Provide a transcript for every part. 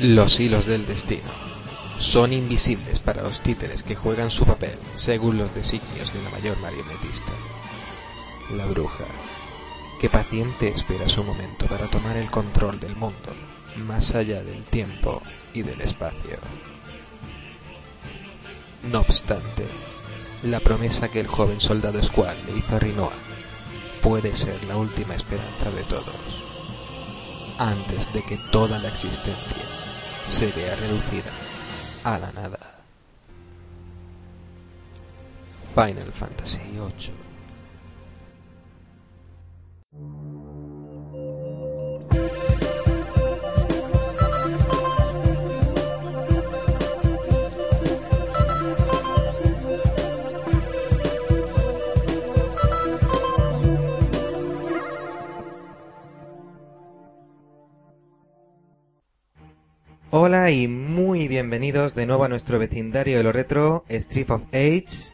Los hilos del destino son invisibles para los títeres que juegan su papel según los designios de la mayor marionetista. La bruja, que paciente espera su momento para tomar el control del mundo, más allá del tiempo y del espacio. No obstante, la promesa que el joven soldado Squall le hizo a Rinoa puede ser la última esperanza de todos, antes de que toda la existencia se vea reducida a la nada. Final Fantasy VIII Y muy bienvenidos de nuevo a nuestro vecindario de lo retro, Street of Age.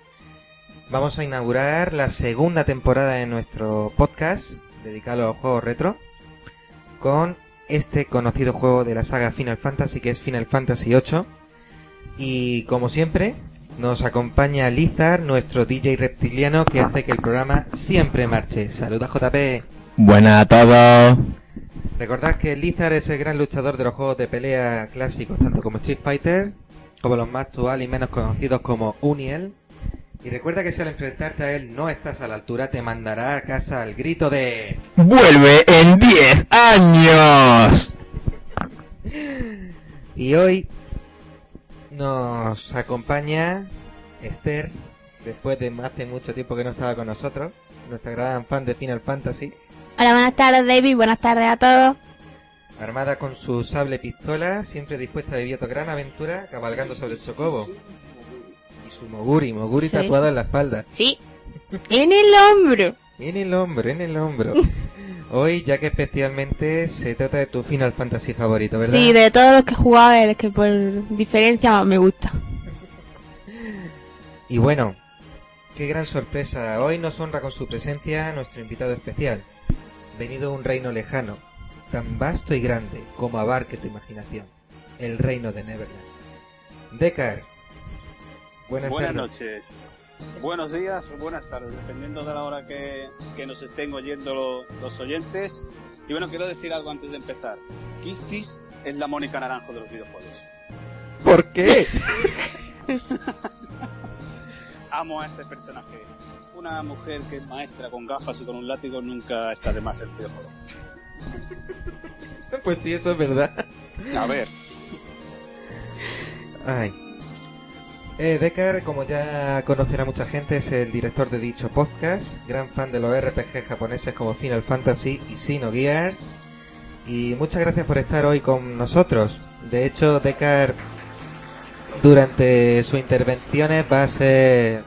Vamos a inaugurar la segunda temporada de nuestro podcast dedicado a los juegos retro con este conocido juego de la saga Final Fantasy que es Final Fantasy VIII. Y como siempre, nos acompaña Lizard, nuestro DJ reptiliano que hace que el programa siempre marche. Saluda JP. Buenas a todos. Recordad que Lizard es el gran luchador de los juegos de pelea clásicos, tanto como Street Fighter, como los más actuales y menos conocidos como Uniel. Y recuerda que si al enfrentarte a él no estás a la altura, te mandará a casa al grito de... ¡Vuelve en 10 años! Y hoy nos acompaña Esther, después de hace mucho tiempo que no estaba con nosotros, nuestra gran fan de Final Fantasy. Hola, buenas tardes David, buenas tardes a todos. Armada con su sable pistola, siempre dispuesta a vivir otra gran aventura, cabalgando sobre el chocobo. Y su moguri, moguri Sí, tatuado sí. en la espalda. Sí, en el hombro. En el hombro, en el hombro. Hoy, ya que especialmente se trata de tu Final Fantasy favorito, ¿verdad? Sí, de todos los que he jugado, el que por diferencia más me gusta. Y bueno, qué gran sorpresa. Hoy nos honra con su presencia nuestro invitado especial. Venido de un reino lejano, tan vasto y grande como abarque tu imaginación. El reino de Neverland. Decar. Buenas, Buenas tardes. noches. Buenos días o buenas tardes, dependiendo de la hora que, que nos estén oyendo lo- los oyentes. Y bueno, quiero decir algo antes de empezar. Kistis es la Mónica Naranjo de los videojuegos. ¿Por qué? Amo a ese personaje. Una mujer que es maestra con gafas y con un látigo nunca está de más el videojuego. pues sí, eso es verdad. A ver, Ay. Eh, Decar, como ya conocerá mucha gente, es el director de dicho podcast, gran fan de los RPG japoneses como Final Fantasy y Xenogears. Y muchas gracias por estar hoy con nosotros. De hecho, Decar, durante sus intervenciones va a ser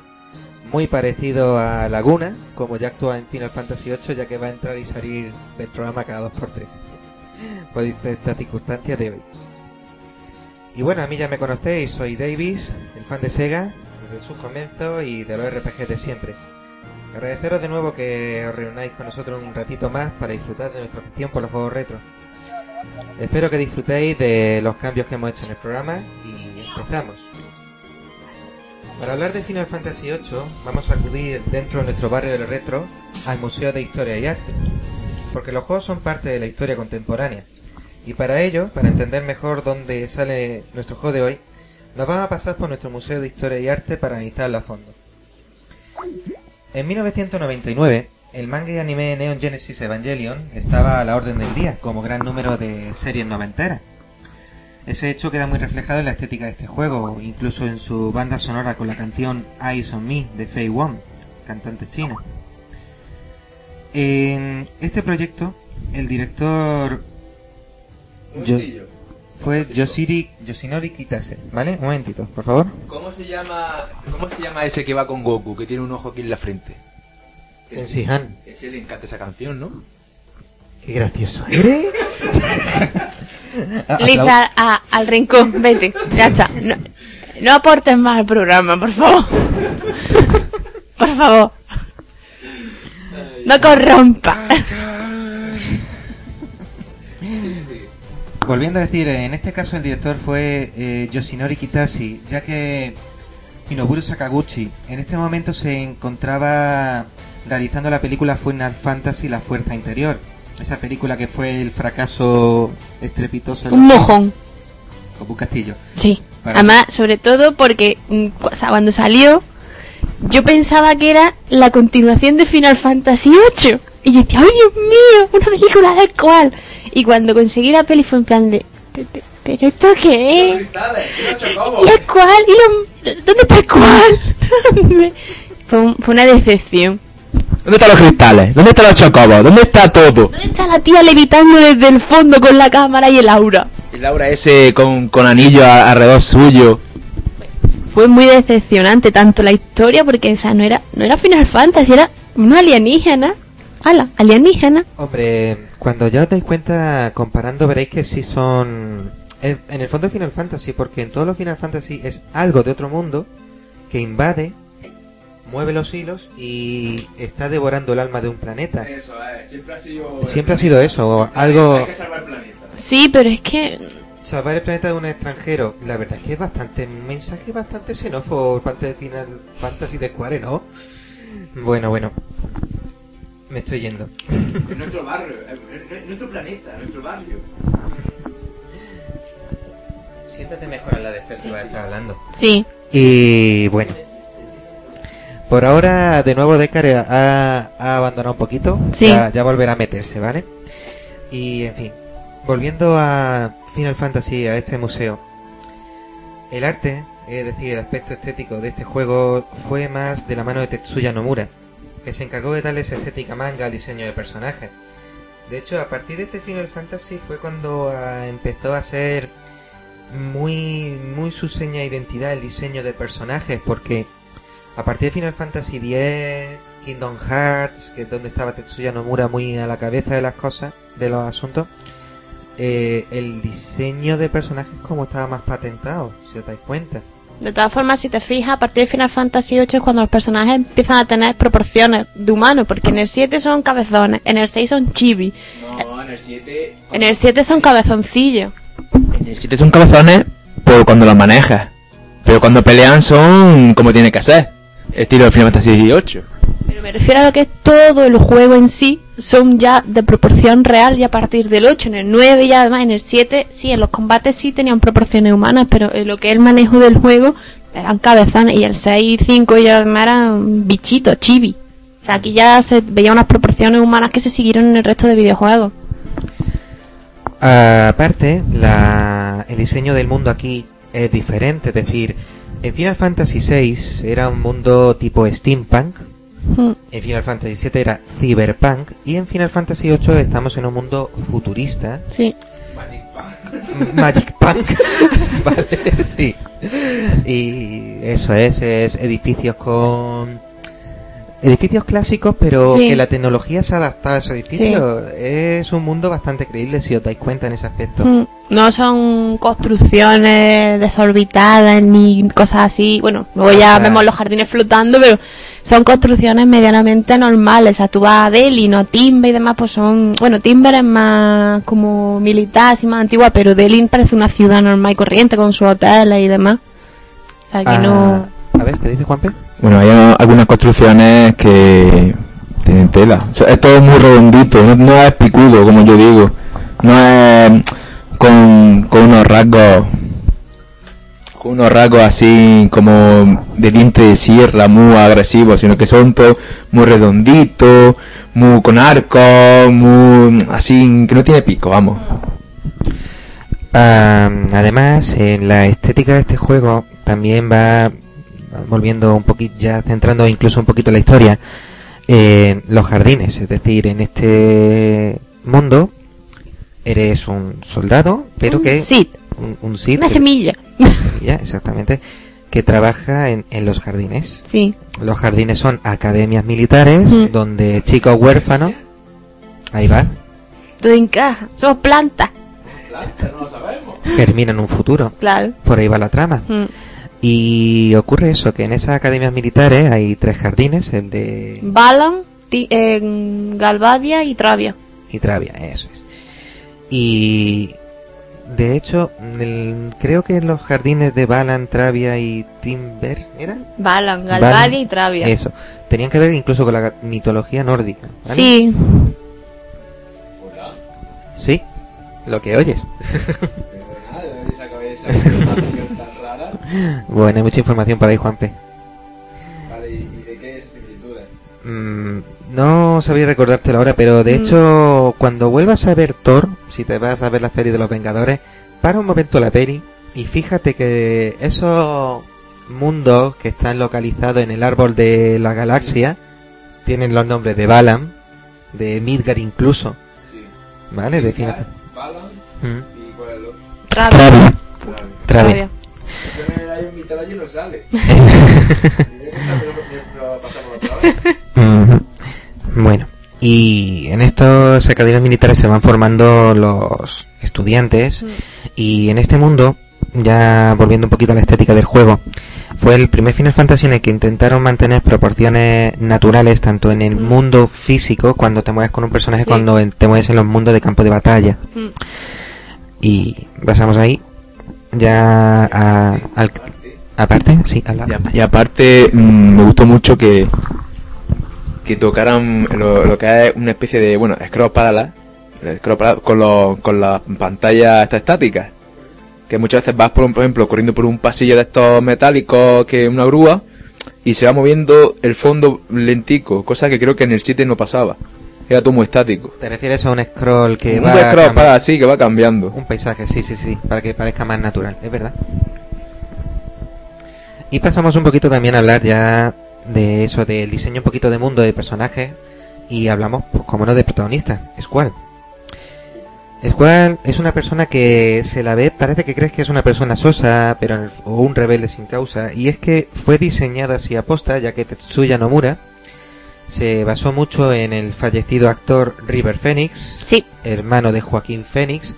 muy parecido a Laguna, como ya actúa en Final Fantasy VIII, ya que va a entrar y salir del programa cada dos por tres. Por esta circunstancia de. Y bueno, a mí ya me conocéis, soy Davis, el fan de Sega, desde sus comienzos y de los RPG de siempre. Agradeceros de nuevo que os reunáis con nosotros un ratito más para disfrutar de nuestra afición por los juegos retro. Espero que disfrutéis de los cambios que hemos hecho en el programa y empezamos. Para hablar de Final Fantasy VIII, vamos a acudir dentro de nuestro barrio del retro al Museo de Historia y Arte, porque los juegos son parte de la historia contemporánea. Y para ello, para entender mejor dónde sale nuestro juego de hoy, nos vamos a pasar por nuestro Museo de Historia y Arte para analizarlo a fondo. En 1999, el manga y anime Neon Genesis Evangelion estaba a la orden del día, como gran número de series noventeras. Ese hecho queda muy reflejado en la estética de este juego, incluso en su banda sonora con la canción Eyes on Me de Fei Wong, cantante china. En este proyecto, el director Yo- fue Yoshiri, Yoshinori Kitase, ¿vale? Un momentito, por favor. ¿Cómo se llama cómo se llama ese que va con Goku, que tiene un ojo aquí en la frente? Tensihan. Ese le encanta esa canción, ¿no? Qué gracioso eres. Lizard, a- al rincón, vete, ya está. No, no aportes más al programa, por favor. Por favor. No corrompa. volviendo a decir, en este caso el director fue eh, Yoshinori Kitase, ya que Hinoburo Sakaguchi en este momento se encontraba realizando la película Final Fantasy La Fuerza Interior. Esa película que fue el fracaso estrepitoso. Un mojón. Como un castillo. Sí. Para- Además, sobre todo porque mm, cu- o sea, cuando salió, yo pensaba que era la continuación de Final Fantasy VIII. Y yo decía, ¡ay, Dios mío! Una película de cuál. Y cuando conseguí la peli fue en plan de, "Pe- pe- ¿pero esto qué es? ¿Y el cuál? ¿Y lo- ¿Dónde está el cuál? ¿Dónde? fue, un- fue una decepción. ¿Dónde están los cristales? ¿Dónde están los chocobos? ¿Dónde está todo? ¿Dónde está la tía levitando desde el fondo con la cámara y el aura? Y Laura ese con, con anillo a- alrededor suyo. fue muy decepcionante tanto la historia porque o sea no era no era Final Fantasy era una alienígena ala alienígena Hombre, cuando ya os dais cuenta, comparando veréis que sí son... En el fondo es Final Fantasy, porque en todos los Final Fantasy es algo de otro mundo que invade, mueve los hilos y está devorando el alma de un planeta. Eso, eh, siempre ha sido... Siempre ha sido eso, algo... salvar el planeta. sí pero es que Salvar el planeta de un extranjero, la verdad es que es bastante mensaje bastante xenófobo parte de Final Fantasy de Square, ¿no? Bueno, bueno. Me estoy yendo. En nuestro barrio, en nuestro planeta, en nuestro barrio. Siéntate mejor en la defensa que estar hablando. sí Y bueno. Por ahora, de nuevo, Decar ha, ha abandonado un poquito. Sí. Ya, ya volverá a meterse, ¿vale? Y, en fin. Volviendo a Final Fantasy, a este museo. El arte, es decir, el aspecto estético de este juego, fue más de la mano de Tetsuya Nomura, que se encargó de darles estética manga al diseño de personajes. De hecho, a partir de este Final Fantasy fue cuando ah, empezó a ser muy, muy su seña de identidad el diseño de personajes, porque a partir de Final Fantasy X, Kingdom Hearts, que es donde estaba Tetsuya Nomura muy a la cabeza de las cosas, de los asuntos, eh, el diseño de personajes como estaba más patentado, si os dais cuenta. de todas formas si te fijas a partir de Final Fantasy VIII es cuando los personajes empiezan a tener proporciones de humano porque en el 7 son cabezones en el 6 son chibi No, en el 7... en el 7 son cabezoncillos En el 7 son cabezones por cuando los manejas. Pero cuando pelean son como tiene que ser. Estilo de Final Fantasy VIII. pero me refiero a lo que es todo el juego en sí son ya de proporción real y a partir del 8 en el 9 y además en el 7 sí en los combates sí tenían proporciones humanas pero en lo que es el manejo del juego eran cabezones y el 6 y 5 ya además eran bichitos chibi o sea aquí ya se veía unas proporciones humanas que se siguieron en el resto de videojuegos Aparte, la, el diseño del mundo aquí es diferente, es decir, en Final Fantasy VI era un mundo tipo steampunk, Mm. en Final Fantasy VII era cyberpunk. Y en Final Fantasy VIII estamos en un mundo futurista, sí. Magic Punk, vale, sí. Y eso es, es edificios con edificios clásicos, pero Sí. que la tecnología se ha adaptado a esos edificios. Es un mundo bastante creíble si os dais cuenta en ese aspecto. Mm, No son construcciones desorbitadas ni cosas así. Bueno, luego ya vemos los jardines flotando, pero son construcciones medianamente normales. O sea, tú vas a Delhi, no Timber y demás, pues son. Bueno, Timber es más como militar, así más antigua, pero Delhi parece una ciudad normal y corriente con sus hoteles y demás. O sea, que Ah, no. A ver, ¿qué dice Juanpe? Bueno, hay algunas construcciones que tienen tela. O sea, es todo muy redondito, no, no es picudo, como yo digo. No es con, con unos rasgos con unos rasgos así como de diente de sierra, muy agresivos, sino que son todos muy redonditos, muy con arcos, muy así, que no tiene pico, vamos. Además, en la estética de este juego también va volviendo un poquito, ya centrando incluso un poquito la historia, en los jardines. Es decir, en este mundo eres un soldado, pero Un que un, un una que- semilla. ya, exactamente, que trabaja en, en los jardines. Sí. Los jardines son academias militares Mm. donde chicos huérfanos, ahí va, Todo encaja. Somos plantas. germinan un futuro. Claro. Por ahí va la trama. Mm. Y ocurre eso, que en esas academias militares hay tres jardines, el de Balan, eh, Galvadia y Travia. y Travia, eso es. Y De hecho, el- creo que en los jardines de Balan, Travia y Timber, ¿era? Balan, Balan, Galvadia y Travia. Eso. Tenían que ver incluso con la mitología nórdica. ¿vale? Sí, Sí, lo que oyes. Bueno, hay mucha información por ahí, Juanpe. ¿y de qué similitudes? Mm, no sabría recordártelo ahora, pero de Mm. hecho, cuando vuelvas a ver Thor, si te vas a ver la peli de los Vengadores, para un momento la peli y fíjate que esos mundos que están localizados en el árbol de la galaxia tienen los nombres de Balam, de Midgar incluso, Sí. ¿vale? De final. Balan Mm. y cuál es el otro. Travia. Travia. Travia. Travia. Allí no sale. Bueno, y en estos academias militares se van formando los estudiantes Mm. y en este mundo, ya volviendo un poquito a la estética del juego, fue el primer Final Fantasy en el que intentaron mantener proporciones naturales tanto en el Mm. mundo físico cuando te mueves con un personaje Sí. cuando en- te mueves en los mundos de campo de batalla Mm. y pasamos ahí ya a, al aparte sí habla Y, y aparte, mm, me gustó mucho que que tocaran lo, lo que es una especie de, bueno, scroll parallax, el scroll con, los- con las pantallas estas estáticas. Que muchas veces vas, por, por ejemplo, corriendo por un pasillo de estos metálicos que es una grúa y se va moviendo el fondo lentico, cosa que creo que en el 7 no pasaba. Era todo muy estático. te refieres a un scroll que un va scroll cambiando- parallax, sí, que va cambiando. Un paisaje, sí, sí, sí, para que parezca más natural, es verdad. Y pasamos un poquito también a hablar ya de eso, del diseño un poquito de mundo de personajes y hablamos, pues, como no, de protagonista, Squall. Squall es una persona que se la ve, parece que crees que es una persona sosa, pero o un rebelde sin causa, y es que fue diseñada así aposta, ya que Tetsuya Nomura se basó mucho en el fallecido actor River Phoenix, Sí, hermano de Joaquín Phoenix.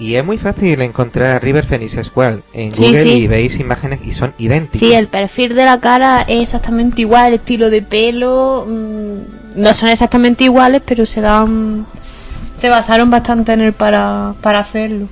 Y es muy fácil encontrar a River Phoenix Squall en Sí, Google sí. y veis imágenes y son idénticas. sí, el perfil de la cara es exactamente igual, el estilo de pelo mm, no son exactamente iguales, pero se dan se basaron bastante en él para, para hacerlo.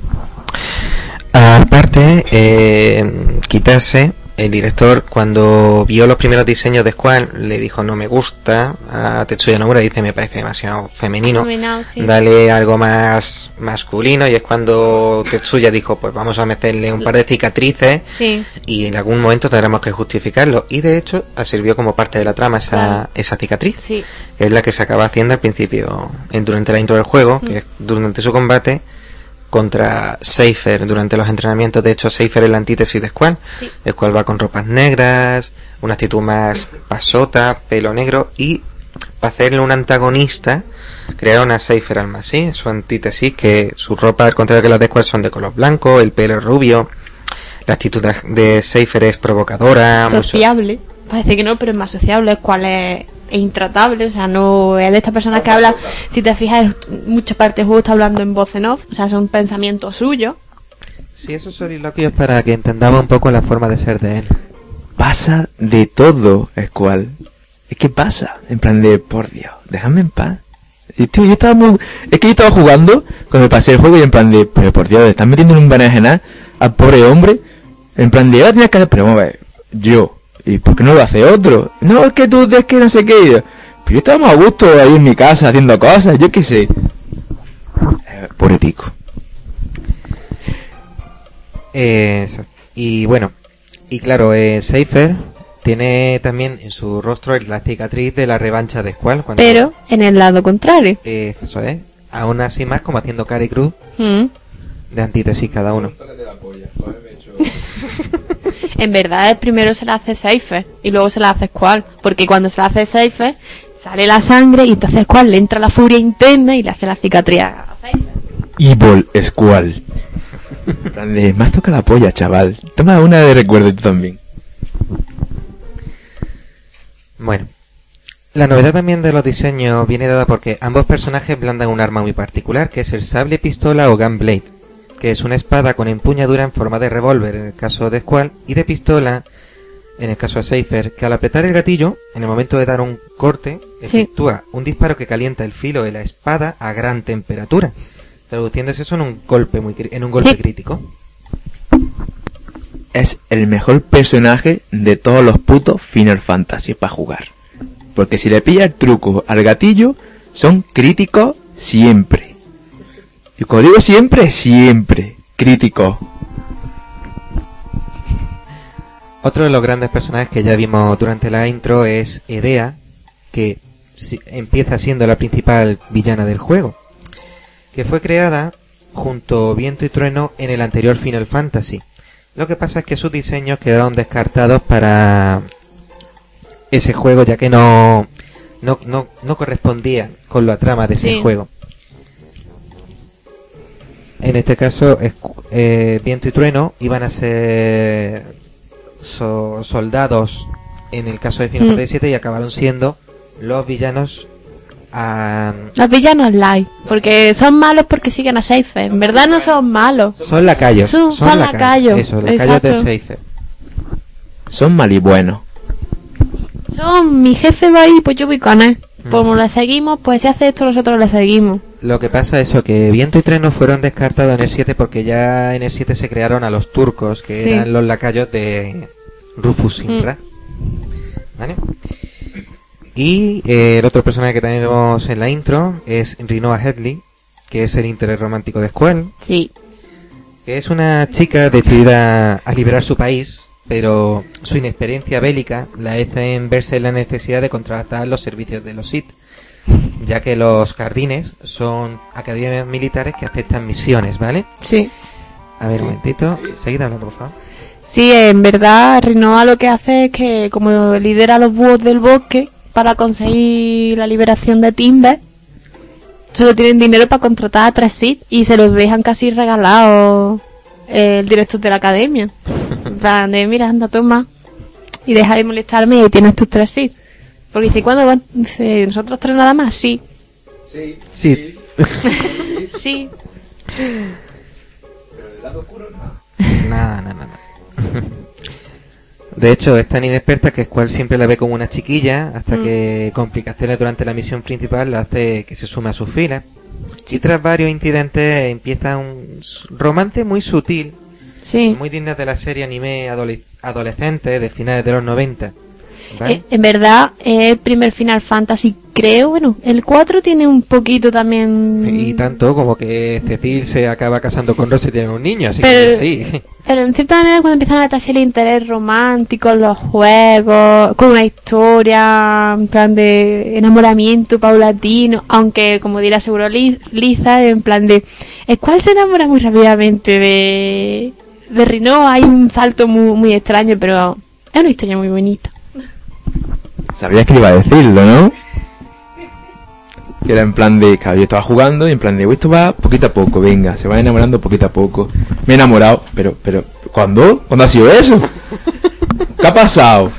Aparte, eh, Kitase, el director, cuando vio los primeros diseños de Squall, le dijo no me gusta a Tetsuya Nomura, dice me parece demasiado femenino. Sí. Dale algo más masculino y es cuando Tetsuya dijo pues vamos a meterle un par de cicatrices Sí, y en algún momento tendremos que justificarlo y de hecho sirvió como parte de la trama esa, Claro. esa cicatriz sí. que es la que se acaba haciendo al principio en, durante la intro del juego Mm. que es durante su combate contra Seifer durante los entrenamientos de hecho Seifer es la antítesis de Squall Sí. Squall va con ropas negras una actitud más pasota pelo negro y para hacerle un antagonista crearon a Seifer Almasí su antítesis que su ropa al contrario que las de Squall son de color blanco el pelo es rubio la actitud de- Seifer es provocadora mucho- sociable. Parece que no, pero es más sociable, es cual es, es intratable, o sea, no es de esta persona que habla, si te fijas, en muchas partes del juego está hablando en voz en off, o sea, son pensamientos suyos. Sí, esos soliloquios para que entendamos un poco la forma de ser de él. Pasa de todo, Squall. Es que pasa, en plan de, por Dios, déjame en paz. Y tío, yo estaba muy... Es que yo estaba jugando cuando me pasé el juego y en plan de, pero por Dios, están metiendo en un berenjenal al pobre hombre. En plan de, ahora tienes que hacer, pero vamos a ver, yo, ¿y por qué no lo hace otro? No, es que tú, es que no sé qué. Pero yo estaba más a gusto ahí en mi casa haciendo cosas, yo qué sé. Eh, eso. Y bueno, y claro, eh, Seifer tiene también en su rostro la cicatriz de la revancha de Squall. Cuando, Pero en el lado contrario. Eh, eso es. Aún así más como haciendo cara y cruz Mm. de antítesis cada uno. En verdad, primero se la hace Seifer y luego se la hace Squall, porque cuando se la hace Seifer sale la sangre y entonces Squall le entra la furia interna y le hace la cicatriz a Seifer. Evil Squall. Más toca la polla, chaval. Toma una de recuerdo tú también. Bueno. La novedad también de los diseños viene dada porque ambos personajes blandan un arma muy particular, que es el sable pistola o gunblade, que es una espada con empuñadura en forma de revólver en el caso de Squall y de pistola en el caso de Seifer, que al apretar el gatillo, en el momento de dar un corte, Sí. efectúa un disparo que calienta el filo de la espada a gran temperatura. Traduciéndose eso en un golpe muy en un golpe Sí. crítico. Es el mejor personaje de todos los putos Final Fantasy para jugar. Porque si le pilla el truco al gatillo, son críticos siempre. Y cuando digo siempre, siempre. Críticos. Otro de los grandes personajes que ya vimos durante la intro es Edea, que empieza siendo la principal villana del juego, que fue creada junto Viento y Trueno en el anterior Final Fantasy. Lo que pasa es que sus diseños quedaron descartados para ese juego ya que no no, no, no correspondía con la trama de ese Sí. juego. En este caso, escu- eh, Viento y Trueno iban a ser so- soldados en el caso de Final Mm. Fantasy VII y acabaron siendo los villanos ah, Los villanos light, porque son malos porque siguen a Seifer. En verdad no son malos. son lacayos. Son- son lacayos, Eso, lacayos de exacto. Seifer. Son malibuenos. Son mi jefe va ahí, pues yo voy con él. Mm. Como le seguimos, pues si hace esto nosotros le seguimos. Lo que pasa es eso, que Viento y Trueno fueron descartados en el 7 porque ya en el 7 se crearon a los turcos, que Sí. eran los lacayos de Rufus Sintra. ¿Vale? Y eh, el otro personaje que también vemos en la intro es Rinoa Headley, que es el interés romántico de Squall, Sí. que es una chica decidida a liberar su país, pero su inexperiencia bélica la hace verse en la necesidad de contratar los servicios de los Sith, ya que los jardines son academias militares que aceptan misiones, ¿vale? Sí. A ver, un momentito, seguid hablando, por favor. Sí, en verdad Rinoa lo que hace es que como lidera a los búhos del bosque para conseguir la liberación de Timber, solo tienen dinero para contratar a tres Sith y se los dejan casi regalados eh, el director de la academia. Plan de, mira, anda, toma. Y deja de molestarme y tienes tus tres Sith. Porque dice, ¿cuándo van? Dice, ¿nosotros tres nada más? Sí. Sí. Sí. Nada, nada, nada. De hecho, es tan inexperta que Squall siempre la ve como una chiquilla hasta Mm. que complicaciones durante la misión principal la hace que se sume a sus filas. Y tras varios incidentes empieza un romance muy sutil, Sí. muy digno de la serie anime adole- adolescente de finales de los 90. ¿Vale? Eh, en verdad, es el primer Final Fantasy, creo. Bueno, el 4 tiene un poquito también. Y tanto como que Cecil se acaba casando con Rose y tienen un niño, así Pero- que sí. Pero en cierta manera, cuando empiezan a meterse el interés romántico, en los juegos, con una historia, en plan de enamoramiento paulatino, aunque, como dirá seguro Li- Liza, en plan de. El cual se enamora muy rápidamente de. De Rinoa, hay un salto muy, muy extraño, pero es una historia muy bonita. Sabías que iba a decirlo, ¿no? Que era en plan de, claro, yo estaba jugando y en plan de, "Uy, esto va poquito a poco, venga, se va enamorando poquito a poco. Me he enamorado, pero, pero, ¿cuándo? ¿Cuándo ha sido eso? ¿Qué ha pasado?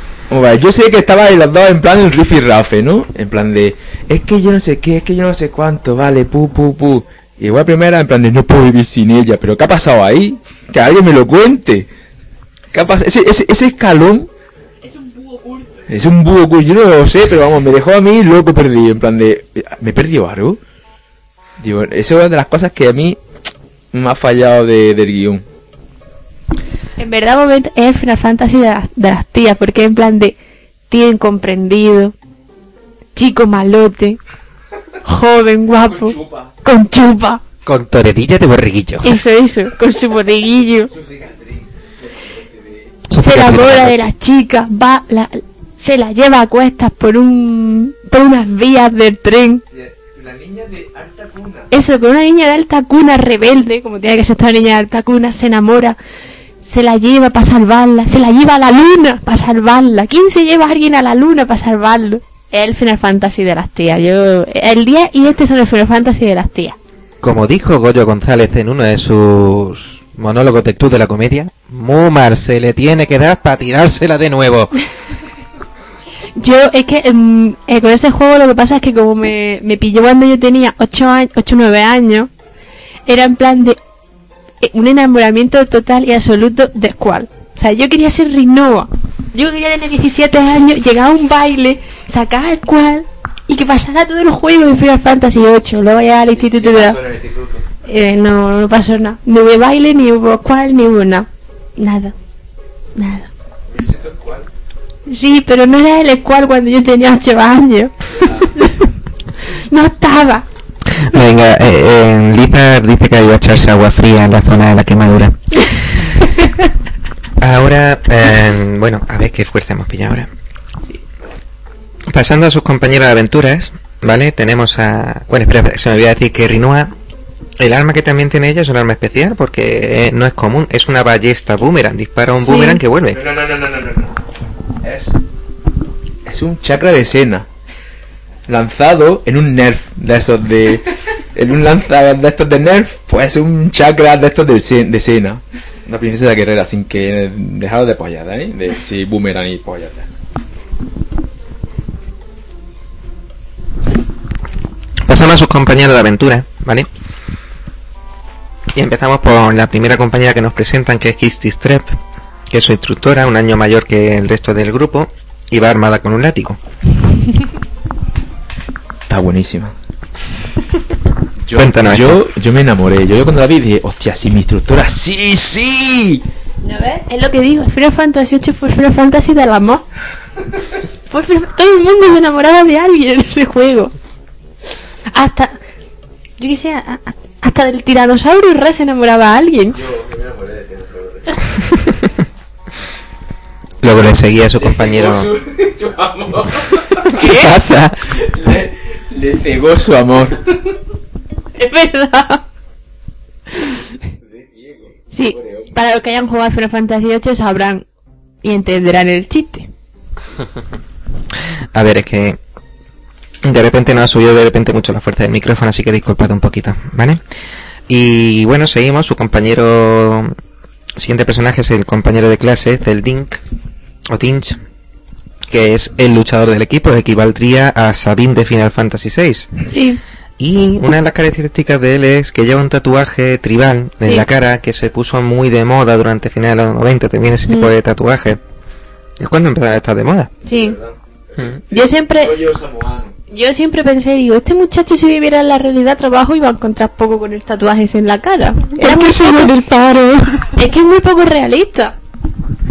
Yo sé que estabais los dos en plan el riff y rafe, ¿no? En plan de, es que yo no sé qué, es que yo no sé cuánto, vale, pu, pu, pu. Y igual primera en plan de, no puedo vivir sin ella, pero ¿qué ha pasado ahí? Que alguien me lo cuente. ¿Qué ha pasado? Ese, ese, ese escalón es un búho oculto, yo no lo sé, pero vamos, me dejó a mí loco perdido, en plan de, ¿me he perdido algo? Digo, eso es una de las cosas que a mí me ha fallado de, del guion. En verdad, momento es el Final Fantasy de las, de las tías, porque en plan de tío incomprendido, chico malote, joven, guapo, con chupa, Con torerilla de borreguillo. eso, eso, con su borreguillo, se enamora de la chica, va, la, se la lleva a cuestas por un, por unas vías del tren, La niña de alta cuna. eso, con una niña de alta cuna rebelde, como tiene que ser esta niña de alta cuna, se enamora, se la lleva para salvarla, se la lleva a la luna para salvarla. ¿Quién se lleva a alguien a la luna para salvarlo? Es el Final Fantasy de las tías. Yo, el 10 y este son el Final Fantasy de las tías. Como dijo Goyo González en uno de sus monólogos del Club de la Comedia, Mumar se le tiene que dar para tirársela de nuevo. Yo, es que em, eh, con ese juego lo que pasa es que como me, me pilló cuando yo tenía 8 años, 8 o 9 años, era en plan de eh, un enamoramiento total y absoluto de Squall. O sea, yo quería ser Rinoa. Yo quería tener 17 años, llegar a un baile, sacar a Squall y que pasara todo el juego de Final Fantasy 8. Luego ya al instituto de eh, no, no pasó nada. Ni de baile, ni hubo cual, ni hubo nada. Nada. Nada. Sí, pero no era el cual cuando yo tenía 8 años. no estaba. Venga, eh, eh, Lizard dice que ha ido a echarse agua fría en la zona de la quemadura. Ahora, eh, bueno, a ver qué fuerza hemos pillado ahora. Pasando a sus compañeros de aventuras, ¿vale? Tenemos a... Bueno, espera, espera, se me olvidó decir que Rinua, el arma que también tiene ella es un arma especial porque eh, no es común, es una ballesta boomerang, dispara un Sí. boomerang que vuelve. No, no, no, no, no, no, no. Es, un chakra de Sena. Lanzado en un nerf de esos de. En un lanza de estos de nerf, pues un chakra de estos de, Se- de princesa guerrera, sin que dejado de pollada, ¿eh? De si boomerang y pollas. Pasamos a sus compañeros de aventura, ¿vale? Y empezamos por la primera compañera que nos presentan, que es Kisty Strep, que es su instructora, un año mayor que el resto del grupo, y va armada con un látigo. Está buenísima. Yo, Cuéntanos, yo, yo me enamoré. Yo, yo cuando la vi dije, hostia, si mi instructora, sí, sí. ¿No ves? Es lo que digo, Final Fantasy 8 fue Final Fantasy del amor. Fue Todo el mundo se enamoraba de alguien en ese juego. Hasta, yo qué sé, a- a- hasta del tiranosaurio Rex se enamoraba a alguien. Luego le seguía a su compañero. ¿Qué pasa? Le, le cegó su amor. Es verdad. Sí, para los que hayan jugado al Final Fantasy 8 sabrán y entenderán el chiste. A ver, es que de repente nos ha subido de repente mucho la fuerza del micrófono, así que disculpad un poquito, ¿vale? Y bueno, seguimos. Su compañero. Siguiente personaje es el compañero de clase, Zeldink, o Tinch, que es el luchador del equipo, equivaldría a Sabine de Final Fantasy VI. Sí. Y una de las características de él es que lleva un tatuaje tribal en Sí. la cara que se puso muy de moda durante finales de los 90, también ese tipo Mm. de tatuaje. Es cuando empezaron a estar de moda. Sí. Mm. Yo siempre, yo siempre pensé, digo, este muchacho si viviera en la realidad trabajo iba a encontrar poco con el tatuaje ese en la cara. Era muy poco el paro? Es que es muy poco realista.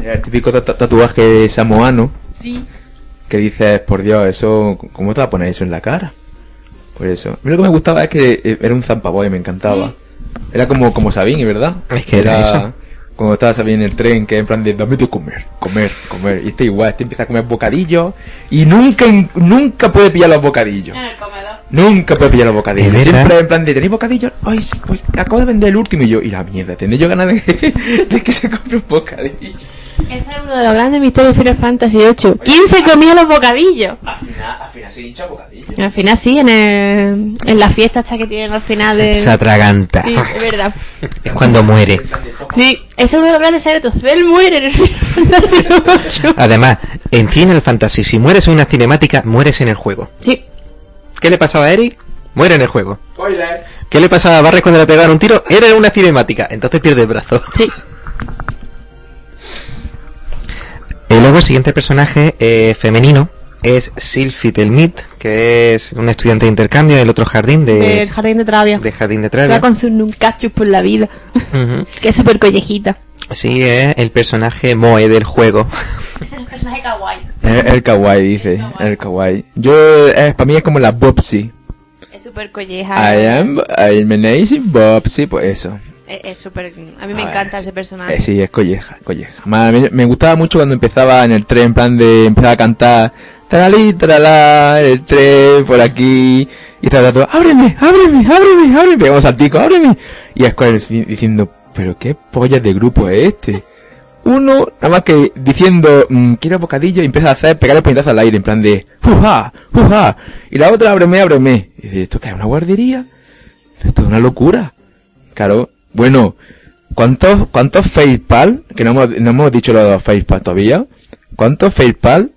Era el típico tatu- tatuaje samoano Sí. que dices, por Dios, eso, ¿cómo te va a poner eso en la cara? Por eso. A mí lo que me gustaba es que eh, era un zampaboy, me encantaba. Era como, como Sabine, ¿verdad? Es que era eso. Cuando Sabine en el tren, que en plan de, dame de comer, comer, comer. Y este igual, este empieza a comer bocadillos y nunca, nunca puede pillar los bocadillos. Nunca puede pillar los bocadillos. Siempre en plan de, ¿tenéis bocadillos? Ay, sí, pues acabo de vender el último y yo, y la mierda, tendré yo ganas de, de que se compre un bocadillo. Ese es uno de los grandes misterios de Final Fantasy 8. ¿Quién se comía los bocadillos? Al final, al final se hincha bocadillo. Al final sí, en, el, en la fiesta hasta que tienen al final de... Se atraganta. Sí, es verdad. Es cuando muere. Sí, ese es uno de los grandes secretos. Cell muere en el Final Fantasy 8. Además, en Final Fantasy, si mueres en una cinemática, mueres en el juego. Sí, ¿Qué le pasaba a Eric? Muere en el juego. Spoiler. ¿Qué le pasaba a Barret cuando le pegaron un tiro? Era en una cinemática, entonces pierde el brazo. sí. Y luego el siguiente personaje eh, femenino es Sylphie Telmit, que es un estudiante de intercambio del otro jardín de, Del jardín de Travia. de Jardín de Va con sus nuncachos por la vida. Ujú. que es súper collejita. Sí, es el personaje Moe del juego. Ese es el personaje kawaii. El, el kawaii, dice. El kawaii. Yo, eh, para mí es como la Bobsy. Es súper colleja. I am, I'm amazing Bobsy, pues eso. Es es súper... A mí me A ver, encanta sí. ese personaje. Eh, sí, es colleja, colleja. Me, me gustaba mucho cuando empezaba en el tren, en plan de empezar a cantar Taralí, taralá, el tren, por aquí, y todo, ábreme, ábreme, ábreme, ábreme, pegamos al tico, ábreme. Y Square diciendo, pero qué pollas de grupo es este. Uno, nada más que diciendo, mm, quiero bocadillo, y empieza a hacer, pegar el puñetazo al aire, en plan de, ¡juja! ¡juja! Y la otra, ábreme, ábreme. Y dice, ¿esto qué es una guardería? Esto es una locura. Claro, bueno, ¿cuántos, cuántos facepal, que no hemos, no hemos dicho los facepal todavía, cuántos facepal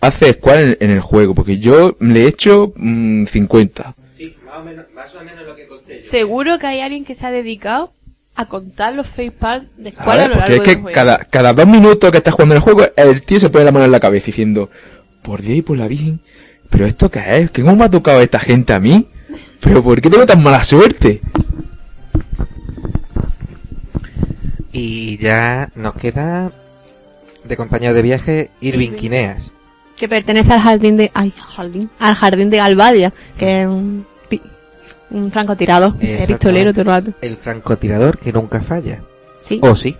hace Square en, en el juego? Porque yo le he hecho mm, 50. Sí, más o menos, más o menos lo que conté Seguro que hay alguien que se ha dedicado a contar los face de Square a, lo es que del juego. Cada, cada dos minutos que estás jugando el juego, el tío se pone la mano en la cabeza diciendo, por Dios y por la Virgen, ¿pero esto qué es? ¿Qué cómo me ha tocado esta gente a mí? ¿Pero por qué tengo tan mala suerte? Y ya nos queda de compañero de viaje Irving Quineas. Que pertenece al jardín de... Ay, jardín. Al jardín de Galvadia, que mm. es un un francotirador, Exactamente. pistolero todo el rato. El francotirador que nunca falla. Sí, O sí.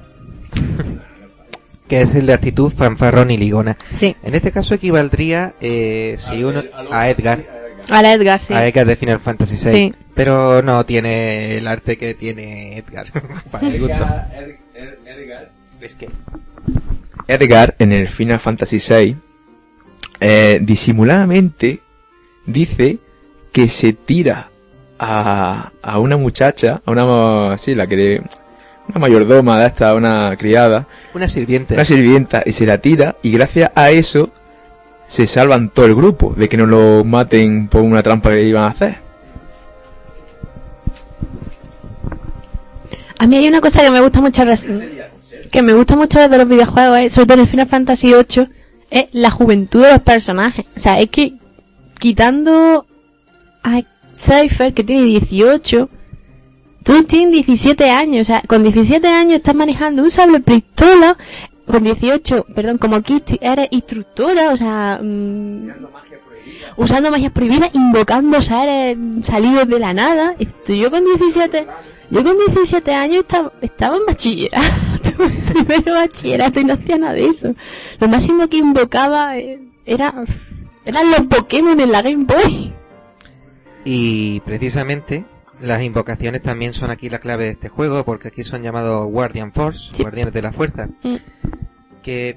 que es el de actitud fanfarrón y ligona. sí. En este caso equivaldría eh, si uno a Edgar, Al Edgar, sí. a Edgar de Final Fantasy VI, Sí. pero no tiene el arte que tiene Edgar. Para mi gusto. Es que Edgar en el Final Fantasy VI eh, disimuladamente dice que se tira a, a una muchacha, a una sí, la que de- una mayordoma de esta, una criada, una sirviente. una sirvienta y se la tira y gracias a eso se salvan todo el grupo de que no lo maten por una trampa que iban a hacer. A mí hay una cosa que me gusta mucho que me gusta mucho de los videojuegos, eh, sobre todo en el Final Fantasy VIII, es la juventud de los personajes. O sea, es que quitando a Cypher, que tiene 18, todos tienen 17 años. O sea, con 17 años estás manejando un sable pistola, con 18, perdón, como Kitty, eres instructora, o sea, mm, usando magias prohibidas, invocando seres salidos de la nada. Yo con 17, yo con 17 años estaba, estaba en bachillerato, en primero bachillerato y no hacía nada de eso. Lo máximo que invocaba eh, era, eran los Pokémon en la Game Boy. Y precisamente las invocaciones también son aquí la clave de este juego, porque aquí son llamados Guardian Force, Sí. guardianes de la fuerza, Mm. que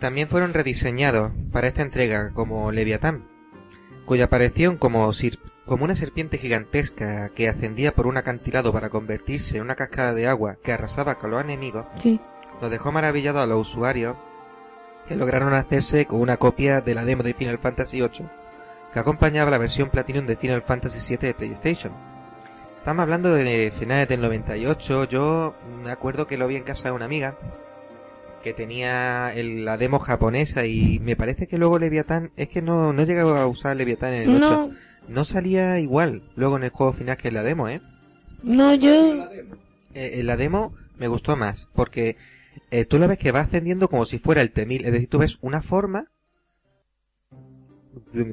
también fueron rediseñados para esta entrega como Leviatán, cuya aparición como, como una serpiente gigantesca que ascendía por un acantilado para convertirse en una cascada de agua que arrasaba con los enemigos, Sí. nos dejó maravillados a los usuarios que lograron hacerse con una copia de la demo de Final Fantasy VIII que acompañaba la versión Platinum de Final Fantasy VII de PlayStation. Estamos hablando de finales del 98, yo me acuerdo que lo vi en casa de una amiga que tenía el- la demo japonesa y me parece que luego Leviatán, es que no, no llegaba a usar Leviatán en el 8, No, no salía igual luego en el juego final que en la demo, ¿eh? no, yo, Eh, en la demo me gustó más, porque eh, tú lo ves que va ascendiendo como si fuera el T-1000, es decir, tú ves una forma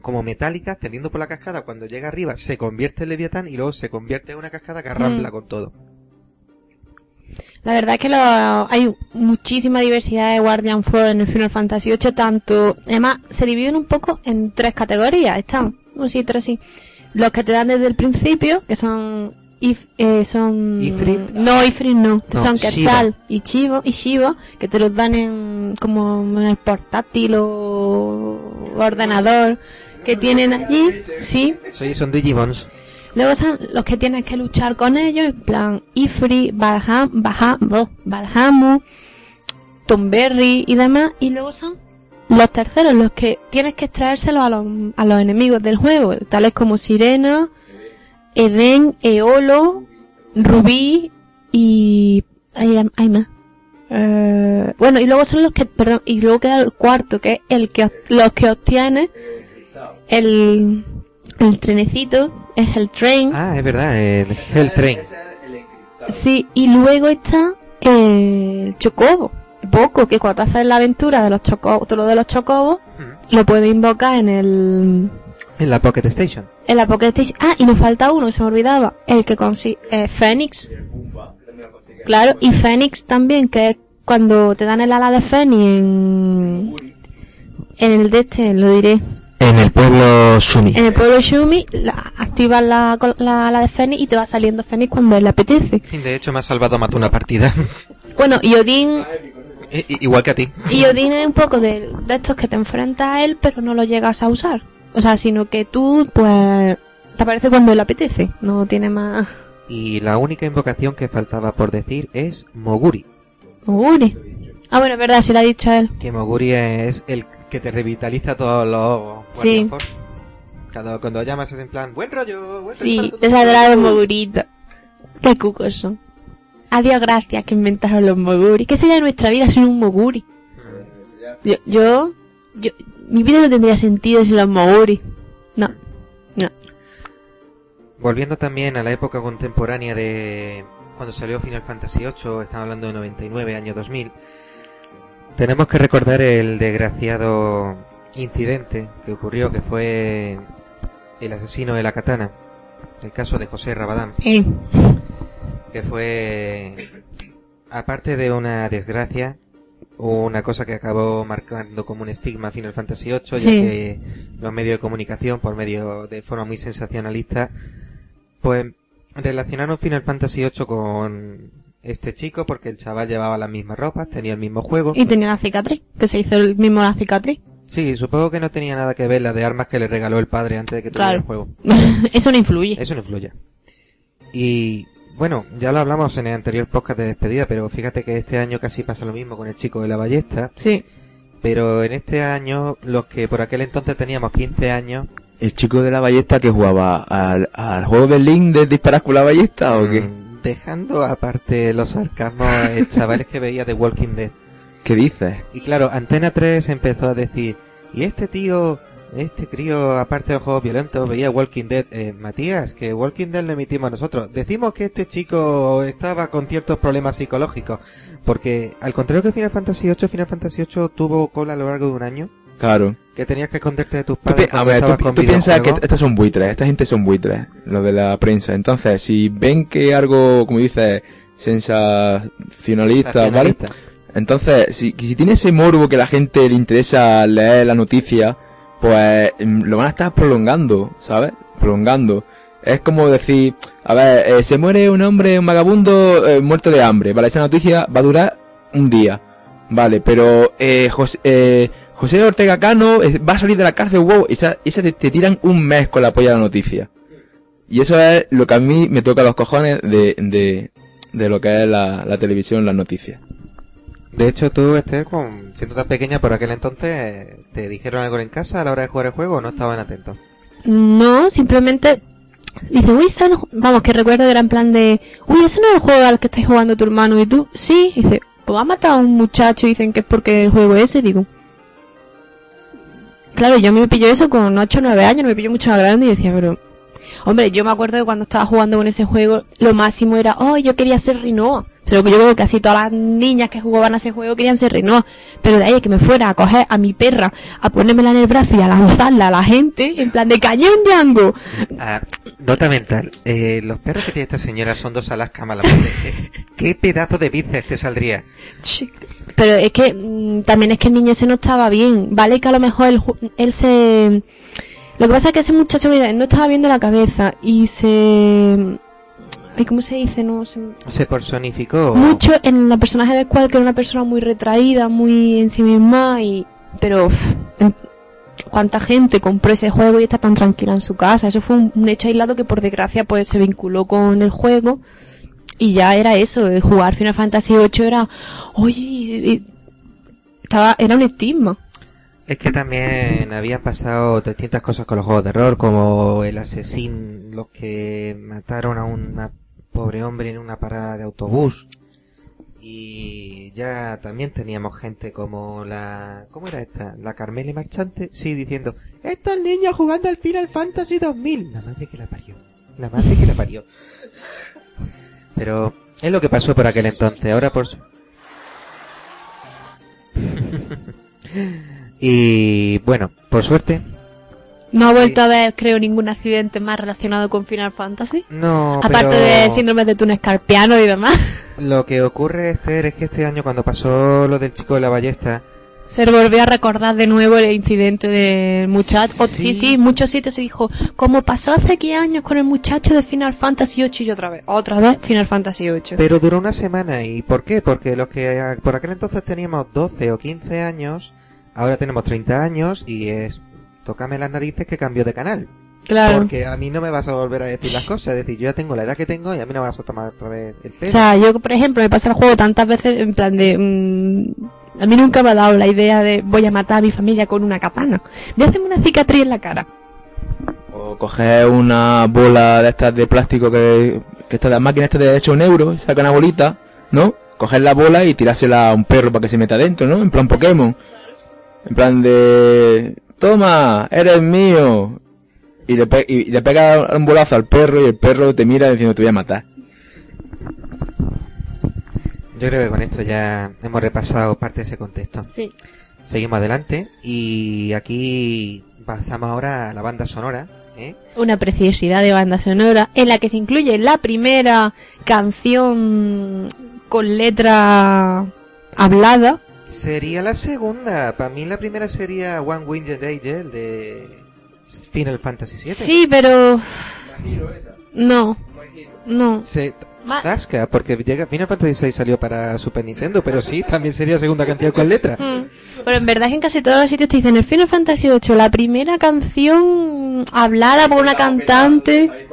como metálica ascendiendo por la cascada, cuando llega arriba se convierte en Leviatán y luego se convierte en una cascada que arrambla Mm. con todo. La verdad es que lo- hay muchísima diversidad de Guardian Force en el Final Fantasy VIII, tanto, además se dividen un poco en tres categorías, están, no sí, tres sí, los que te dan desde el principio, que son, if, eh, son, Ifrit. no, Ifrit no, No, son Shiva. Quetzal y Chivo, y Shivo, que te los dan en, como en el portátil o ordenador que tienen allí, sí, Sí, son Digimons. Luego son los que tienes que luchar con ellos, en plan Ifri, Barham, Baha- bo- Barhamu, Tomberry y demás. Y luego son los terceros, los que tienes que extraérselos a los, a los enemigos del juego, tales como Sirena, Eden, Eolo, Rubí y... Hay, hay más. Eh, bueno, y luego son los que, perdón, y luego queda el cuarto, que es el que, los que obtiene el, el trenecito, es el train. Ah, es verdad, el Hell Train. Sí, y luego está el chocobo. Poco, que cuando haces la aventura de los chocobos, lo de los chocobos, lo puedes invocar en el, En la Pocket Station. en la Pocket Station. Ah, y nos falta uno que se me olvidaba, el que consigue, eh, Fénix. Claro, y Fénix también, que es cuando te dan el ala de Fénix en, en el de este, lo diré, En el pueblo Sumi. en el pueblo Shumi, la, activas la, col- la ala de Fénix y te va saliendo Fénix cuando le apetece. De hecho, me ha salvado matar una partida. Bueno, y Odín, i- Igual que a ti. y Odín es un poco de, de estos que te enfrentas a él, pero no lo llegas a usar. O sea, sino que tú, pues, te aparece cuando le apetece. No tiene más. Y la única invocación que faltaba por decir es Moguri. Moguri. Ah, bueno, es verdad, si lo ha dicho él. Que Moguri es el que te revitaliza todos los Sí. Cada, cuando llamas es en plan, buen rollo, buen Sí, te saldrá de mundo". Mogurito. Qué cucos son. Adiós, gracias que inventaron los Moguri. ¿Qué sería nuestra vida sin un Moguri? Yo, yo, yo, mi vida no tendría sentido sin los Moguri. No. Volviendo también a la época contemporánea de, cuando salió Final Fantasy VIII, estamos hablando de 99, año 2000, tenemos que recordar el desgraciado incidente que ocurrió, que fue el asesino de la katana, el caso de José Rabadán, Sí. que fue, aparte de una desgracia, una cosa que acabó marcando como un estigma Final Fantasy VIII, ya que los medios de comunicación, por medio de forma muy sensacionalista, pues relacionaron Final Fantasy VIII con este chico porque el chaval llevaba las mismas ropas, tenía el mismo juego. Y tenía la cicatriz, que se hizo el mismo la cicatriz. Sí, supongo que no tenía nada que ver la de armas que le regaló el padre antes de que tuviera Claro. el juego. Eso no influye. Eso no influye. Y bueno, ya lo hablamos en el anterior podcast de despedida, pero fíjate que este año casi pasa lo mismo con el chico de la ballesta. Sí. Pero en este año, los que por aquel entonces teníamos 15 años, ¿El chico de la ballesta que jugaba al, al juego de Link de disparar con la ballesta o qué? mm, dejando aparte los sarcasmos, el chaval es que veía The Walking Dead. ¿Qué dices? Y claro, Antena 3 empezó a decir, y este tío, este crío, aparte de los juegos violentos, veía Walking Dead. Eh, Matías, que Walking Dead lo emitimos nosotros. Decimos que este chico estaba con ciertos problemas psicológicos. Porque, al contrario que Final Fantasy VIII, Final Fantasy VIII tuvo cola a lo largo de un año. Claro. Que tenías que esconderte de tus padres. a ver, tú, tú piensas que estos son buitres, esta gente son buitres, los de la prensa. Entonces, si ven que algo, como dices, sensacionalista, ¿vale? Entonces, si, si tiene ese morbo que la gente le interesa leer la noticia, pues mm, lo van a estar prolongando, ¿sabes? Prolongando. Es como decir, a ver, eh, se muere un hombre, un vagabundo, eh, muerto de hambre, ¿vale? Esa noticia va a durar un día, ¿vale? Pero eh, José, eh, José Ortega Cano va a salir de la cárcel, wow, esa, esa te, te tiran un mes con la polla de la noticia. Y eso es lo que a mí me toca los cojones de, de, de lo que es la, la televisión, las noticias. De hecho, tú, Esther, con, siendo tan pequeña por aquel entonces, ¿te dijeron algo en casa a la hora de jugar el juego o no estaban atentos? No, simplemente dice, uy, ese no-". vamos, que recuerdo que era en plan de, uy, ese no es el juego al que estáis jugando tu hermano y tú, sí, y dice, pues ha matado a un muchacho y dicen que es porque el juego ese, digo. Claro, yo me pilló eso con 8 o 9 años, me pilló mucho más grande y decía, pero, hombre, yo me acuerdo de cuando estaba jugando con ese juego, lo máximo era, oh, yo quería ser Rinoa. Pero que yo creo que casi todas las niñas que jugaban a ese juego querían ser Rinoa. Pero de ahí que me fuera a coger a mi perra, a ponérmela en el brazo y a lanzarla a la gente, en plan de cañón Django. Ah, nota mental. Eh, los perros que tiene esta señora son dos Alaska Malamute. ¿Qué pedazo de bíceps te saldría? Pero es que mm, también es que el niño ese no estaba bien. Vale que a lo mejor él, él se... Lo que pasa es que ese muchacho él no estaba viendo la cabeza y se... Ay, ¿Cómo se dice? No, se... Se personificó. Mucho en el personaje de Squall, que era una persona muy retraída, muy en sí misma y... Pero... uf, en- ¿Cuánta gente compró ese juego y está tan tranquila en su casa? Eso fue un, un hecho aislado que por desgracia pues se vinculó con el juego y ya era eso, el jugar Final Fantasy VIII era, oye, estaba, era un estigma. Es que también habían pasado distintas cosas con los juegos de terror, como el asesino, los que mataron a un pobre hombre en una parada de autobús. Y ya también teníamos gente como la... ¿Cómo era esta? La Carmele Marchante, sí, diciendo, estos niños jugando al Final Fantasy 2000. La madre que la parió. La madre que la parió. Pero es lo que pasó por aquel entonces. Ahora por... su- y bueno, por suerte, No ha vuelto a ver, creo, ningún accidente más relacionado con Final Fantasy. no. Aparte pero de síndrome de túnel escarpiano y demás. Lo que ocurre, Esther, es que este año cuando pasó lo del chico de la ballesta, Se volvió a recordar de nuevo el incidente del muchacho. O- Sí. sí, sí, en muchos sitios se dijo, como pasó hace 15 años con el muchacho de Final Fantasy VIII y otra vez, otra vez Final Fantasy VIII. pero duró una semana. ¿Y por qué? Porque los que ah, por aquel entonces teníamos 12 o 15 años, ahora tenemos 30 años y es... Tócame las narices que cambio de canal. Claro. Porque a mí no me vas a volver a decir las cosas. Es decir, yo ya tengo la edad que tengo y a mí no me vas a tomar otra vez el pelo. O sea, yo, por ejemplo, me pasa el juego tantas veces en plan de... mm, a mí nunca me ha dado la idea de voy a matar a mi familia con una katana. Voy a hacerme una cicatriz en la cara. O coger una bola de estas de plástico que, que está la máquina esta de hecho un euro, saca una bolita, ¿no? Coger la bola y tirársela a un perro para que se meta dentro, ¿no? En plan Pokémon. En plan de... Toma, eres mío. Y le, pe- y le pega un bolazo al perro y el perro te mira diciendo te voy a matar. Yo creo que con esto ya hemos repasado parte de ese contexto. Sí. Seguimos adelante y aquí pasamos ahora a la banda sonora. ¿eh? Una preciosidad de banda sonora en la que se incluye la primera canción con letra hablada. Sería la segunda. Para mí la primera sería One Winged Angel de Final Fantasy VII. Sí, pero... No, no. Se tasca porque llega Final Fantasy VI salió para Super Nintendo, pero sí, también sería segunda canción con letra. Mm. Pero en verdad es que en casi todos los sitios te dicen el Final Fantasy VIII, la primera canción hablada por una cantante.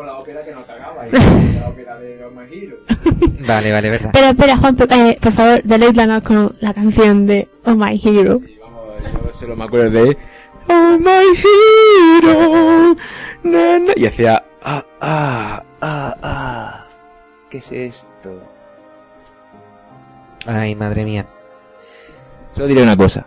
Vale, vale, verdad. Espera, espera, Juan, eh, por favor, deleítanos con la canción de Oh My Hero. Y vamos, yo solo me acuerdo de Oh my hero na, na", y hacía ah ah ah ah ¿qué es esto? Ay, madre mía. Solo diré una cosa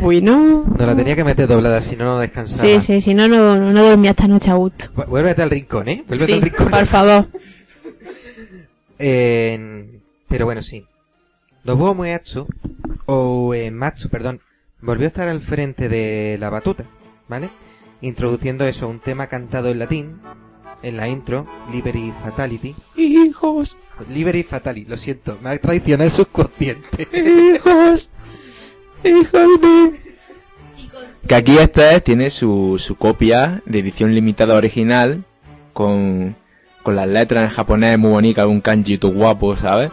Bueno. No la tenía que meter doblada, si no no descansaba. Sí, sí, si no, no, no dormía esta noche a gusto. Vu- Vuélvete al rincón, ¿eh? Vuélvete Sí, al rincón. por favor. En- Pero bueno, sí. Nobuo Uematsu, o Uematsu, perdón, volvió a estar al frente de la batuta, ¿vale? Introduciendo eso, un tema cantado en latín, en la intro, Liberty Fatality. hijos Liberty Fatality, lo siento, me ha traicionado el subconsciente. hijos hijos de que aquí esta tiene su, su copia de edición limitada original con, con las letras en japonés muy bonitas, un kanji todo guapo, ¿sabes?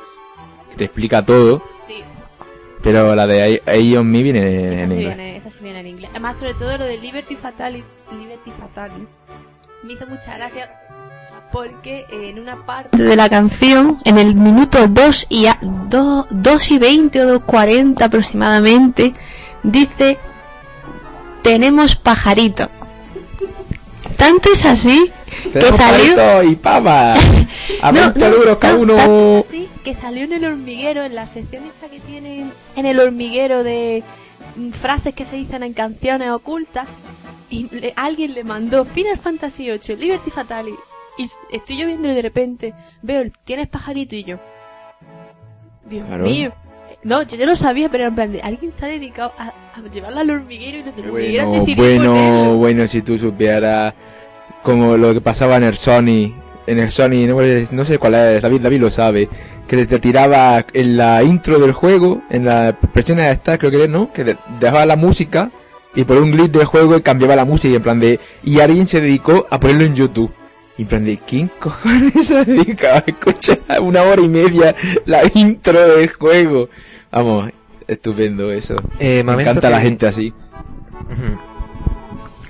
Te explica todo, Sí, pero la de on Me viene en, en esa sí inglés. viene, esa sí viene en inglés. Además, sobre todo lo de Liberty Fatality, Liberty Fatality me hizo mucha gracia porque en una parte de la canción, en el minuto 2 y, a, 2, 2 y 20 o 2.40 aproximadamente, dice, tenemos pajarito. Tanto es así que salió... y pava a 20 euros cada no, uno. tanto es así que salió en el hormiguero, en la sección esta que tienen en el hormiguero de mm, frases que se dicen en canciones ocultas. Y le- alguien le mandó Final Fantasy VIII, Liberty Fatality. Y estoy yo viendo y de repente veo, tienes pajarito y yo. Dios Claro. mío. No, yo ya lo sabía, pero en plan de, alguien se ha dedicado a, a llevarla al hormiguero y los del hormiguero han Bueno, decidido bueno, ponerlo. bueno, si tú supieras como lo que pasaba en el Sony, en el Sony, no, no sé cuál es, David, David lo sabe, que te tiraba en la intro del juego, en la presión de esta, creo que era, ¿no? Que dejaba la música y por un glitch del juego cambiaba la música y en plan de, y alguien se dedicó a ponerlo en YouTube. Y en plan de, ¿quién cojones se dedica a escuchar una hora y media la intro del juego? Vamos, estupendo eso. Eh, Me encanta la gente así.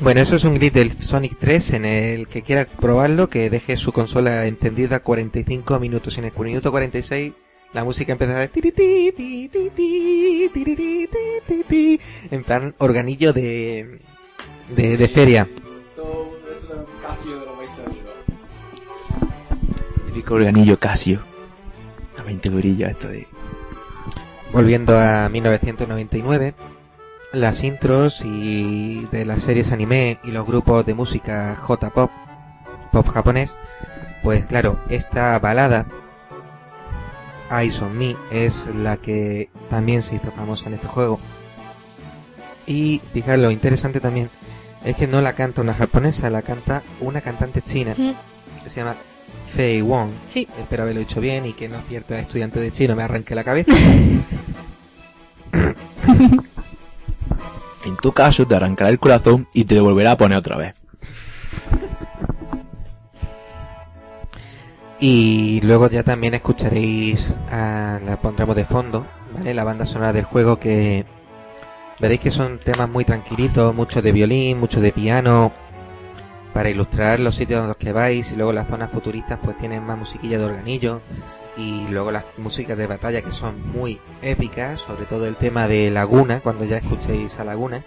Bueno, eso es un glitch del Sonic 3 en el que quiera probarlo, que deje su consola encendida 45 minutos. En el minuto 46 la música empieza a... En plan organillo de, de, de feria. Típico organillo Casio. A 20 durillas esto de... Volviendo a 1999 las intros y de las series anime y los grupos de música J-pop, pop japonés, pues claro, esta balada Eyes on Me es la que también se hizo famosa en este juego. Y fijaros, lo interesante también es que no la canta una japonesa, la canta una cantante china Mm, que se llama Fei Wong. Sí, Espero haberlo dicho bien y que no cierta estudiante de chino me arranque la cabeza. En tu caso te arrancará el corazón y te volverá a poner otra vez. Y luego ya también escucharéis, a, la pondremos de fondo, ¿vale? La banda sonora del juego que veréis que son temas muy tranquilitos, mucho de violín, mucho de piano, para ilustrar los sitios a los que vais y luego las zonas futuristas pues tienen más musiquilla de organillo y luego las músicas de batalla que son muy épicas, sobre todo el tema de Laguna, cuando ya escuchéis a Laguna,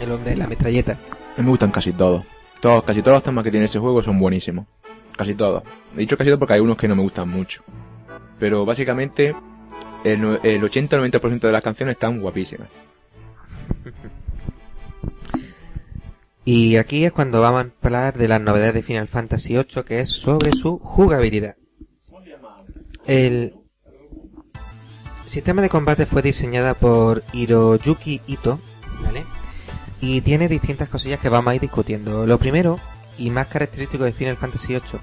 el hombre de la metralleta. Me gustan casi todos. Todos, casi todos los temas que tiene ese juego son buenísimos. Casi todos. He dicho casi todos porque hay unos que no me gustan mucho. Pero básicamente el, el 80-90% de las canciones están guapísimas. Y aquí es cuando vamos a hablar de las novedades de Final Fantasy VIII, que es sobre su jugabilidad. El sistema de combate fue diseñada por Hiroyuki Ito, ¿vale? Y tiene distintas cosillas que vamos a ir discutiendo. Lo primero, y más característico de Final Fantasy VIII,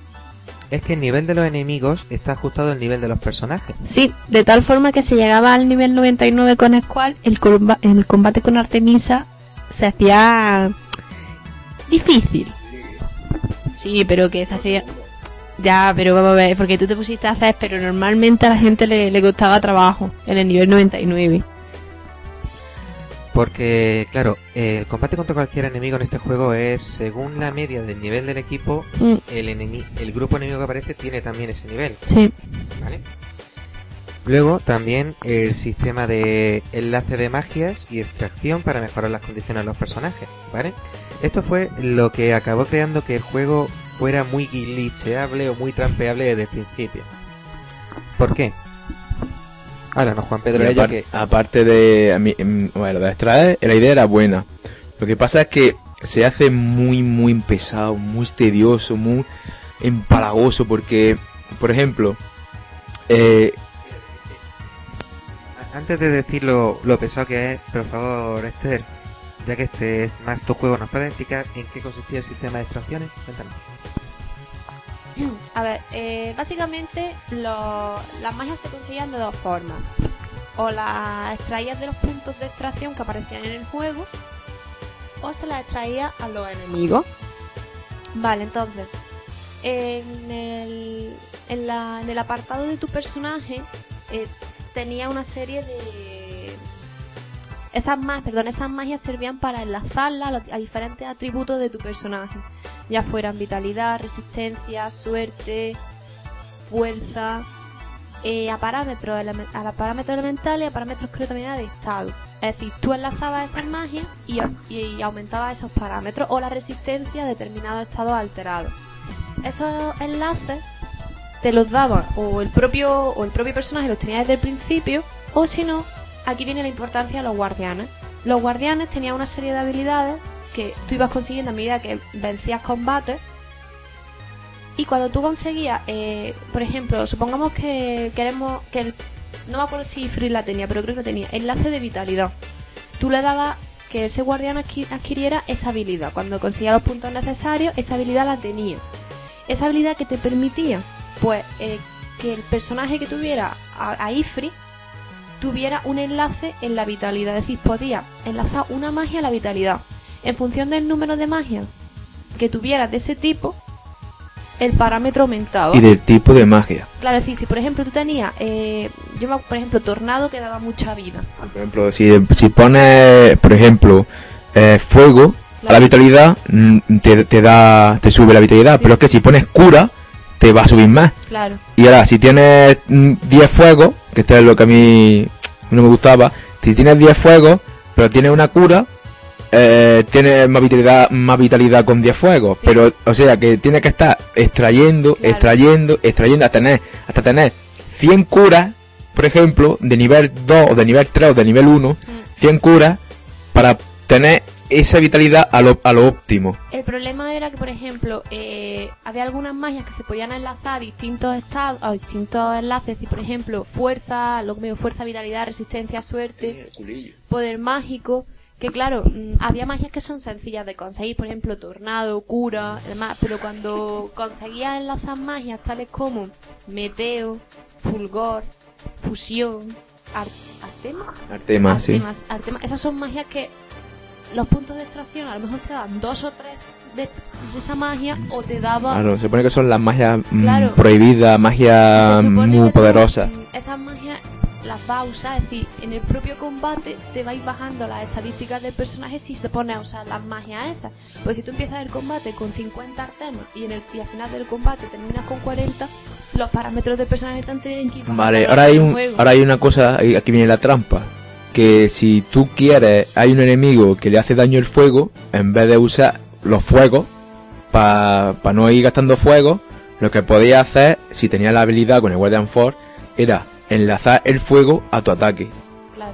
es que el nivel de los enemigos está ajustado al nivel de los personajes. Sí, de tal forma que se llegaba al nivel 99 con el, comba- el combate con Artemisa se hacía difícil. Sí, pero que se hacía... Ya, pero vamos a ver, porque tú te pusiste a hacer, pero normalmente a la gente le, le costaba trabajo en el nivel 99. Porque, claro, el combate contra cualquier enemigo en este juego es según la media del nivel del equipo, Mm, el, enemi- el grupo enemigo que aparece tiene también ese nivel, sí, ¿vale? Luego también el sistema de enlace de magias y extracción para mejorar las condiciones de los personajes, ¿vale? Esto fue lo que acabó creando que el juego fuera muy glitcheable o muy trampeable desde el principio. ¿Por qué? Háblanos, Juan Pedro, que Aparte de, a mí, em, bueno, de extraer, la idea era buena. Lo que pasa es que se hace muy, muy pesado, muy tedioso, muy empalagoso, porque, por ejemplo, eh, Antes de decir lo, lo pesado que es, por favor, Esther, ya que este es más tu juego, ¿nos puedes explicar en qué consistía el sistema de extracciones? Cuéntanos. A ver, eh, básicamente lo- las magias se conseguían de dos formas. O las extraías de los puntos de extracción que aparecían en el juego, o se las extraía a los enemigos. Vale, entonces, en el, en la- en el apartado de tu personaje eh, tenía una serie de... Esas, ma- perdón, esas magias servían para enlazarla a, diferentes atributos de tu personaje ya fueran vitalidad, resistencia, suerte, fuerza, eh, a parámetros a los parámetros elementales a parámetros creo también de estado. Es decir, tú enlazabas esas magias y, y aumentabas esos parámetros o la resistencia a determinados estados alterados. Esos enlaces te los daba o el propio o el propio personaje los tenía desde el principio o si no, aquí viene la importancia de los guardianes. Los guardianes tenían una serie de habilidades que tú ibas consiguiendo a medida que vencías combates. Y cuando tú conseguías, eh, por ejemplo, supongamos que queremos que el, no me acuerdo si Free la tenía, pero creo que tenía enlace de vitalidad. Tú le dabas que ese guardián adqui- adquiriera esa habilidad. Cuando conseguía los puntos necesarios, esa habilidad la tenía. Esa habilidad que te permitía, pues, eh, que el personaje que tuviera a, a Ifri tuviera un enlace en la vitalidad. Es decir, podía enlazar una magia a la vitalidad. En función del número de magias que tuvieras de ese tipo, el parámetro aumentaba. y del tipo de magia. Claro, es decir, si por ejemplo tú tenías, eh, yo por ejemplo, tornado que daba mucha vida. Por ejemplo, si, si pones, por ejemplo, eh, fuego a la vitalidad, mm, te, te da, te sube la vitalidad, Sí. pero es que si pones cura, te va a subir más. Claro, Y ahora, si tienes mm, 10 fuegos, que esto es lo que a mí no me gustaba, si tienes 10 fuegos, pero tienes una cura, eh, tienes más vitalidad, más vitalidad con 10 fuegos. Sí. Pero, o sea, que tienes que estar extrayendo, Claro. extrayendo, extrayendo hasta tener, hasta tener 100 curas, por ejemplo, de nivel 2 o de nivel 3 o de nivel 1, Mm. 100 curas, para tener esa vitalidad a lo, a lo óptimo. El problema era que, por ejemplo, eh, había algunas magias que se podían enlazar a distintos estados, a distintos enlaces, y por ejemplo, fuerza, lo que me digo, fuerza, vitalidad, resistencia, suerte, poder mágico, que claro, mm, había magias que son sencillas de conseguir, por ejemplo, tornado, cura, demás, pero cuando conseguías enlazar magias tales como meteo, fulgor, fusión, ar- artema, Artema, sí. Artemas, Artemas. Esas son magias que los puntos de extracción a lo mejor te dan dos o tres de, de esa magia o te daba Claro, se supone que son las magias mm, Claro. prohibidas, magias muy poderosas. esas magias las vas a usar, es decir, en el propio combate te vais bajando las estadísticas del personaje si te pones a usar las magias esas. Pues si tú empiezas el combate con 50 artemas y, en el, y al final del combate terminas con 40, los parámetros del personaje están teniendo que ir bajando Vale, ahora hay, un, ahora hay una cosa, aquí viene la trampa. Que si tú quieres, hay un enemigo que le hace daño el fuego, en vez de usar los fuegos, para no ir gastando fuego, lo que podías hacer, si tenías la habilidad con el Guardian Force, era enlazar el fuego a tu ataque. Claro.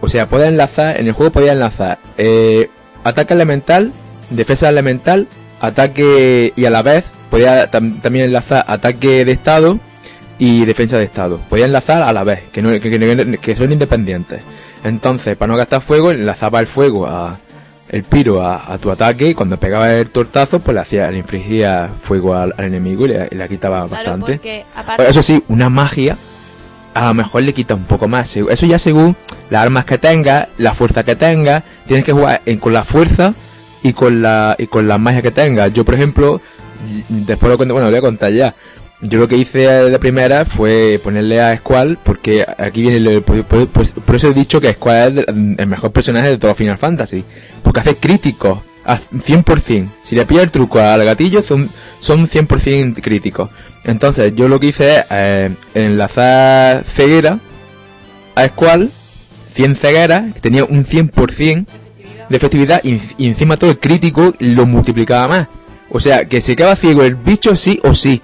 O sea, puedes enlazar, en el juego podías enlazar eh, ataque elemental defensa elemental, ataque y a la vez podía tam- también enlazar ataque de estado y defensa de estado. Podía enlazar a la vez, que, no, que, que- que son independientes. Entonces, para no gastar fuego, enlazaba el fuego a el piro a, a tu ataque y cuando pegaba el tortazo, pues le hacía, le infligía fuego al, al enemigo y le, quitaba Claro, bastante. aparte... Eso sí, una magia a lo mejor le quita un poco más. Eso ya según las armas que tengas, la fuerza que tengas, tienes que jugar en- con la fuerza y con la y con la magia que tengas. Yo, por ejemplo, después lo cuento, bueno, lo voy a contar ya. Yo lo que hice de primera fue ponerle a Squall, porque aquí viene el, por, por- eso he dicho que Squall es el, mejor personaje de todo Final Fantasy. Porque hace críticos, a 100%. Si le pilla el truco al gatillo, son, son 100% críticos. Entonces, yo lo que hice es eh, enlazar ceguera a Squall, 100 cegueras, que tenía un 100% de efectividad y, y encima todo el crítico lo multiplicaba más. O sea, que se quedaba ciego el bicho sí o sí.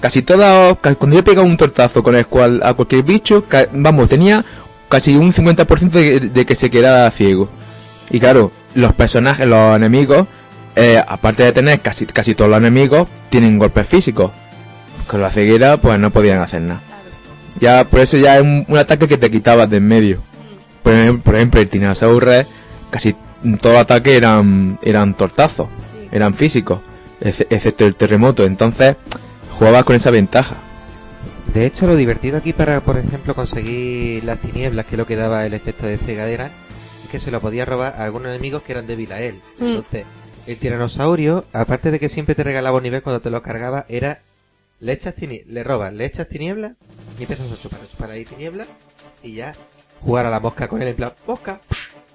Casi toda, ca- cuando yo pegaba un tortazo con el cual a cualquier bicho, vamos, tenía casi un 50% de, de que se quedara ciego. Y claro, los personajes, los enemigos, eh, aparte de tener casi, casi todos los enemigos, tienen golpes físicos. Con la ceguera, pues no podían hacer nada. Ya, por eso ya es un, un ataque que te quitabas de en medio. Por ejemplo, por ejemplo el Tiranosaurio Rex, casi todos los ataques eran, eran tortazos, Sí. eran físicos, ex- excepto el terremoto. Entonces, jugabas con esa ventaja. De hecho, lo divertido aquí para, por ejemplo, conseguir las tinieblas, que es lo que daba el efecto de cegadera, es que se lo podía robar a algunos enemigos que eran débiles a él. Mm. Entonces, el tiranosaurio, aparte de que siempre te regalaba un nivel cuando te lo cargaba, era le echas le robas, le echas tinieblas y empiezas a chupar, a chupar ahí tinieblas y ya jugar a la mosca con él en plan, mosca,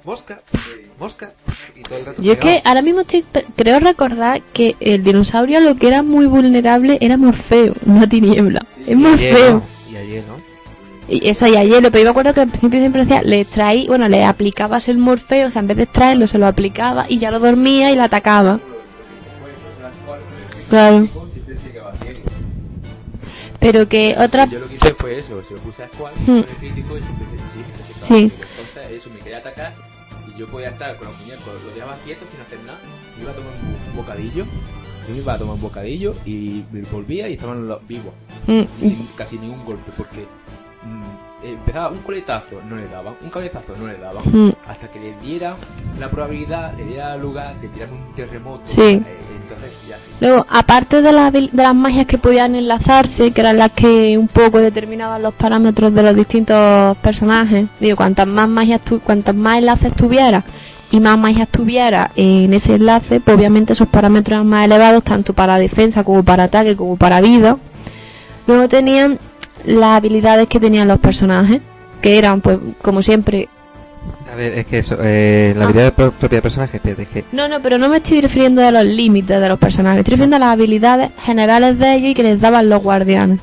mosca, mosca, y todo el rato Yo es que ahora mismo estoy, creo recordar que el dinosaurio lo que era muy vulnerable era Morfeo, no Tiniebla. Es Morfeo. y a hielo. Y eso y a hielo, pero yo me acuerdo que al principio siempre decía, le extraí, bueno, le aplicabas el Morfeo, o sea, en vez de extraerlo, se lo aplicaba y ya lo dormía y lo atacaba. Claro. Pero que otra... Yo lo que hice fue eso, se lo puse a Squall, Hmm. crítico y siempre se- sí. Entonces eso me quería atacar yo podía estar con los muñecos, lo dejaba quieto sin hacer nada, me iba a tomar un, un bocadillo, yo me iba a tomar un bocadillo y me volvía y estaban los vivos, Mm, sin casi ningún golpe, porque empezaba un coletazo, no le daban, un cabezazo, no le daban, mm, hasta que le diera la probabilidad, le diera lugar de tirar un terremoto, Sí. eh, entonces ya sí. Luego, aparte de, la de las magias que podían enlazarse, que eran las que un poco determinaban los parámetros de los distintos personajes, digo, cuantas más magias tu- cuantos más enlaces tuviera y más magias tuviera en ese enlace, pues obviamente esos parámetros eran más elevados, tanto para defensa como para ataque como para vida. Luego tenían las habilidades que tenían los personajes, que eran, pues, como siempre, A ver, es que eso, eh, la Ah. habilidad pro- propia del personaje, espérate, es que No, no, pero no me estoy refiriendo a los límites de los personajes, me estoy refiriendo a las habilidades generales de ellos y que les daban los guardianes.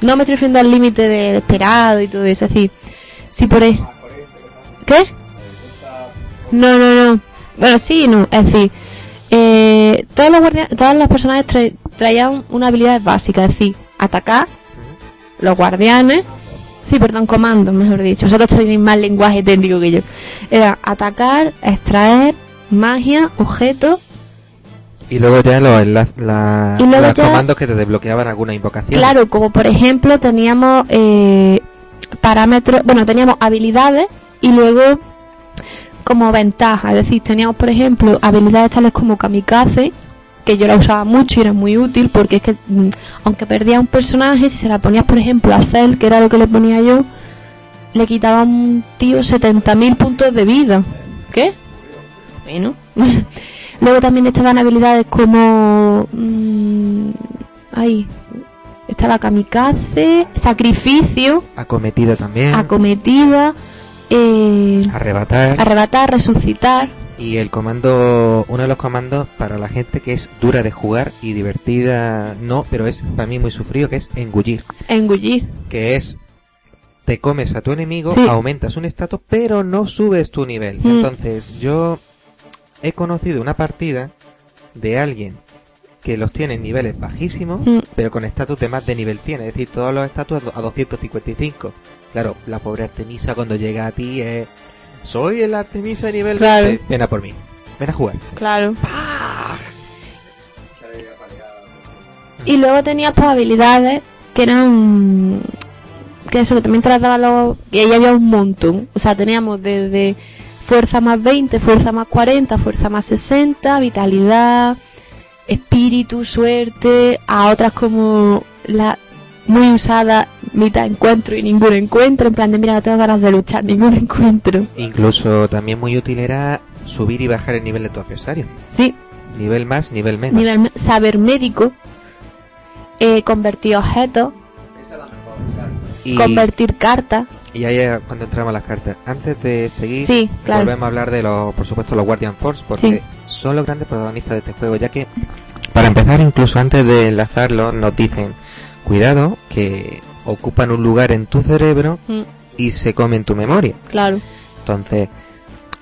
No me estoy refiriendo al límite de esperado y todo eso, es decir, si por ahí... ¿Qué? No, no, no. Bueno, sí no, es decir, eh, todos los guardianes, todos los personajes tra- traían una habilidad básica, es decir, atacar, los guardianes, sí, perdón, comandos, mejor dicho, vosotros tenéis más lenguaje técnico que yo. Era atacar, extraer, magia, objetos, Y luego ya los, la- luego los ya- comandos que te desbloqueaban alguna invocación. Claro, como por ejemplo teníamos eh, parámetros, bueno, teníamos habilidades y luego como ventaja, es decir, teníamos por ejemplo habilidades tales como kamikaze, que yo la usaba mucho y era muy útil porque es que mm, aunque perdía un personaje, si se la ponías por ejemplo a Cell, que era lo que le ponía yo, le quitaba a un tío 70.000 puntos de vida. ¿Qué? Bueno. Luego también estaban habilidades como... mm, ay, estaba kamikaze, sacrificio, Acometida también. acometida, eh, arrebatar. arrebatar, resucitar. Y el comando, uno de los comandos para la gente que es dura de jugar y divertida, no, pero es para mí muy sufrido, que es engullir. Engullir. Que es, te comes a tu enemigo, Sí. aumentas un estatus, pero no subes tu nivel. Mm. Entonces, yo he conocido una partida de alguien que los tiene en niveles bajísimos, Mm. pero con estatus de más de nivel tiene, es decir, todos los estatus a 255. Claro, la pobre Artemisa cuando llega a ti es... Soy el Artemisa de nivel Claro. 20, pena por mí. ven a jugar. Claro. Y luego tenías pues habilidades que eran que eso que también trataba los que ahí había un montón. O sea, teníamos desde fuerza más 20, fuerza más 40, fuerza más 60, vitalidad, espíritu, suerte, a otras como la muy usada mitad encuentro y ningún encuentro, en plan de mira, no tengo ganas de luchar, ningún encuentro. Incluso también muy útil era subir y bajar el nivel de tu adversario. Sí, Nivel más, nivel menos. nivel saber médico, eh, convertir objetos, y, convertir cartas. y ahí es cuando entramos a las cartas. Antes de seguir, Sí, claro. volvemos a hablar de los, por supuesto, los Guardian Force, porque Sí. son los grandes protagonistas de este juego, ya que, para empezar, incluso antes de enlazarlo, nos dicen, cuidado, que ocupan un lugar en tu cerebro Mm, y se comen tu memoria. claro. Entonces,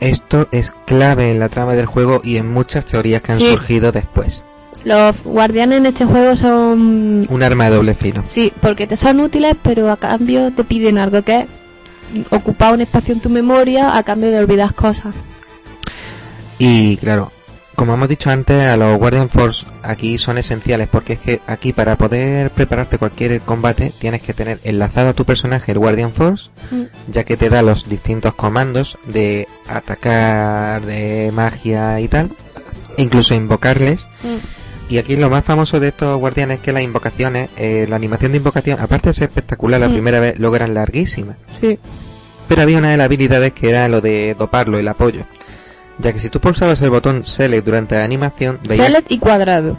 esto es clave en la trama del juego y en muchas teorías que han Sí. surgido después. Los guardianes en este juego son Un arma de doble filo. Sí, porque te son útiles, pero a cambio te piden algo que es ocupar un espacio en tu memoria a cambio de olvidar cosas. Y claro, como hemos dicho antes, a los Guardian Force aquí son esenciales porque es que aquí para poder prepararte cualquier combate tienes que tener enlazado a tu personaje el Guardian Force, Mm, ya que te da los distintos comandos de atacar, de magia y tal, e incluso invocarles. mm, Y aquí lo más famoso de estos guardianes es que las invocaciones, eh, la animación de invocación, aparte de ser espectacular la Mm. primera vez, luego eran larguísimas. Sí, Pero había una de las habilidades que era lo de doparlo, el apoyo. Ya que si tú pulsabas el botón Select durante la animación, veías select y cuadrado.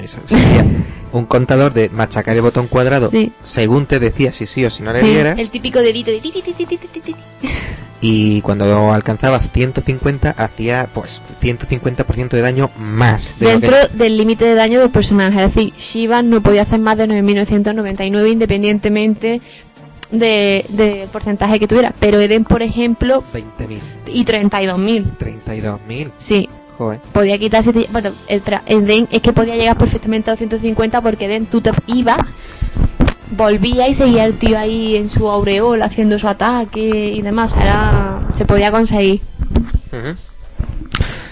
eso, sería un contador de machacar el botón cuadrado Sí. según te decía si sí o si no le Sí, dieras. el típico dedito de. Y cuando alcanzabas 150, hacía pues 150% de daño más. De lo que- Dentro del límite de daño del personaje. Es decir, Shiva no podía hacer más de 9.999 independientemente de- del porcentaje que tuviera. Pero Eden, por ejemplo, 20.000, y 32.000. 32.000. Sí, Joder. podía quitarse bueno espera, Eden es que podía llegar perfectamente a 250 porque Eden tú te ibas volvía y seguía el tío ahí en su aureola haciendo su ataque y demás era se podía conseguir Ujú.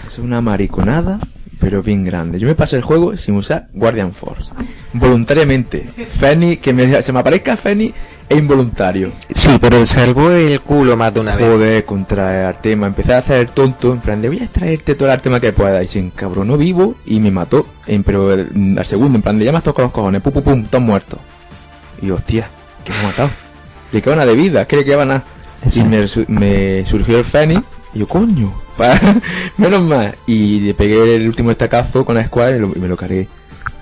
Es una mariconada, pero bien grande. Yo me pasé el juego sin usar Guardian Force. Voluntariamente. Feni, que me, se me aparezca Feni es involuntario. Sí, pero salvó el culo más de una vez. Joder, contra Artema. Empecé a hacer el tonto, en plan de voy a extraerte todo el Artema que pueda. Y se encabronó vivo y me mató. En, pero el- al segundo, en plan de ya me has tocado los cojones, pum pum pum, todos muertos. Y hostia, que me ha matado. Le queda una de vida, cree que van a. Y me, me surgió el Feni. Y yo, coño, menos mal. Y le pegué el último estacazo con la escuadra y, lo- y me lo cargué.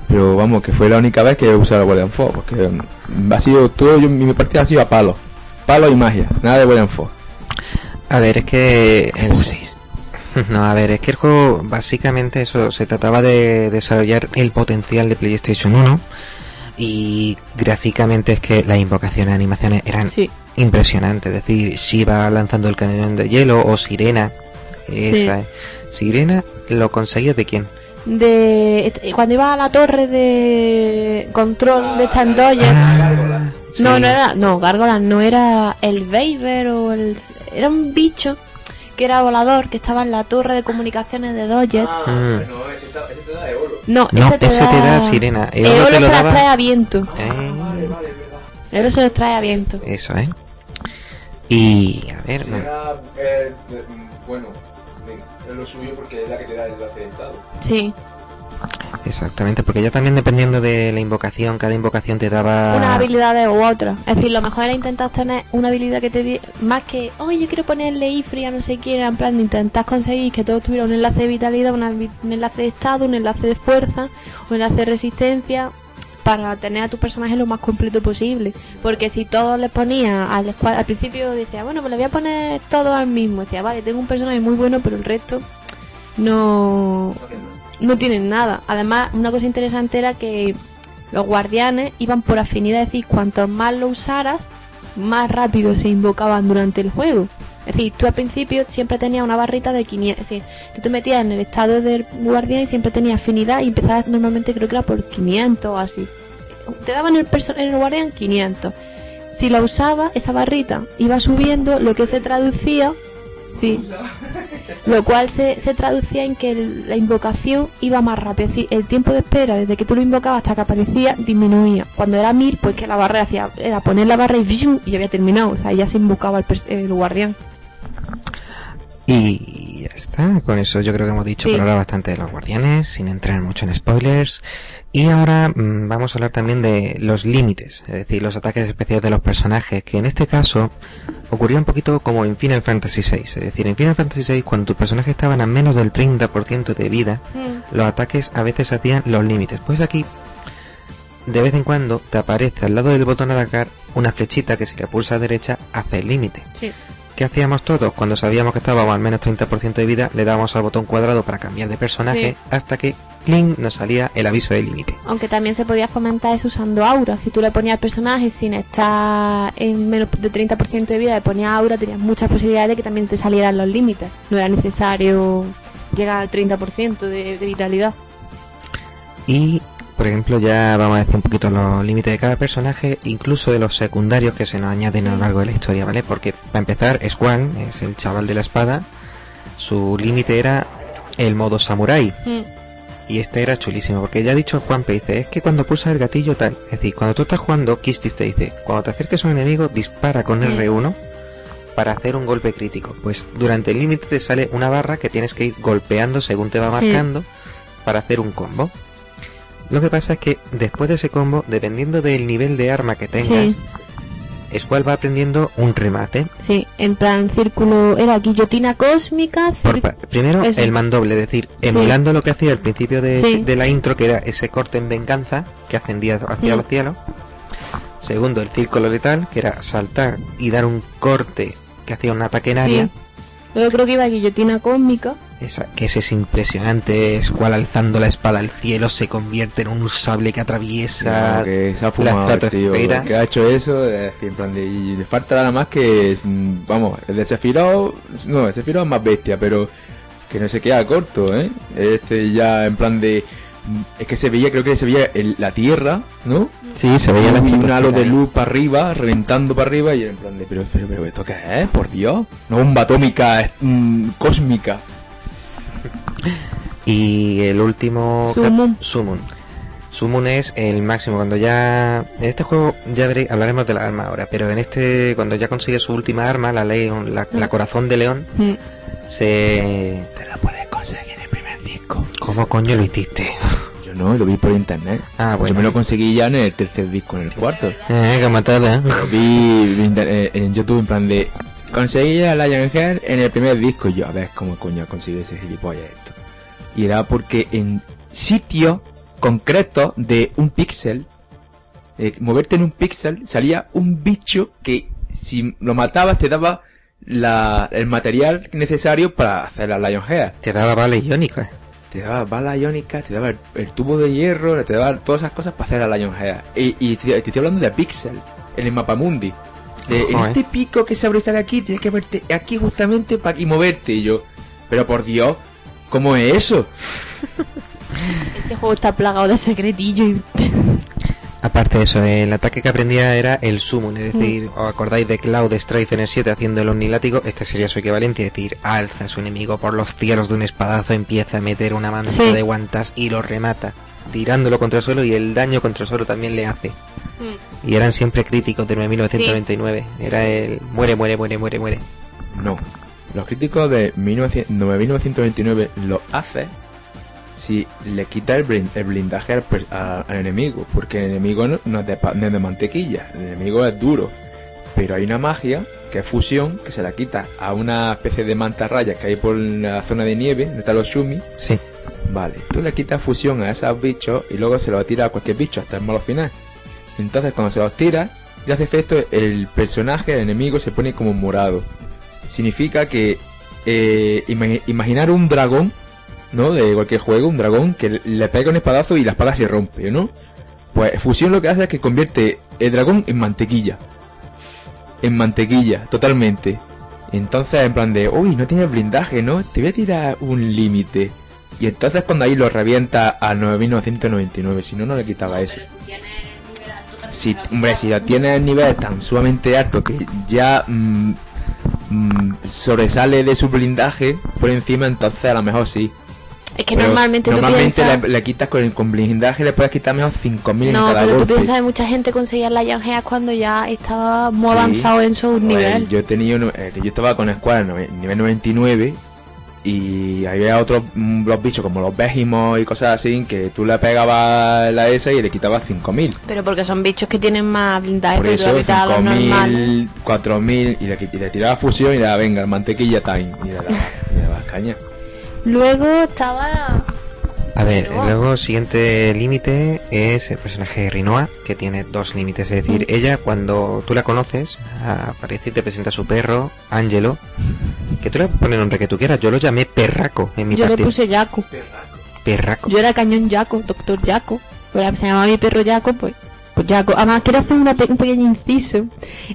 Pero vamos, que fue la única vez que he usado el Guardian Force. Porque mm, ha sido todo, yo, mi partida ha sido a palo. Palo y magia, nada de Guardian Force. A ver, es que... el- No, a ver, es que el juego básicamente eso se trataba de desarrollar el potencial de PlayStation 1 y gráficamente es que las invocaciones, animaciones eran sí impresionantes, es decir, Shiva lanzando el cañón de hielo o Sirena, esa es. Sirena lo conseguías de quién? de cuando iba a la torre de control de Chandoyer Ah, sí. no no era no Gárgolas no era el Vader o el era un bicho que era volador que estaba en la torre de comunicaciones de Dodger Mm. no, ese, te da de oro. no, No, ese te ese da, te da Sirena. el Eolo oro te lo se las trae a viento Eh, el oro se los trae a viento eso, ¿eh? Y, a ver, no. eh, bueno, es lo suyo porque es la que te da el enlace de estado. sí exactamente, porque ya también dependiendo de la invocación, cada invocación te daba... unas habilidades u otras. Es decir, lo mejor era intentar tener una habilidad que te di más que, oh, yo quiero ponerle Ifri a no sé quién, en plan de intentar conseguir que todo tuviera un enlace de vitalidad, una un enlace de estado, un enlace de fuerza, un enlace de resistencia, para tener a tu personaje lo más completo posible. Porque si todos le ponía al, al principio decía, bueno, pues le voy a poner todo al mismo. Decía, vale, tengo un personaje muy bueno, pero el resto no, no tienen nada. Además, una cosa interesante era que los guardianes iban por afinidad, es decir, cuanto más lo usaras, más rápido se invocaban durante el juego. Es decir, tú al principio siempre tenías una barrita de 500, es decir, tú te metías en el estado del guardián y siempre tenías afinidad y empezabas normalmente creo que era por 500 o así. Te daban el, perso- el guardián 500. Si lo usaba, esa barrita iba subiendo, lo que se traducía Sí. Lo cual se, se traducía en que la invocación iba más rápido. Es decir, el tiempo de espera desde que tú lo invocabas hasta que aparecía disminuía. Cuando era 1000, pues que la barra hacía, era poner la barra y, y había terminado. O sea, ya se invocaba el, el guardián. Y ya está, con eso yo creo que hemos dicho Sí. por ahora bastante de los guardianes, sin entrar mucho en spoilers. Y ahora mm, vamos a hablar también de los límites, es decir, los ataques especiales de los personajes, que en este caso ocurría un poquito como en Final Fantasy VI. Es decir, en Final Fantasy VI, cuando tus personajes estaban a menos del 30% de vida, los ataques a veces hacían los límites. Pues aquí, de vez en cuando, te aparece al lado del botón atacar una flechita que si la pulsas a derecha hace el límite. Sí. ¿Qué hacíamos todos? Cuando sabíamos que estábamos al menos 30% de vida, le dábamos al botón cuadrado para cambiar de personaje Sí. hasta que cling nos salía el aviso de límite. Aunque también se podía fomentar eso usando aura. Si tú le ponías al personaje sin estar en menos de 30% de vida, le ponías aura, tenías muchas posibilidades de que también te salieran los límites. No era necesario llegar al 30% de, de vitalidad. Y, por ejemplo, ya vamos a decir un poquito los límites de cada personaje, incluso de los secundarios que se nos añaden a lo largo de la historia, ¿vale? Porque, para empezar, Swan es el chaval de la espada. Su límite era el modo samurai. Y este era chulísimo, porque ya ha dicho Juanpe, dice, es que cuando pulsas el gatillo tal, es decir, cuando tú estás jugando, Kistis te dice, cuando te acerques a un enemigo, dispara con Mm. R1 para hacer un golpe crítico. Pues durante el límite te sale una barra que tienes que ir golpeando según te va Sí. marcando para hacer un combo. Lo que pasa es que después de ese combo, dependiendo del nivel de arma que tengas, Sí. es cual va aprendiendo un remate. Sí, en plan círculo, era guillotina cósmica, Por primero Eso. el mandoble, es decir, emulando lo que hacía al principio de, Sí. de la intro, que era ese corte en venganza que ascendía hacia los cielos. Segundo, el círculo letal, que era saltar y dar un corte que hacía un ataque en área. sí. Luego creo que iba guillotina cósmica. Esa, que ese es impresionante, es cual alzando la espada al cielo se convierte en un sable que atraviesa No, que se ha fumado, la estratosfera. Que ha hecho eso, en plan de, y le falta nada más que, vamos, el de Sephiroth, no, el Sephiroth es más bestia, pero que no se queda corto, ¿eh? Este ya en plan de, es que se veía, creo que se veía el- la tierra, ¿no? Sí, se veía la un estratosfera halo de luz para arriba, reventando para arriba, y en plan de, pero, pero, pero, ¿esto qué es? Por Dios, una bomba atómica mm, cósmica. Y el último... Summon. Summon. Summon es el máximo. Cuando ya... En este juego ya veréis, hablaremos de la arma ahora, pero en este, cuando ya consigue su última arma, la león, la, la corazón de león, Mm. se... Te la puedes conseguir en el primer disco. ¿Cómo coño lo hiciste? Yo no, lo vi por internet. Ah, Yo bueno. me lo conseguí ya en el tercer disco, en el cuarto. Eh, que matado, ¿eh? Lo vi eh, en YouTube en plan de conseguí a Lionheart en el primer disco y yo a ver cómo coño conseguí ese gilipollas esto y era porque en sitio concreto de un píxel eh, moverte en un píxel salía un bicho que si lo matabas te daba la, el material necesario para hacer la Lionheart Te daba balas iónicas. te daba bala iónica, te daba el, el tubo de hierro, te daba todas esas cosas para hacer a Lionheart. Y, y te, te estoy hablando de Pixel, en el mapa mundi. De, en este pico que se abre aquí, tienes que verte aquí justamente para y moverte. Y yo, pero por Dios, ¿cómo es eso? Este juego está plagado de secretillos y... Aparte de eso, el ataque que aprendía era el summon, es decir, os acordáis de Cloud Strife en el 7 haciendo el omnilátigo, este sería su equivalente, es decir, alza a su enemigo por los cielos de un espadazo, empieza a meter una manta Sí. de guantas y lo remata, tirándolo contra el suelo y el daño contra el suelo también le hace. Mm. Y eran siempre críticos de 1999, era el muere, muere, muere, muere, muere. No. Los críticos de 1900 1929 lo hacen si le quita el, blin- el blindaje al, a- al enemigo, porque el enemigo no, no es de, pa- no es de mantequilla, el enemigo es duro. Pero hay una magia que es fusión que se la quita a una especie de mantarraya que hay por la zona de nieve, donde está los Shumi. Sí. Vale, tú le quitas fusión a esos bichos y luego se lo tira a cualquier bicho hasta el malo final. Entonces cuando se los tira y hace efecto, el personaje, el enemigo, se pone como morado. Significa que eh, ima- imaginar un dragón, ¿no? De cualquier juego, un dragón que le pega un espadazo y la espada se rompe, ¿no? Pues fusión lo que hace es que convierte el dragón en mantequilla. En mantequilla, totalmente. Entonces, en plan de, uy, no tiene blindaje, ¿no? Te voy a tirar un límite. Y entonces cuando ahí lo revienta a 9999, si no, no le quitaba eso. Si, hombre, si ya tiene el nivel tan sumamente alto que ya mm, mm, sobresale de su blindaje por encima, entonces a lo mejor sí. Es que Pero normalmente, normalmente tú piensas... le, le quitas con, el- con blindaje, le puedes quitar mejor 5.000 en No, cada pero tú piensas que mucha gente conseguía la Yangea cuando ya estaba muy Sí. avanzado en su Joder, nivel. Yo no- eh, yo estaba con Square nove- nivel 99 y había otros mm, los bichos como los Behemoth y cosas así que tú le pegabas la esa y le quitabas 5000. Pero porque son bichos que tienen más blindaje, Por eso le quitas a los normales. 5000, 4000 y le, y le tiraba fusión y le daba venga, el mantequilla time y le daba, y le daba caña. Luego estaba... A ver, Rinoa. luego el siguiente límite es el personaje de Rinoa, que tiene dos límites. Es decir, Mm. ella cuando tú la conoces, aparece y te presenta a su perro, Angelo, que tú le poner el nombre que tú quieras. Yo lo llamé Perraco en mi Yo le puse Jaco. Perraco. Yo era Cañón Jaco, Doctor Jaco. Pero se llamaba mi perro Jaco, pues... Jaco. Además, quiero hacer una pe- un pequeño inciso.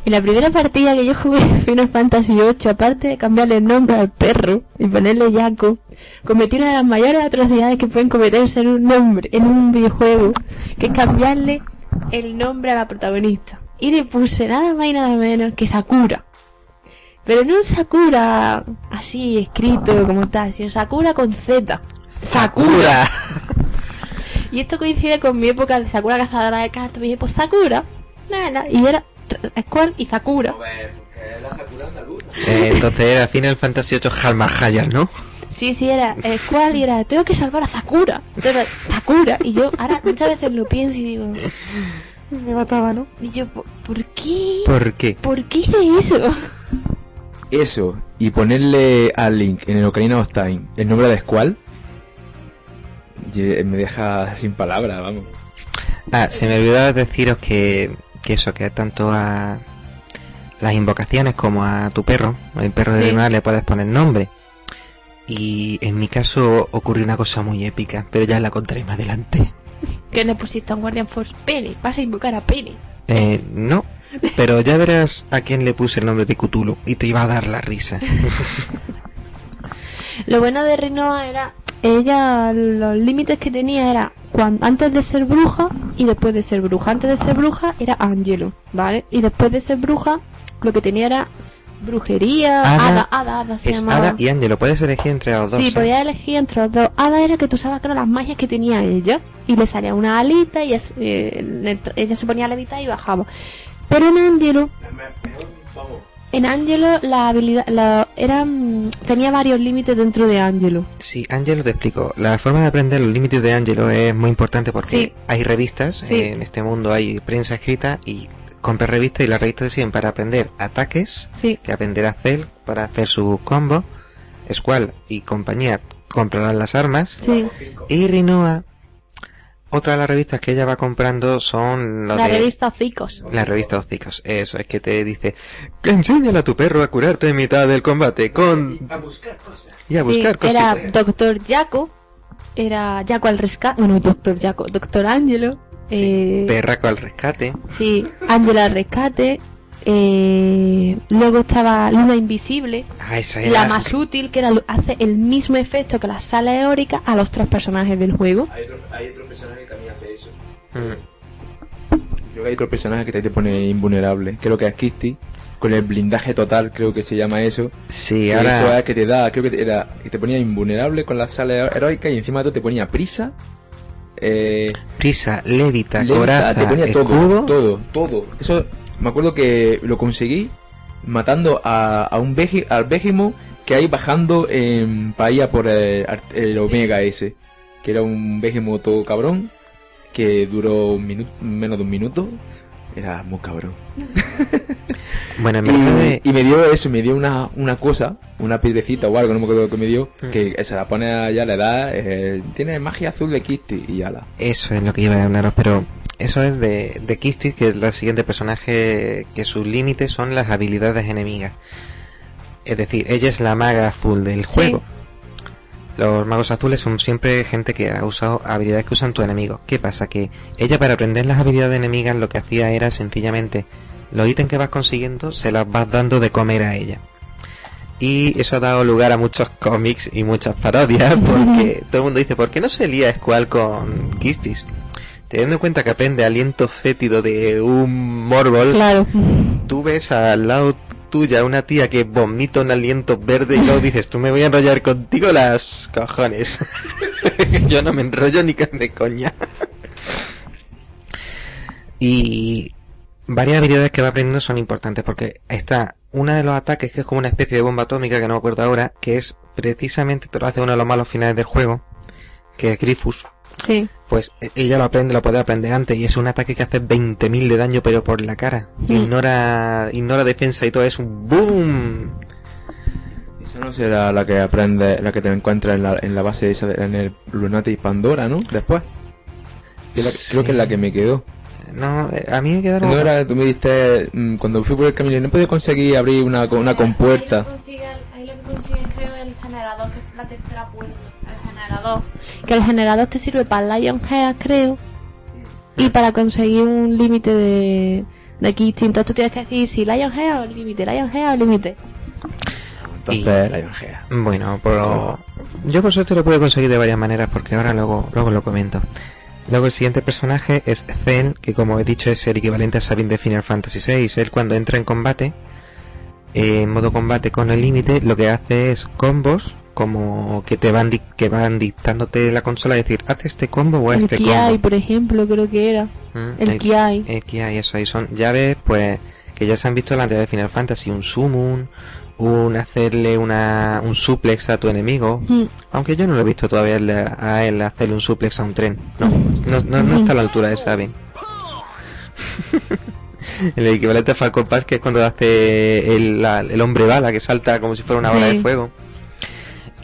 En la primera partida que yo jugué en Final Fantasy VIII, aparte de cambiarle el nombre al perro y ponerle Jaco, cometí una de las mayores atrocidades que pueden cometerse en un nombre, en un videojuego, que es cambiarle el nombre a la protagonista. Y le puse nada más y nada menos que Sakura. Pero no un Sakura así escrito como tal, sino Sakura con Z. Sakura. Y esto coincide con mi época de Sakura cazadora de cartas. Y dije, pues Sakura. Nada, y era Squall y Sakura. Eh, entonces era Final Fantasy VIII Halmahayar, ¿no? Sí, sí, era Squall y era, tengo que salvar a Sakura. Entonces, Sakura. Y yo ahora muchas veces lo pienso y digo, me mataba, ¿no? Y yo, ¿por, por qué? ¿Por qué? ¿Por qué hice eso? Eso, y ponerle a Link en el Ocarina of Time el nombre de Squall, me deja sin palabras, vamos. Ah, se me olvidó deciros que, que eso, que tanto a las invocaciones como a tu perro, el perro de Sí. Rinoa, le puedes poner nombre. Y en mi caso ocurrió una cosa muy épica, pero ya la contaré más adelante. Que le pusiste a un Guardian Force Penny. Vas a invocar a Penny. Eh, no, pero ya verás a quién le puse el nombre de Cthulhu y te iba a dar la risa. Lo bueno de Rinoa era, ella, los límites que tenía era cuan- antes de ser bruja y después de ser bruja. Antes de ser bruja era Angelo, ¿vale? Y después de ser bruja, lo que tenía era brujería, Hada. hada, hada, hada se Es llamaba. Ada y Angelo, puedes elegir entre los dos. Sí, ¿eh? podía elegir entre los dos. Hada era que tú sabes que eran las magias que tenía ella. Y le salía una alita y ella, se- eh, le- ella se ponía a levitar y bajaba. Pero en Angelo, en Angelo la habilidad, la, eran, tenía varios límites dentro de Angelo. Sí, Angelo te explico. La forma de aprender los límites de Angelo es muy importante porque Sí. hay revistas, Sí. eh, en este mundo hay prensa escrita y compras revistas y las revistas te sirven para aprender ataques, Sí. que aprenderá Cell para hacer sus combos, Squall y compañía comprarán las armas Sí. y Rinoa, otra de las revistas que ella va comprando son los La de... revista Cicos. La revista Hocicos, eso es que te dice que enséñale a tu perro a curarte en mitad del combate con... A buscar cosas. y a Sí, buscar era cositas. Doctor Jaco, era Jaco al rescate, bueno, Doctor Jaco, Doctor Angelo, eh, Perraco al rescate. sí, Angelo al rescate, eh, luego estaba Luna Invisible, Ah, esa era... la más útil, que era, hace el mismo efecto que las salas eólicas a los tres personajes del juego. Hay otro, hay otro personaje que también hace eso. Mm. Creo que hay otro personaje que te pone invulnerable. Creo que es Kitty. Con el blindaje total, creo que se llama eso. Sí, Que ahora... Eso es que te da, creo que te, era, que te ponía invulnerable con la sala heroica y encima de todo te ponía prisa. Eh, Prisa, lévita, lenta, coraza, te ponía escudo. todo, todo, todo. Eso, me acuerdo que lo conseguí matando a, a un veje, al que hay bajando en para ir a por el, el Omega ese. Que era un Vegemo todo cabrón. Que duró un minuto, menos de un minuto. Era muy cabrón. Bueno. Y, y me dio eso, me dio una, una cosa, una piedrecita o algo, no me acuerdo lo que me dio, Mm. que se la pone allá, le da, eh, tiene magia azul de Kitty y ala. Eso es lo que iba a hablaros, pero eso es de, de Kistis, que es la siguiente personaje que sus límites son las habilidades enemigas. Es decir, ella es la maga azul del juego. Los magos azules son siempre gente que ha usado habilidades que usan tus enemigos. ¿Qué pasa? Que ella para aprender las habilidades enemigas lo que hacía era sencillamente los ítems que vas consiguiendo se las vas dando de comer a ella. Y eso ha dado lugar a muchos cómics y muchas parodias porque todo el mundo dice, ¿por qué no se lía Squall con Kistis? Teniendo en cuenta que aprende aliento fétido de un Morbol, Claro. tú ves al lado tuya, una tía que vomita un aliento verde y luego dices, tú me voy a enrollar contigo las cojones. Yo no me enrollo ni de coña. y varias habilidades que va aprendiendo son importantes porque está una de los ataques que es como una especie de bomba atómica que no me acuerdo ahora, que es precisamente te lo hace uno de los malos finales del juego, que es Grifus. Sí. Pues e- ella lo aprende, lo puede aprender antes y es un ataque que hace 20.000 de daño pero por la cara. Mm. Ignora, ignora defensa y todo, es un boom. Eso no será la que aprende, la que te encuentras en la, en la base esa, en el Lunatic Pandora, ¿no? Después. Que es la que- Sí. Creo que es la que me quedó. No, eh, a mí me quedaron... No era, tú me diste, mm, cuando fui por el camino, no podía conseguir abrir una, una compuerta. Creo el generador, que es la tercera puerta. El generador. Que el generador te sirve para el Lion Head, creo. Y para conseguir un límite de, de key distintos. Tú tienes que decir si Lion Head o el límite, Lion Head o límite. Entonces, Iongea. Bueno, pero yo por suerte lo puedo conseguir de varias maneras porque ahora luego, luego lo comento. Luego el siguiente personaje es Zen, que como he dicho es el equivalente a Sabine de Final Fantasy VI. Él cuando entra en combate, en modo combate con el límite, lo que hace es combos como que te van di- que van dictándote la consola, decir, haz este combo o el este Kiai, combo. por ejemplo, creo que era. Mm, El Kiai. el Kiai, eso ahí son llaves, pues que ya se han visto en la anterior de Final Fantasy, un summon, un hacerle una un suplex a tu enemigo, Mm. aunque yo no lo he visto todavía el- a él hacerle un suplex a un tren. No, no, no, no está a la altura de Sabin. el equivalente a Falcon Pass que es cuando hace el, la- el hombre bala que salta como si fuera una bola Sí. de fuego.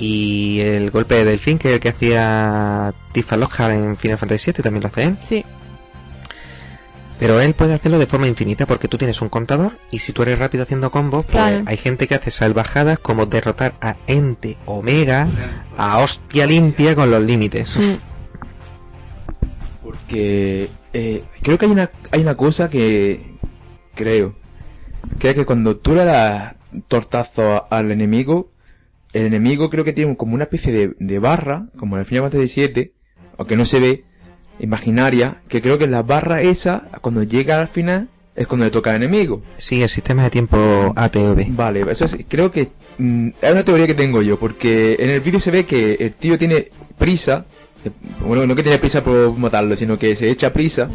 Y el golpe de Delfín que es el que hacía Tifa Lockhart en Final Fantasy VII también lo hace él. Sí. Pero él puede hacerlo de forma infinita porque tú tienes un contador y si tú eres rápido haciendo combos, pues Claro. hay gente que hace salvajadas como derrotar a Ente Omega a hostia limpia con los límites. Porque eh, creo que hay una, hay una cosa que creo que es que cuando tú le das tortazo al enemigo, el enemigo creo que tiene como una especie de, de barra, como en el Final Fantasy VII, aunque no se ve, imaginaria, que creo que la barra esa, cuando llega al final, es cuando le toca al enemigo. Sí, el sistema de tiempo ATV. Vale, eso es, creo que mm, es una teoría que tengo yo, porque en el vídeo se ve que el tío tiene prisa, eh, bueno, no que tiene prisa por matarlo, sino que se echa prisa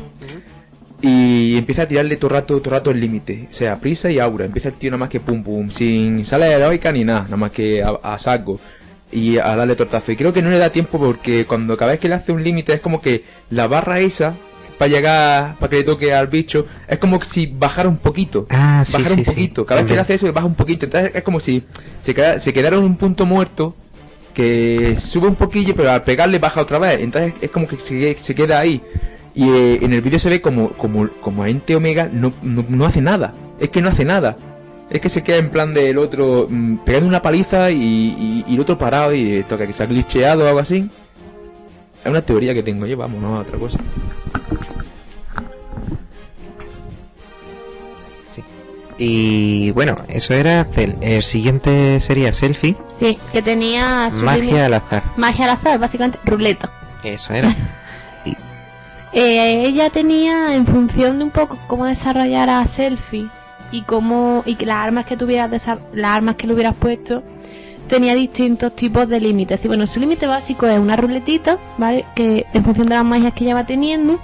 y empieza a tirarle todo rato, todo el rato el límite, o sea, prisa y aura, empieza el tío nada más que pum pum, sin sala heroica ni nada, nada más que a, a saco y a darle tortazo. Y creo que no le da tiempo porque cuando cada vez que le hace un límite es como que la barra esa para llegar, para que le toque al bicho, es como si bajara un poquito Ah, sí, bajar sí, un sí. poquito. Cada vez que él hace eso, baja un poquito. Entonces es como si se, queda, se quedara en un punto muerto que sube un poquillo, pero al pegarle baja otra vez. Entonces es como que se, se queda ahí. Y eh, en el vídeo se ve como, como, como Ente Omega no, no, no hace nada. Es que no hace nada. Es que se queda en plan del otro mm, pegando una paliza y, y, y el otro parado y esto que se ha glitcheado o algo así. Es una teoría que tengo yo, vamos, no a otra cosa. Sí. Y bueno, eso era Cell. El siguiente sería Selfie, Sí, que tenía magia al azar. magia al azar, básicamente ruleta. Eso era. Eh, ella tenía en función de un poco cómo desarrollar a selfie y cómo y que las armas que tuvieras las armas que le hubieras puesto tenía distintos tipos de límites. Y bueno, su límite básico es una ruletita, ¿vale? Que en función de las magias que ella va teniendo,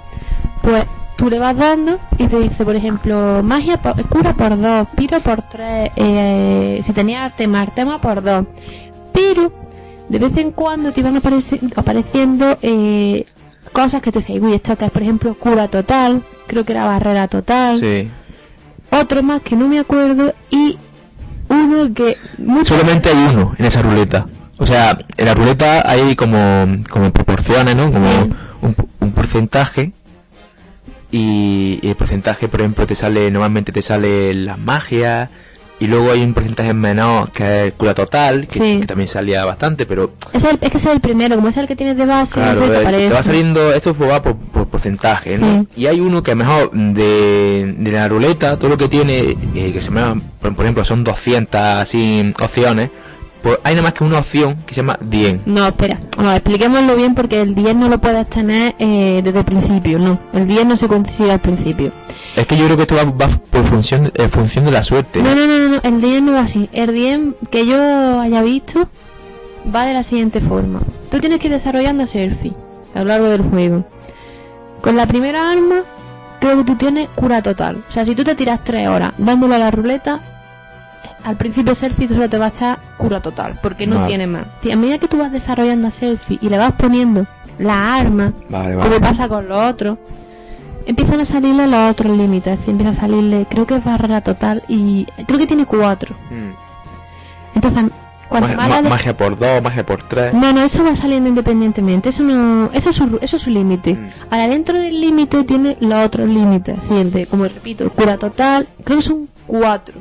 pues tú le vas dando y te dice, por ejemplo, magia por, cura por dos, piro por tres, eh, si tenía artema, artema por dos. Pero de vez en cuando te iban apareci- apareciendo eh, cosas que tú dices, uy, esto que es, por ejemplo, cura total, creo que era barrera total, Sí. otro más que no me acuerdo y uno que mucho Solamente hay uno en esa ruleta. O sea, en la ruleta hay como, como proporciones, ¿no? Como Sí. un, un porcentaje. Y, y el porcentaje, por ejemplo, te sale, normalmente te sale las magias. Y luego hay un porcentaje menor que es cura total, que, Sí. que también salía bastante, pero es, el- es que ese es el primero, como es el que tienes de base, claro, ese que eh, te va saliendo, esto va por, por porcentaje, ¿no? Sí. Y hay uno que es mejor de, de la ruleta, todo lo que tiene, eh, que se me por, por ejemplo son 200 así opciones, pues hay nada más que una opción que se llama Dien. No, espera, no, expliquémoslo bien porque el 10 no lo puedes tener eh, desde el principio, no. El 10 no se consigue al principio. Es que yo creo que esto va, va por función, eh, función de la suerte. No, no, no, no, no, el 10 no va así. El 10 que yo haya visto va de la siguiente forma. Tú tienes que ir desarrollando selfie a lo largo del juego. Con la primera arma, creo que tú tienes cura total. O sea, si tú te tiras 3 horas dándole a la ruleta, al principio selfie tú solo te va a echar cura total, porque no Vale. tiene más. A medida que tú vas desarrollando a selfie y le vas poniendo la arma, Vale, como vale. pasa con los otros, empiezan a salirle los otros límites. Empieza a salirle, creo que es barrera total y creo que tiene cuatro. Mm. Entonces, cuanto más ma- la de- magia por dos, magia por tres. No, no, eso va saliendo independientemente. Eso no, eso es su, eso es su límite. Mm. Ahora dentro del límite tiene los otros límites. Como repito, cura total, creo que son cuatro.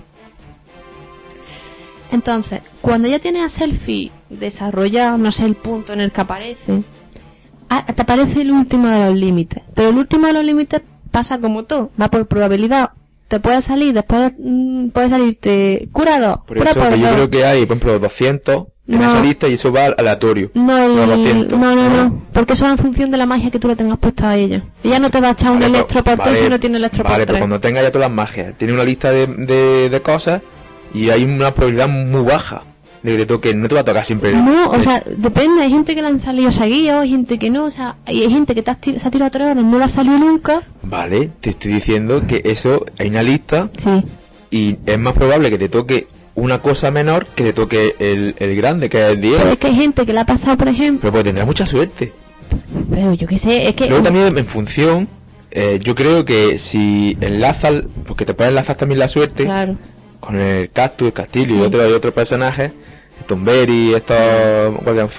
Entonces, cuando ya tienes a selfie desarrollado, no sé el punto en el que aparece, te aparece el último de los límites. Pero el último de los límites pasa como todo, va por probabilidad. Te puede salir, después mm, puede salirte curado, Por cura eso por yo creo que hay, por ejemplo, 200 en No. esa lista y eso va aleatorio. No, el- No, 200. no, no, no, porque eso va en función de la magia que tú le tengas puesta a ella. Ella no te va a echar un electro por vale, si no tiene electro Vale, por pero tres. cuando tenga ya todas las magias, tiene una lista de, de, de cosas y hay una probabilidad muy baja de que te toque. No te va a tocar siempre. No, o sea, depende, hay gente que le han salido seguidos, hay gente que no, o sea, hay gente que te has tir- se ha tirado tres horas, no le ha salido nunca. Vale, te estoy diciendo que eso hay una lista Sí, y es más probable que te toque una cosa menor que te toque el, el grande, que es el 10. pero es que hay gente que le ha pasado, por ejemplo, Pero pues tendrás mucha suerte. pero yo qué sé, es que... Luego también en función, eh, yo creo que si enlazas, porque te puedes enlazar también la suerte Claro, con el cactus, el castillo y Sí. otros y otros personajes, Tomberry, estos Guardian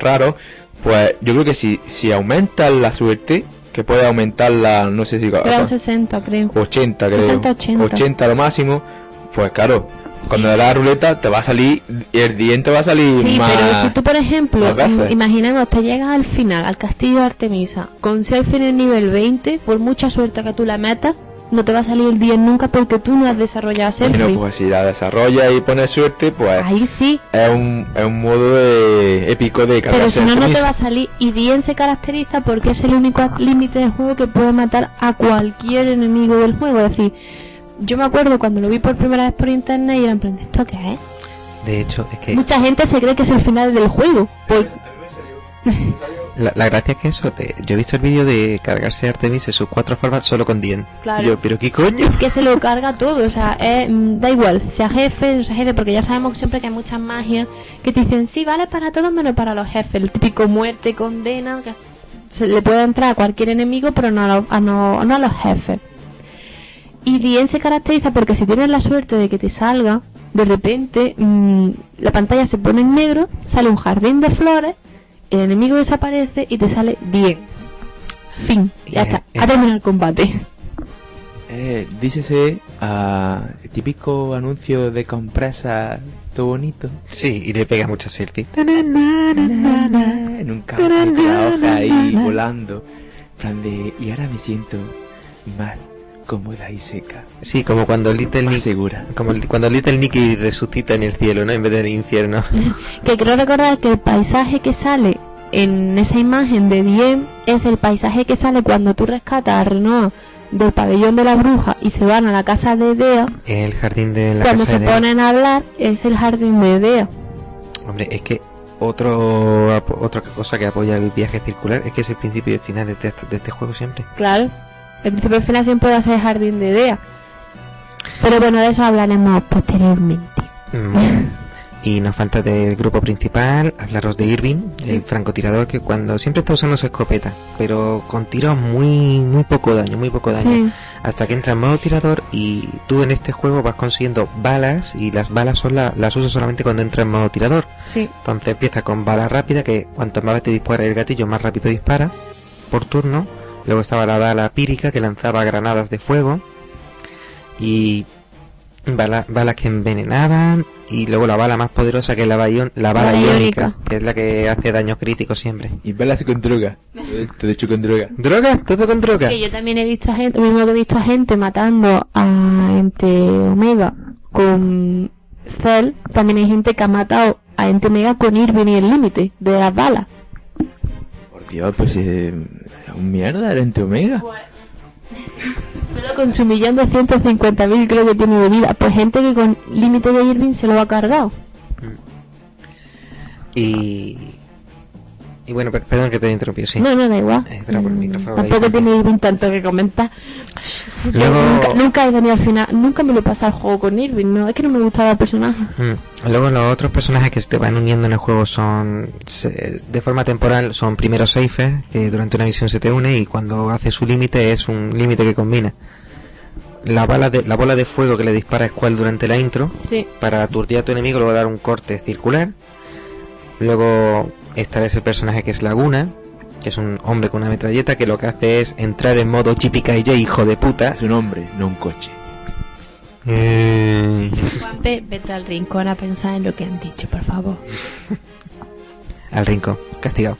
raros, pues yo creo que si, si aumentas la suerte, que puedes aumentarla, no sé si era un 60 creo. 80 creo, 60, 80. 80 lo máximo, pues claro, cuando das la ruleta te va a salir, el diente va a salir Sí, más... pero si tú, por ejemplo, mm, imaginemos, te llegas al final, al castillo de Artemisa, con selfie en el nivel 20, por mucha suerte que tú la metas, no te va a salir el 10 nunca porque tú no has desarrollado selfie. Bueno, pues si la desarrollas y pones suerte, pues Ahí sí, es un, es un modo de- épico de pero si no, no te va a salir. Y 10 se caracteriza porque es el único límite del juego que puede matar a cualquier enemigo del juego. Es decir, yo me acuerdo cuando lo vi por primera vez por internet y era en plan, ¿esto qué es? De hecho, es que Mucha gente se cree que es el final del juego. por- la, la gracia es que eso, te- yo he visto el vídeo de cargarse Artemis en sus cuatro formas solo con Dien. Claro. Y yo, pero qué coño. Es que se lo carga todo, o sea, es, mm, da igual, sea jefe, no sea jefe, porque ya sabemos siempre que hay muchas magias que te dicen, sí, vale para todos menos para los jefes, el típico muerte, condena, que se le puede entrar a cualquier enemigo, pero no a, los- a no, no a los jefes. Y bien se caracteriza porque si tienes la suerte de que te salga, de repente mm, la pantalla se pone en negro, sale un jardín de flores, el enemigo desaparece y te sale bien. Fin, ya Eh, está, eh. ha terminado el combate. Eh, dícese a típico anuncio de compresa todo bonito. Sí, y le pega muchas selfies. En un campo la hoja ahí volando. En plan de, y ahora me siento más cómoda y seca. Sí, como cuando Little Más Nick, segura. como el- cuando Little Nicky resucita en el cielo, ¿no? En vez del infierno. Que creo recordar que el paisaje que sale en esa imagen de Diem es el paisaje que sale cuando tú rescatas a Renoir del pabellón de la bruja y se van a la casa de Dea. El jardín de la Cuando casa se de Dea. ponen a hablar es el jardín de Dea. Hombre, es que otro otra cosa que apoya el viaje circular es que es el principio y el final de este, de este juego siempre. Claro, el principio al final siempre va a ser el jardín de Dea. Pero bueno, de eso hablaremos posteriormente. Mm. Y nos falta del grupo principal hablaros de Irving, el francotirador que cuando siempre está usando su escopeta, pero con tiros muy muy poco daño, muy poco daño. Sí, Hasta que entra en modo tirador y tú en este juego vas consiguiendo balas y las balas son la- las usas solamente cuando entra en modo tirador. sí. Entonces empieza con bala rápida que cuanto más veces dispara el gatillo más rápido dispara por turno. Luego estaba la bala pírica que lanzaba granadas de fuego y bala- balas que envenenaban y luego la bala más poderosa que es la, bala la bala iónica, que es la que hace daños críticos siempre. Y balas con droga. Todo hecho con droga. ¿Droga? ¿Todo con droga? Yo también he visto a gente, lo mismo que he visto a gente matando a gente Omega con Cell, también hay gente que ha matado a Ente Omega con Irving y el límite de las balas. Dios, pues eh, es un mierda el ente Omega. Solo con su millón de 150.000 creo que tiene de vida. Pues gente que con límite de Irving se lo ha cargado. Y. Y bueno, per- perdón que te he interrumpido, sí. No, no, da igual. Eh, espera por el micrófono, Tampoco tiene Irving tanto que comentar. Luego- nunca, nunca he venido al final, nunca me lo he pasado el juego con Irving, no, es que no me gustaba el personaje. Mm. Luego los otros personajes que se te van uniendo en el juego son se- de forma temporal son primero Seifer, que durante una misión se te une y cuando hace su límite es un límite que combina. La bala de la bola de fuego que le dispara Squall durante la intro Sí. para aturdir a tu enemigo luego dar un corte circular. Luego estará ese personaje que es Laguna, que es un hombre con una metralleta que lo que hace es entrar en modo JPKJ hijo de puta. Es un hombre, no un coche. Eh, Juanpe, vete al rincón a pensar en lo que han dicho, por favor. al rincón, castigado.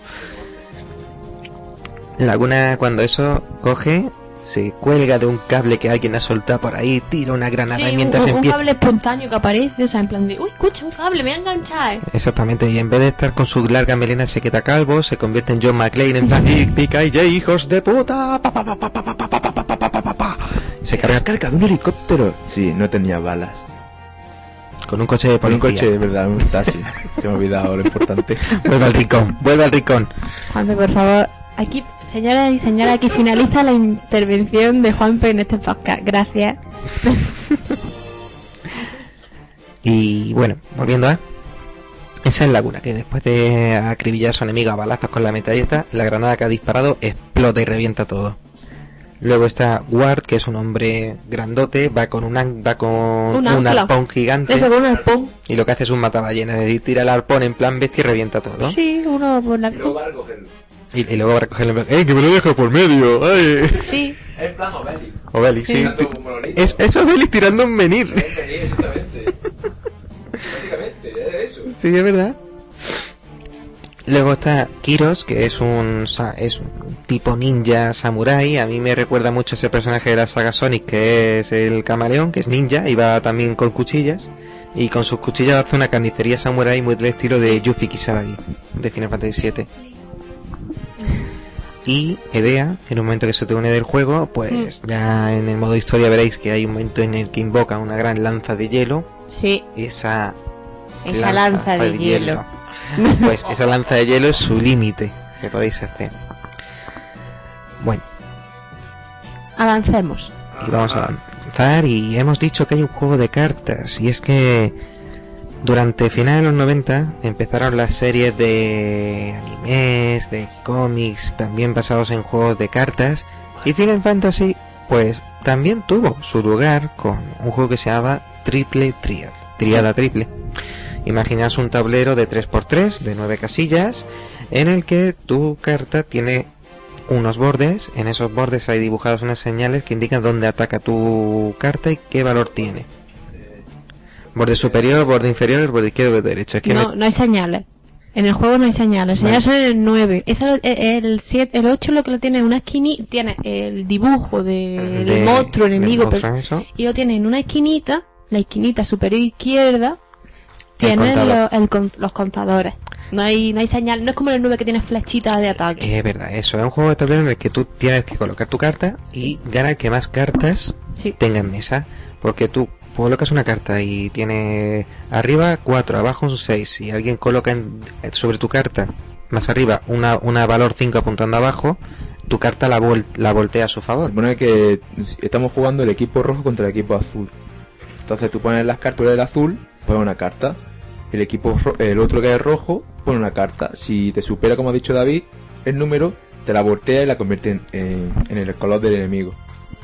Laguna cuando eso coge, se cuelga de un cable que alguien ha soltado por ahí, tira una granada Sí, y un, mientras un empieza... cable espontáneo que aparece, o sea, en plan de, uy, escucha, un cable, me ha enganchado. eh". Exactamente, y en vez de estar con su larga melena se queda calvo, se convierte en John McClane en plan pica y hijos de puta. pa, pa, pa, pa, pa, pa, pa, pa, pa, pa, pa, pa, pa. Se carga carga de un helicóptero? Sí, no tenía balas. con un coche de Por un policía. coche, de verdad, un taxi. Se me ha olvidado lo importante. Vuelve al rincón, vuelve al rincón. Juanpe, por favor, aquí, señoras y señores, aquí finaliza la intervención de Juanpe en este podcast. Gracias. Y bueno, volviendo a esa es Laguna, que después de acribillar a su enemigo a balazos con la metralleta, la granada que ha disparado explota y revienta todo. Luego está Ward, que es un hombre grandote, va con un, an- va con Un arpón gigante Eso con un arpón. y lo que hace es un mataballenas, es decir, tira el arpón en plan bestia y revienta todo. Sí, uno por la... Y, y luego va a recogerlo en plan, ¡eh, que me lo dejo por medio! ¡Ay! Sí. En plan Obelix. Obelix, sí. Monolito. Es, es Obelix tirando un menir. Exactamente. Básicamente, era eso. Sí, es verdad. Luego está Kiros, que es un, sa- es un tipo ninja samurai. A mí me recuerda mucho a ese personaje de la saga Sonic, que es el camaleón, que es ninja y va también con cuchillas. Y con sus cuchillas hace una carnicería samurai muy del estilo de Yuffie Kisaragi, de Final Fantasy VII. Y Edea, en un momento que se te une del juego, pues ya en el modo historia veréis que hay un momento en el que invoca una gran lanza de hielo. Sí, Y esa esa lanza de hielo. pues esa lanza de hielo es su límite que podéis hacer. Bueno, Avancemos. y vamos a avanzar y hemos dicho que hay un juego de cartas y es que durante finales de los 90 empezaron las series de animes, de cómics, también basados en juegos de cartas y Final Fantasy pues también tuvo su lugar con un juego que se llamaba Triple Triad, Triada Triple. Imaginaos un tablero de 3x3 de 9 casillas en el que tu carta tiene unos bordes, en esos bordes hay dibujadas unas señales que indican dónde ataca tu carta y qué valor tiene. Borde superior, borde inferior, borde izquierdo, borde derecho. Es que No, me- no hay señales. En el juego no hay señales. Señales son en el 9. Eso, eh, el, 7, el 8 lo que lo tiene en una esquinita. Tiene el dibujo de- de- del monstruo del enemigo. monstruo, pero- y lo tiene en una esquinita. La esquinita superior izquierda. Tiene contador. lo- el los contadores. No hay, no hay señal. No es como en el 9 que tiene flechitas de ataque. Es verdad, eso es un juego de tablero en el que tú tienes que colocar tu carta y gana el que más cartas Sí. tenga en mesa. Porque tú colocas una carta y tiene arriba 4, abajo un 6. Y alguien coloca en- sobre tu carta más arriba una, una valor 5 apuntando abajo, tu carta la, vol- la voltea a su favor. Supone que estamos jugando el equipo rojo contra el equipo azul. Entonces tú pones las cartas del azul, pones una carta. El equipo el otro que es rojo pone una carta. Si te supera, como ha dicho David, el número, te la voltea y la convierte en el color del enemigo.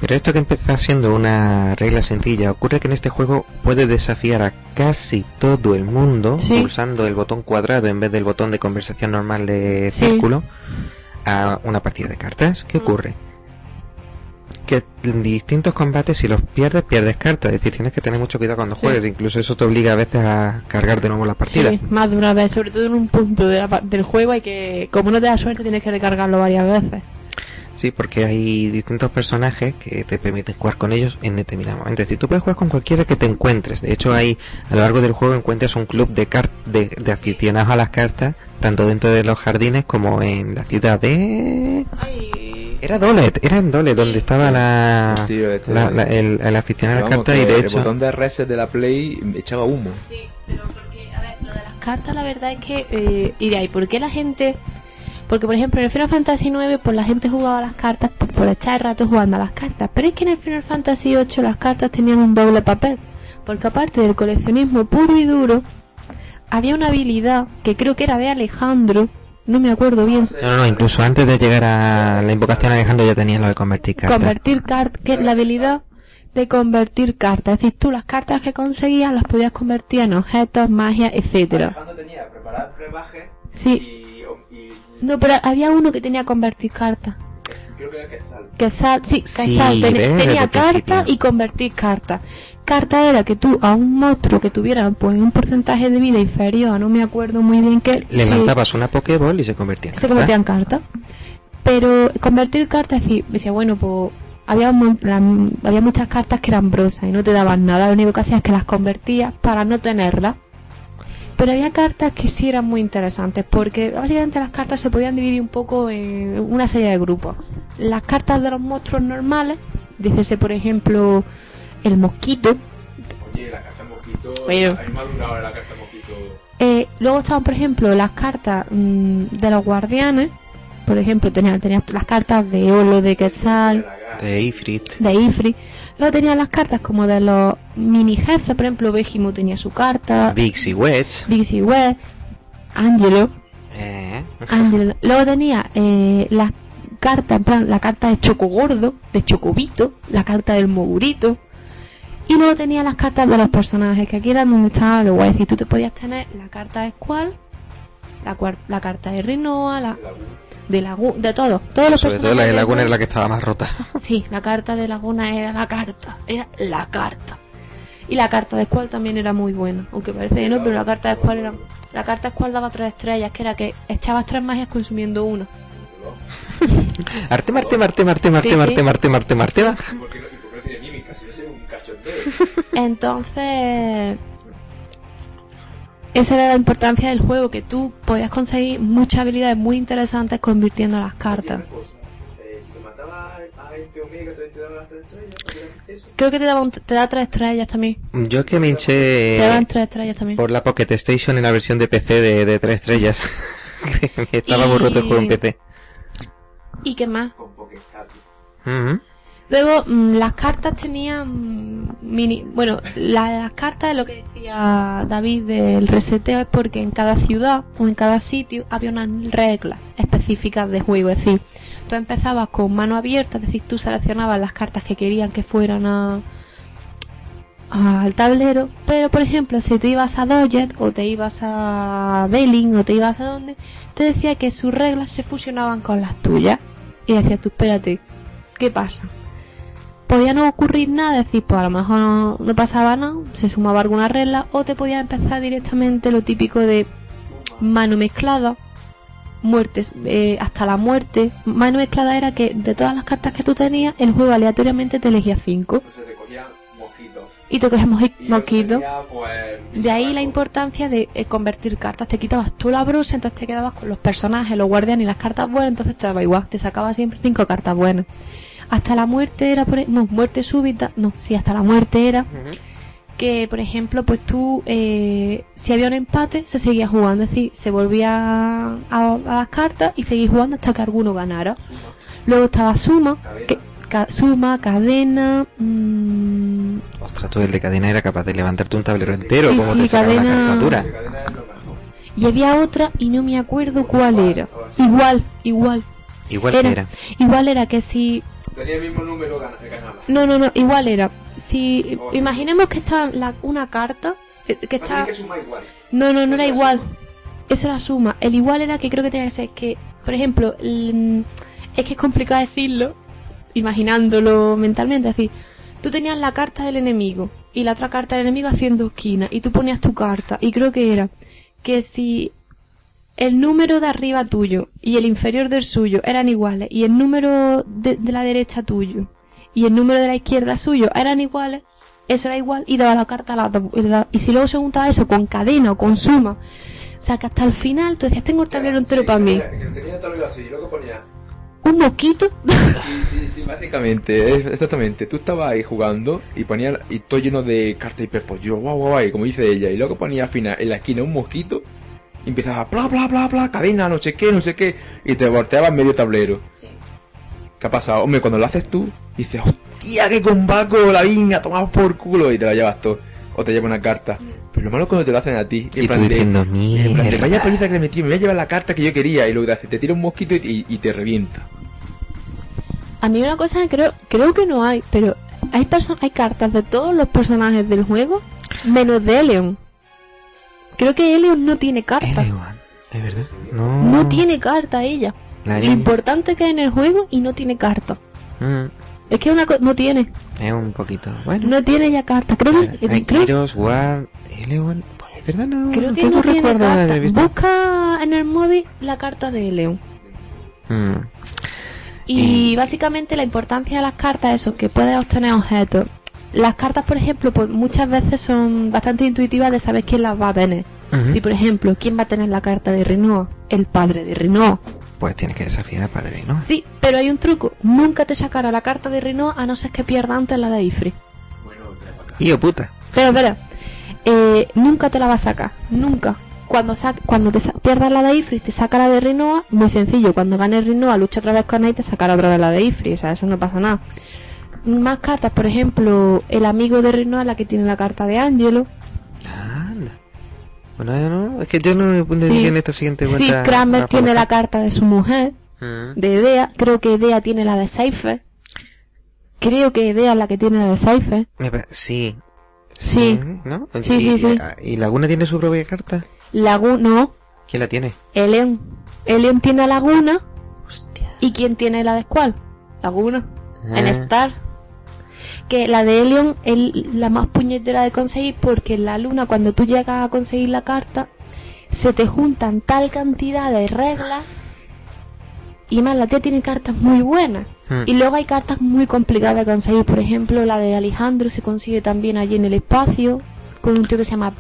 Pero esto que empieza siendo una regla sencilla, ocurre que en este juego puedes desafiar a casi todo el mundo Sí. pulsando el botón cuadrado en vez del botón de conversación normal de Sí. círculo a una partida de cartas. ¿Qué Mm. ocurre? Que en distintos combates si los pierdes, pierdes cartas. Es decir, tienes que tener mucho cuidado cuando Sí. juegues. Incluso eso te obliga a veces a cargar de nuevo la partida. Sí, más de una vez. Sobre todo en un punto de la del juego hay que... Como no te da suerte tienes que recargarlo varias veces. Sí, porque hay distintos personajes que te permiten jugar con ellos en determinado momento. Es decir, tú puedes jugar con cualquiera que te encuentres. De hecho, hay a lo largo del juego encuentras un club de, car- de, de aficionados a las cartas, tanto dentro de los jardines como en la ciudad de... Era Dolet, era en Dolet, donde estaba la, Tío, este- la- la- el, el aficionado a las cartas y de El hecho... botón de reset de la Play echaba humo. Sí, pero porque, a ver, lo de las cartas, la verdad es que, eh, y de ahí, ¿por qué la gente.? Porque, por ejemplo, en el Final Fantasy IX, pues la gente jugaba las cartas por, por echar el rato jugando a las cartas. Pero es que en el Final Fantasy VIII las cartas tenían un doble papel. Porque, aparte del coleccionismo puro y duro, había una habilidad que creo que era de Alejandro, no me acuerdo bien. No, no, no, incluso antes de llegar a la invocación Alejandro ya tenía lo de convertir cartas. Convertir cartas, que es la habilidad de convertir cartas. Es decir, tú las cartas que conseguías las podías convertir en objetos, magia, etcétera. tenía preparar brebaje Sí. No, pero había uno que tenía convertir cartas. creo que era sí, Sí, ten- ves, desde tenía carta y convertir carta. Carta era que tú a un monstruo que tuviera pues un porcentaje de vida inferior, a no me acuerdo muy bien qué, Le sí, lanzabas una Pokéball y se convertía en se carta. convertía en carta. Pero convertir cartas, es decir, decía, bueno, pues había, había muchas cartas que eran brosas y no te daban nada, lo único que hacías es que las convertías para no tenerlas. Pero había cartas que sí eran muy interesantes, porque básicamente las cartas se podían dividir un poco en una serie de grupos. Las cartas de los monstruos normales, dícese por ejemplo el mosquito, Oye, la carta mosquito. Bueno. Hay la carta mosquito. Eh, luego estaban, por ejemplo, las cartas mm, de los guardianes. Por ejemplo, tenías tenías las cartas de Olo, de Quetzal, De Ifrit. de Ifri. Luego tenías las cartas como de los mini jefes. Por ejemplo, Behemoth tenía su carta. Vixie Wedge. Bixie Web. Angelo. Eh. Angelo. Luego tenía eh, las cartas, en plan, la carta de Chocogordo, de Chocobito, la carta del Mogurito. Y luego tenía las cartas de los personajes, que aquí era donde estaba lo guay. Es decir, tú te podías tener la carta de Squall, la, la carta de Rinoa, la de Laguna, de todo. Todos los Sobre todo la de Laguna era la que estaba más rota. Sí, la carta de Laguna era la carta, era la carta. Y la carta de Squall también era muy buena, aunque parece que no, pero la carta de Squall era... La carta de Squall daba tres estrellas, que era que echabas tres magias consumiendo uno. Arte, Marte, Marte, Marte, Marte. Marte, Marte, Marte, Marte. ¿Por Esa era la importancia del juego, que tú podías conseguir muchas habilidades muy interesantes convirtiendo las cartas. Eh, te te tres. Creo que te, daba un- te da tres estrellas también. Yo que me Te daban hinché tres estrellas también. por la Pocket Station en la versión de PC de, de 3 estrellas. Estaba muy roto el juego en PC. ¿Y qué más? Con Pokécat. Luego, mm, las cartas tenían mini. Bueno, la- las cartas, lo que decía David del reseteo, es porque en cada ciudad o en cada sitio había unas reglas específicas de juego. Es decir, tú empezabas con mano abierta, es decir, tú seleccionabas las cartas que querían que fueran a, al tablero, pero por ejemplo, si te ibas a Dodget o te ibas a Delin o te ibas a donde, te decía que sus reglas se fusionaban con las tuyas. Y decías tú, espérate, ¿qué pasa? Podía no ocurrir nada, es decir, pues a lo mejor no, no pasaba nada, se sumaba alguna regla, o te podía empezar directamente lo típico de mano mezclada, muertes, eh, hasta la muerte. Mano mezclada era que de todas las cartas que tú tenías, el juego aleatoriamente te elegía cinco te mosquitos. y te mosquito. tenía, pues, De ahí la importancia de eh, convertir cartas. Te quitabas tú la brusa, entonces te quedabas con los personajes, los guardianes y las cartas buenas, entonces te daba igual. Te sacaba siempre cinco cartas buenas. Hasta la muerte era, por, e- no, muerte súbita, no, sí, hasta la muerte era que, por ejemplo, pues tú, eh, si había un empate, se seguía jugando, es decir, se volvía a, a las cartas y seguía jugando hasta que alguno ganara. Luego estaba suma, que, ca- suma, cadena, mm, Ostras, tú el de cadena era capaz de levantarte un tablero entero, Sí, como sí, te la cadena- caricatura. mejor. y había otra y no me acuerdo cuál era. Igual, igual, Igual Era. que era. igual era que si Tenía el mismo número, gana- ganaba. No, no, no, igual era. Si imaginemos que está la- una carta eh, que está que igual. No, no, no era igual. Eso era suma. El igual era que creo que tenía que ser que, por ejemplo, el- es que es complicado decirlo imaginándolo mentalmente, es decir, tú tenías la carta del enemigo y la otra carta del enemigo haciendo esquina y tú ponías tu carta y creo que era que si el número de arriba tuyo y el inferior del suyo eran iguales y el número de, de la derecha tuyo y el número de la izquierda suyo eran iguales, eso era igual y daba la carta a la otra. Y Y si luego se juntaba eso con cadena o con suma, o sea que hasta el final tú decías, tengo el tablero entero para mí. Tenía el tablero así, y luego ponía Un mosquito. Sí, sí, sí, básicamente, exactamente. Tú estabas ahí jugando y ponía y todo lleno de cartas hiperpollo, guau, guau, guau, como dice ella, y luego ponía al final en la esquina un mosquito y empezaba bla, bla, bla, bla, cadena, no sé qué, no sé qué, y te volteabas medio tablero. ¿Qué ha pasado? Hombre, cuando lo haces tú, dices, hostia, qué combaco, la vinga, tomamos por culo, y te la llevas todo. O te lleva una carta. Pero lo malo es cuando te lo hacen a ti. En Y tú plan de- diciendo, en plan de, mierda. vaya paliza que le metí, me voy a llevar la carta que yo quería, y luego te hace, te tira un mosquito y, y- y te revienta. A mí una cosa que creo, creo que no hay, pero hay hay cartas de todos los personajes del juego, menos de Eleon. Creo que Eleon no tiene carta. ¿Es verdad? No. No tiene carta ella. La Lo importante que es en el juego y no tiene carta. Mm, Es que una no tiene, es un poquito. Bueno. no tiene ya carta. Creo que, Hay Kiros, War. Pues es verdad, no. creo que no tiene de haber visto. Busca en el móvil la carta de Eleon. Mm, Y Y- básicamente la importancia de las cartas es eso, que puedes obtener objetos. Las cartas, por ejemplo, pues muchas veces son bastante intuitivas de saber quién las va a tener. Si, por ejemplo, ¿quién va a tener la carta de Rinoa? El padre de Rinoa. Pues tienes que desafiar al padre, ¿no? Sí, pero hay un truco. Nunca te sacará la carta de Rinoa a no ser que pierda antes la de Ifri. Hijo puta. Pero, espera, eh, nunca te la va a sacar. Nunca. Cuando, sa- cuando te sa- pierdas la de Ifri, te saca la de Rinoa. Muy sencillo. Cuando ganes Rinoa, lucha otra vez con él y te sacará otra vez la de Ifri. O sea, eso no pasa nada. Más cartas, por ejemplo, el amigo de Rinoa, la que tiene la carta de Angelo. Anda. Bueno, yo no, es que yo no me puse Sí. en esta siguiente Sí, cuenta. Kramer tiene la carta de su mujer. Mm. de Edea, creo que Edea tiene la de Cypher. Creo que Edea es la que tiene la de pa- sí. Sí. ¿No? Sí, y, sí, sí. ¿Y Laguna tiene su propia carta? Laguna, no, ¿Quién la tiene? Eleon. Eleon tiene a Laguna. Hostia. ¿Y quién tiene la de Squall? Laguna. En Ah. Star. Que la de Eleon es la más puñetera de conseguir porque en la luna cuando tú llegas a conseguir la carta se te juntan tal cantidad de reglas y más la tía tiene cartas muy buenas. Mm. Y luego hay cartas muy complicadas de conseguir. Por ejemplo, la de Alejandro se consigue también allí en el espacio. Con un tío que se llama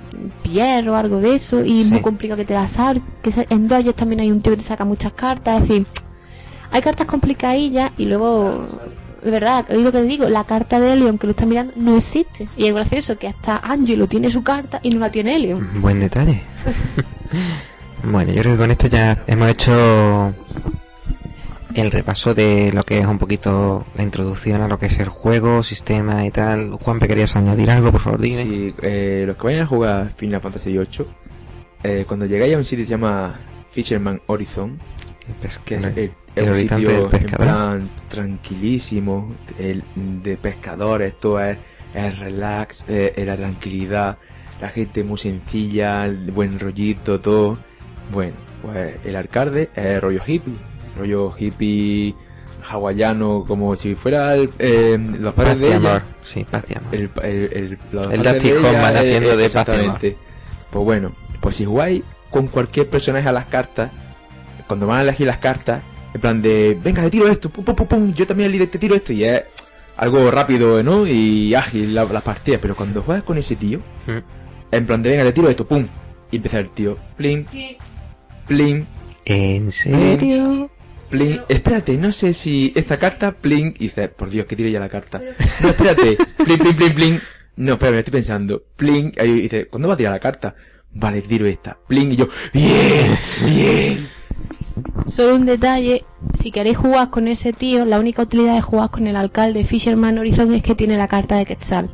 Pierre o algo de eso. Y es muy complicado que te la saque. En Dodgers también hay un tío que te saca muchas cartas. Es decir, hay cartas complicadillas. Y luego, de verdad, oí lo que le digo. La carta de Elion que lo está mirando no existe. Y es gracioso que hasta Angelo tiene su carta y no la tiene Elion. Buen detalle. bueno, yo creo que con esto ya hemos hecho el repaso de lo que es un poquito la introducción a lo que es el juego, sistema y tal. Juan, ¿querías añadir algo? Por favor, dime. Sí, eh, los que vayan a jugar Final Fantasy VIII, eh, cuando llegáis a un sitio que se llama Fisherman Horizon, pes- que es, el- el, el un sitio del en plan tranquilísimo, el, de pescadores, todo es, es relax, eh, es la tranquilidad, la gente muy sencilla, el buen rollito, todo. Bueno, pues el alcalde es rollo hippie, rollo hippie hawaiano, como si fuera el, eh, los Paz padres de ella. amor. Sí, paz y amor. El, el, el, los El de ella, haciendo de exactamente. Pues bueno, pues si jugáis con cualquier personaje a las cartas, cuando van a elegir las cartas, en plan de, venga, te tiro esto, pum, pum, pum, pum, yo también líder te tiro esto, y es algo rápido, ¿no? Y ágil la- partidas, pero cuando juegas con ese tío, Mm. en plan de, venga, te tiro esto, pum, y empieza el tío, plin, plin, ¿En serio? Plin, espérate, no sé si esta carta, plin, y dices, por Dios, que tire ya la carta. No, espérate, plin, plin, plin, plin. No, espérame, estoy pensando. Plin, ahí dice, ¿cuándo va a tirar la carta? Vale, tiro esta. Plin, y yo, bien, bien. Solo un detalle, si queréis jugar con ese tío, la única utilidad de jugar con el alcalde Fisherman Horizon es que tiene la carta de Quetzal.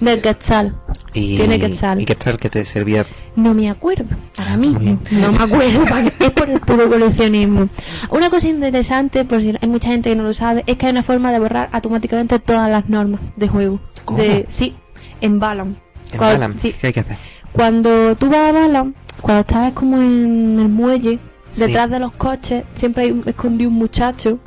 Del Quetzal. Y, Tiene Quetzal. ¿Y Quetzal que te servía? No me acuerdo, mismo. bien. No me acuerdo, es por el puro coleccionismo. Una cosa interesante, por si hay mucha gente que no lo sabe, es que hay una forma de borrar automáticamente todas las normas de juego. ¿Cómo? De, sí, en Balan. En Cuando- Balam. sí. ¿Qué hay que hacer? Cuando tú vas a Balan, cuando estás como en el muelle, Sí. detrás de los coches, siempre hay escondido un muchacho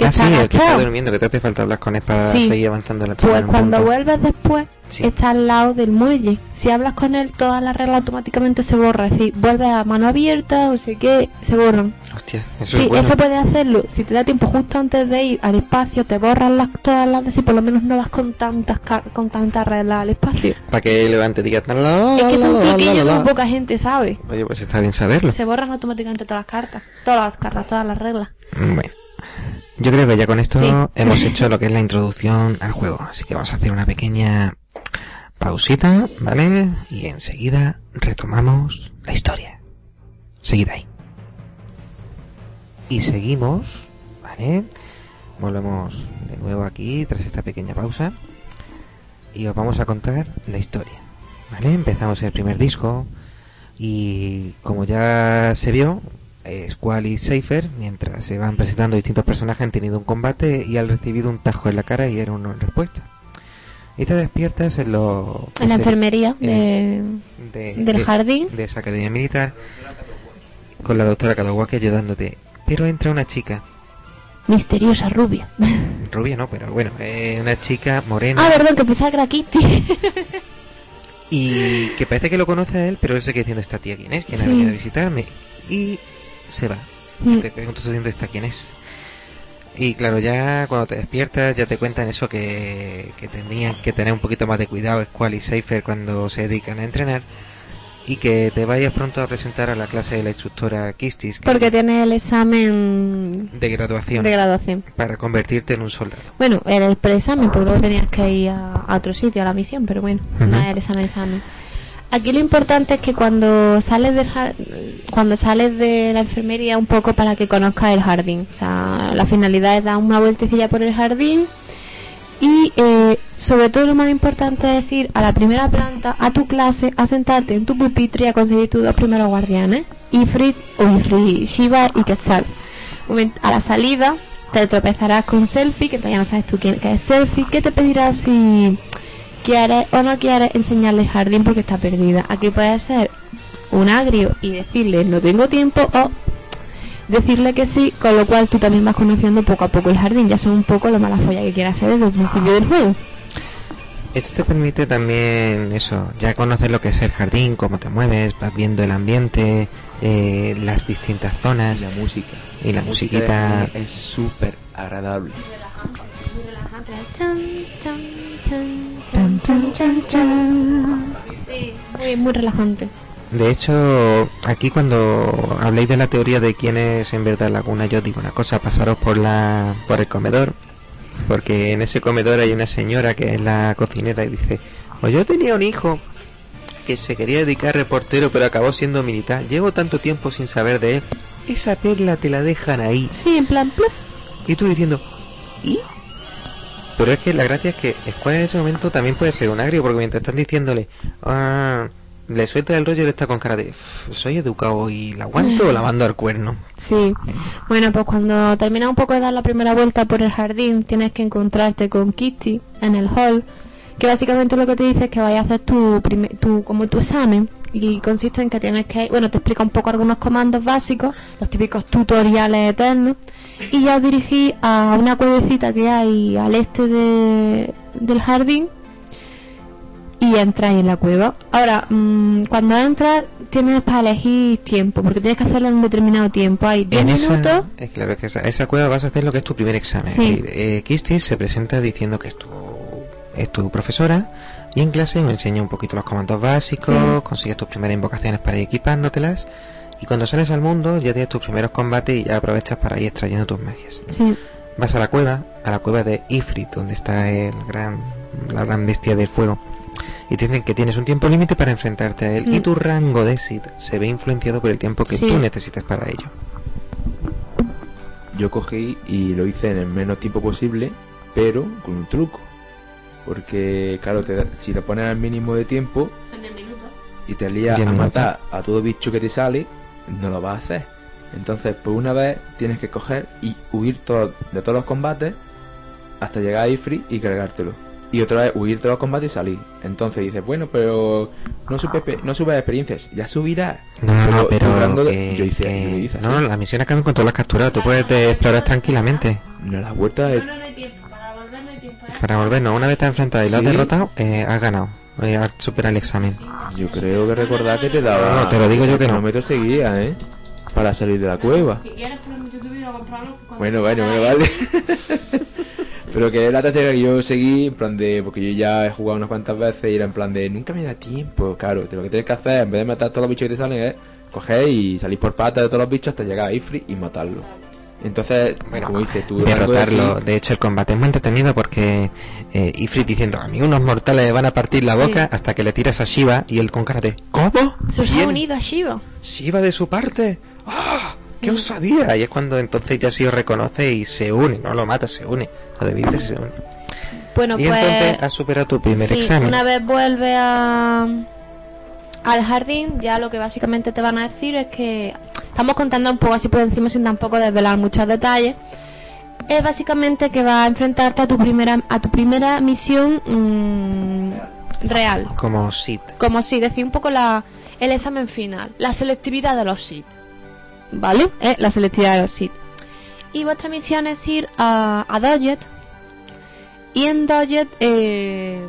que ah, está sí, el que está agachado. durmiendo, que te hace falta hablar con él para Sí. seguir avanzando en la Pues cuando punto. vuelves después, Sí. está al lado del muelle. Si hablas con él, todas las reglas automáticamente se borran. Es decir, vuelves a mano abierta, o sé qué, se borran. Hostia, eso sí, es bueno. eso puedes hacerlo. Si te da tiempo justo antes de ir al espacio, te borran las, todas las de si por lo menos no vas con tantas con tantas reglas al espacio. Para que levante diga tan la, es que es la, un la, truquillo la, que la. poca gente sabe. Oye, pues está bien saberlo. Se borran automáticamente todas las cartas. Todas las cartas, todas las reglas. Bueno, yo creo que ya con esto Sí. hemos hecho lo que es la introducción al juego. Así que vamos a hacer una pequeña pausita, ¿vale? Y enseguida retomamos la historia. Seguid ahí. Y seguimos, ¿vale? Volvemos de nuevo aquí tras esta pequeña pausa. Y os vamos a contar la historia. ¿Vale? Empezamos el primer disco. Y como ya se vio, Squall y Seifer, mientras se van presentando distintos personajes, han tenido un combate y han recibido un tajo en la cara y era una respuesta. Y te despiertas en lo... En la enfermería en- de, de- del de- jardín. de esa academia militar con la doctora Kadawaki ayudándote. Pero entra una chica, Misteriosa rubia. rubia no, pero bueno, eh, una chica morena ah, perdón, que pensaba que era Kitty. y que parece que lo conoce a él, pero él se queda diciendo esta tía quién es, quién ha venido a visitarme y se va. Mm. Te preguntas diciendo esta quién es. Y claro, ya cuando te despiertas ya te cuentan eso que, que tendrían que tener un poquito más de cuidado Squall y Seifer cuando se dedican a entrenar y que te vayas pronto a presentar a la clase de la instructora Kistis que- Porque tiene el examen de graduación de graduación. para convertirte en un soldado. Bueno, era el preexamen, porque luego tenías que ir a, a otro sitio, a la misión, pero bueno, no es el examen, examen. Aquí lo importante es que cuando sales del cuando sales de la enfermería un poco para que conozcas el jardín. O sea, la finalidad es dar una vueltecilla por el jardín y eh, sobre todo lo más importante es ir a la primera planta, a tu clase, a sentarte en tu pupitre y a conseguir tus dos primeros guardianes, Ifrit o Ifrit, Shiva y Quetzal. A la salida te tropezarás con Selfie, que todavía no sabes tú quién qué es Selfie, que te pedirá si quieres o no quieres enseñarle el jardín porque está perdida. Aquí puede ser un agrio y decirle no tengo tiempo o decirle que sí, con lo cual tú también vas conociendo poco a poco el jardín. Ya son un poco lo mala folla que quieras ser desde el principio del juego. Esto te permite también eso, ya conocer lo que es el jardín, cómo te mueves, vas viendo el ambiente, eh, las distintas Y zonas la música. y la musiquita. es súper agradable. Sí, muy, muy relajante. De hecho, aquí cuando habléis de la teoría de quién es en verdad Laguna, yo digo una cosa, pasaros por la por el comedor, porque en ese comedor hay una señora que es la cocinera y dice, pues yo tenía un hijo que se quería dedicar a reportero pero acabó siendo militar. Llevo tanto tiempo sin saber de él. Esa perla te la dejan ahí. Sí, en plan, pluf. Y tú diciendo, ¿y? Pero es que la gracia es que Square en ese momento también puede ser un agrio, porque mientras están diciéndole, ah, le suelta el rollo y le está con cara de, "Uf, soy educado y la aguanto o la mando al cuerno. Sí. Bueno, pues cuando terminas un poco de dar la primera vuelta por el jardín, tienes que encontrarte con Kitty en el hall, que básicamente lo que te dice es que vayas a hacer tu como tu examen y consiste en que tienes que, bueno, te explica un poco algunos comandos básicos, los típicos tutoriales eternos, y ya os dirigís a una cuevecita que hay al este de- del jardín y entráis en la cueva. Ahora, mm, cuando entras tienes para elegir tiempo, porque tienes que hacerlo en un determinado tiempo. Hay 10 En minutos. es claro que esa, esa cueva vas a hacer lo que es tu primer examen. Sí. Decir, eh, Kistis se presenta diciendo que es tu, es tu profesora y en clase me enseña un poquito los comandos básicos, Sí. consigues tus primeras invocaciones para ir equipándotelas y cuando sales al mundo ya tienes tus primeros combates y ya aprovechas para ir extrayendo tus magias. Sí, Vas a la cueva, a la cueva de Ifrit, donde está el gran, la gran bestia del fuego. Y te dicen que tienes un tiempo límite para enfrentarte a él. Mm. Y tu rango de Sid se ve influenciado por el tiempo que Sí. tú necesites para ello. Yo cogí y lo hice en el menos tiempo posible, pero con un truco. Porque, claro, te da- si te pones al mínimo de tiempo son 10 minutos. y te lías a minutos. matar a todo bicho que te sale, no lo vas a hacer. Entonces, por una vez tienes que coger y huir de todos los combates hasta llegar a Ifri y cargártelo. y otra es huir de los combates y salir. Entonces dices, bueno, pero no supe, no sube experiencias, ya subirá. No, pero que- yo hice, que- yo hice así. no, las misiones cambian con todas las capturas. Tú puedes te explorar tranquilamente. No, la vuelta de... para volver no hay tiempo. ¿eh? Para volvernos, una vez te has enfrentado y lo has Sí. derrotado, eh, has ganado. Eh, has superado el examen. Yo creo que recordar que te daba... No, te lo digo yo que no. kilómetros seguía, ¿eh? Para salir de la cueva. Si quieres Bueno, bueno, bueno, vale. Pero que es la tercera que yo seguí, en plan de. Porque yo ya he jugado unas cuantas veces y era en plan de. Nunca me da tiempo, claro. Te lo que tienes que hacer, en vez de matar todos los bichos que te salen, es coger y salir por patas de todos los bichos hasta llegar a Ifrit y matarlo. Entonces, Bueno, como dices tú, rango de derrotarlo. así- De hecho, el combate es muy entretenido porque eh, Ifrit diciendo, a mí unos mortales le van a partir la Sí. boca hasta que le tiras a Shiva y él con cara de, ¿cómo? Se os ha unido a Shiva. Shiva de su parte. ¡Ah! ¡Qué osadía! Y es cuando entonces ya sí os reconoce y se une, no lo mata, se une. Lo debilitas y se une. Bueno, y pues. entonces has superado tu primer sí, examen. una vez vuelve a al jardín, ya lo que básicamente te van a decir es que estamos contando un poco así por encima sin tampoco desvelar muchos detalles. Es básicamente que va a enfrentarte a tu primera a tu primera misión mm, real. Como Sid. Como si decir un poco la, el examen final, la selectividad de los SID. ¿Vale? Eh, la selectividad de los SID. Y vuestra misión es ir a, a Dodget. Y en Dodget eh,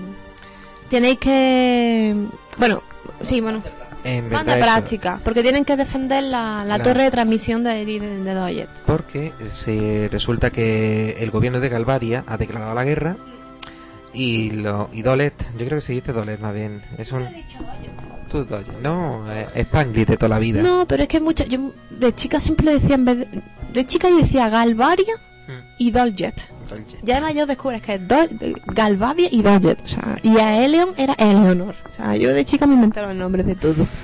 tenéis que. Bueno, sí, bueno. En Manda verdad eso, práctica. Porque tienen que defender la, la La- torre de transmisión de, de, de. Porque se resulta que el gobierno de Galvadia ha declarado la guerra y lo y Dolet, yo creo que se dice Dolet más bien, es un tú Dolet, no, eh, Spanglish de toda la vida. No, pero es que muchas. Yo de chica siempre decía en vez de. De chica yo decía Galvaria y Doljet. Ya además yo descubres que es Dol- Galvadia y Dodget. O sea, y a Eleon era Eleonor. O sea, yo de chica me inventaba el nombre de todo.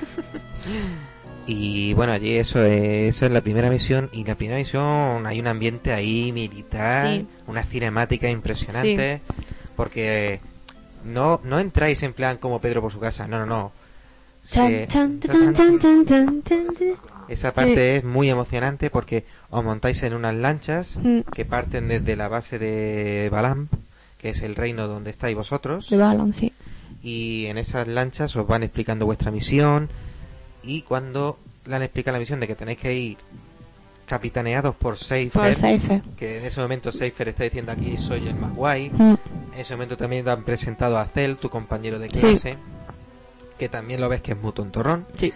Y bueno, allí eso es, eso es la primera misión y la primera misión hay un ambiente ahí militar, Sí. una cinemática impresionante, porque no no entráis en plan como Pedro por su casa, no, no, no. Se- chan, chan, chan. Esa parte es muy emocionante porque os montáis en unas lanchas Mm. que parten desde la base de Balam, que es el reino donde estáis vosotros, De balance, sí. y en esas lanchas os van explicando vuestra misión y cuando le han explicado la misión de que tenéis que ir capitaneados por Por Seifer, que en ese momento Seifer está diciendo aquí soy el más guay, Mm. en ese momento también te han presentado a Cel, tu compañero de Sí. clase, que también lo ves que es muy tontorrón. Sí.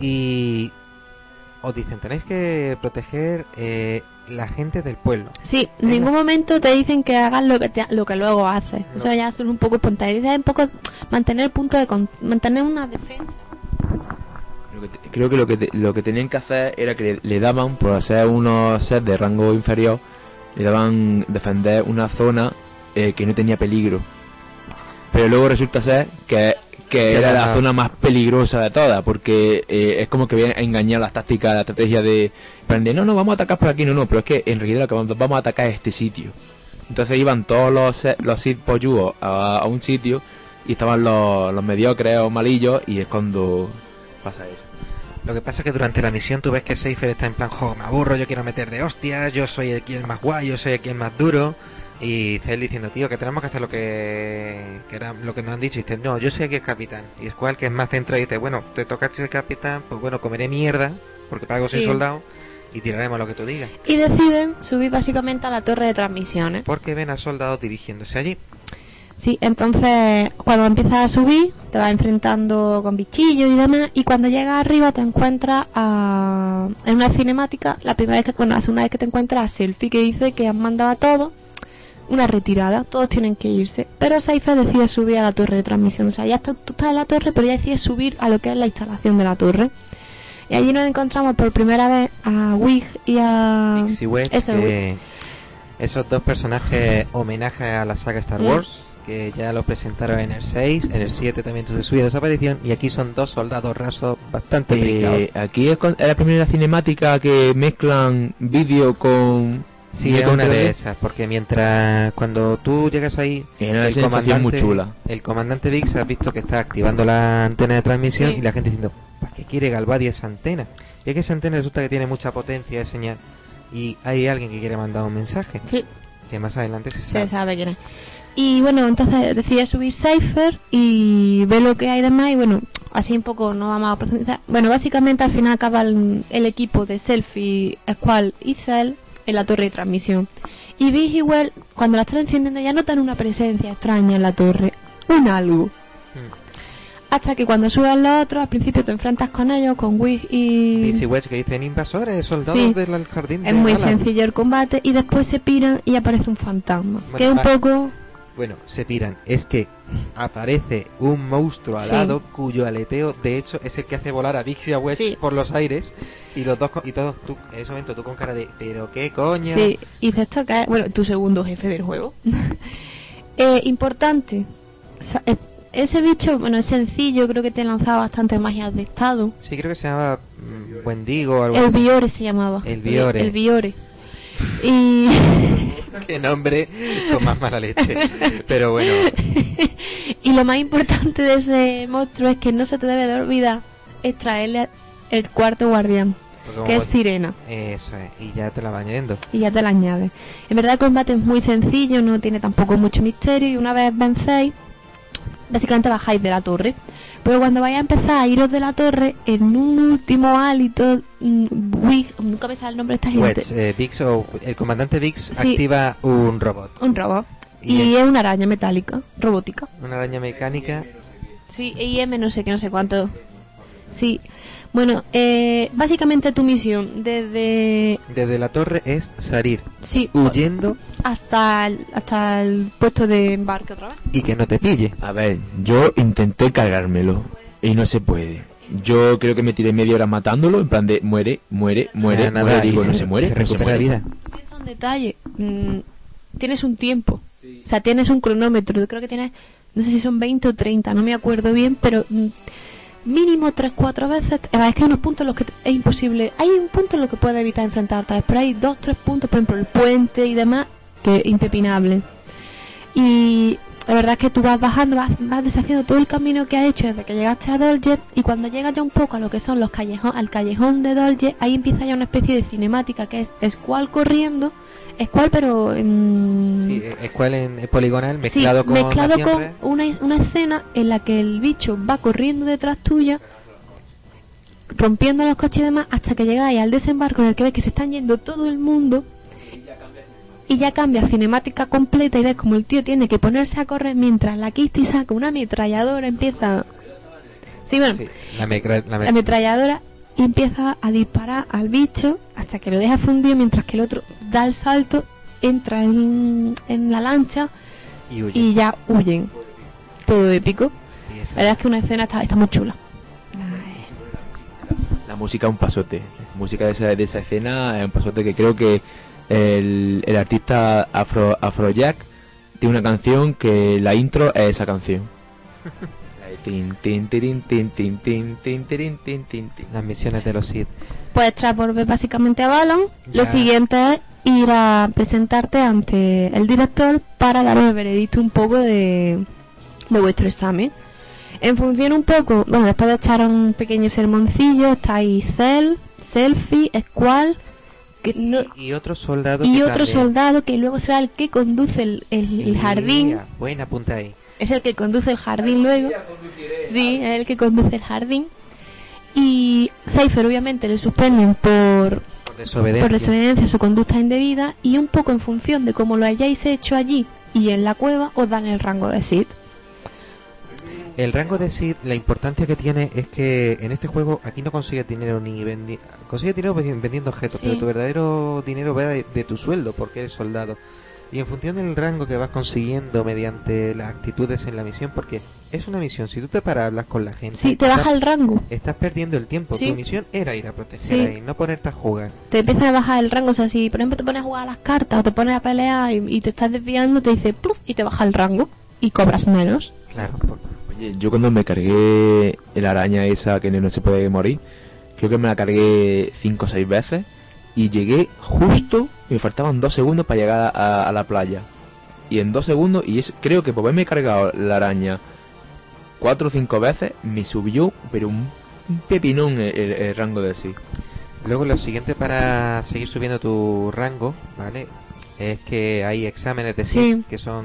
Y os dicen, tenéis que proteger eh, la gente del pueblo. Sí, en ningún momento te dicen que hagas lo que te- lo que luego haces. No. Eso ya es un poco espontáneo. Es un poco mantener el punto de con- mantener una defensa. Lo que te- creo que lo que, te- lo que tenían que hacer era que le, le daban, por ser unos sets de rango inferior, le daban defender una zona eh, que no tenía peligro. Pero luego resulta ser que, que era la zona más peligrosa de todas, porque eh, es como que vienen a engañar las tácticas, la estrategia de, de, no, no, vamos a atacar por aquí, no, no, pero es que en realidad lo que vamos, vamos a atacar es este sitio. Entonces iban todos los, los Sith polluos a, a un sitio y estaban los, los mediocres o malillos y es cuando pasa eso. Lo que pasa es que durante la misión tú ves que Seifer está en plan, jo, me aburro, yo quiero meter de hostias, yo soy aquí el más guay, yo soy aquí el más duro. Y Cel diciendo, tío, que tenemos que hacer lo que, que era lo que nos han dicho. Y dice, no, yo soy aquí el capitán. Y es cual que es más centrado y dice, bueno, te toca ser el capitán, pues bueno, comeré mierda, porque pago soy Sí. soldado, y tiraremos lo que tú digas. Y deciden subir básicamente a la torre de transmisiones. Porque ven a soldados dirigiéndose allí. Sí, entonces cuando empiezas a subir te vas enfrentando con bichillos y demás y cuando llegas arriba te encuentras a- en una cinemática, la primera vez que, bueno, la segunda vez que te encuentras a Selfie que dice que han mandado a todos una retirada, todos tienen que irse, pero Seifer decide subir a la torre de transmisión, o sea, ya está, tú estás en la torre pero ya decides subir a lo que es la instalación de la torre. Y allí nos encontramos por primera vez a Wig y a... Dixie Wedge, eso, que esos dos personajes homenaje a la saga Star Mm. Wars, que ya lo presentaron en el 6, en el 7 también se subieron esa aparición, y aquí son dos soldados rasos bastante brincados. Eh, aquí es, con- es la primera cinemática que mezclan vídeo con. Sí, es una 3D. de esas, porque mientras cuando tú llegas ahí, Es una sensación muy chula. el comandante Vix has visto que está activando la antena de transmisión Sí. y la gente diciendo, ¿para qué quiere Galvadia esa antena? Y es que esa antena resulta que tiene mucha potencia de señal y hay alguien que quiere mandar un mensaje, Sí, que más adelante se se sabe. sabe quién es. Y bueno, entonces decide subir Cypher y ve lo que hay de más y bueno, así un poco no vamos a profundizar. Bueno, básicamente al final acaba el, el equipo de Selfie, Squall y Cell en la torre de transmisión. Y Big y Well, cuando la están encendiendo, ya notan una presencia extraña en la torre, un algo. Hasta que cuando suban los otros, al principio te enfrentas con ellos, con Wig y... Dizzy Wedge que dicen invasores, soldados Sí. del jardín Es muy Alan". sencillo el combate y después se piran y aparece un fantasma. Bueno, que es un poco... Bueno, se piran. Es que aparece un monstruo Sí. alado cuyo aleteo, de hecho, es el que hace volar a a Wedge Sí. por los aires. Y los dos, y todos tú, en ese momento tú con cara de, pero qué coño. Sí, y esto es, bueno, tu segundo jefe del juego. Eh, importante, eh, ese bicho, bueno, es sencillo, creo que te lanzaba bastante magias de estado. Sí, creo que se llama mm, Wendigo o algo El así. Biore se llamaba. El Biore. El Biore. Y, Qué nombre con más mala leche. Pero bueno, y lo más importante de ese monstruo es que no se te debe de olvidar extraerle el cuarto guardián, que es Sirena. Eso es, y ya te la va añadiendo. y ya te la añades. En verdad el combate es muy sencillo, no tiene tampoco mucho misterio y una vez vencéis, básicamente bajáis de la torre. Pero cuando vais a empezar a iros de la torre, en un último hálito, Wig, nunca me sale el nombre de esta gente, eh, Vix o el comandante Vix Sí. activa un robot, un robot. Y Y, es una araña metálica, robótica. una araña mecánica. Sí, IM no sé qué, no sé cuánto. Sí. Bueno, eh, básicamente tu misión desde... Desde la torre es salir Sí, huyendo hasta el, hasta el puesto de embarque otra vez. y que no te pille. A ver, yo intenté cargármelo y no se puede. Yo creo que me tiré media hora matándolo, en plan de muere, muere, muere, Nada, muere. nada, Digo, no se muere, se no se recupera muere. vida. Piensa un detalle. mm, tienes un tiempo. O sea, tienes un cronómetro. Yo creo que tienes, no sé si son 20 o 30, no me acuerdo bien, pero mm, mínimo 3-4 veces. Es que hay unos puntos en los que es imposible. Hay un punto en los que puedes evitar enfrentarte, pero hay 2-3 puntos, por ejemplo, el puente y demás, que es impepinable. Y la verdad es que tú vas bajando, vas, vas deshaciendo todo el camino que has hecho desde que llegaste a Dolce y cuando llegas ya un poco a lo que son los callejón, al callejón de Dolce, ahí empieza ya una especie de cinemática que es Squall corriendo, Squall pero en... Sí, eh, es cual en poligonal Sí, mezclado con mezclado con una, una escena en la que el bicho va corriendo detrás tuya rompiendo los coches y demás hasta que llegáis al desembarco en el que ves que se están yendo todo el mundo y ya cambia cinemática completa y ves como el tío tiene que ponerse a correr mientras la Kitty saca una ametralladora empieza sí bueno Sí, la la la ametralladora y empieza a disparar al bicho hasta que lo deja fundido mientras que el otro da el salto entra en, en la lancha y ya huyen todo épico Y esa- la verdad es que una escena está, está muy chula La música es un pasote. La música de esa, de esa escena es un pasote que creo que el, el artista Afro, Afrojack tiene una canción que la intro es esa canción. Las misiones de los Sith. pues tras volver básicamente a Balon Ya. lo siguiente es ir a presentarte ante el director para dar el veredicto un poco de, de vuestro examen en función un poco bueno después de echar un pequeño sermoncillo estáis Cell, Selfie, Squall que no- Y otro soldado y que otro también- soldado que luego será el que conduce el, el- el jardín buena punta ahí. Es el que conduce el jardín luego. Sí, es el que conduce el jardín. Y Cypher obviamente le suspenden por, Por desobediencia. por desobediencia a su conducta indebida y un poco en función de cómo lo hayáis hecho allí y en la cueva os dan el rango de Sith. El rango de Sith, la importancia que tiene es que en este juego aquí no consigues dinero ni vendi consigues dinero vendi- vendiendo objetos, Sí. pero tu verdadero dinero va de, de tu sueldo porque eres soldado. Y en función del rango que vas consiguiendo mediante las actitudes en la misión, porque es una misión, si tú te paras a hablar con la gente, Sí, te estás, baja el rango. estás perdiendo el tiempo. Sí. Tu misión era ir a proteger Sí. ahí, no ponerte a jugar. Te empieza a bajar el rango. O sea, si por ejemplo te pones a jugar a las cartas o te pones a pelear y, y te estás desviando, te dice ¡pluf! y te baja el rango y cobras menos. Claro, por- Oye, yo cuando me cargué la araña esa que no se puede morir, creo que me la cargué 5 o 6 veces y llegué justo, me faltaban 2 segundos para llegar a, a la playa. Y en 2 segundos, y es, creo que por haberme cargado la araña 4 o 5 veces, me subió, pero un, un pepinón el, el- el rango de sí. Luego lo siguiente para seguir subiendo tu rango, ¿vale? Es que hay exámenes de Sí. Que son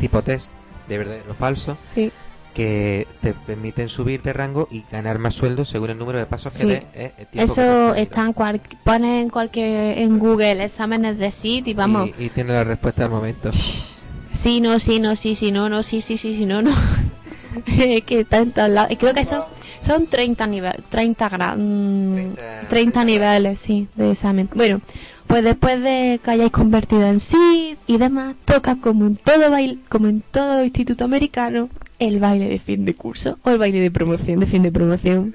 tipo test de verdadero o falso Sí. Que te permiten subir de rango y ganar más sueldo según el número de pasos Sí. que des. eh, que Eso comido. está en cual, pone en cualquier en Google exámenes de SIT y vamos, Y, y tiene la respuesta al momento. sí, no, sí, no, sí, sí, no, no, sí, sí, sí, sí, no, no. Es que está en todos lados. Y creo que son, son 30 niveles, 30 gra- mm, 30 30 niveles, sí, de examen. Bueno, pues después de que hayáis convertido en sí y demás, toca como en todo baile, como en todo instituto americano, el baile de fin de curso o el baile de promoción, de fin de promoción.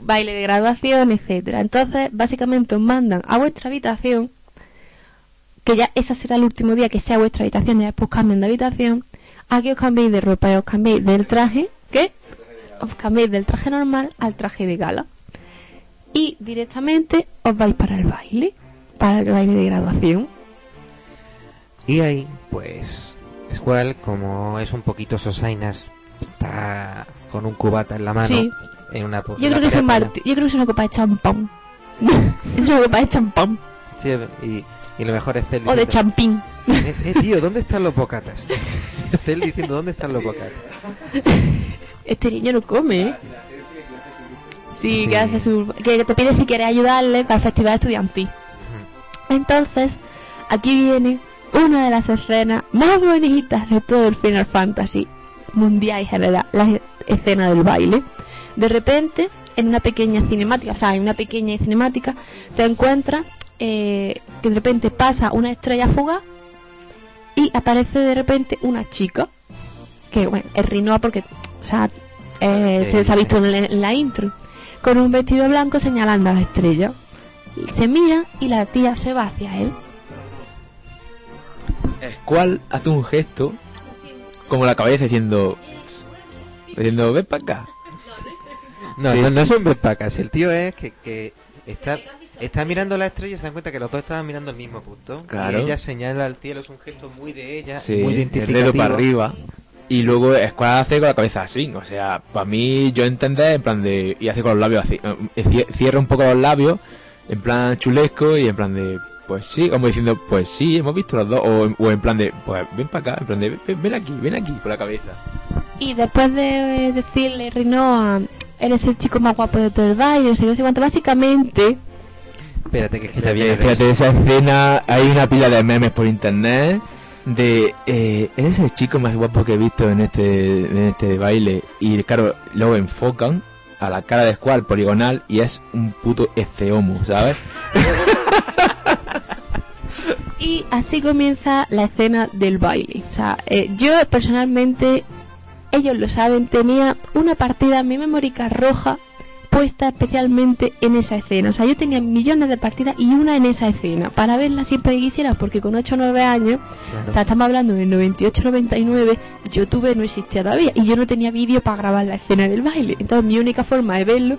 Baile de graduación, etcétera. Entonces, básicamente os mandan a vuestra habitación, que ya ese será el último día que sea vuestra habitación, y después cambian de habitación, a que os cambiéis de ropa y os cambiéis del traje, ¿qué? Os cambiéis del traje normal al traje de gala y directamente os vais para el baile, para el baile de graduación. Y ahí, pues, Squall, como es un poquito sosainas, está con un cubata en la mano. Sí. En una, Yo creo que es un yo creo que es una copa de champán. es una copa de champán Sí, y, y lo mejor es Cell o de champín. eh, eh, tío, ¿dónde están los bocatas? Cell diciendo, ¿dónde están los bocatas? Este niño no come, ¿eh? Sí, Sí. que hace su que te pide si quieres ayudarle para el festival estudiantil. Entonces, aquí viene una de las escenas más bonitas de todo el Final Fantasy mundial y general, la escena del baile. De repente, en una pequeña cinemática, o sea, en una pequeña cinemática, te encuentras eh, que de repente pasa una estrella fugaz y aparece de repente una chica, que bueno, es Rinoa porque, o sea, eh, se, se ha visto en la, en la intro, con un vestido blanco señalando a la estrella. Se mira y la tía se va hacia él. Squall hace un gesto como la cabeza diciendo diciendo ven para acá No, Sí, no, sí. no es un pacas. El tío es que, que está, está mirando la estrella y se dan cuenta que los dos estaban mirando el mismo punto. Claro. Y ella señala al cielo, es un gesto muy de ella, sí, muy el identificativo. dedo para arriba y luego Squall hace con la cabeza así o sea para mí yo entender en plan de y hace con los labios así eh, cie- cierra un poco los labios en plan chulesco y en plan de pues sí como diciendo pues sí hemos visto los dos o, o en plan de pues ven para acá en plan de ven, ven aquí ven aquí con la cabeza Y después de decirle, Rinoa, eres el chico más guapo de todo el baile, no sé qué, no sé cuánto, básicamente, Espérate, que es que Fíjate, viene eso. esa escena, hay una pila de memes por internet de eh, eres el chico más guapo que he visto en este en este baile y claro, luego enfocan a la cara de Squall poligonal y es un puto eceomo, ¿sabes? y así comienza la escena del baile. O sea, eh, yo personalmente, ellos lo saben, tenía una partida mi memórica roja puesta especialmente en esa escena. O sea, yo tenía millones de partidas y una en esa escena para verla siempre que quisiera, porque con 8 o 9 años, o sea, estamos hablando del 98-99, YouTube no existía todavía y yo no tenía vídeo para grabar la escena del baile. Entonces, mi única forma de verlo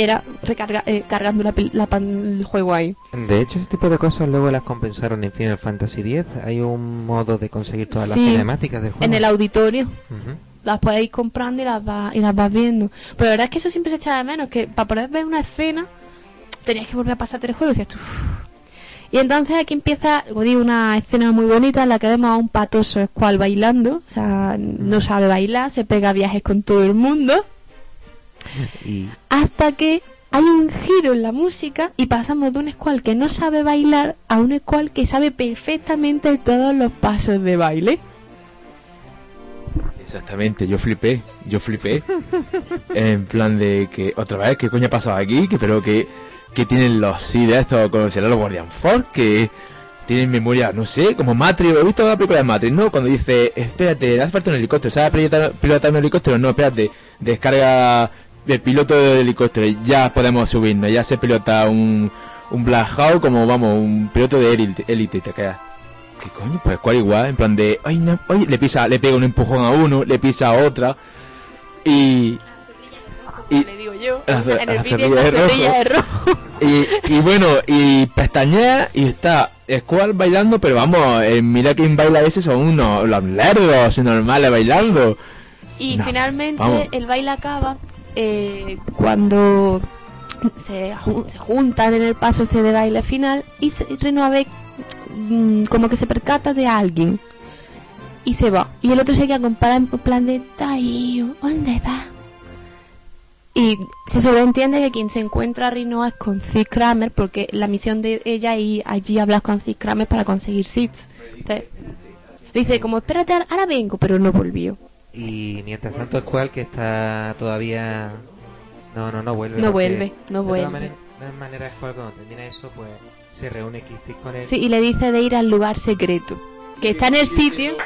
era recarga, eh, cargando la, pel- la pan- el juego ahí. De hecho, ese tipo de cosas luego las compensaron en Final Fantasy X. Hay un modo de conseguir todas las cinemáticas del juego. En el auditorio. Las puedes ir comprando y las, vas y las vas viendo. Pero la verdad es que eso siempre se echa de menos, que para poder ver una escena tenías que volver a pasarte el juego y decías tú. Y entonces aquí empieza, una escena muy bonita en la que vemos a un patoso escual bailando, o sea, no sabe bailar, se pega viajes con todo el mundo, Y hasta que hay un giro en la música y pasamos de un escual que no sabe bailar a un escual que sabe perfectamente todos los pasos de baile. Exactamente, yo flipé, yo flipé. en plan de que, otra vez, ¿qué coño ha pasado aquí? Que pero que, que tienen los sí de estos, como serán los Guardian Force, que tienen memoria, no sé, como Matrix, he visto la película de Matrix, ¿no? Cuando dice, espérate, le hace falta un helicóptero, ¿sabes pilotar, pilotar un helicóptero? No, espérate, descarga el piloto del helicóptero, ya podemos subirnos, ya se pilota un, un Black Hawk como, vamos, un piloto de élite, élite, te quedas. ¿Qué coño? Pues cuál igual, en plan de, ay, no, ay, le pisa, le pega un empujón a uno, le pisa a otra y y le digo yo, La en el vídeo de rojo. de rojo. y, y bueno, y pestañea y está Squall bailando, pero vamos, eh, mira quién baila ese son unos los lerdos normales bailando. Y No, finalmente vamos. el baile acaba eh, cuando se, se juntan en el paso este de baile final y se, Renoa ve mm, como que se percata de alguien. y se va. Y el otro se queda con en plan de, ¿dónde va? Y se sobreentiende que quien se encuentra a Rinoa es con Sid Kramer, porque la misión de ella ir allí a hablar con Sid Kramer para conseguir seeds. Entonces, dice como, espérate, ahora vengo, pero no volvió. Y mientras tanto, Squall que está todavía. No, no, no vuelve. No vuelve, no vuelve. De todas maneras, Squall cuando termina eso, pues se reúne Kistis con él. Sí, y le dice de ir al lugar secreto. Que está en el sitio,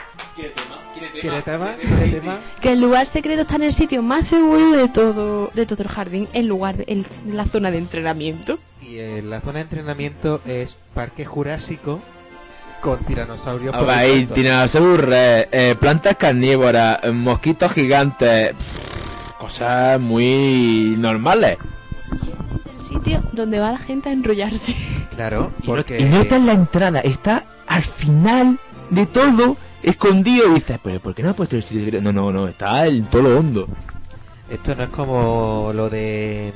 ¿Quiere tema? ¿Quiere tema? que el lugar secreto está en el sitio más seguro de todo, de todo el jardín, el lugar, de- el- la zona de entrenamiento. Y eh, la zona de entrenamiento es Parque Jurásico con tiranosaurios. Por ahí, Rex, eh, plantas carnívoras, mosquitos gigantes, pff, cosas muy normales. Es el sitio donde va la gente a enrollarse. Claro, Y no- porque. y no está en la entrada, está al final de todo, escondido. Y dices, pero ¿por qué no ha puesto el sitio? No, no, no, está en todo lo hondo. Esto no es como lo de.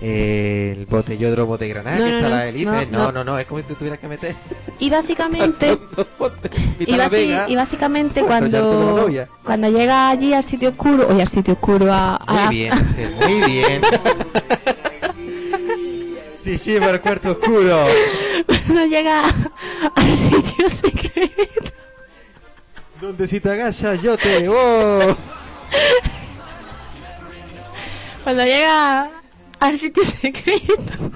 Eh, el botellódromo de Granada, No, que no, está no, la no, No, no. es como si tú tuvieras que meter. Y básicamente, y, basi- básicamente cuando, cuando llega allí al sitio oscuro, oye, al sitio oscuro, a, a- Muy bien, Ángel, muy bien. Sí, sí, para el cuarto oscuro. cuando llega al sitio secreto, Donde si te agachas yo te... ¡Oh! cuando llega al sitio secreto,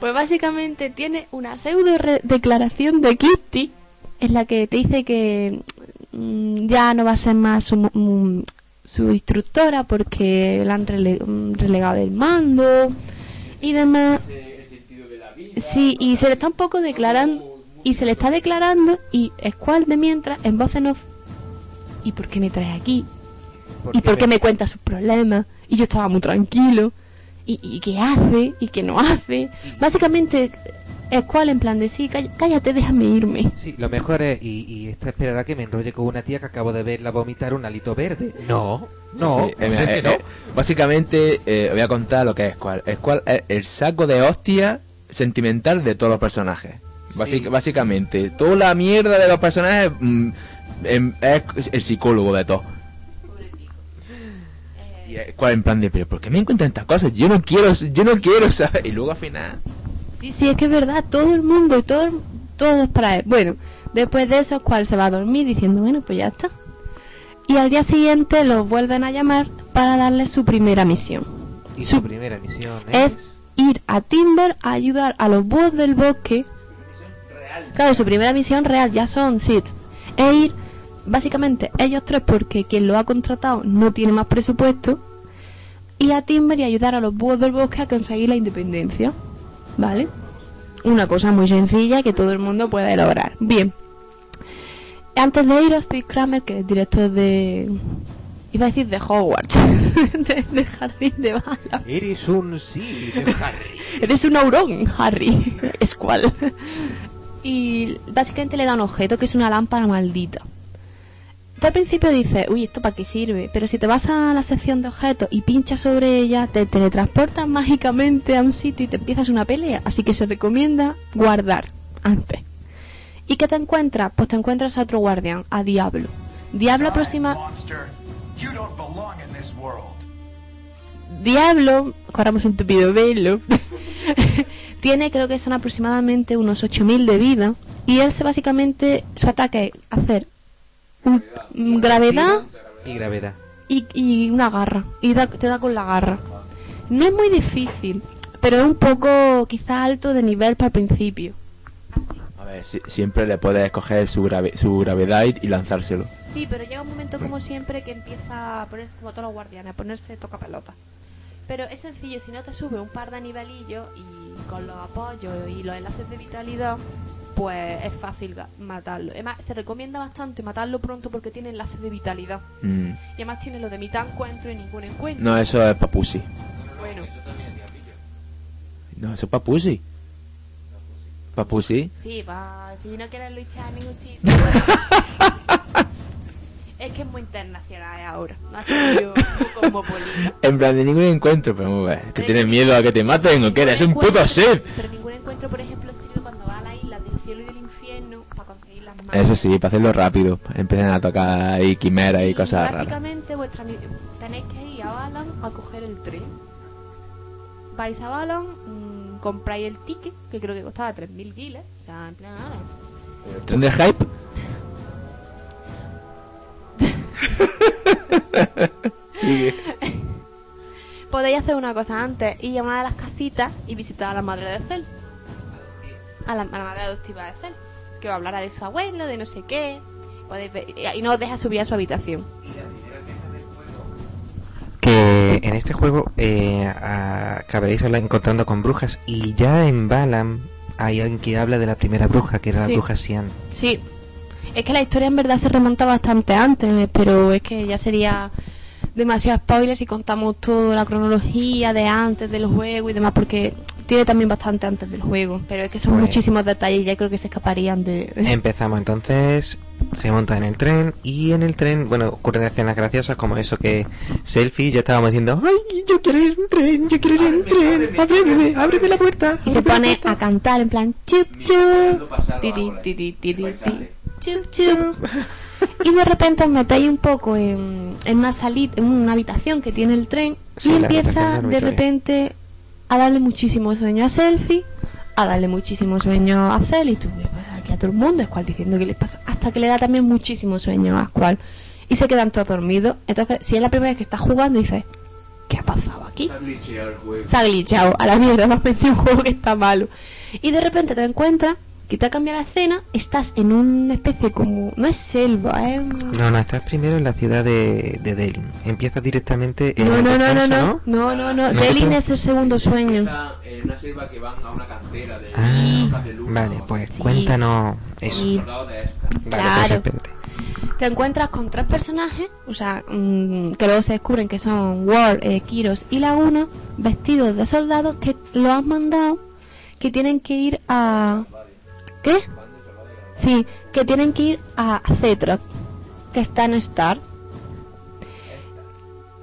pues básicamente tiene una pseudo declaración de Kitty en la que te dice que mm, ya no va a ser más su, su instructora porque la han rele- mm, relegado del mando y demás. Sí, y se le está un poco declarando y se le está declarando y Squall de mientras en voz en off ¿y por qué me trae aquí? ¿Y por qué me cuenta sus problemas? Y yo estaba muy tranquilo. ¿Y, y qué hace? ¿Y qué no hace? Básicamente, Squall en plan de sí, cáll- cállate, déjame irme. Sí, lo mejor es, y, y esta esperará que me enrolle con una tía que acabo de verla vomitar un alito verde. No, no, Sí, pues eh, es que eh, no. eh, básicamente, eh, voy a contar lo que es Squall. Squall es el saco de hostia sentimental de todos los personajes. Sí. Básicamente, toda la mierda de los personajes mm, em, es el psicólogo de todo. Y Squall en plan de, pero ¿por qué me encuentran estas cosas? Yo no quiero, yo no quiero saber. Y luego al final... Sí, sí, es que es verdad, todo el mundo, todo, todo es para él. Bueno, después de eso, Squall se va a dormir diciendo, bueno, pues ya está. Y al día siguiente los vuelven a llamar para darle su primera misión. Y su- su primera misión es... es ir a Timber a ayudar a los búhos del bosque. Claro, su primera misión real ya son Sith. Es ir, básicamente, ellos tres, porque quien lo ha contratado no tiene más presupuesto. Ir a Timber y ayudar a los búhos del bosque a conseguir la independencia. ¿Vale? Una cosa muy sencilla que todo el mundo puede lograr. Bien. Antes de ir, Steve Kramer, que es director de. Iba a decir de Hogwarts, de- jardín de bala. Eres un sí de Harry. Eres un aurón, Harry. Es cual. Y básicamente le da un objeto que es una lámpara maldita. Tú al principio dices, uy, ¿esto para qué sirve? Pero si te vas a la sección de objetos y pinchas sobre ella, te teletransportas mágicamente a un sitio y te empiezas una pelea. Así que se recomienda guardar antes. ¿Y qué te encuentras? Pues te encuentras a otro guardián, a Diablo. Diablo aproxima... Diablo, corramos un tupido velo, tiene creo que son aproximadamente unos 8000 de vida y él se básicamente, su ataque es hacer un- gravedad Y gravedad. y, y una garra, y da- te da con la garra. No es muy difícil, pero es un poco quizá alto de nivel para el principio. A ver, si- siempre le puedes coger su, grave- su gravedad y, lanzárselo. Sí, pero llega un momento como siempre que empieza a ponerse como todos los guardianes, a ponerse toca pelota. Pero es sencillo, si no te sube un par de nivelillos y con los apoyos y los enlaces de vitalidad, pues es fácil matarlo. Además, se recomienda bastante matarlo pronto porque tiene enlaces de vitalidad. Mm. Y además tiene lo de mitad encuentro y ningún encuentro. No, eso es papusi. Bueno, No, eso es papusi. Papusi. sí, va, si no quieres luchar en ningún sitio. es que es muy internacional ahora. No ha sido cosmopolita. En plan de ningún encuentro, pero a ver, que tienes miedo a que te maten o que eres un puto Sith. Pero ningún encuentro, por ejemplo, Eso sí, para hacerlo rápido. Empiezan a tocar ahí quimeras y cosas raras. Básicamente vuestra mi- tenéis que ir a Balan a coger el tren. Vais a Balan, mm, compráis el ticket, que creo que costaba 3.000 guiles. O sea, en plan, ahora. ¿Tren del hype? Sigue. Podéis hacer una cosa antes, ir a una de las casitas y visitar a la madre de Cel. A la, a la madre adoptiva de Cel. Que de su abuelo, de no sé qué. Y no os deja subir a su habitación. Que en este juego eh, acabaréis encontrando con brujas y ya en Balam hay alguien que habla de la primera bruja, que era la bruja Sian. Sí. Es que la historia en verdad se remonta bastante antes, pero es que ya sería demasiado spoiler si contamos toda la cronología de antes del juego y demás, porque tiene también bastante antes del juego, pero es que son Bueno. muchísimos detalles y ya creo que se escaparían de... Empezamos entonces, se monta en el tren y en el tren, bueno, ocurren escenas graciosas como eso que Selfie ya estábamos diciendo, ay, yo quiero ir en un tren, yo quiero ir en un tren, ábreme, ábreme la puerta. Y se pone puerta". a cantar en plan chup chup, ti, ti, ti, ti, ti, ti, ti, chup chup. Y de repente os metéis un poco en, en una salida, en una habitación que tiene el tren Sí, y empieza de repente a darle muchísimo sueño a Selfie, a darle muchísimo sueño a Cel y tú ¿qué pasa aquí a todo el mundo? Squall diciendo que les pasa, hasta que le da también muchísimo sueño a Squall y se quedan todos dormidos. Entonces, si es la primera vez que estás jugando, dices, ¿qué ha pasado aquí? se ha glitchado, a la mierda, me has metido un juego que está malo. Y de repente te encuentras que te ha cambiado la escena, estás en una especie como. No es selva, es. un- No, no, estás primero en la ciudad de, de Delhi. Empiezas directamente en No, el no, no, no, no, no, no, no. ¿No Delin es el segundo sueño. en una selva que van a una cantera de Ah, vale, pues Sí. cuéntanos eso. Sí. Vale, pues Claro. espérate. Te encuentras con tres personajes, o sea, mm, que luego se descubren que son War, eh, Kiros y Laguna, vestidos de soldados que lo han mandado, que tienen que ir a... ¿Qué? Sí, que tienen que ir a Cetra, que está en Star.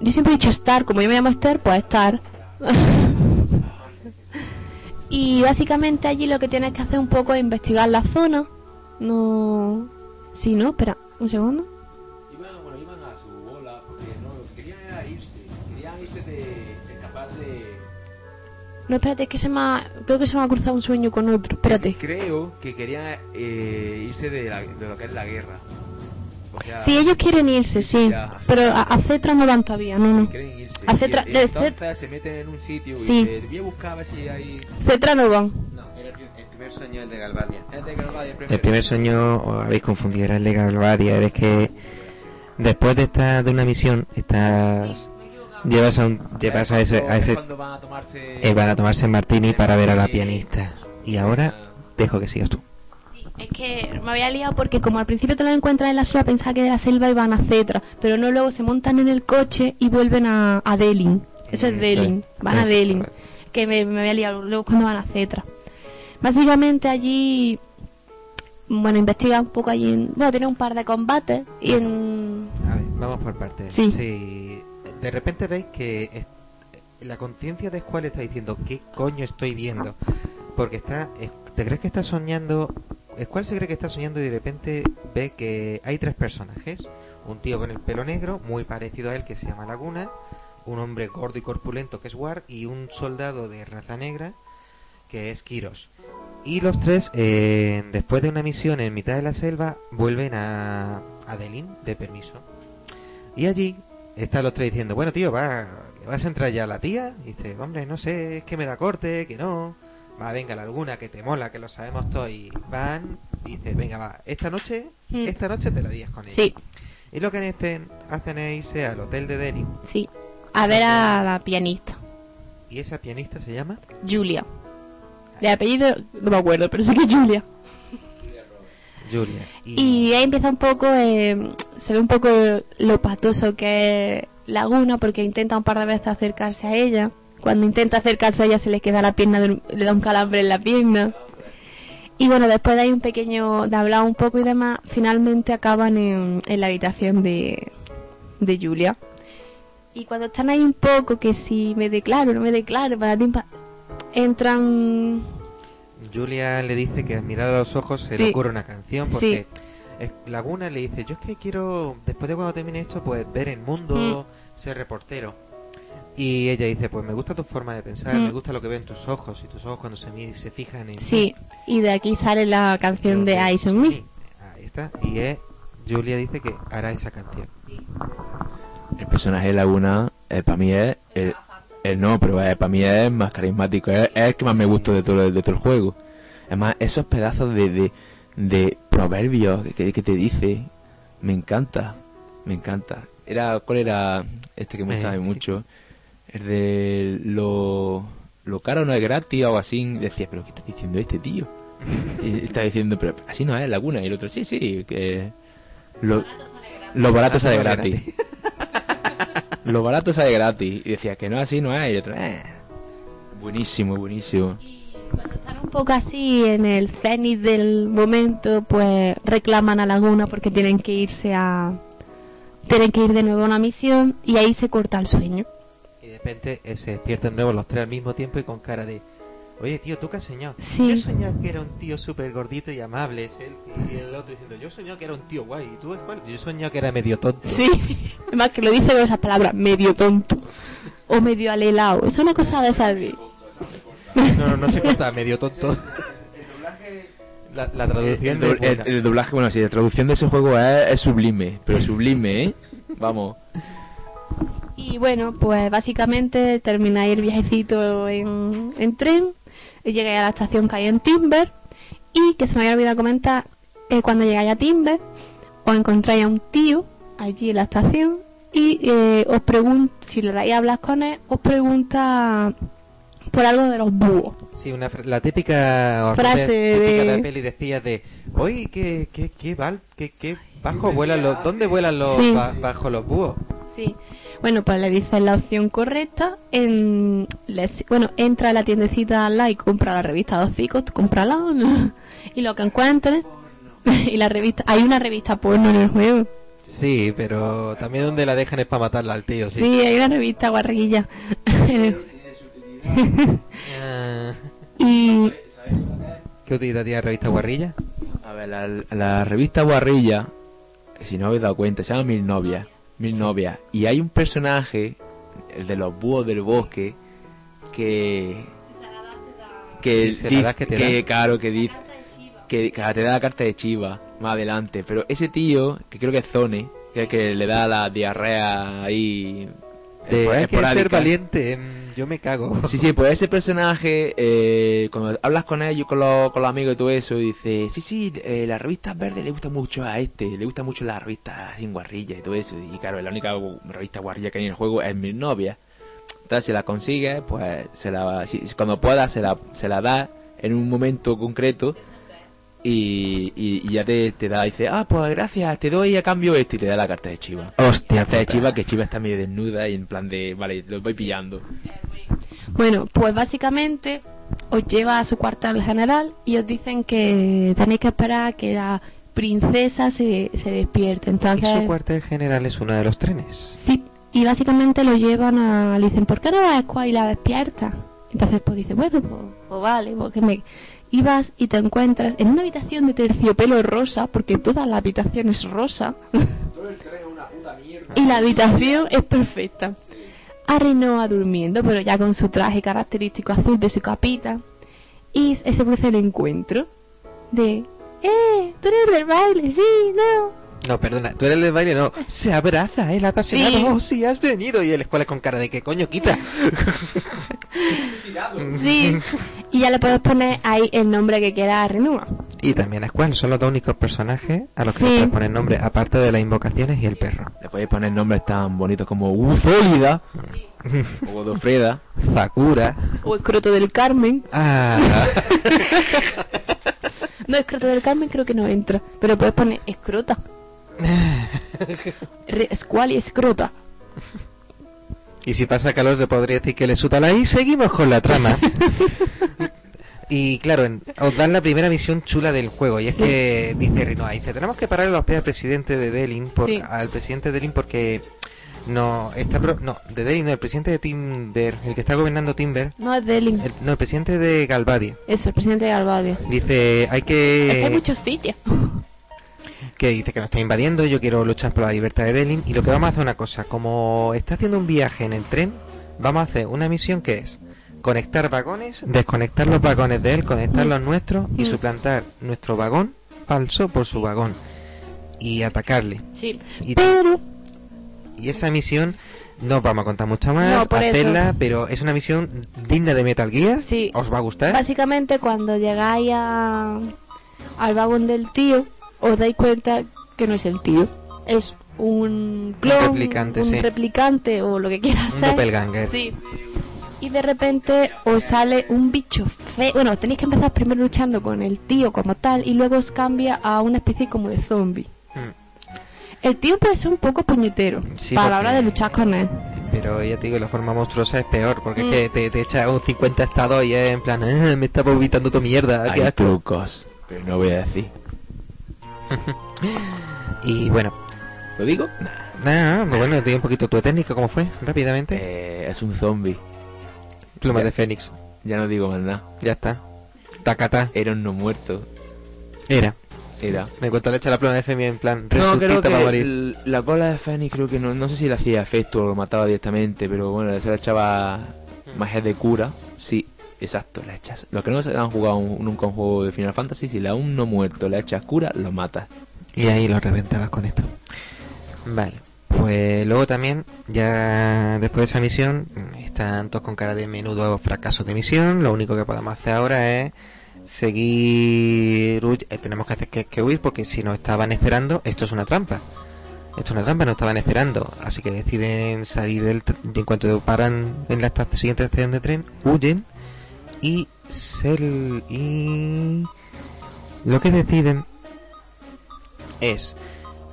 Yo siempre he dicho Star, como yo me llamo Star, pues Star. y básicamente allí lo que tienes que hacer un poco es investigar la zona. No... Sí, no, espera, un segundo. No, espérate, que se me ha... Creo que se me ha cruzado un sueño con otro. Espérate. Creo que querían eh, irse de, la- de lo que es la guerra. O sea, Sí, ellos quieren irse, sí. Ya. Pero a, a Cetra no van todavía, no, no. quieren irse. A Cetra- Y- y de entonces Cet- se meten en un sitio Sí. y dicen, voy a buscar a ver si hay... Cetra no van. No, era el, el primer sueño el de Galvadia. Es de Galvadia, El primer sueño os habéis confundido, era el de Galvadia. Es que después de esta de una misión, estás llevas a un llevas a ese a Es ese van a tomarse... eh, van a tomarse martini para ver a la pianista. Y ahora dejo que sigas tú. Es que me había liado porque como al principio te lo encuentras en la selva, pensaba que de la selva iban a Cetra. Pero no, luego se montan en el coche y vuelven a, a Delin. Eso es Eso Delin. Van a Eso Delin. Que me, me había liado luego cuando van a Cetra. Básicamente allí... Bueno, investiga un poco allí. en- bueno, tiene un par de combates y en... A ver, vamos por partes. Sí. De repente veis que la conciencia de Squall está diciendo ¿qué coño estoy viendo? Porque está es- ¿te crees que está soñando? Squall se cree que está soñando y de repente ve que hay tres personajes. Un tío con el pelo negro, muy parecido a él, que se llama Laguna. Un hombre gordo y corpulento, que es Ward. Y un soldado de raza negra, que es Kiros. Y los tres, eh, después de una misión en mitad de la selva, vuelven a, a Delin de permiso. Y allí están los tres diciendo, bueno tío, va, ¿le vas a entrar ya a la tía? Y dice, hombre, no sé, es que me da corte, que no. Va, venga, la alguna que te mola, que lo sabemos todos. Y van, y dice, venga, va, esta noche, Mm. esta noche te la lías con ella. Sí, Y lo que hacen, hacen es irse al hotel de Delin. sí. A ver a la pianista. Y esa pianista se llama Julia. De apellido no me acuerdo, pero sí que es Julia. Y ahí empieza un poco, eh, se ve un poco lo patoso que es Laguna porque intenta un par de veces acercarse a ella. Cuando intenta acercarse a ella se le queda la pierna, de- le da un calambre en la pierna. Y bueno, después de ahí un pequeño, de hablar un poco y demás, finalmente acaban en, en la habitación de, de Julia. Y cuando están ahí un poco, que si me declaro, no me declaro, para ti, entran Julia le dice que al mirar a los ojos se Sí. le ocurre una canción porque Laguna le dice, yo es que quiero, después de cuando termine esto, pues ver el mundo, ser reportero. Y ella dice, pues me gusta tu forma de pensar, Mm. me gusta lo que veo en tus ojos, y tus ojos cuando se, mi- se fijan en Sí, y de aquí sale la canción de Ice on Me. Ahí está, y es, Julia dice que hará esa canción. El personaje de Laguna, para mí es el, el no, pero para mí es más carismático, es, es el que más me gusta de todo, de todo el juego. Además, esos pedazos de, de, de proverbios que, que te dice, me encanta, me encanta. Era, ¿Cuál era este que me Eh, gustaba sí. mucho? El de lo, lo caro no es gratis o algo así. Decía, pero ¿qué está diciendo este tío? Y está diciendo, pero así no es Laguna. Y el otro, sí, sí, que lo, lo barato sale gratis. Lo barato sale gratis. Y decía que no, así no es. Y otro, eh. Buenísimo, buenísimo. Cuando están un poco así en el cenit del momento, pues reclaman a Laguna porque tienen que irse a. Tienen que ir de nuevo a una misión y ahí se corta el sueño. Y de repente eh, se despiertan de nuevo los tres al mismo tiempo y con cara de, oye tío, ¿tú qué has soñado? Sí. Yo soñaba que era un tío súper gordito y amable, es él. Y el otro diciendo, yo soñaba que era un tío guay. ¿Y tú cuál? Yo soñaba que era medio tonto. Sí, además que lo dice con esas palabras, medio tonto o medio alelao. Es una cosa de esas de. No, no, no se corta, medio tonto. La, la traducción el, de do- el- buena. el doblaje, bueno, sí, la traducción de ese juego es, es sublime. Pero sublime, ¿eh? Vamos. Y bueno, pues básicamente termináis el viajecito en, en tren, y llegáis a la estación que hay en Timber, y que se me había olvidado comentar, eh, cuando llegáis a Timber, os encontráis a un tío allí en la estación, y eh, os pregunta, si le dais a hablar con él, os pregunta por algo de los búhos. Sí, una la típica Frase típica de- la peli decía de, oye, ¿qué, qué, qué, val- qué, qué bajo vuelan los, ¿dónde vuelan los Sí. ba- bajo los búhos? Sí. Bueno, pues le dices la opción correcta. En, les- bueno, entra a la tiendecita lado y compra la revista Dos Cicos, cómprala ¿no? y lo que encuentres. y la revista, hay una revista porno en el juego. Sí, pero también donde la dejan es para matarla al tío, Sí, sí. hay una revista guarrilla. Y ¿Qué utilidad tiene la revista Guarrilla? A ver, la, la revista Guarrilla, si no habéis dado cuenta, se llama Mil Novias. Mil Novias. Y hay un personaje, el de los búhos del bosque, que. Que, Sí, se la di- das que te que, da. claro, que dice. Que, que te da la carta de Chiva más adelante. Pero ese tío, que creo que es Zone, que es el que le da la diarrea ahí. De, hay que ser valiente, yo me cago. Sí, sí, pues ese personaje, eh, cuando hablas con ellos, con los, con los amigos y todo eso, dice, sí, sí, eh, las revistas verdes le gusta mucho a este, le gusta mucho las revistas sin guarrilla y todo eso. Y claro, la única revista guarrilla que hay en el juego es Mil Novias. Entonces, si la consigue, pues se la, si cuando pueda, se la, se la da en un momento concreto. Y, y, y ya te, te da, dice, ah, pues gracias, te doy a cambio esto y te da la carta de Chiva. Hostia, Carta de. Chiva, que Chiva está medio desnuda y en plan de, vale, lo voy pillando. bueno, pues básicamente os lleva a su cuartel general y os dicen que tenéis que esperar a que la princesa se, se despierte. Y Entonces, su cuartel general es uno de los trenes. Sí, y básicamente lo llevan a... Le dicen, ¿por qué no vas a escuela y la despierta? Entonces pues dice, bueno, pues, pues vale, porque me... Y vas y te encuentras en una habitación de terciopelo rosa, porque toda la habitación es rosa. y la habitación es perfecta. A durmiendo, pero ya con su traje característico azul de su capita. Y se produce el encuentro de... ¡Eh! ¡Tú eres del baile! ¡Sí! ¡No! No, perdona, tú eres el del baile, no. Se abraza, el apasionado. Sí. Oh, sí, has venido. Y el escuela con cara de que coño quita. Sí, y ya le puedes poner ahí el nombre que quieras a Renúa. y también a Squall, son los dos únicos personajes a los que Sí. le puedes poner nombre, aparte de las invocaciones y el perro. Le podéis poner nombres tan bonitos como Uzólida o Godofreda. Sakura. O Escroto del Carmen. Ah. No, Escroto del Carmen creo que no entra, pero puedes poner Escrota. Re- Squall y Escrota. y si pasa calor, te podría decir que le suta la y seguimos con la trama. Y claro, en- os dan la primera misión chula del juego y es Sí. que dice Rinoa, dice, tenemos que parar los pies al presidente de Delin, por- Sí. al presidente de Delin porque no, está pro- no, de Delin no, el presidente de Timber, el que está gobernando Timber, No es Delin, el- no, el presidente de Galvadia, es el presidente de Galvadia. dice, hay Es que hay que, muchos sitios. Que dice que nos está invadiendo, yo quiero luchar por la libertad de Delin y lo que vamos a hacer es una cosa, como está haciendo un viaje en el tren, vamos a hacer una misión que es conectar vagones, desconectar los vagones de él, conectar los nuestros y suplantar nuestro vagón falso por su vagón y atacarle. Sí. Y, Pero, y esa misión no os vamos a contar mucho más, No, eso. hacerla, pero es una misión digna de Metal Gear. Sí. ¿Os va a gustar? básicamente cuando llegáis a, al vagón del tío, os dais cuenta que no es el tío. Es un clon, replicante, un sí. replicante o lo que quieras Un ser. doppelganger. Sí. Y de repente os sale un bicho feo. Bueno, tenéis que empezar primero luchando con el tío como tal y luego os cambia a una especie como de zombie. Mm. El tío puede ser un poco puñetero Sí, para la hora de luchar con él. Pero ya te digo, la forma monstruosa es peor, porque Mm. es que te, te echa un 50 estados y es en plan, "Ah, me está vomitando tu mierda, qué Hay asco". trucos, pero no voy a decir. Y bueno, ¿Lo digo? Nah. nada, pues bueno, te digo un poquito tu técnica, ¿cómo fue? Rápidamente. Eh, es un zombie. Pluma ya. de Fénix, Ya no digo más nada. ya está. Tacata, Era un no muerto. era. Era. Me cuento le echa la pluma de Fénix en plan, No, creo que para morir. la cola de Fénix creo que no, no sé si le hacía efecto o lo mataba directamente, pero bueno, se le echaba magia de cura. Sí, exacto, le echas. Los que no se han jugado un- nunca un juego de Final Fantasy, si le a un no muerto le echas cura, lo matas. Y ahí lo reventabas con esto. Vale. Pues luego también, ya después de esa misión, están todos con cara de menudo fracaso de misión. Lo único que podemos hacer ahora es seguir... eh, tenemos que hacer que, que huir porque si nos estaban esperando, esto es una trampa. Esto es una trampa, nos estaban esperando. Así que deciden salir del... y en cuanto paran en la siguiente estación de tren, huyen y... Sel, y... Lo que deciden es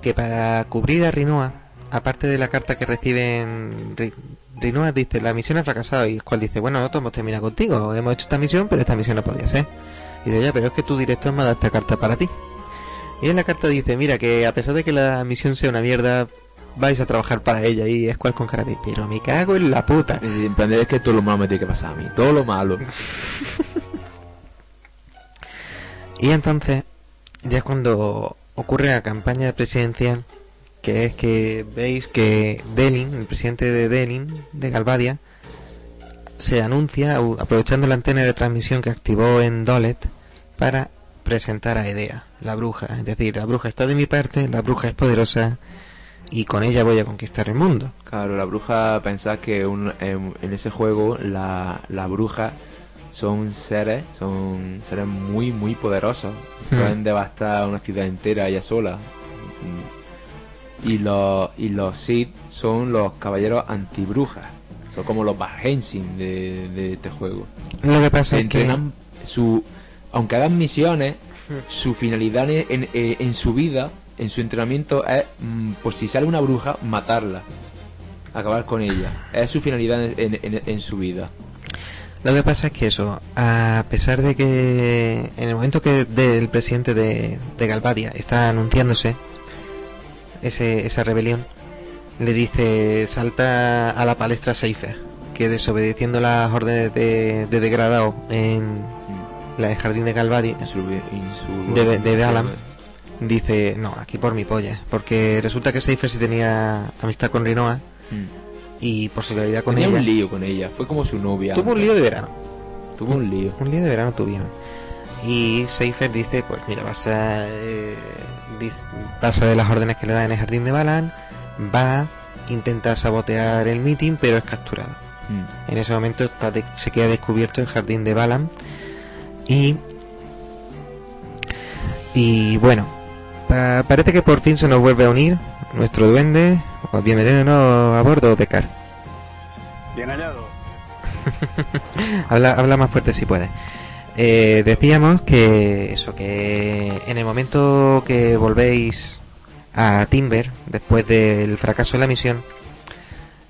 que para cubrir a Rinoa, aparte de la carta que reciben, Ri- Rinoa dice, la misión ha fracasado y Squall dice, bueno, nosotros hemos terminado contigo, hemos hecho esta misión, pero esta misión no podía ser. Y dice, ya, pero es que tu director me ha dado esta carta para ti. Y en la carta dice, mira, que a pesar de que la misión sea una mierda, vais a trabajar para ella y Squall con cara de, pero me cago en la puta. Es plan, es que todo lo malo me tiene que pasar a mí, todo lo malo. Y entonces, ya es cuando ocurre la campaña presidencial, que es que veis que Delin, el presidente de Delin, de Galvadia, se anuncia aprovechando la antena de transmisión que activó en Dolet para presentar a Edea, la bruja. Es decir, la bruja está de mi parte, la bruja es poderosa y con ella voy a conquistar el mundo. Claro, la bruja, pensás que un- en, en ese juego la, la bruja son seres, son seres muy, muy poderosos. Hmm. Pueden devastar una ciudad entera ella sola. Y los, y los Sith son los caballeros antibrujas. Son como los Henshin de, de este juego. Lo que pasa es que... Su... Aunque hagan misiones, Hmm. su finalidad en, en- en su vida, en su entrenamiento, es, mm, por si sale una bruja, matarla. Acabar con ella. Es su finalidad en, en- en su vida. Lo que pasa es que eso, a pesar de que en el momento que del presidente de, de Galvadia está anunciándose ese, esa rebelión, le dice salta a la palestra Seifer, que desobedeciendo las órdenes de, de degradado en Mm. la el jardín de Galvadia, de, de dice no, aquí por mi polla, porque resulta que Seifer sí tenía amistad con Rinoa Mm. y por solidaridad con Tenía ella un lío con ella. Fue como su novia. tuvo un lío de verano. Tuvo un lío. Un lío de verano tuvieron. Y Seifer dice, pues mira, vas a, eh, dice- pasa de las órdenes que le da en el jardín de Balan, va, intenta sabotear el meeting, pero es capturado. Mm. En ese momento está de- se queda descubierto el jardín de Balan y y bueno, pa- parece que por fin se nos vuelve a unir nuestro duende. Pues bienvenido a bordo de Car. Bien hallado. habla, habla más fuerte si puedes. Eh, decíamos que eso, que en el momento que volvéis a Timber, después del fracaso de la misión,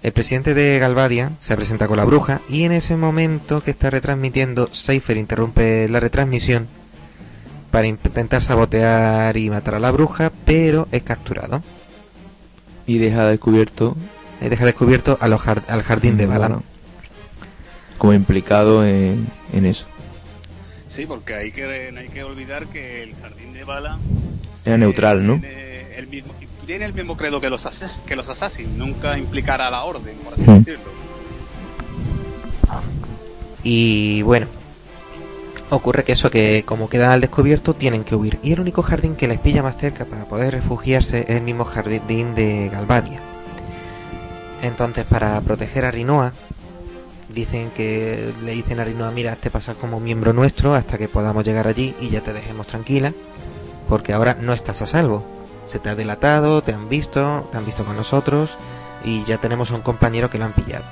el presidente de Galvadia se presenta con la bruja y en ese momento que está retransmitiendo, Seifer interrumpe la retransmisión para intentar sabotear y matar a la bruja, pero es capturado. Y deja descubierto Y deja descubierto a los jar- al jardín de Balan. como implicado en, en eso. Sí, porque hay que, no hay que olvidar que el jardín de Bala Era neutral, ¿no? tiene el mismo, tiene el mismo credo que los, ases- que los Assassin, nunca implicar a la orden, por así Hmm. decirlo. Y bueno, ocurre que eso que como quedan al descubierto tienen que huir. Y el único jardín que les pilla más cerca para poder refugiarse es el mismo jardín de Galvadia. Entonces para proteger a Rinoa, dicen que le dicen a Rinoa, mira, te pasas como miembro nuestro hasta que podamos llegar allí y ya te dejemos tranquila, porque ahora no estás a salvo. Se te ha delatado, te han visto, te han visto con nosotros y ya tenemos a un compañero que lo han pillado.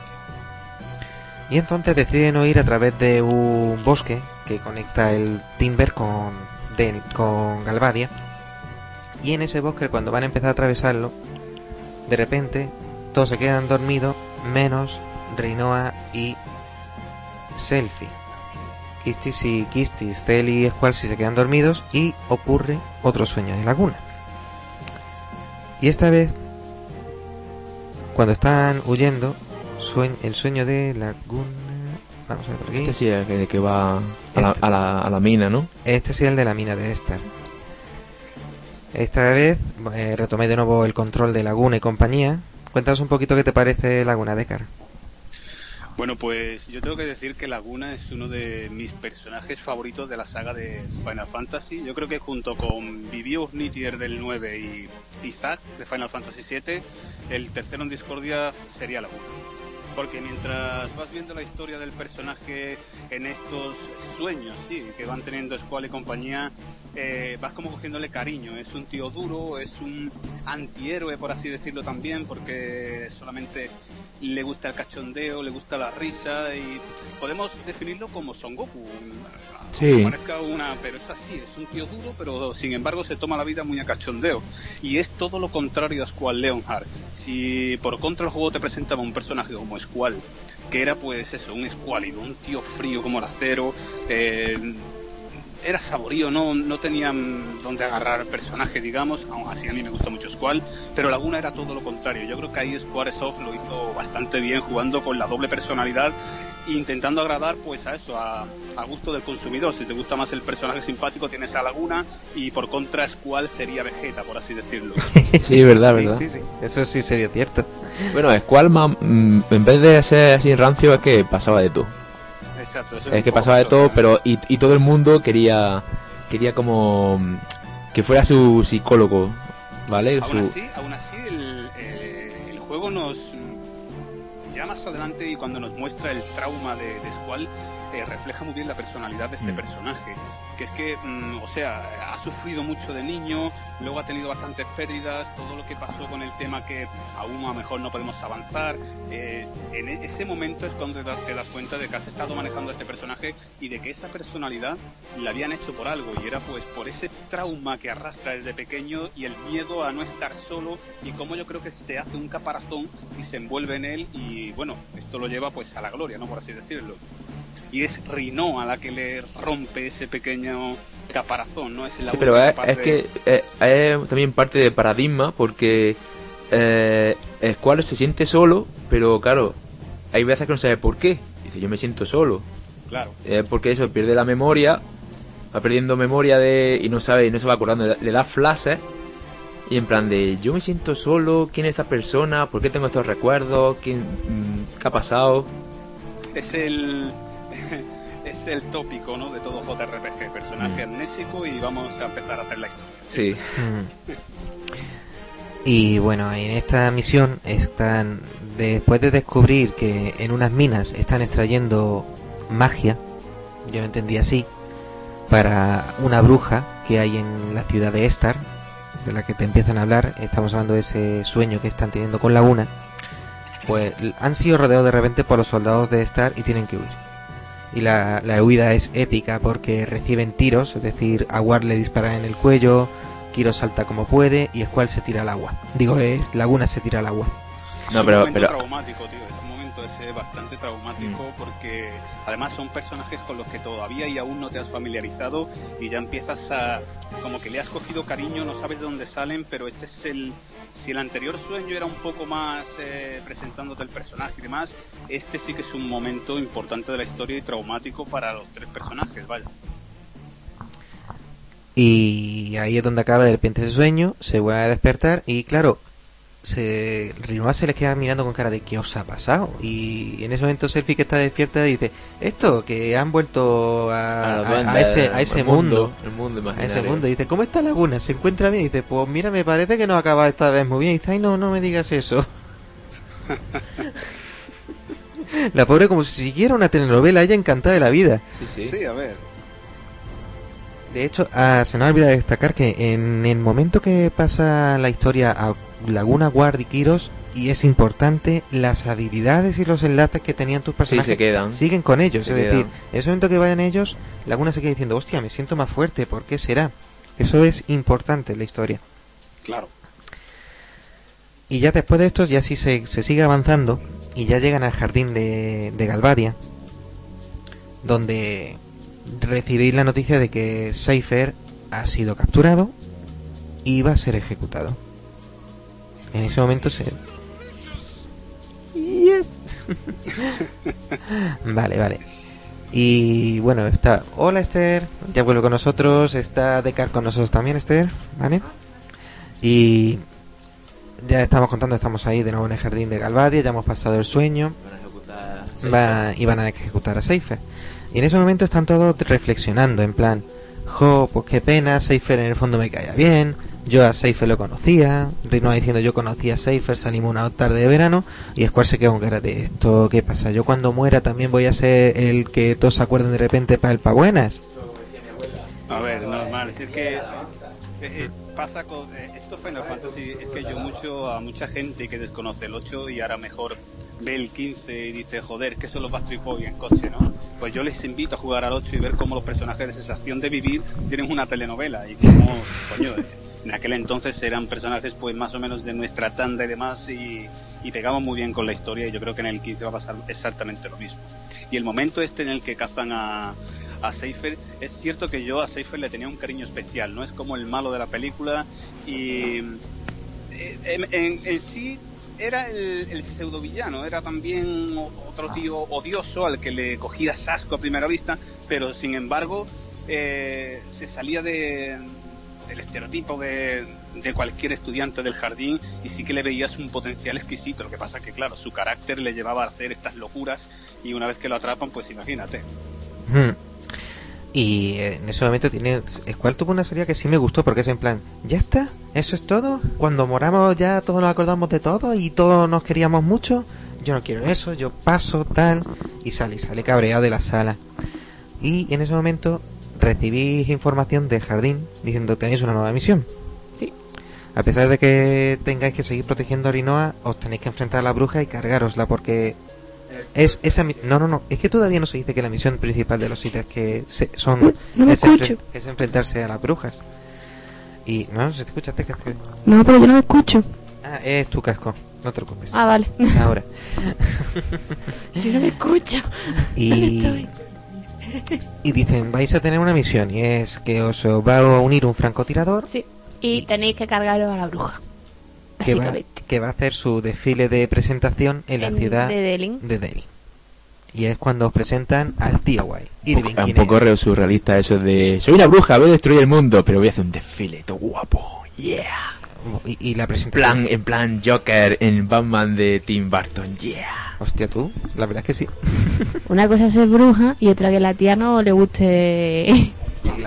Y entonces deciden huir a través de un bosque que conecta el Timber con, Den- con Galvadia. Y en ese bosque, cuando van a empezar a atravesarlo, de repente todos se quedan dormidos, menos Reinoa y Selfie. Kistis y Kistis, Cel y Squall si se quedan dormidos y ocurre otro sueño de laguna. Y esta vez, cuando están huyendo, el sueño de laguna... Vamos a ver por aquí. Este sí el que va a la, a, la, a la mina, ¿no? Este sí el de la mina de Star. Esta vez eh, retomé de nuevo el control de Laguna y compañía. Cuéntanos un poquito qué te parece Laguna Decar. Bueno, pues yo tengo que decir que Laguna es uno de mis personajes favoritos de la saga de Final Fantasy. Yo creo que junto con Vivius Nitier del 9 y, y Zack de Final Fantasy 7, el tercero en discordia sería Laguna. Porque mientras vas viendo la historia del personaje en estos sueños, sí, que van teniendo Squall y compañía, eh, vas como cogiéndole cariño. Es un tío duro, es un antihéroe, por así decirlo también, porque solamente le gusta el cachondeo, le gusta la risa y podemos definirlo como Son Goku. Sí. Parezca una, pero es así, es un tío duro, pero sin embargo se toma la vida muy a cachondeo. Y es todo lo contrario a Squall Leonhardt. Si por contra el juego te presentaba un personaje como Squall, que era pues eso, un escuálido, un tío frío como el acero, eh, era saborío, no, no tenían donde agarrar personaje, digamos, aún así a mí me gusta mucho Squall, pero Laguna era todo lo contrario. Yo creo que ahí Squaresoft lo hizo bastante bien jugando con la doble personalidad intentando agradar pues a eso, a, a gusto del consumidor. Si te gusta más el personaje simpático tienes a Laguna y por contra Squall sería Vegeta, por así decirlo. Sí, verdad, verdad. Sí, sí, sí. Eso sí sería cierto. Bueno, Squall, ma- mm, en vez de ser así rancio, es que pasaba de todo. Exacto, eso Es que pasaba de todo, pero y, y todo el mundo quería quería como mm, que fuera su psicólogo, ¿vale? Aún Su- así, aún así el, eh, el juego nos adelante y cuando nos muestra el trauma de, de eh, refleja muy bien la personalidad de este Mm. personaje que es que mm, o sea ha sufrido mucho de niño luego ha tenido bastantes pérdidas todo lo que pasó con el tema que aún a lo mejor no podemos avanzar eh, en e- ese momento es cuando te das, te das cuenta de que has estado manejando a este personaje y de que esa personalidad la habían hecho por algo y era pues por ese trauma que arrastra desde pequeño y el miedo a no estar solo y cómo yo creo que se hace un caparazón y se envuelve en él y bueno, esto lo lleva pues a la gloria, ¿no? Por así decirlo. Y es Rino a la que le rompe ese pequeño caparazón, ¿no? Es la Sí, pero es, capaz es de- que eh, es también parte de paradigma porque eh, Squall se siente solo, pero claro, hay veces que no sabe por qué. Dice, yo me siento solo. Claro. Es porque eso, pierde la memoria, va perdiendo memoria de y no sabe, y no se va acordando, le da flashes y en plan de, yo me siento solo, ¿quién es esa persona? ¿Por qué tengo estos recuerdos? ¿Quién, mm, ¿Qué ha pasado? Es el... es el tópico, ¿no? De todo JRPG, personaje Mm. amnésico y vamos a empezar a hacer la historia. Sí. Mm. Y bueno, en esta misión están, después de descubrir que en unas minas están extrayendo magia, yo lo entendí así, para una bruja que hay en la ciudad de Estar, de la que te empiezan a hablar, estamos hablando de ese sueño que están teniendo con Laguna, pues han sido rodeados de repente por los soldados de Star y tienen que huir. Y la, la huida es épica porque reciben tiros, es decir, a Ward le disparan en el cuello, Kiro salta como puede y Squall se tira al agua. Digo, es Laguna se tira al agua. No, pero- momento pero- traumático, tío. Momento ese bastante traumático Mm. porque además son personajes con los que todavía y aún no te has familiarizado y ya empiezas a como que le has cogido cariño, no sabes de dónde salen, pero este es el si el anterior sueño era un poco más eh, presentándote el personaje y demás, este sí que es un momento importante de la historia y traumático para los tres personajes, vaya. Y ahí es donde acaba de repente ese sueño, se vuelve a despertar y claro, se Rinoa se les queda mirando con cara de ¿qué os ha pasado? Y en ese momento Selfie que está despierta dice, esto, que han vuelto a, ese, a ese el mundo. El mundo A ese mundo. Y dice, ¿cómo está Laguna? ¿Se encuentra bien? Y dice, pues mira, me parece que no acaba esta vez muy bien. Y dice, ay, no, no me digas eso. La pobre como si siguiera una telenovela, ella encantada de la vida. Sí, sí. Sí, a ver. De hecho, ah, se nos olvida destacar que en el momento que pasa la historia a Laguna, Guard y Kiros, y es importante, las habilidades y los enlaces que tenían tus personajes se quedan. siguen con ellos. Se es decir, en ese momento que vayan ellos, Laguna se queda diciendo, hostia, me siento más fuerte, ¿por qué será? Eso es importante en la historia. Claro. Y ya después de esto, ya sí se, se sigue avanzando y ya llegan al jardín de, de Galvadia, donde recibéis la noticia de que Seifer ha sido capturado y va a ser ejecutado. En ese momento se... Yes. vale, vale. Y bueno, está... Hola Esther, ya vuelve con nosotros, está Decar con nosotros también Esther, ¿vale? Y ya estamos contando, estamos ahí de nuevo en el jardín de Galvadia, ya hemos pasado el sueño Van a ejecutar- va, y van a ejecutar a Seifer. Y en ese momento están todos reflexionando, en plan, jo, pues qué pena, Seifer en el fondo me caía bien, yo a Seifer lo conocía, Rinoa diciendo yo conocía a Seifer, salimos una tarde de verano, y Square se queda con cara de esto, ¿qué pasa? Yo cuando muera también voy a ser el que todos se acuerden de repente para el pa' buenas. A ver, normal. Si es que eh, eh, pasa con eh, esto Final Fantasy es que yo mucho a mucha gente que desconoce el 8 y ahora mejor ve el 15 y dice joder que son los Backstreet Boys en coche, ¿no? Pues yo les invito a jugar al 8 y ver cómo los personajes de sensación de vivir tienen una telenovela y cómo coño en aquel entonces eran personajes pues más o menos de nuestra tanda y demás y, y pegamos muy bien con la historia y yo creo que en el 15 va a pasar exactamente lo mismo. Y el momento este en el que cazan a, a Seifer, es cierto que yo a Seifer le tenía un cariño especial, no es como el malo de la película y eh, en, en- en sí era el, el pseudo villano, era también otro tío odioso al que le cogías asco a primera vista, pero sin embargo eh, se salía de, del estereotipo de, cualquier estudiante del jardín y sí que le veías un potencial exquisito. Lo que pasa que, claro, su carácter le llevaba a hacer estas locuras y una vez que lo atrapan, pues imagínate. Hmm. Y eh, en ese momento tiene. Squall tuvo una salida que sí me gustó porque es en plan, ¿ya está? ¿Eso es todo? Cuando moramos ya todos nos acordamos de todo y todos nos queríamos mucho. Yo no quiero eso, yo paso, tal. Y sale, sale cabreado de la sala. Y en ese momento recibís información del jardín diciendo tenéis una nueva misión. Sí. A pesar de que tengáis que seguir protegiendo a Rinoa, os tenéis que enfrentar a la bruja y cargárosla porque es esa mi- no no no es que todavía no se dice que la misión principal de los sitios que se- son No es, es enfrentarse a las brujas y no se te escucha te- te- No, pero yo no me escucho. ah es tu casco no te preocupes Ah, vale. ahora yo no me escucho. ¿Dónde y estoy? Y dicen vais a tener una misión y es que os va a unir un francotirador Sí. Y tenéis que cargaros a la bruja. que va, que va a hacer su desfile de presentación en la ciudad de Delhi. de Delhi. Y es cuando os presentan al tío guay. Irving un poco re surrealista eso de soy una bruja, voy a destruir el mundo, pero voy a hacer un desfile, todo guapo, yeah. Y, y la En presentación. plan, en plan Joker en Batman de Tim Burton, yeah. Hostia, tú, la verdad es que sí. Una cosa es ser bruja y otra que la tía no le guste.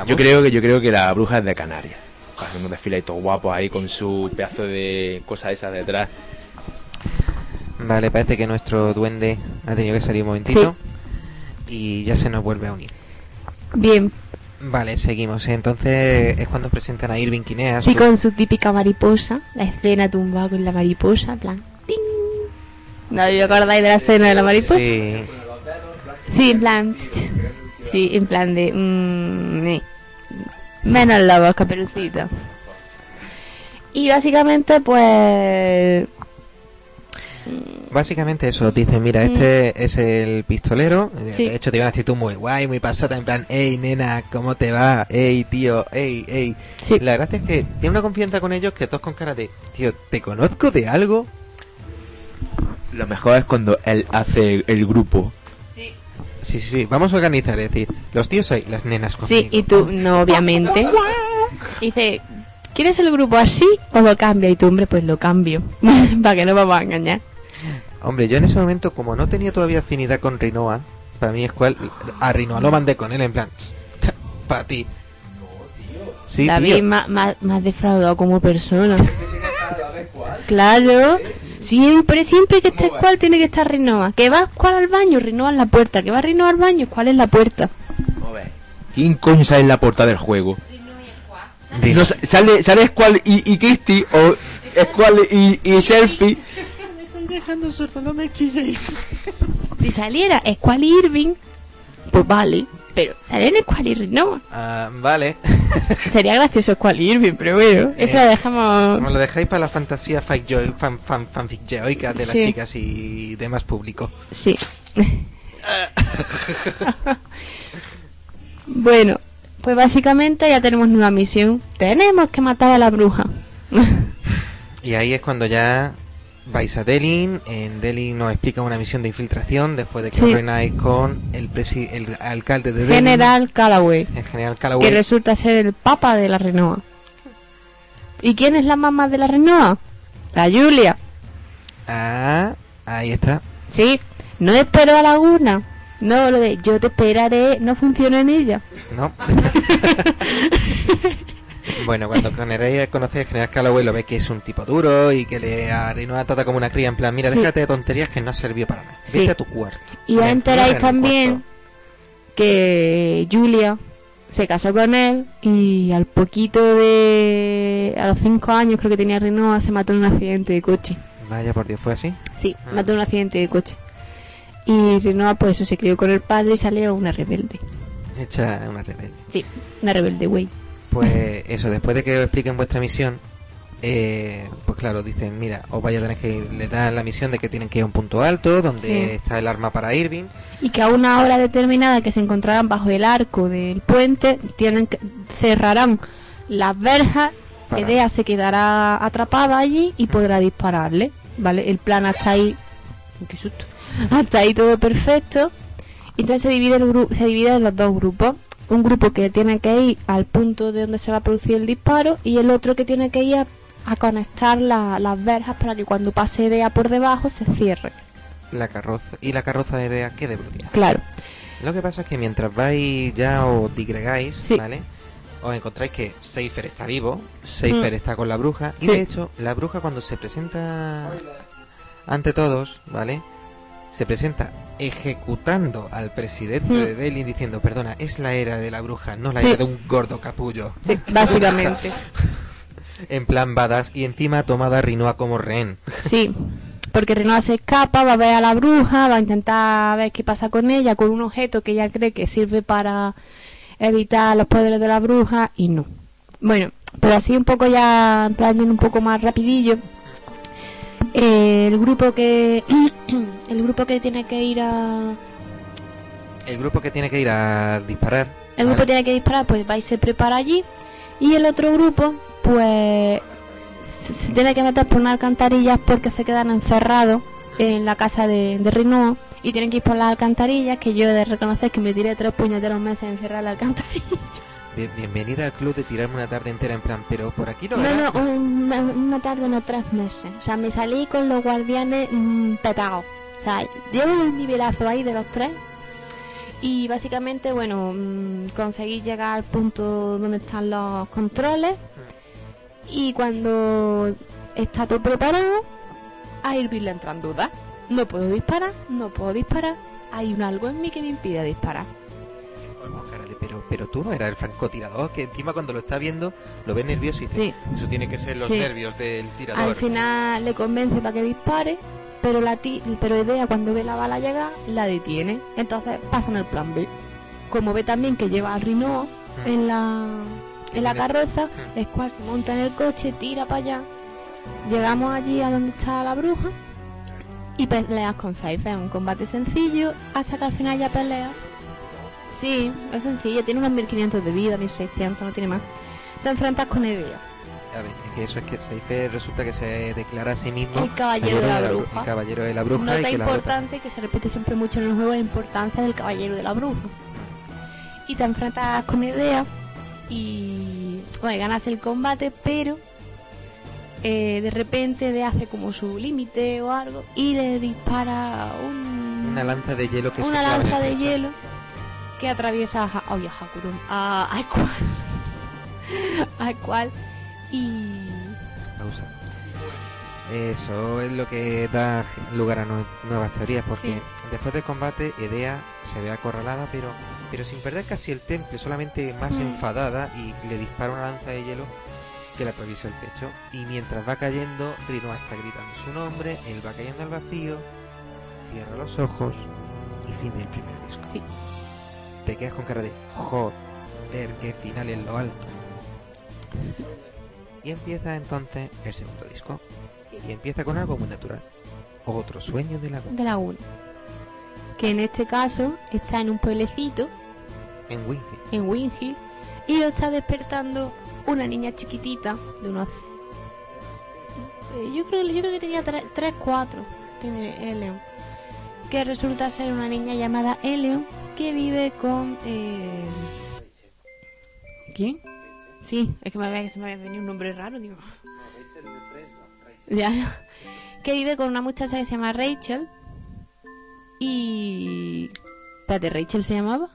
Yo creo que yo creo que la bruja es de Canarias. Haciendo un desfile ahí todo guapo ahí con su pedazo de cosa esa detrás. Vale, parece que nuestro duende ha tenido que salir un momentito. Y ya se nos vuelve a unir. Bien, Vale, seguimos. Entonces es cuando presentan a Irving Kinea. sí, su- con su típica mariposa. La escena tumbada con la mariposa, en plan. ¡ting! ¿No os acordáis de la escena de la mariposa? Sí. Sí, en plan. Sí, en plan de. mm, eh. menos la voz, caperucita. Y básicamente, pues. Básicamente eso, dicen, mira, este es el pistolero. Mm. Sí. De hecho, te iban a decir tú muy guay, muy pasota, en plan, hey nena, ¿cómo te va? Hey tío, hey, hey. Sí. La gracia es que tiene una confianza con ellos que todos con cara de, tío, ¿te conozco de algo? Lo mejor es cuando él hace el grupo. Sí, sí, sí, vamos a organizar, es decir, los tíos hay, las nenas conmigo. Sí, y tú, no, obviamente. Dice, ¿quieres el grupo así o lo cambia? Y tú, hombre, pues lo cambio. Para que no vamos a engañar. Hombre, yo en ese momento, como no tenía todavía afinidad con Rinoa, para mí es cual. A Rinoa lo mandé con él en plan. Para ti. Sí, David, tío. más, más, más defraudado como persona. Claro. Siempre, siempre que esté cual tiene que estar Rinoa. Que va cual al baño, Rinoa en la puerta. Que va Rinoa al baño, cuál es la puerta. ¿Quién coño sale en la portada del juego? Rino. No, sa- sale, sale Squall y, y Kirsty o Squall y, y Selfie. Si saliera Squall y Irving, pues vale. Pero salen Squall y Rinoa. Ah, vale. Sería gracioso Squall y Irving, pero bueno, eso lo dejamos. Me lo dejáis para la fantasía fanjoy- fan, de las Sí. chicas y demás público. Sí. bueno, pues básicamente ya tenemos nueva misión. Tenemos que matar a la bruja. Y ahí es cuando ya vais a Delin. En Delin nos explica una misión de infiltración después de que Sí. con el, presi- el alcalde de Delin. General Callaway, El general que Calloway. resulta ser el papa de la Renoa. ¿Y quién es la mamá de la Renoa? La Julia. Ah, ahí está. Sí, no espero a Laguna. No, lo de yo te esperaré no funciona en ella. ¿No? bueno, cuando conocer al general Calloway lo ve que es un tipo duro y que le a Rinoa trata como una cría en plan, mira, Sí. déjate de tonterías que no sirvió para nada. Sí. Vete a tu cuarto. Y Me enteráis también que Julia se casó con él y al poquito de... a los cinco años creo que tenía Renoa se mató en un accidente de coche. Vaya por Dios, ¿fue así? Sí, Ah. mató en un accidente de coche. Y Renoa pues eso se crió con el padre y salió una rebelde. Hecha una rebelde. Sí, una rebelde, güey. Pues eso, después de que os expliquen vuestra misión, eh, pues claro, dicen, mira, os vais a tener que ir, le dan la misión de que tienen que ir a un punto alto, donde Sí. está el arma para Irving. Y que a una hora determinada que se encontrarán bajo el arco del puente, tienen que, cerrarán las verjas, Para. Edea se quedará atrapada allí y podrá dispararle. ¿Vale? El plan hasta ahí. Qué susto. Hasta ahí todo perfecto. Entonces se divide, el se divide en los dos grupos. Un grupo que tiene que ir al punto de donde se va a producir el disparo y el otro que tiene que ir a, a conectar la- las verjas para que cuando pase Edea por debajo se cierre. La carroza y la carroza de Dea quede bloqueada. Claro. Lo que pasa es que mientras vais ya os digregáis, Sí. ¿vale? Os encontráis que Seifer está vivo, Seifer Mm. está con la bruja, y Sí. de hecho, la bruja cuando se presenta ante todos, ¿vale? Se presenta ejecutando al presidente Mm. de Delhi diciendo, perdona, es la era de la bruja, no la Sí. era de un gordo capullo. Sí, básicamente. En plan badass, y encima tomada a Rinoa como rehén. Sí, porque Renoa se escapa, va a ver a la bruja, va a intentar ver qué pasa con ella, con un objeto que ella cree que sirve para evitar los poderes de la bruja y no. Bueno, pero así un poco ya, en plan un poco más rapidillo, eh, el grupo que el grupo que tiene que ir a El grupo que tiene que ir a disparar. el grupo ¿vale? tiene que disparar, pues va y se prepara allí. Y el otro grupo, pues se, se tiene que meter por unas alcantarillas porque se quedan encerrados en la casa de, de Rinoa. Y tienen que ir por las alcantarillas, que yo he de reconocer que me tiré tres puñeteros meses en la alcantarilla. Bien- bienvenida al club de tirarme una tarde entera en plan, pero por aquí no, No, era. no, un- una tarde, no tres meses. O sea, me salí con los guardianes mm, petados. O sea, llevo un nivelazo ahí de los tres. Y básicamente, bueno, mm, conseguí llegar al punto donde están los controles. Y cuando está todo preparado, a Irving le entran dudas. No puedo disparar, no puedo disparar. Hay un algo en mí que me impide disparar. Con cara de, pero, pero tú no eras el francotirador, que encima cuando lo está viendo lo ve nervioso y dice, Sí. eso tiene que ser los Sí. nervios del tirador. Al final le convence para que dispare, pero la ti pero Idea cuando ve la bala llegar la detiene. Entonces pasan el plan B. Como ve también que lleva a Rinoa Mm. en la en la carroza, Mm. es cual se monta en el coche, tira para allá. Llegamos allí a donde está la bruja y peleas con Saifa. Es un combate sencillo hasta que al final ya pelea. Sí, es sencillo, tiene unos 1500 de vida, 1600, no tiene más. Te enfrentas con Idea. A ver, es que eso es que Seifer resulta que se declara a sí mismo El caballero de la bruja. el caballero de la bruja y Nota la importante que se repite siempre mucho en el juego la importancia del caballero de la bruja. Y te enfrentas con Idea y bueno, ganas el combate, pero eh, de repente de hace como su límite o algo y le dispara un, Una lanza de hielo que se una el lanza de hielo que atraviesa a, Ha- ay, a Hakurun, a, a Aqual. a Aqual y Pausa. Eso es lo que da lugar a nue- nuevas teorías, porque Sí. después del combate Edea se ve acorralada, pero, pero sin perder casi el temple, solamente más Mm. enfadada y le dispara una lanza de hielo que le atraviesa el pecho. Y mientras va cayendo, Rinoa está gritando su nombre, él va cayendo al vacío, cierra los ojos y fin del primer disco. sí, Te quedas con cara de joder, qué final en lo alto. Y empieza entonces el segundo disco. Y empieza con algo muy natural. Otro sueño de la de la 1. Que en este caso está en un pueblecito, en Winfield. en Winghill, y lo está despertando una niña chiquitita de unos. eh, Yo creo, yo creo que tenía 3, 4. Tiene Eleon. Que resulta ser una niña llamada Eleon que vive con. Eh... ¿Quién? Sí, es que me había, que se me había venido un nombre raro, digo. Ya, ya. Que vive con una muchacha que se llama Rachel. Y. Espérate, ¿Rachel se llamaba?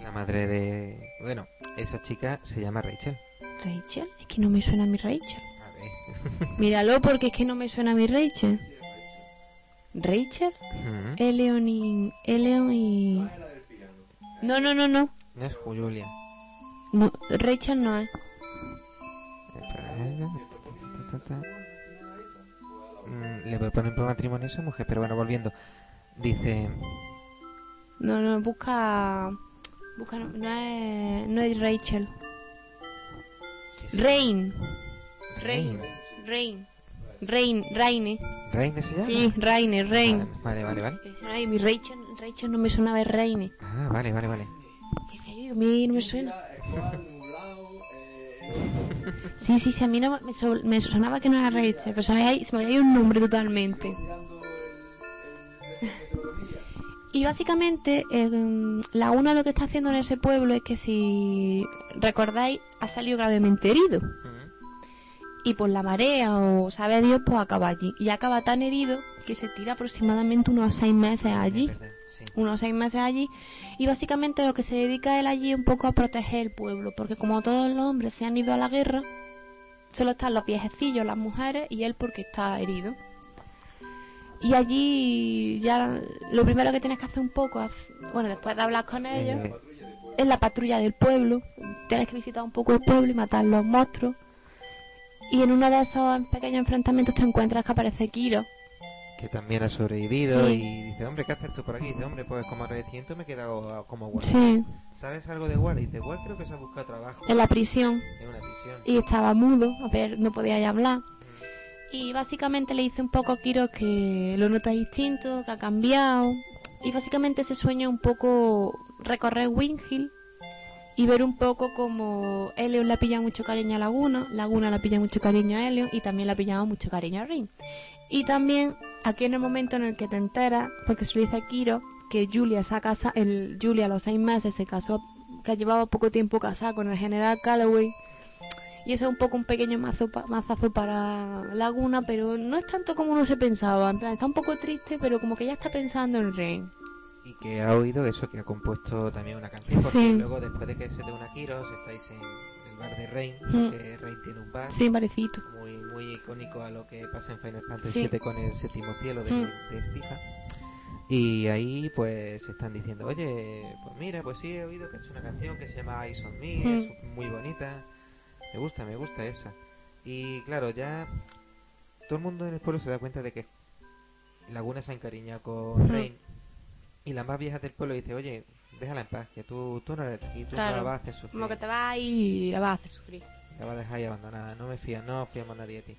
La madre de... Bueno, esa chica se llama Rachel. ¿Rachel? Es que no me suena a mi Rachel. A ver. Míralo porque es que no me suena a mi Rachel. ¿Rachel? Eleon y. Eleon y. No, no, no, no. no es Julia. no Rachel no es. Mm, Le voy a poner por matrimonio a esa mujer, pero bueno, volviendo. Dice... No, no, busca. Busca. No, no es. No es Rachel. Rain. Rain. Rain. Rain. Raine. ¿Reine se llama? Sí, Raine, Rain. Vale, vale, vale. Decían, Ay, mi Rachel, Rachel no me sonaba de Raine. Ah, vale, vale, vale. Que decía, "Ay, a mí no me suena. Sí, sí, sí, a mí no me, so- me sonaba que no era Rachel, pero se me había, se me había ido un nombre totalmente. Y básicamente, eh, la una lo que está haciendo en ese pueblo es que si recordáis, ha salido gravemente herido. Y por la marea o sabe Dios, pues acaba allí. Y acaba tan herido que se tira aproximadamente unos seis meses allí. sí. unos seis meses allí. Y básicamente lo que se dedica él allí es un poco a proteger el pueblo porque como todos los hombres se han ido a la guerra solo están los viejecillos, las mujeres y él porque está herido. Y allí ya lo primero que tienes que hacer un poco bueno después de hablar con ellos es la patrulla del pueblo. Tienes que visitar un poco el pueblo y matar los monstruos y en uno de esos pequeños enfrentamientos te encuentras que aparece Kiro que también ha sobrevivido Sí. y dice, hombre, ¿qué haces tú por aquí? Dice, hombre, pues como agradecimiento me he quedado como Wally. sí, ¿Sabes algo de Wally? Dice, igual creo que se ha buscado trabajo en la prisión en una prisión. y estaba mudo, a ver, no podía ya hablar. Y básicamente le dice un poco a Kiro que lo nota distinto, que ha cambiado. Y básicamente ese sueño un poco recorrer Winghill y ver un poco como Eleon le ha pillado mucho cariño a Laguna, Laguna le ha pillado mucho cariño a Eleon y también le ha pillado mucho cariño a Rin. Y también aquí en el momento en el que te enteras, porque se lo dice a Kiro, que Julia se casa, el Julia a los seis meses se casó, que llevaba poco tiempo casada con el general Calloway. Y eso es un poco un pequeño mazo mazazo para Laguna, pero no es tanto como uno se pensaba. En plan, está un poco triste, pero como que ya está pensando en Rain. Y que ha oído eso, que ha compuesto también una canción, porque Sí. luego después de que se te una Kiros, estáis en el bar de Rain, Mm. que Rain tiene un bar Sí, parecito. muy muy icónico a lo que pasa en Final Fantasy Sí. VII con el séptimo cielo de, Mm. de. Y ahí pues están diciendo, oye, pues mira, pues sí he oído que ha hecho una canción que se llama Eyes on Me, Mm. es muy bonita, me gusta, me gusta esa. Y claro, ya todo el mundo en el pueblo se da cuenta de que Laguna se ha encariñado con Mm. Rain. Y la más vieja del pueblo dice, oye, déjala en paz, que tú, tú no eres aquí, tú no la vas a hacer sufrir. Como que te vas y la vas a hacer sufrir. La va a dejar ahí abandonada. No me fías, no fiamos a nadie de ti.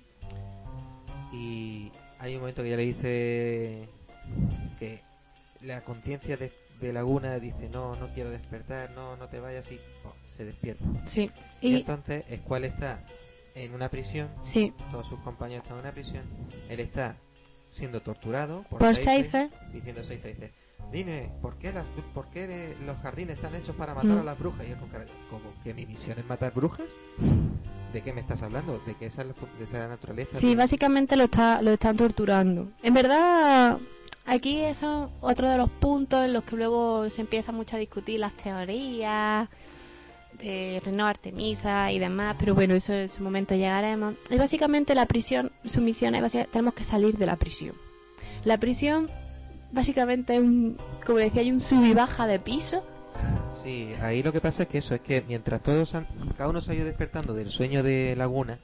Y hay un momento que ya le dice que la conciencia de, de Laguna dice no, no quiero despertar, no, no te vayas y oh, se despierta. Sí. Y, Y, entonces Squall está en una prisión, sí. todos sus compañeros están en una prisión, él está siendo torturado por, Por Seife. diciendo Seife, dice, Dime, ¿por qué, las, ¿por qué los jardines están hechos para matar Mm. a las brujas? Y él con cara de, ¿cómo? ¿Que mi misión es matar brujas? ¿De qué me estás hablando? ¿De que esa es la, fu- de esa naturaleza? Sí, básicamente lo, está, lo están torturando. En verdad, aquí eso es otro de los puntos en los que luego se empieza mucho a discutir las teorías de Reno Artemisa y demás, pero bueno, eso en su momento llegaremos. Y básicamente la prisión, su misión es básicamente, tenemos que salir de la prisión. La prisión básicamente un, como decía, hay un sub y baja de piso. Sí, ahí lo que pasa es que eso es que mientras todos han- cada uno se ha ido despertando del sueño de Laguna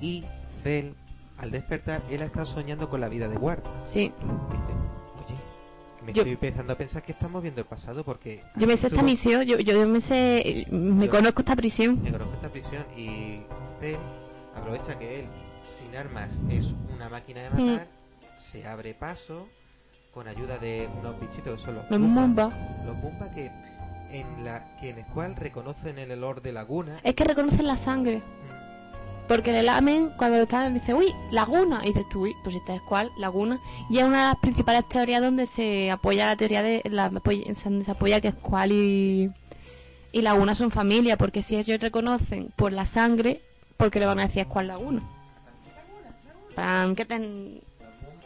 y Cell al despertar él ha estado soñando con la vida de Ward. Sí, Dice, oye, me Yo- estoy empezando a pensar que estamos viendo el pasado porque yo me sé esta misión, yo, yo me sé, me Yo- conozco esta prisión. me conozco esta prisión y Cell aprovecha que él sin armas es una máquina de Mm. matar, se abre paso con ayuda de unos bichitos que son los Los Mumba. Mumba. Los Mumba que en la que en el cual reconocen el olor de laguna. Es que reconocen la sangre. Porque le lamen cuando lo están, dice, uy, laguna. Y dices tú, uy, pues esta es cuál, laguna. Y es una de las principales teorías donde se apoya la teoría de, la, donde se apoya que es cuál y, y laguna son familia. Porque si ellos reconocen por la sangre, porque le van a decir es cuál laguna. Plan, que ten...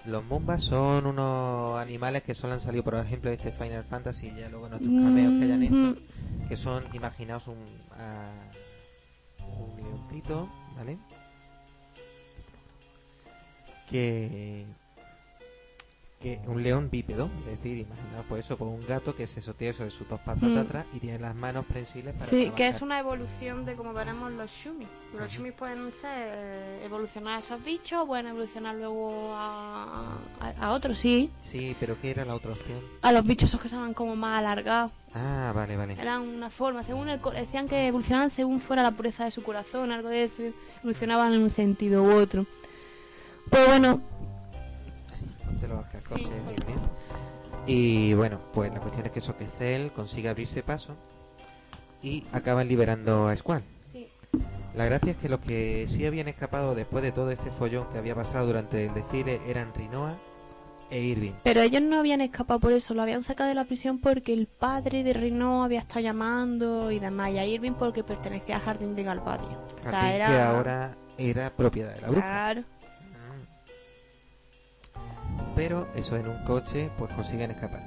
Los Mumbas son unos animales que solo han salido, por ejemplo, de este Final Fantasy y ya luego en otros cameos que hayan hecho, que son, imaginaos un, ah, un leoncito, ¿vale? Que, que un león bípedo, es decir, imaginaos pues eso, pues un gato que se sotea sobre sus dos patas Mm. de atrás y tiene las manos prensiles para Sí, que es una evolución de como veremos los Shumi. Los Ujú. Shumi pueden ser eh, evolucionar a esos bichos, pueden evolucionar luego a, a, a otros, sí. Sí, pero ¿qué era la otra opción? A los bichos esos que estaban como más alargados. Ah, vale, vale. Eran una forma, según el decían que evolucionaban según fuera la pureza de su corazón, algo de eso. Evolucionaban en un sentido u otro. Pues bueno, Ponte los cascos Sí. bien. Y bueno, pues la cuestión es que eso que Cell consigue abrirse paso y acaban liberando a Squall. sí. La gracia es que los que sí habían escapado después de todo este follón que había pasado durante el desfile eran Rinoa e Irving. Pero ellos no habían escapado por eso, lo habían sacado de la prisión porque el padre de Reno había estado llamando y demás, y a Irving porque pertenecía al jardín de Galvadio. O sea, era... que ahora era propiedad de la bruja. Claro. Pero eso en un coche pues consiguen escapar.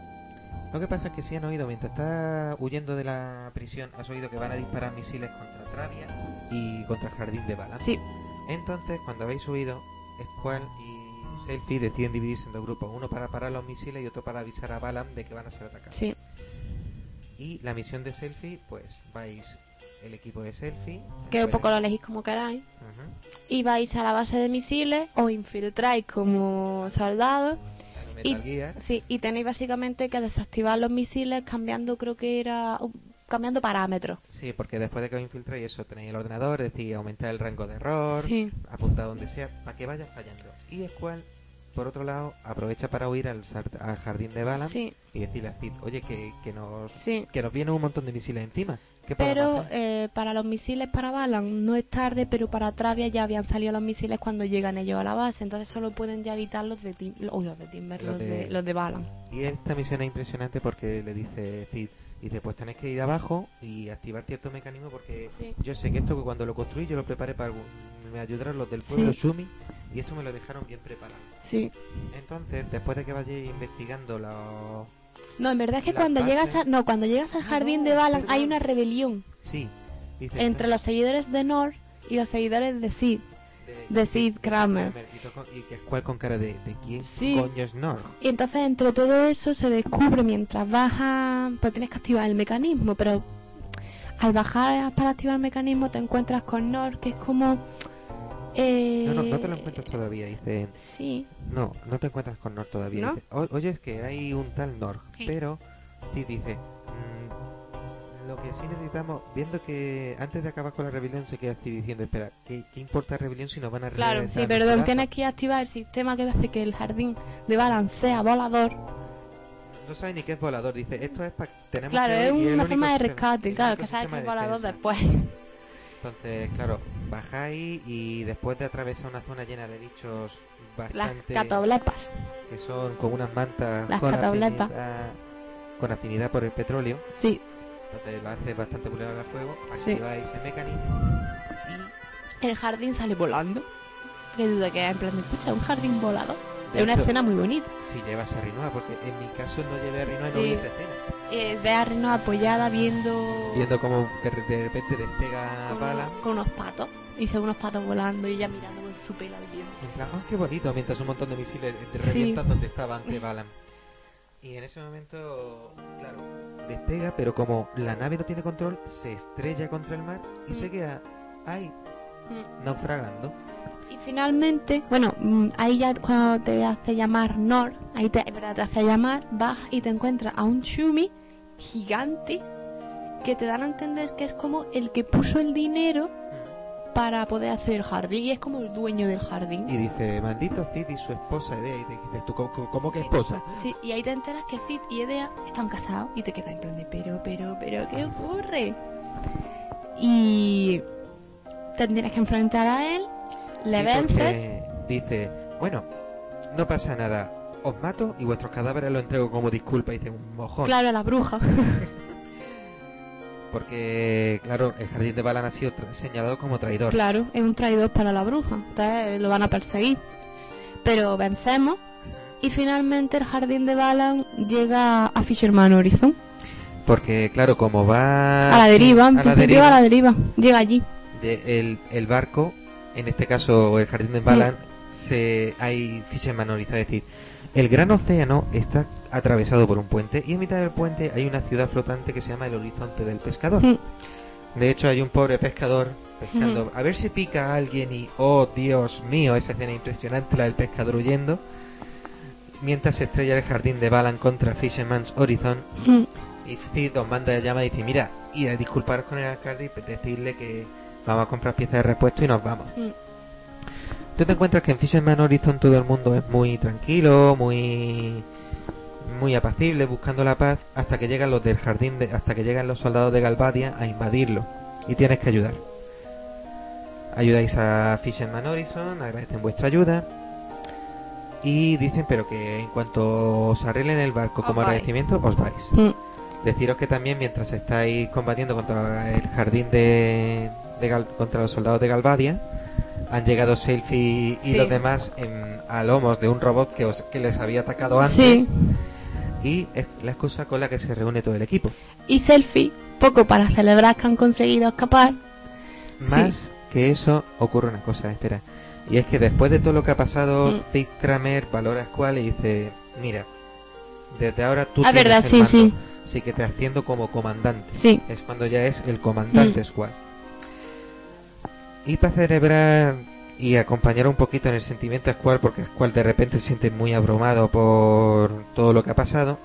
Lo que pasa es que si han oído, mientras está huyendo de la prisión, has oído que van a disparar misiles contra Travia y contra el jardín de Balan. Sí, Entonces, cuando habéis huido, Squall y Selfie deciden dividirse en dos grupos, uno para parar los misiles y otro para avisar a Balam de que van a ser atacados. sí. Y la misión de Selfie, pues vais el equipo de Selfie. Que un después- poco lo elegís como queráis. Y vais a la base de misiles, os infiltráis como soldados. Y, sí, tenéis básicamente que desactivar los misiles cambiando, creo que era. cambiando parámetros. Sí, porque después de que os infiltráis eso, tenéis el ordenador, es decir, aumentar el rango de error, Sí. apuntar donde sea, para que vaya fallando. Y Squall, por otro lado, aprovecha para huir al, al jardín de Balan Sí, y decirle a Cid, oye, que, que nos sí. que nos vienen un montón de misiles encima. ¿Qué podemos Pero eh, para los misiles para Balan no es tarde, pero para Travia ya habían salido los misiles cuando llegan ellos a la base. Entonces solo pueden ya evitar los de, Tim los de Timber, Los los, de- de... los de Balan. Y esta misión es impresionante porque le dice Cid, dice, pues tenéis que ir abajo y activar cierto mecanismo porque Sí. yo sé que esto que cuando lo construí yo lo preparé para me ayudaron los del pueblo Sí. Shumi y esto me lo dejaron bien preparado. Sí. Entonces, después de que vayáis investigando los... No, en verdad es que cuando llegas a, no, cuando llegas al jardín no, de Balan perdón. hay una rebelión Sí, dice... entre los seguidores de Nor y los seguidores de Sid. de Sid Kramer. Y, que es cual con cara de, de quién Sí. coño es Nor. Y entonces entre todo eso se descubre mientras bajas, pues tienes que activar el mecanismo, pero al bajar para activar el mecanismo te encuentras con Nor, que es como... Eh, No, no, no te lo encuentras todavía, dice... Sí, No, no te encuentras con Nor todavía. ¿No? Dice, "O- oye, es que hay un tal Nor, Sí. pero sí dice, "Mm, lo que sí necesitamos, viendo que antes de acabar con la rebelión se queda así diciendo, espera, ¿qué, qué importa rebelión si nos van a claro, sí, perdón, pedazos?". tienes que activar el sistema que hace que el jardín de Balan sea volador. No sabe ni qué es volador, dice, esto es para... tenemos Claro, que es huir", y el una forma de rescate, claro, que sabes que es volador defensa. después. Entonces, claro, bajáis y después de atravesar una zona llena de bichos Las bastante... catoblepas. que son como unas mantas Las con piedra con afinidad por el petróleo, Sí, entonces lo hace bastante vulnerable al fuego, Sí. activa ese mecanismo y el jardín sale volando. Qué duda que es, en plan de escucha, un jardín volado. De Es una hecho- escena muy bonita. si llevas a Rinoa, porque en mi caso no llevé a Rinoa y no Sí. vi esa escena. Eh, ve a Reno apoyada viendo, Viendo cómo de, de repente despega con, bala. con unos patos. Y se ve unos patos volando y ella mirando con su pelo al viento. En plan, "Ah, qué bonito, mientras un montón de misiles te Sí. revientan donde estaba antes Balan. Y en ese momento, claro, despega, pero como la nave no tiene control, se estrella contra el mar y Mm. se queda ahí, Mm. naufragando. Finalmente, bueno, mm, ahí ya cuando te hace llamar Nor, ahí te, te hace llamar, vas y te encuentras a un Shumi gigante que te dan a entender que es como el que puso el dinero para poder hacer el jardín y es como el dueño del jardín. Y dice, maldito Cid y su esposa Edea. Y te dices, ¿tú cómo, cómo que esposa? Sí, y ahí te enteras que Cid y Edea están casados y te quedas en plan de, pero, pero, pero, ¿qué ocurre? Y te tienes que enfrentar a él, le Sí, vences. Dice, bueno, no pasa nada, os mato y vuestros cadáveres los entrego como disculpa. Y dice, un mojón. Claro, la bruja. Porque, claro, el jardín de Balan ha sido señalado como traidor. Claro, es un traidor para la bruja. Entonces lo van a perseguir. Pero vencemos y finalmente el jardín de Balan llega a Fisherman Horizon. Porque, claro, como va a la deriva, en a la deriva, a la deriva. Llega allí. de- el, el barco, en este caso el jardín de Balan, se hay Fisherman Horizon, es decir, el gran océano está atravesado por un puente y en mitad del puente hay una ciudad flotante que se llama el Horizonte del Pescador. Mm. De hecho, hay un pobre pescador pescando, a ver si pica a alguien y, oh Dios mío, esa escena impresionante, la del pescador huyendo. Mientras se estrella el jardín de Balan contra Fisherman's Horizon Mm. y Cid os manda llama y dice, mira, ir a disculparos con el alcalde y decirle que vamos a comprar piezas de repuesto y nos vamos. Mm. Tú te encuentras que en Fisherman Horizon todo el mundo es muy tranquilo, muy muy apacible, buscando la paz, hasta que llegan los del jardín, de, hasta que llegan los soldados de Galvadia a invadirlo y tienes que ayudar. Ayudáis a Fisherman Horizon, agradecen vuestra ayuda y dicen pero que en cuanto os arreglen el barco Os como vais. agradecimiento os vais. Mm. Deciros que también mientras estáis combatiendo contra el jardín de, de Gal- contra los soldados de Galvadia, han llegado Selfie y Sí. los demás en- a lomos de un robot que, os, que les había atacado antes. Sí. Y es la excusa con la que se reúne todo el equipo. Y Selfie, poco para celebrar que han conseguido escapar. Más que eso, ocurre una cosa, espera. Y es que después de todo lo que ha pasado, Mm. Zig Kramer valora a Squall y dice: Mira, desde ahora tú Ah, tienes verdad, el sí, mando, sí. Así que te asciendo como comandante. Sí. es cuando ya es el comandante Mm. Squall. Y para celebrar y acompañar un poquito en el sentimiento a Squall, porque Squall de repente se siente muy abrumado por todo lo que ha pasado,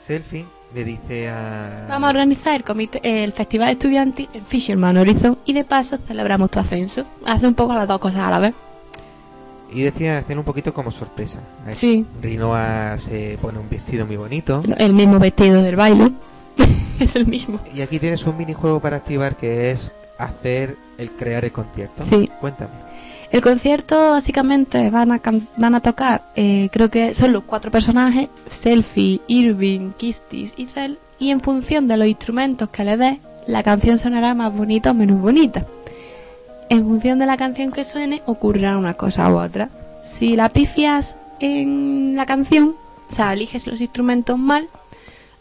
Selfie le dice a... Vamos a organizar el, comité, el festival estudiantil en Fisherman Horizon y de paso celebramos tu ascenso. Hace un poco las dos cosas a la vez. Y decide hacer un poquito como sorpresa. Sí. Rinoa se pone un vestido muy bonito. El mismo vestido del baile. es el mismo. Y aquí tienes un minijuego para activar que es hacer el crear el concierto. Sí. Cuéntame. El concierto básicamente van a, van a tocar, eh, creo que son los cuatro personajes, Selfie, Irving, Kistis y Cell, y en función de los instrumentos que le des, la canción sonará más bonita o menos bonita. En función de la canción que suene, ocurrirá una cosa u otra. Si la pifias en la canción, o sea, eliges los instrumentos mal,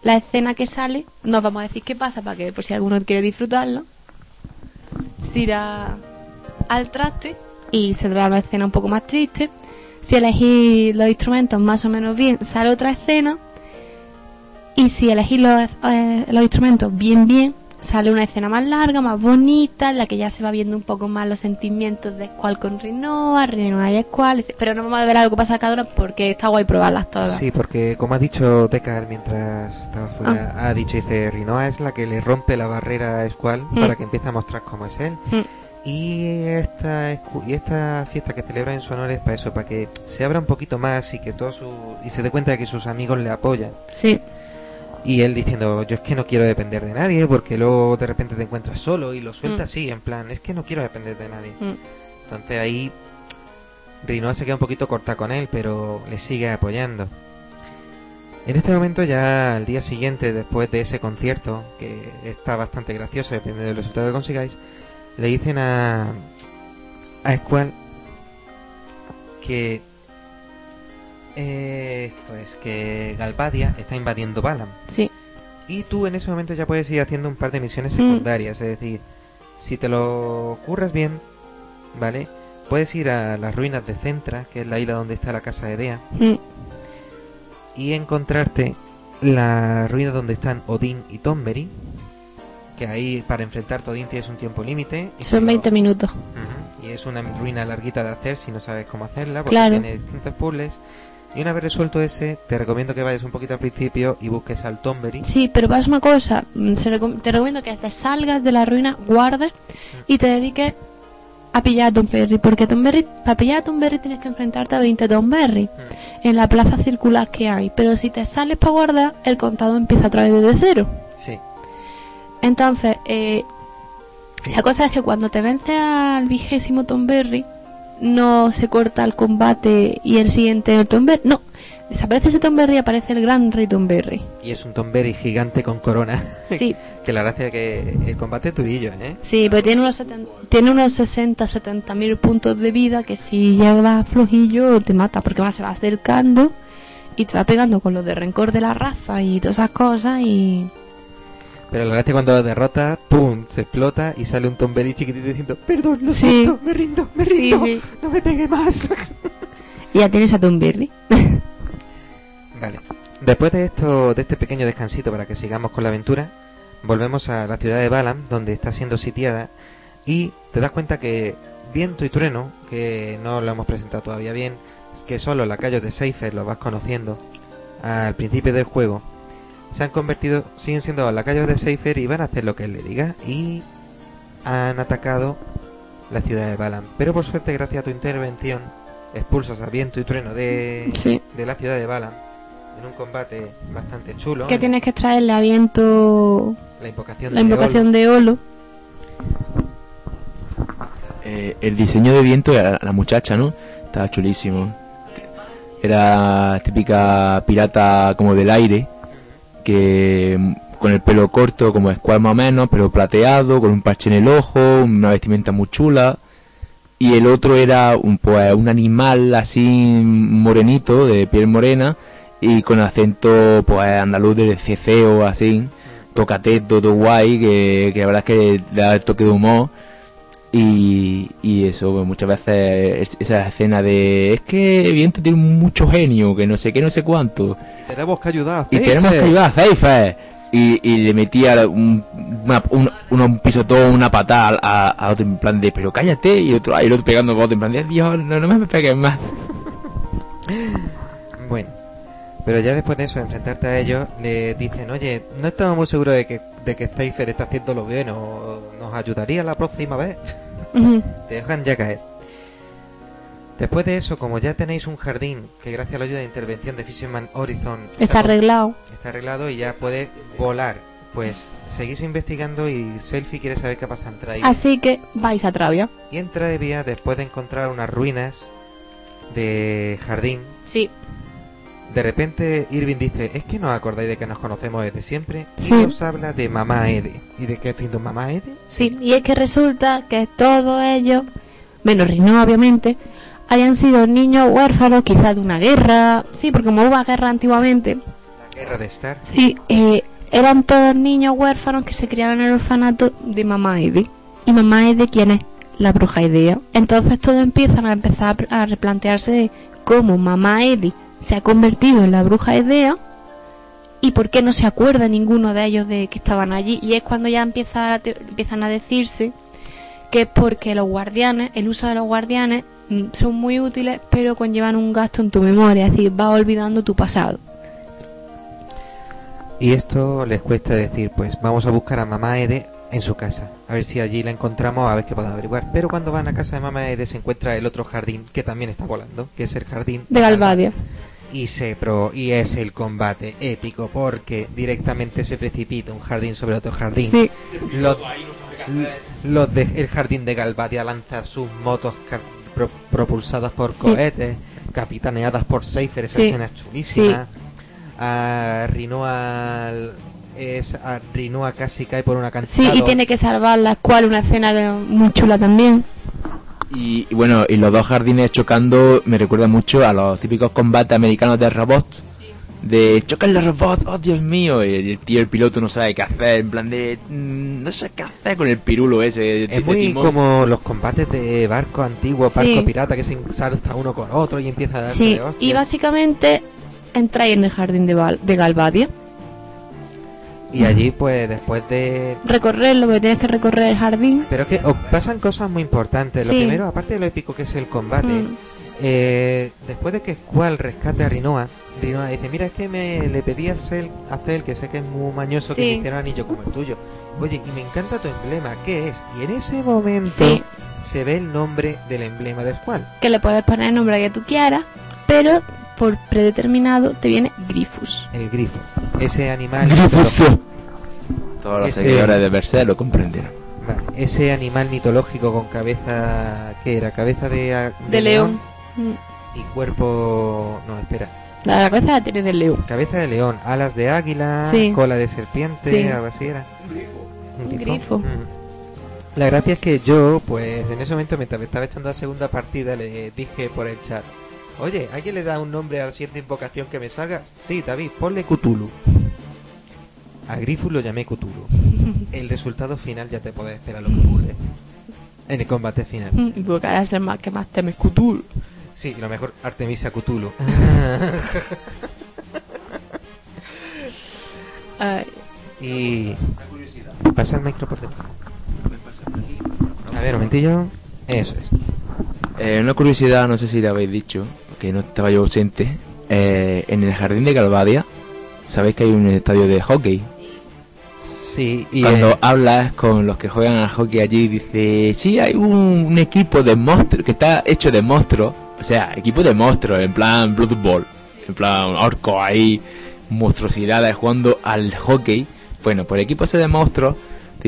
la escena que sale, no os vamos a decir qué pasa para que por si alguno quiere disfrutarlo, se irá al traste y se verá una escena un poco más triste. Si elegís los instrumentos más o menos bien, sale otra escena. Y si elegís los, eh, los instrumentos bien, bien, sale una escena más larga, más bonita, en la que ya se va viendo un poco más los sentimientos de Squall con Rinoa, Rinoa y Squall. Pero no vamos a ver algo para cada una porque está guay probarlas todas. Sí, porque como ha dicho Decar mientras estaba fuera, Ah. ha dicho, dice, Rinoa es la que le rompe la barrera a Squall Mm. para que empiece a mostrar cómo es él. Mm. Y esta, y esta fiesta que celebra en su honor es para eso, para que se abra un poquito más y que todo su, y se dé cuenta de que sus amigos le apoyan. Sí. Y él diciendo, yo es que no quiero depender de nadie, porque luego de repente te encuentras solo y lo suelta Mm. así, en plan, es que no quiero depender de nadie. Mm. Entonces ahí Rinoa se queda un poquito corta con él, pero le sigue apoyando. En este momento ya al día siguiente, después de ese concierto, que está bastante gracioso, depende del resultado que consigáis, le dicen a, a Squall que eh, esto es que Galvadia está invadiendo Balam. Sí. Y tú en ese momento ya puedes ir haciendo un par de misiones Mm. secundarias, es decir, si te lo curras bien, ¿vale? Puedes ir a las ruinas de Centra, que es la isla donde está la casa de Dea, Mm. y encontrarte la ruina donde están Odín y Tomberry, que ahí para enfrentarte a Odín tienes un tiempo límite. si Son no- 20 minutos. Y es una ruina larguita de hacer si no sabes cómo hacerla, porque Claro. tiene distintos puzzles. Y una vez resuelto ese, te recomiendo que vayas un poquito al principio y busques al Tomberry. Sí, pero pasa una cosa. mm, te recomiendo que te salgas de la ruina, guardes y te dediques a pillar a Tom Berry. Porque Tom Berry, para pillar a Tom Berry tienes que enfrentarte a 20 Tom Berry en la plaza circular que hay. Pero si te sales para guardar, el contado empieza otra vez desde cero. Sí. Entonces, eh, la cosa es que cuando te vence al vigésimo Tom Berry, no se corta el combate y el siguiente el Tom Berry. No, desaparece ese Tom Berry y aparece el gran rey Tom Berry. Y es un Tomberry gigante con corona. Sí, que la gracia es que el combate es durillo, ¿eh? sí, pero tiene unos, seten- tiene unos 60, 70 mil puntos de vida que si llevas flojillo te mata porque más se va acercando y te va pegando con lo de rencor de la raza y todas esas cosas y... Pero la gracia cuando lo derrota, ¡pum! Se explota y sale un Tomberry chiquitito diciendo Perdón, lo Sí. siento, me rindo, me rindo, sí. no me pegue más. y ya tienes a Tom. Vale. Después de esto, de este pequeño descansito para que sigamos con la aventura, volvemos a la ciudad de Balam, donde está siendo sitiada, y te das cuenta que Viento y Trueno, que no lo hemos presentado todavía bien, que son los lacayos de Seifer, los vas conociendo al principio del juego, se han convertido, siguen siendo los lacayos de Seifer y van a hacer lo que él le diga, y han atacado la ciudad de Balam. Pero por suerte, gracias a tu intervención, expulsas a Viento y Trueno de, Sí. de la ciudad de Balam en un combate bastante chulo. Que tienes que extraerle a viento La invocación la de Olo. Eh, el diseño de viento de la, la muchacha, ¿no? Estaba chulísimo. Era típica pirata como del aire, que mm, con el pelo corto como Squall más o menos, pero plateado, con un parche en el ojo, una vestimenta muy chula. Y el otro era un, pues, un animal así morenito, de piel morena, y con acento pues andaluz de ceceo así, tocateto, todo guay, que, la verdad es que da el toque de humor. Y, y eso, pues, muchas veces es- esa escena de es que Viento tiene mucho genio, que no sé qué, no sé cuánto. Tenemos que ayudar. Y tenemos que ayudar a Seifer. Y, y le metía un, una, un, un pisotón, una patada a, a otro en plan de, pero cállate. Y otro, y el otro pegando a otro en plan de, Dios, no, no me pegues más. Bueno, pero ya después de eso, enfrentarte a ellos, le dicen, oye, no estamos muy seguros de que, de que Seifer está haciéndolo bien o nos ayudaría la próxima vez. Te dejan ya caer. Después de eso, como ya tenéis un jardín que gracias a la ayuda de intervención de Fisherman Horizon Está arreglado. está arreglado y ya puede volar, pues seguís investigando y Selfie quiere saber qué pasa en Traivia. Así que vais a Travia. Y en Traivia, después de encontrar unas ruinas de jardín, Sí. De repente Irving dice, es que no os acordáis de que nos conocemos desde siempre. Sí. Y os habla de Mamá Ede. ¿Y de qué estoy diciendo Mamá Ede? Sí, y es que resulta que todos ellos, menos Rino obviamente, hayan sido niños huérfanos quizás de una guerra. Sí, porque como hubo guerra antiguamente, La guerra de Star. sí, eh, eran todos niños huérfanos que se criaron en el orfanato de Mamá Ede. ¿Y Mamá Ede quién es? La bruja Idea. Entonces todos empiezan a empezar a replantearse cómo Mamá Ede se ha convertido en la bruja Idea y por qué no se acuerda ninguno de ellos de que estaban allí. Y es cuando ya empieza a empiezan a decirse que es porque los guardianes, el uso de los guardianes mm, son muy útiles, pero conllevan un gasto en tu memoria, es decir, vas olvidando tu pasado. Y esto les cuesta decir, pues vamos a buscar a Mamá Ede en su casa. A ver si allí la encontramos, a ver qué podemos averiguar. Pero cuando van a casa de Mamá Ede se encuentra el otro jardín que también está volando, que es el jardín De Galvadia. Y se pro y es el combate épico porque directamente se precipita un jardín sobre otro jardín. Sí, Los, los de el jardín de Galvadia lanza sus motos pro- propulsadas por Sí. cohetes, capitaneadas por Seifer, esa Sí. escena es chulísima. a Rinoa es a Rinoa casi cae por una Sí, acantilado. y tiene que salvarla, cual una escena de- muy chula también. Y, y bueno, y los dos jardines chocando me recuerda mucho a los típicos combates americanos de robots. De chocan los robots, oh Dios mío, y el tío, el piloto no sabe qué hacer, en plan de mm, no sé qué hacer con el pirulo ese. Es de muy timón. como los combates de barco antiguo, Sí. barco pirata que se ensalza uno con otro y empieza a darse Sí, de y básicamente entráis en el jardín de, Val- de Galvadia. Y allí pues después de Recorrerlo, porque tienes que recorrer el jardín. Pero es que os pasan cosas muy importantes. Lo primero, aparte de lo épico que es el combate, Mm. eh, después de que Squall rescate a Rinoa, Rinoa dice, mira, es que me le pedí a hacer, a Cel, que sé que es muy mañoso, que me hiciera un anillo como el tuyo. Oye, y me encanta tu emblema, ¿qué es? Y en ese momento Sí. se ve el nombre del emblema de Squall. Que le puedes poner el nombre que tú quieras, pero por predeterminado te viene Grifus. El grifo. Ese animal... Grifoso. Todos los Ese- seguidores de Berserk lo comprendieron. Vale, ese animal mitológico con cabeza... ¿Qué era? Cabeza de, De león. Y cuerpo... No, espera. La cabeza la tiene de león. Cabeza de león, alas de águila, Sí. cola de serpiente, Sí. algo así era. Un grifo. Mm. La gracia es que yo, pues en ese momento, mientras me estaba echando la segunda partida, le dije por el chat: Oye, ¿alguien le da un nombre a la siguiente invocación que me salga? Sí, David, ponle Cthulhu. A Grifus lo llamé Cthulhu. El resultado final ya te puedes esperar lo que ocurre. En el combate final. Es el más que más temes Cthulhu. Sí, y lo mejor, Artemisia Cthulhu. Ay, y. Pasa el micro por detrás. A ver, un momentillo. Eso es. Eh, una curiosidad, no sé si la habéis dicho, que no estaba yo ausente. Eh, en el jardín de Galvadia, sabéis que hay un estadio de hockey. Sí, y. Cuando eh, hablas con los que juegan al hockey allí, dice: Sí, hay un, un equipo de monstruos que está hecho de monstruos. O sea, equipo de monstruos, en plan Blood Bowl. En plan orco ahí, monstruosidades jugando al hockey. Bueno, por el equipo ese de monstruos,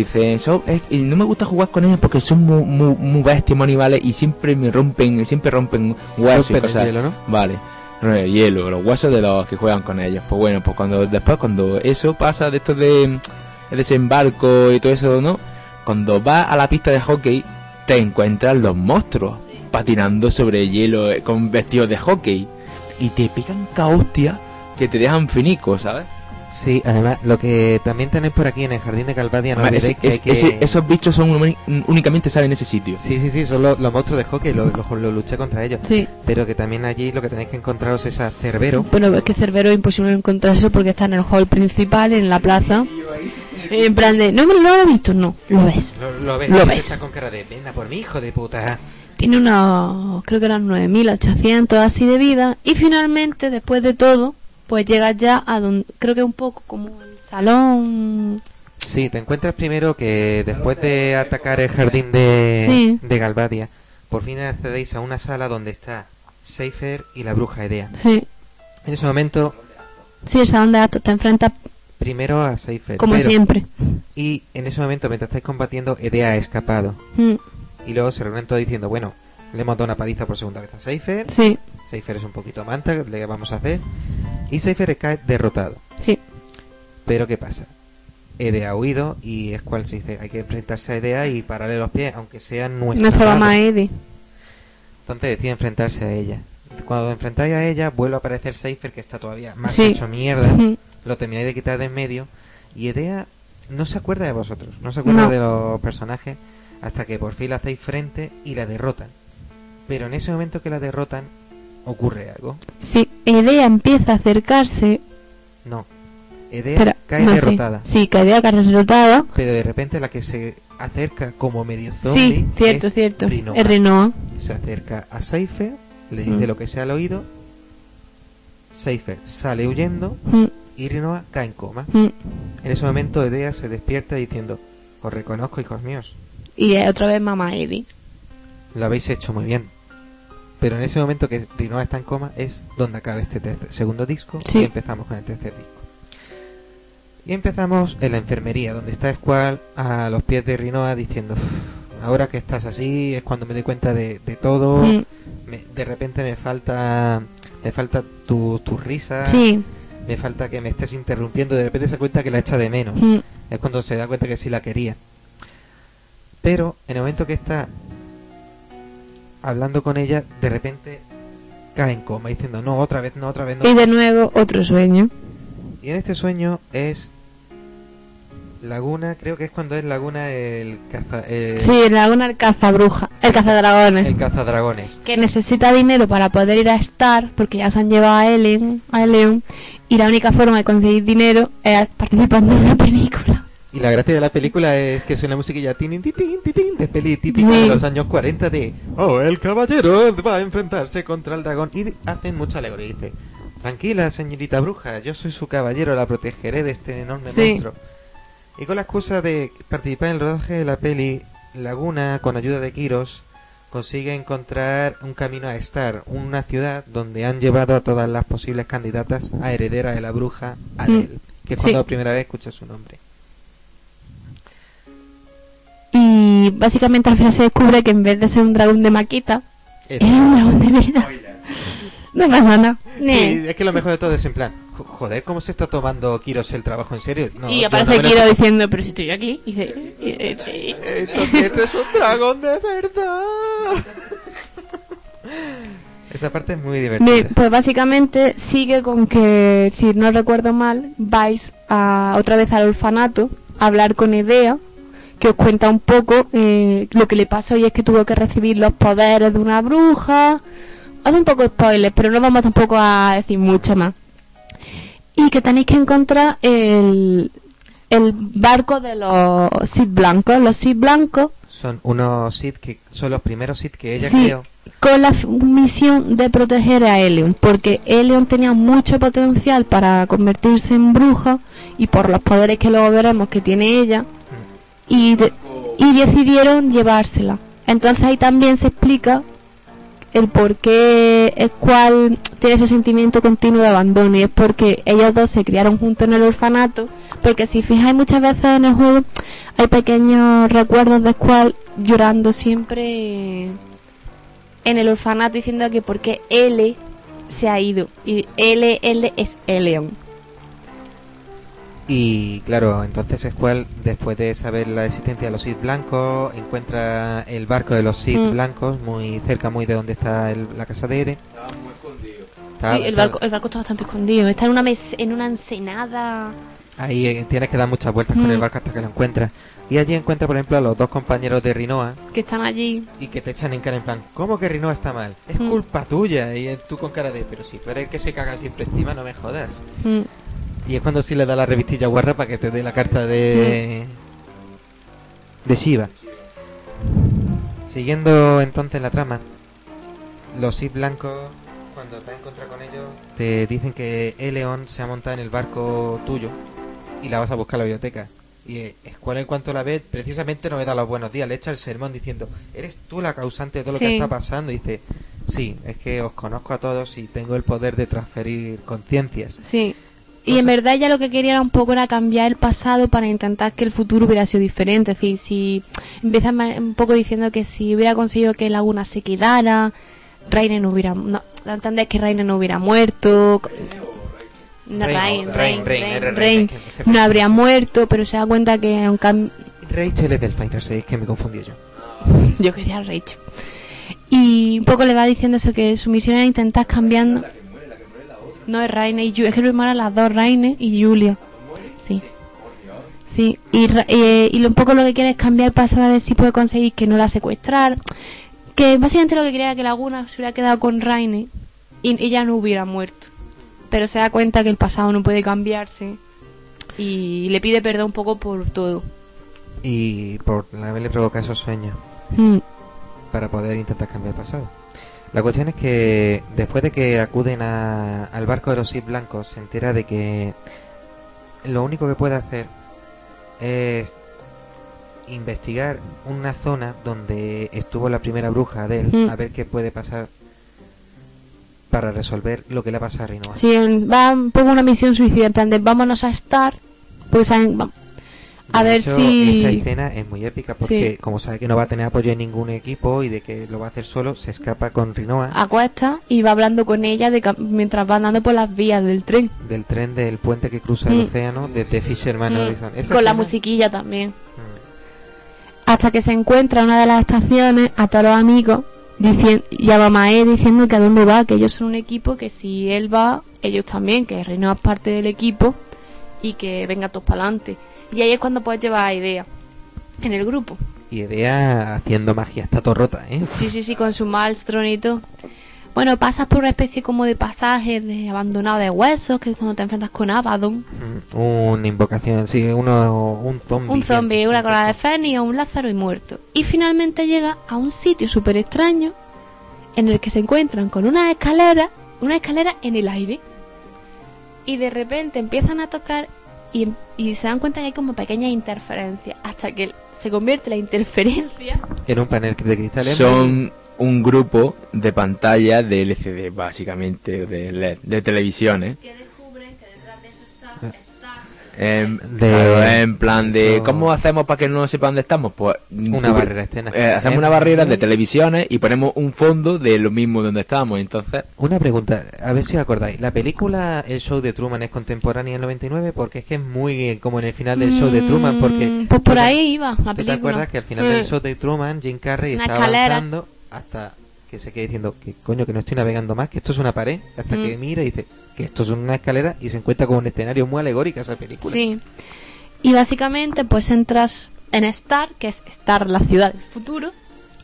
dice: "Son- es- y No me gusta jugar con ellos porque son muy, muy, muy bestias, muy animales y siempre me rompen, siempre rompen huesos y rompen el cosas. hielo, ¿no? Vale. El hielo, los huesos de los que juegan con ellos. Pues bueno, pues cuando después cuando eso pasa de esto de el desembarco y todo eso, ¿no? Cuando vas a la pista de hockey te encuentras los monstruos patinando sobre el hielo eh, con vestidos de hockey y te pegan ca hostia que te dejan finico, ¿sabes? Sí, además, lo que también tenéis por aquí en el jardín de Calvadia, no Además, ese- que, hay es- que- ese- esos bichos son únicamente salen en ese sitio. Sí, sí, sí, son los, los monstruos de hockey, lo, lo- lo luché contra ellos. sí. Pero que también allí lo que tenéis que encontraros es a Cerbero. Bueno, es que Cerbero es imposible encontrarse porque está en el hall principal, en la plaza. En plan de, no me lo he visto, no, lo ves. Lo, lo ves, Lo ves. está con cara de venga por mi hijo de puta. Tiene unos, creo que eran 9.800 así de vida. Y finalmente, después de todo, pues llegas ya a donde, creo que un poco como el salón. Sí, te encuentras primero que después de atacar el jardín de, Sí. de Galvadia, por fin accedéis a una sala donde está Seifer y la bruja Edea. Sí, En ese momento, sí, el salón de actos te enfrentas primero a Seifer. como pero- siempre. Y en ese momento, mientras estáis combatiendo, Edea ha escapado. Mm, Y luego se reúnen todos diciendo, bueno, le hemos dado una paliza por segunda vez a Seifer. Sí, Seifer es un poquito manta, le vamos a hacer. Y Seifer cae derrotado. sí. Pero ¿qué pasa? Edea ha huido y es cual se dice, hay que enfrentarse a Edea y pararle los pies, aunque sean nuestros. Nuestra mamá Eddie. Entonces decide enfrentarse a ella. Cuando enfrentáis a ella, vuelve a aparecer Seifer, que está todavía más Sí. hecho mierda. Lo termináis de quitar de en medio. Y Edea no se acuerda de vosotros, no se acuerda No. de los personajes, hasta que por fin la hacéis frente y la derrotan. Pero en ese momento que la derrotan, ocurre algo. Sí, Edea empieza a acercarse. No. Edea Espera, cae no, sí. derrotada. Sí, que Edea cae derrotada. Pero de repente la que se acerca como medio zombie Sí, cierto, es cierto. Rinoa. Es Renoa. Se acerca a Seifer, le dice Mm. lo que sea al oído. Seifer sale huyendo Mm, y Rinoa cae en coma. mm. En ese momento Edea se despierta diciendo, os reconozco hijos míos, Y otra vez mamá Eddie. lo habéis hecho muy bien. Pero en ese momento que Rinoa está en coma es donde acaba este tercer- segundo disco Sí. y empezamos con el tercer disco. Y empezamos en la enfermería, donde está Squall a los pies de Rinoa diciendo, "Uf, ahora que estás así es cuando me doy cuenta de, de todo, Mm, me- de repente me falta me falta tu, tu risa, Sí, me falta que me estés interrumpiendo. De repente se da cuenta que la echa de menos. Mm. Es cuando se da cuenta que sí la quería. Pero en el momento que está hablando con ella, de repente cae en coma diciendo no, otra vez, no, otra vez, no. Y de nuevo otro sueño. Y en este sueño es Laguna, creo que es cuando es Laguna el caza, el, Sí, en Laguna el cazabruja, el cazadragones. el cazadragones. Que necesita dinero para poder ir a Star, porque ya se han llevado a Ellen, a Leon, y la única forma de conseguir dinero es participando en una película. Y la gracia de la película es que suena musiquilla tin, tin, tin, tin, tin, de peli típica de los años 40 de Oh, el caballero va a enfrentarse contra el dragón. Y hacen mucha alegoría. Dice, tranquila señorita bruja, yo soy su caballero, la protegeré de este enorme Sí. monstruo. Y con la excusa de participar en el rodaje de la peli, Laguna, con ayuda de Kiros, consigue encontrar un camino a Star, una ciudad donde han llevado a todas las posibles candidatas a heredera de la bruja Adele, que es Sí. cuando primera vez escucha su nombre. Y básicamente al final se descubre que en vez de ser un dragón de maqueta, Es- era un dragón de verdad. No pasa nada. Sí, es que lo mejor de todo es en plan, "Jo- joder, ¿cómo se está tomando Kiros el trabajo en serio? No, y aparece no lo diciendo, pero si estoy aquí. Y dice. Entonces, esto es un dragón de verdad. Esa parte es muy divertida. Pues básicamente sigue con que, si no recuerdo mal, vais a, otra vez al orfanato a hablar con Edea, que os cuenta un poco eh, lo que le pasó y es que tuvo que recibir los poderes de una bruja. Hace un poco de spoiler, pero no vamos tampoco a decir mucho más. Y que tenéis que encontrar el, el barco de los Sith blancos. Los Sith blancos Son unos Sith que son los primeros Sith que ella Sí, creó. con la misión de proteger a Eleon, porque Eleon tenía mucho potencial para convertirse en bruja y por los poderes que luego veremos que tiene ella, y, de- y decidieron llevársela. Entonces ahí también se explica el por qué el cual tiene ese sentimiento continuo de abandono y es porque ellos dos se criaron juntos en el orfanato porque si fijáis muchas veces en el juego hay pequeños recuerdos de cual llorando siempre en el orfanato diciendo que porque L se ha ido y L, L es Eleon Y claro, entonces Squall, después de saber la existencia de los Sith blancos, encuentra el barco de los Sith Mm. blancos muy cerca, muy de donde está el- la casa de Eren. Está- Sí, el está- barco, el barco está bastante escondido está en una mes- en una ensenada Ahí eh, tienes que dar muchas vueltas con Mm. el barco hasta que lo encuentras. Y allí encuentra, por ejemplo, a los dos compañeros de Rinoa que están allí y que te echan en cara en plan, ¿cómo que Rinoa está mal? Es Mm. culpa tuya. Y tú con cara de, pero si tú eres el que se caga siempre encima, no me jodas. Y es cuando sí le da la revistilla guarra para que te dé la carta de. de Shiva. Siguiendo entonces la trama, los Sith blancos, cuando te encontrado con ellos, te dicen que Eleon se ha montado en el barco tuyo y la vas a buscar a la biblioteca. Y eh, Squall en cuanto la ve, precisamente no le da los buenos días, le echa el sermón diciendo, ¿eres tú la causante de todo lo que está pasando? Y dice, sí, es que os conozco a todos y tengo el poder de transferir conciencias. Sí. Y en verdad ella lo que quería era un poco era cambiar el pasado para intentar que el futuro hubiera sido diferente. Es decir, si empieza un poco diciendo que si hubiera conseguido que Laguna se quedara, Raine no hubiera... No, entender que Raine no hubiera muerto. No, Rain, no habría muerto, pero se da cuenta que aunque Rachel es del Final 6, que me confundí yo. yo quería Rachel. Y un poco le va diciendo eso, que su misión era intentar cambiando... No, es Raine y Julia. Es que mueren las dos, Raine y Julia. Sí. Sí, y, lo- un poco lo que quiere es cambiar el pasado a ver si puede conseguir que no la secuestrar. Que básicamente lo que quería era que Laguna se hubiera quedado con Raine y ella no hubiera muerto. Pero se da cuenta que el pasado no puede cambiarse y le pide perdón un poco por todo. Y por haberle provocado esos sueños Mm, para poder intentar cambiar el pasado. La cuestión es que después de que acuden a- al barco de los Sith blancos, se entera de que lo único que puede hacer es investigar una zona donde estuvo la primera bruja Adele, Mm. a ver qué puede pasar para resolver lo que le ha pasado a Rinoa. Sí, en- va un poco una misión suicida, en plan de vámonos a estar, pues A De ver hecho, si- Esa escena es muy épica porque, Sí. como sabe que no va a tener apoyo en ningún equipo y de que lo va a hacer solo, se escapa con Rinoa Acuesta y va hablando con ella de mientras va andando por las vías del tren. del tren del puente que cruza el Mm. océano desde Fisherman Mm, Horizon. Esa Con la musiquilla también. Mm. Hasta que se encuentra en una de las estaciones a todos los amigos diciendo, y a Mamae diciendo que a dónde va, que ellos son un equipo, que si él va, ellos también, que Reino es parte del equipo y que venga todos para adelante. Y ahí es cuando puedes llevar a idea en el grupo. Y Edea haciendo magia está todo rota, ¿eh? Sí, sí, sí, con su maelstrom y todo. Bueno, pasas por una especie como de pasaje de abandonado de huesos, que es cuando te enfrentas con Abaddon. Mm, Una invocación, sí, uno, un zombie. un zombie, una cola de fénix, un Lázaro y muerto. Y finalmente llega a un sitio súper extraño en el que se encuentran con una escalera, una escalera en el aire. Y de repente empiezan a tocar y, y se dan cuenta que hay como pequeñas interferencias. Hasta que se convierte la interferencia. En un panel de cristales. Son un grupo de pantallas de LCD, básicamente, de LED, de televisiones. Que descubren que detrás de eso está En, De- claro, en plan de, ¿cómo hacemos para que no sepa dónde estamos? Pues Una tú- barrera escena. eh, hacemos Eh, una barrera de muy- televisiones y ponemos un fondo de lo mismo donde estábamos. Entonces, Una pregunta, a ver si os acordáis. La película El show de Truman es contemporánea en 99 porque es que es muy eh, como en el final del show de Truman porque... Mm, Pues ¿tú por te- ahí iba la ¿Tú película. te acuerdas que al final Mm. del show de Truman Jim Carrey Una está escalera. avanzando hasta que se queda diciendo que coño que no estoy navegando más, que esto es una pared, hasta Mm. que mira y dice que esto es una escalera y se encuentra con un escenario muy alegórico esa película. Sí. Y básicamente pues entras en Star, que es Star, la ciudad del futuro.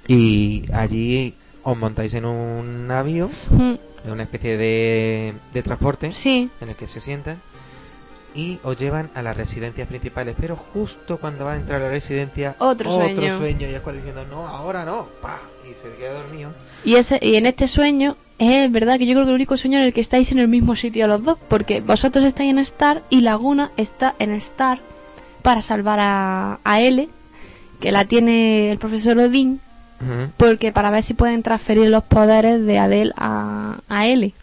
Y allí os montáis en un navío, Mm, en una especie de, de transporte Sí. en el que se sientan y os llevan a las residencias principales, pero justo cuando va a entrar a la residencia Otro sueño. sueño y es cual diciendo no, ahora no, pa, y se queda dormido. Y, ese, y en este sueño es verdad que yo creo que el único sueño en el que estáis en el mismo sitio los dos, porque vosotros estáis en Star y Laguna está en Star para salvar a, a L, que la tiene el profesor Odín, porque para ver si pueden transferir los poderes de Adele a, a L.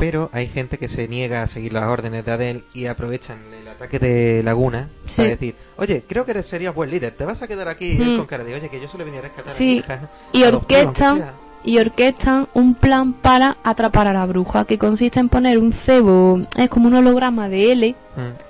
Pero hay gente que se niega a seguir las órdenes de Adele y aprovechan el ataque de Laguna Sí. para decir, oye, creo que eres, serías buen líder, te vas a quedar aquí Mm. con cara de, oye, que yo solo venía a rescatar a mi Sí, hija. y orquestan, sea". y orquestan un plan para atrapar a la bruja, que consiste en poner un cebo, es como un holograma de L, Mm.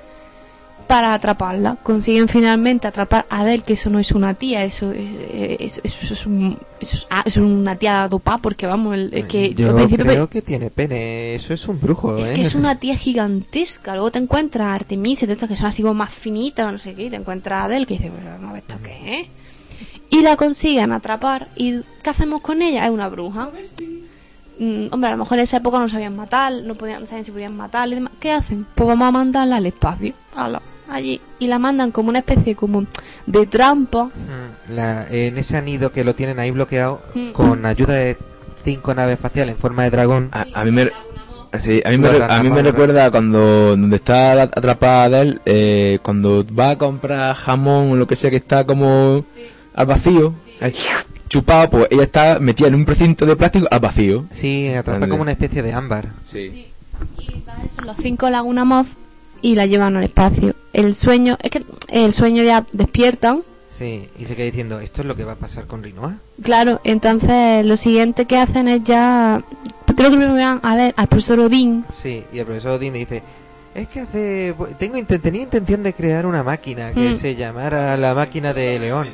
Para atraparla. Consiguen finalmente atrapar a Adele, que eso no es una tía, eso es, eso, eso es, un- eso es- ah, es una tía dopada, porque vamos, el- es que yo principio creo pe- que tiene pene, eso es un brujo, es ¿eh? que es una tía gigantesca. Luego te encuentras a Artemisia, de estas que son así como más finitas, no sé qué, y te encuentras a Adele, que dices, "Pero vamos a ver esto qué es. Y la consiguen atrapar, y ¿qué hacemos con ella? Es una bruja. Mm, hombre, a lo mejor en esa época no sabían matar, no podían, no sabían si podían matar y demás. ¿Qué hacen? Pues vamos a mandarla al espacio, ala, allí. Y la mandan como una especie como de trampa. Mm, la- en ese anido que lo tienen ahí bloqueado, Mm. con ayuda de cinco naves espaciales en forma de dragón. a, a mí me... Sí, a mí me, a mí me recuerda cuando donde está atrapada Adele, eh, cuando va a comprar jamón o lo que sea que está como al vacío, ahí, chupado, pues ella está metida en un precinto de plástico al vacío. Sí, atrapa Ándale. como una especie de ámbar. Sí. Y va eso, los cinco Laguna Moth y la llevan al espacio. El sueño, es que el sueño ya despiertan. Sí, y se queda diciendo, ¿esto es lo que va a pasar con Rinoa? Claro, entonces lo siguiente que hacen es ya. Creo que primero van a ver al profesor Odín. Sí, y el profesor Odín dice, es que hace... Tengo tenía intención de crear una máquina que Mm. se llamara la máquina de León.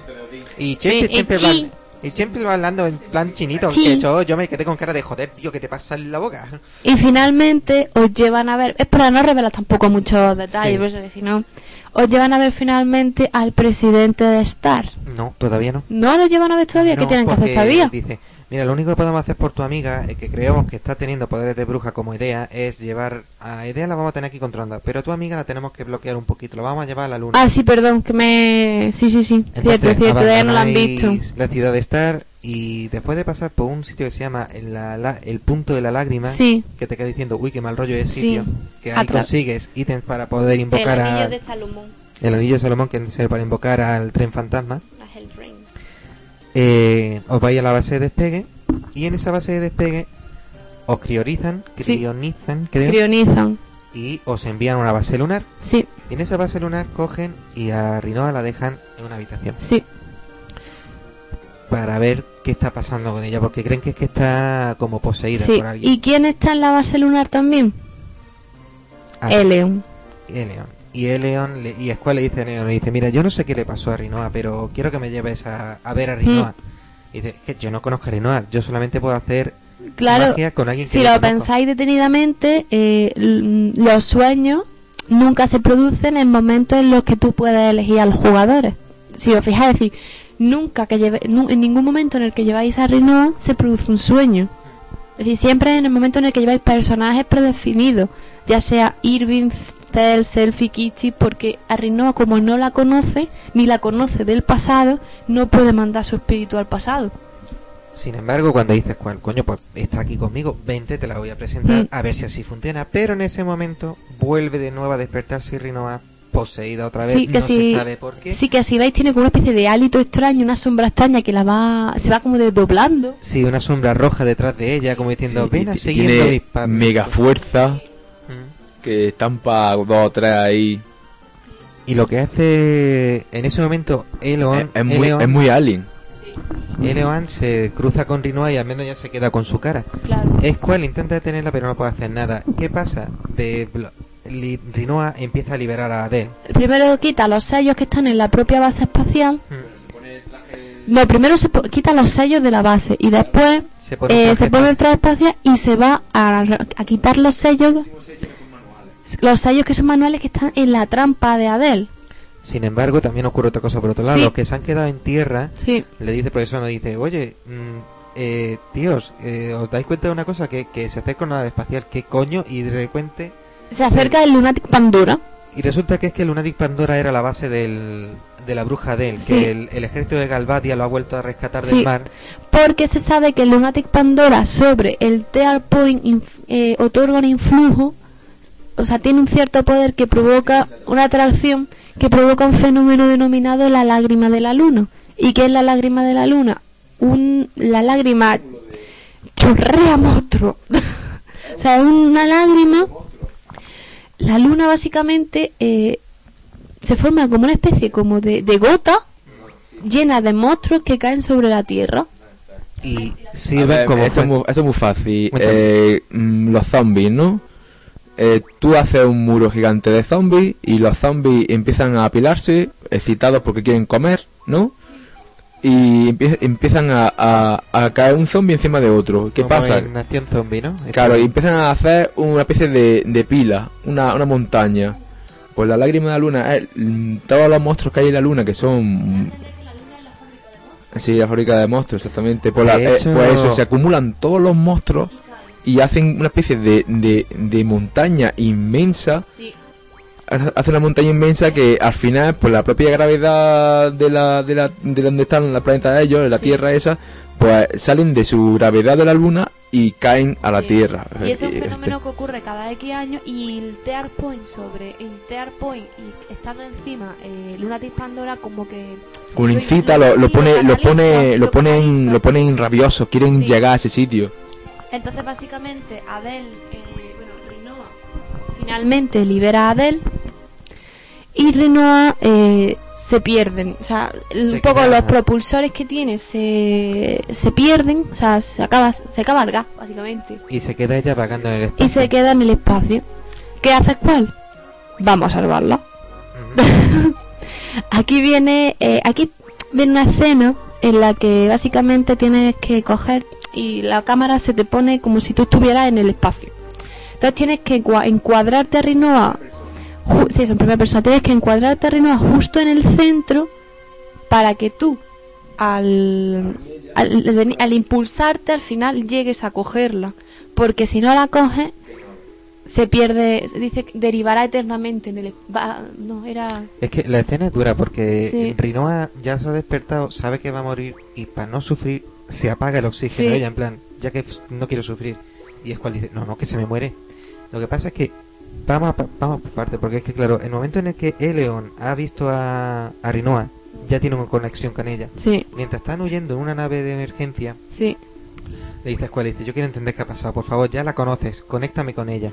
Y Sí, siempre, chi. va, y siempre va hablando en plan chinito, Chi. que yo, yo me quedé con cara de joder, tío, ¿qué te pasa en la boca? Y finalmente os llevan a ver. Es para no revelar tampoco muchos detalles, Sí. por eso que si no. Os llevan a ver finalmente al presidente de Star. No, todavía no. No lo llevan a ver todavía. ¿Qué No, tienen que hacer todavía? Dice, mira, lo único que podemos hacer por tu amiga, eh, que creemos que está teniendo poderes de bruja como idea, es llevar a idea la vamos a tener aquí controlando, pero tu amiga la tenemos que bloquear un poquito, lo vamos a llevar a la luna. Ah, sí, perdón, que me. Sí, sí, sí. cierto, Entonces, cierto, todavía no lo han visto. La ciudad de Star y después de pasar por un sitio que se llama el, la- la- el punto de la lágrima, Sí. que te queda diciendo, uy, qué mal rollo es Sí. sitio, que ahí Atra- consigues ítems para poder invocar el anillo a... de Salomón. El anillo de Salomón que sirve para invocar al tren fantasma. Eh, os vais a la base de despegue y en esa base de despegue os criorizan, Sí. crionizan, creo, Crionizan. y os envían a una base lunar. Sí, Y en esa base lunar cogen y a Rinoa la dejan en una habitación sí. para ver qué está pasando con ella, porque creen que es que está como poseída sí. por alguien. ¿Y quién está en la base lunar también? Ah, Eleon. Eleon. Y Eleon le- y Squall le dice a Eleon, le dice, mira, yo no sé qué le pasó a Rinoa, pero quiero que me lleves a, a ver a Rinoa. Y dice, es que yo no conozco a Rinoa, yo solamente puedo hacer Claro, magia con alguien que si lo conozco". pensáis detenidamente, eh, l- los sueños nunca se producen en momentos en los que tú puedes elegir a los jugadores. Si os fijáis, es decir, nunca que lleve, en ningún momento en el que lleváis a Rinoa se produce un sueño. Es decir, siempre en el momento en el que lleváis personajes predefinidos, ya sea Irving, Cell, Selfie, Kitty, porque a Rinoa como no la conoce, ni la conoce del pasado, no puede mandar su espíritu al pasado. Sin embargo, cuando dices, cuál, coño, pues está aquí conmigo, vente, te la voy a presentar, Mm. a ver si así funciona. Pero en ese momento vuelve de nuevo a despertarse Rinoa poseída otra vez, Sí, que no sí. se sabe por qué. Sí, que si veis tiene como una especie de hálito extraño, una sombra extraña que la va, se va como desdoblando. Sí, una sombra roja detrás de ella, como diciendo, Sí, ven a pasos. mega fuerza. Que estampa dos o tres ahí. Y lo que hace en ese momento Eleon, Es, es muy, Eleon- es muy alien. Eleon se cruza con Rinoa y al menos ya se queda con su cara. Claro. Squall intenta detenerla pero no puede hacer nada. ¿Qué pasa? De Rinoa empieza a liberar a Adele. Primero quita los sellos que están en la propia base espacial. No, primero se quita los sellos de la base y después Se pone eh, traje se pone el traje espacial y se va a, a quitar los sellos. Los sellos que son manuales que están en la trampa de Adele. Sin embargo, también ocurre otra cosa por otro lado. Sí. Los que se han quedado en tierra, Sí. le dice el profesor, nos dice, oye, mm, eh, tíos, eh, ¿os dais cuenta de una cosa? Que, que se acerca una nave espacial, ¿qué coño? Y de repente... Se acerca el Lunatic Pandora. Y resulta que es que el Lunatic Pandora era la base del, de la bruja Adele, Sí. que el, el ejército de Galvadia lo ha vuelto a rescatar Sí. del mar. Porque se sabe que el Lunatic Pandora sobre el Tear Point eh, otorga un influjo, o sea, tiene un cierto poder que provoca una atracción que provoca un fenómeno denominado la lágrima de la luna. ¿Y qué es la lágrima de la luna? Un, la lágrima chorrea monstruo. o sea, es una lágrima. La luna básicamente eh, se forma como una especie como de, de gota llena de monstruos que caen sobre la tierra. Y sirven ver, como... esto, es muy, esto es muy fácil. Eh, mm, los zombies, ¿no? Eh, tú haces un muro gigante de zombies y los zombies empiezan a apilarse, excitados porque quieren comer, ¿no? Y empie- empiezan a, a- a caer un zombie encima de otro. ¿Qué como pasa? en Nación Zombie, ¿no? Claro, y empiezan a hacer una especie de, de pila, una, una montaña. Pues la lágrima de la luna es mm, todos los monstruos que hay en la luna, que son... Sí, la fábrica de monstruos, exactamente. Pues, la- De eh, pues eso, se acumulan todos los monstruos y hacen una especie de, de, de montaña inmensa. Hacen una montaña inmensa que al final, pues la propia gravedad de la, de la, de donde están la planeta de ellos, de la Tierra esa, pues salen de su gravedad de la luna y caen a la Sí. Tierra. Y es un Este, fenómeno que ocurre cada X años y el Tear Point sobre el Tear Point y estando encima eh, Lunatic Pandora como que Como incita, lo- sí, pone, lo pone, lo ponen, lo ponen rabiosos, quieren Sí. llegar a ese sitio. Entonces básicamente Adele eh, bueno Rinoa finalmente libera a Adele y Rinoa eh, se pierden. O sea Se un poco queda- los propulsores que tiene se, se pierden o sea se acaba se acaba el gas básicamente. Y se queda ella vagando en el espacio. y se queda en el espacio. ¿qué haces cuál? vamos a salvarla. Aquí viene eh, aquí viene una escena en la que básicamente tienes que coger y la cámara se te pone como si tú estuvieras en el espacio entonces tienes que encua- encuadrarte a Rinoa sí, es en primera persona tienes que encuadrarte a Rinoa justo en el centro para que tú al, al, al veni- al impulsarte al final llegues a cogerla porque si no la coges se pierde se dice que derivará eternamente en el va- no era Es que la escena es dura porque Sí. Rinoa ya se ha despertado, sabe que va a morir y para no sufrir se apaga el oxígeno. Sí. Ella en plan, ya que no quiero sufrir. Y es cual dice, no, no, que se me muere. Lo que pasa es que vamos a, vamos por parte, porque es que claro, el momento en el que Eleon ha visto a, a Rinoa, ya tiene una conexión con ella. sí Mientras están huyendo en una nave de emergencia, sí le dice a Squall, dice, yo quiero entender qué ha pasado, por favor, ya la conoces, conéctame con ella.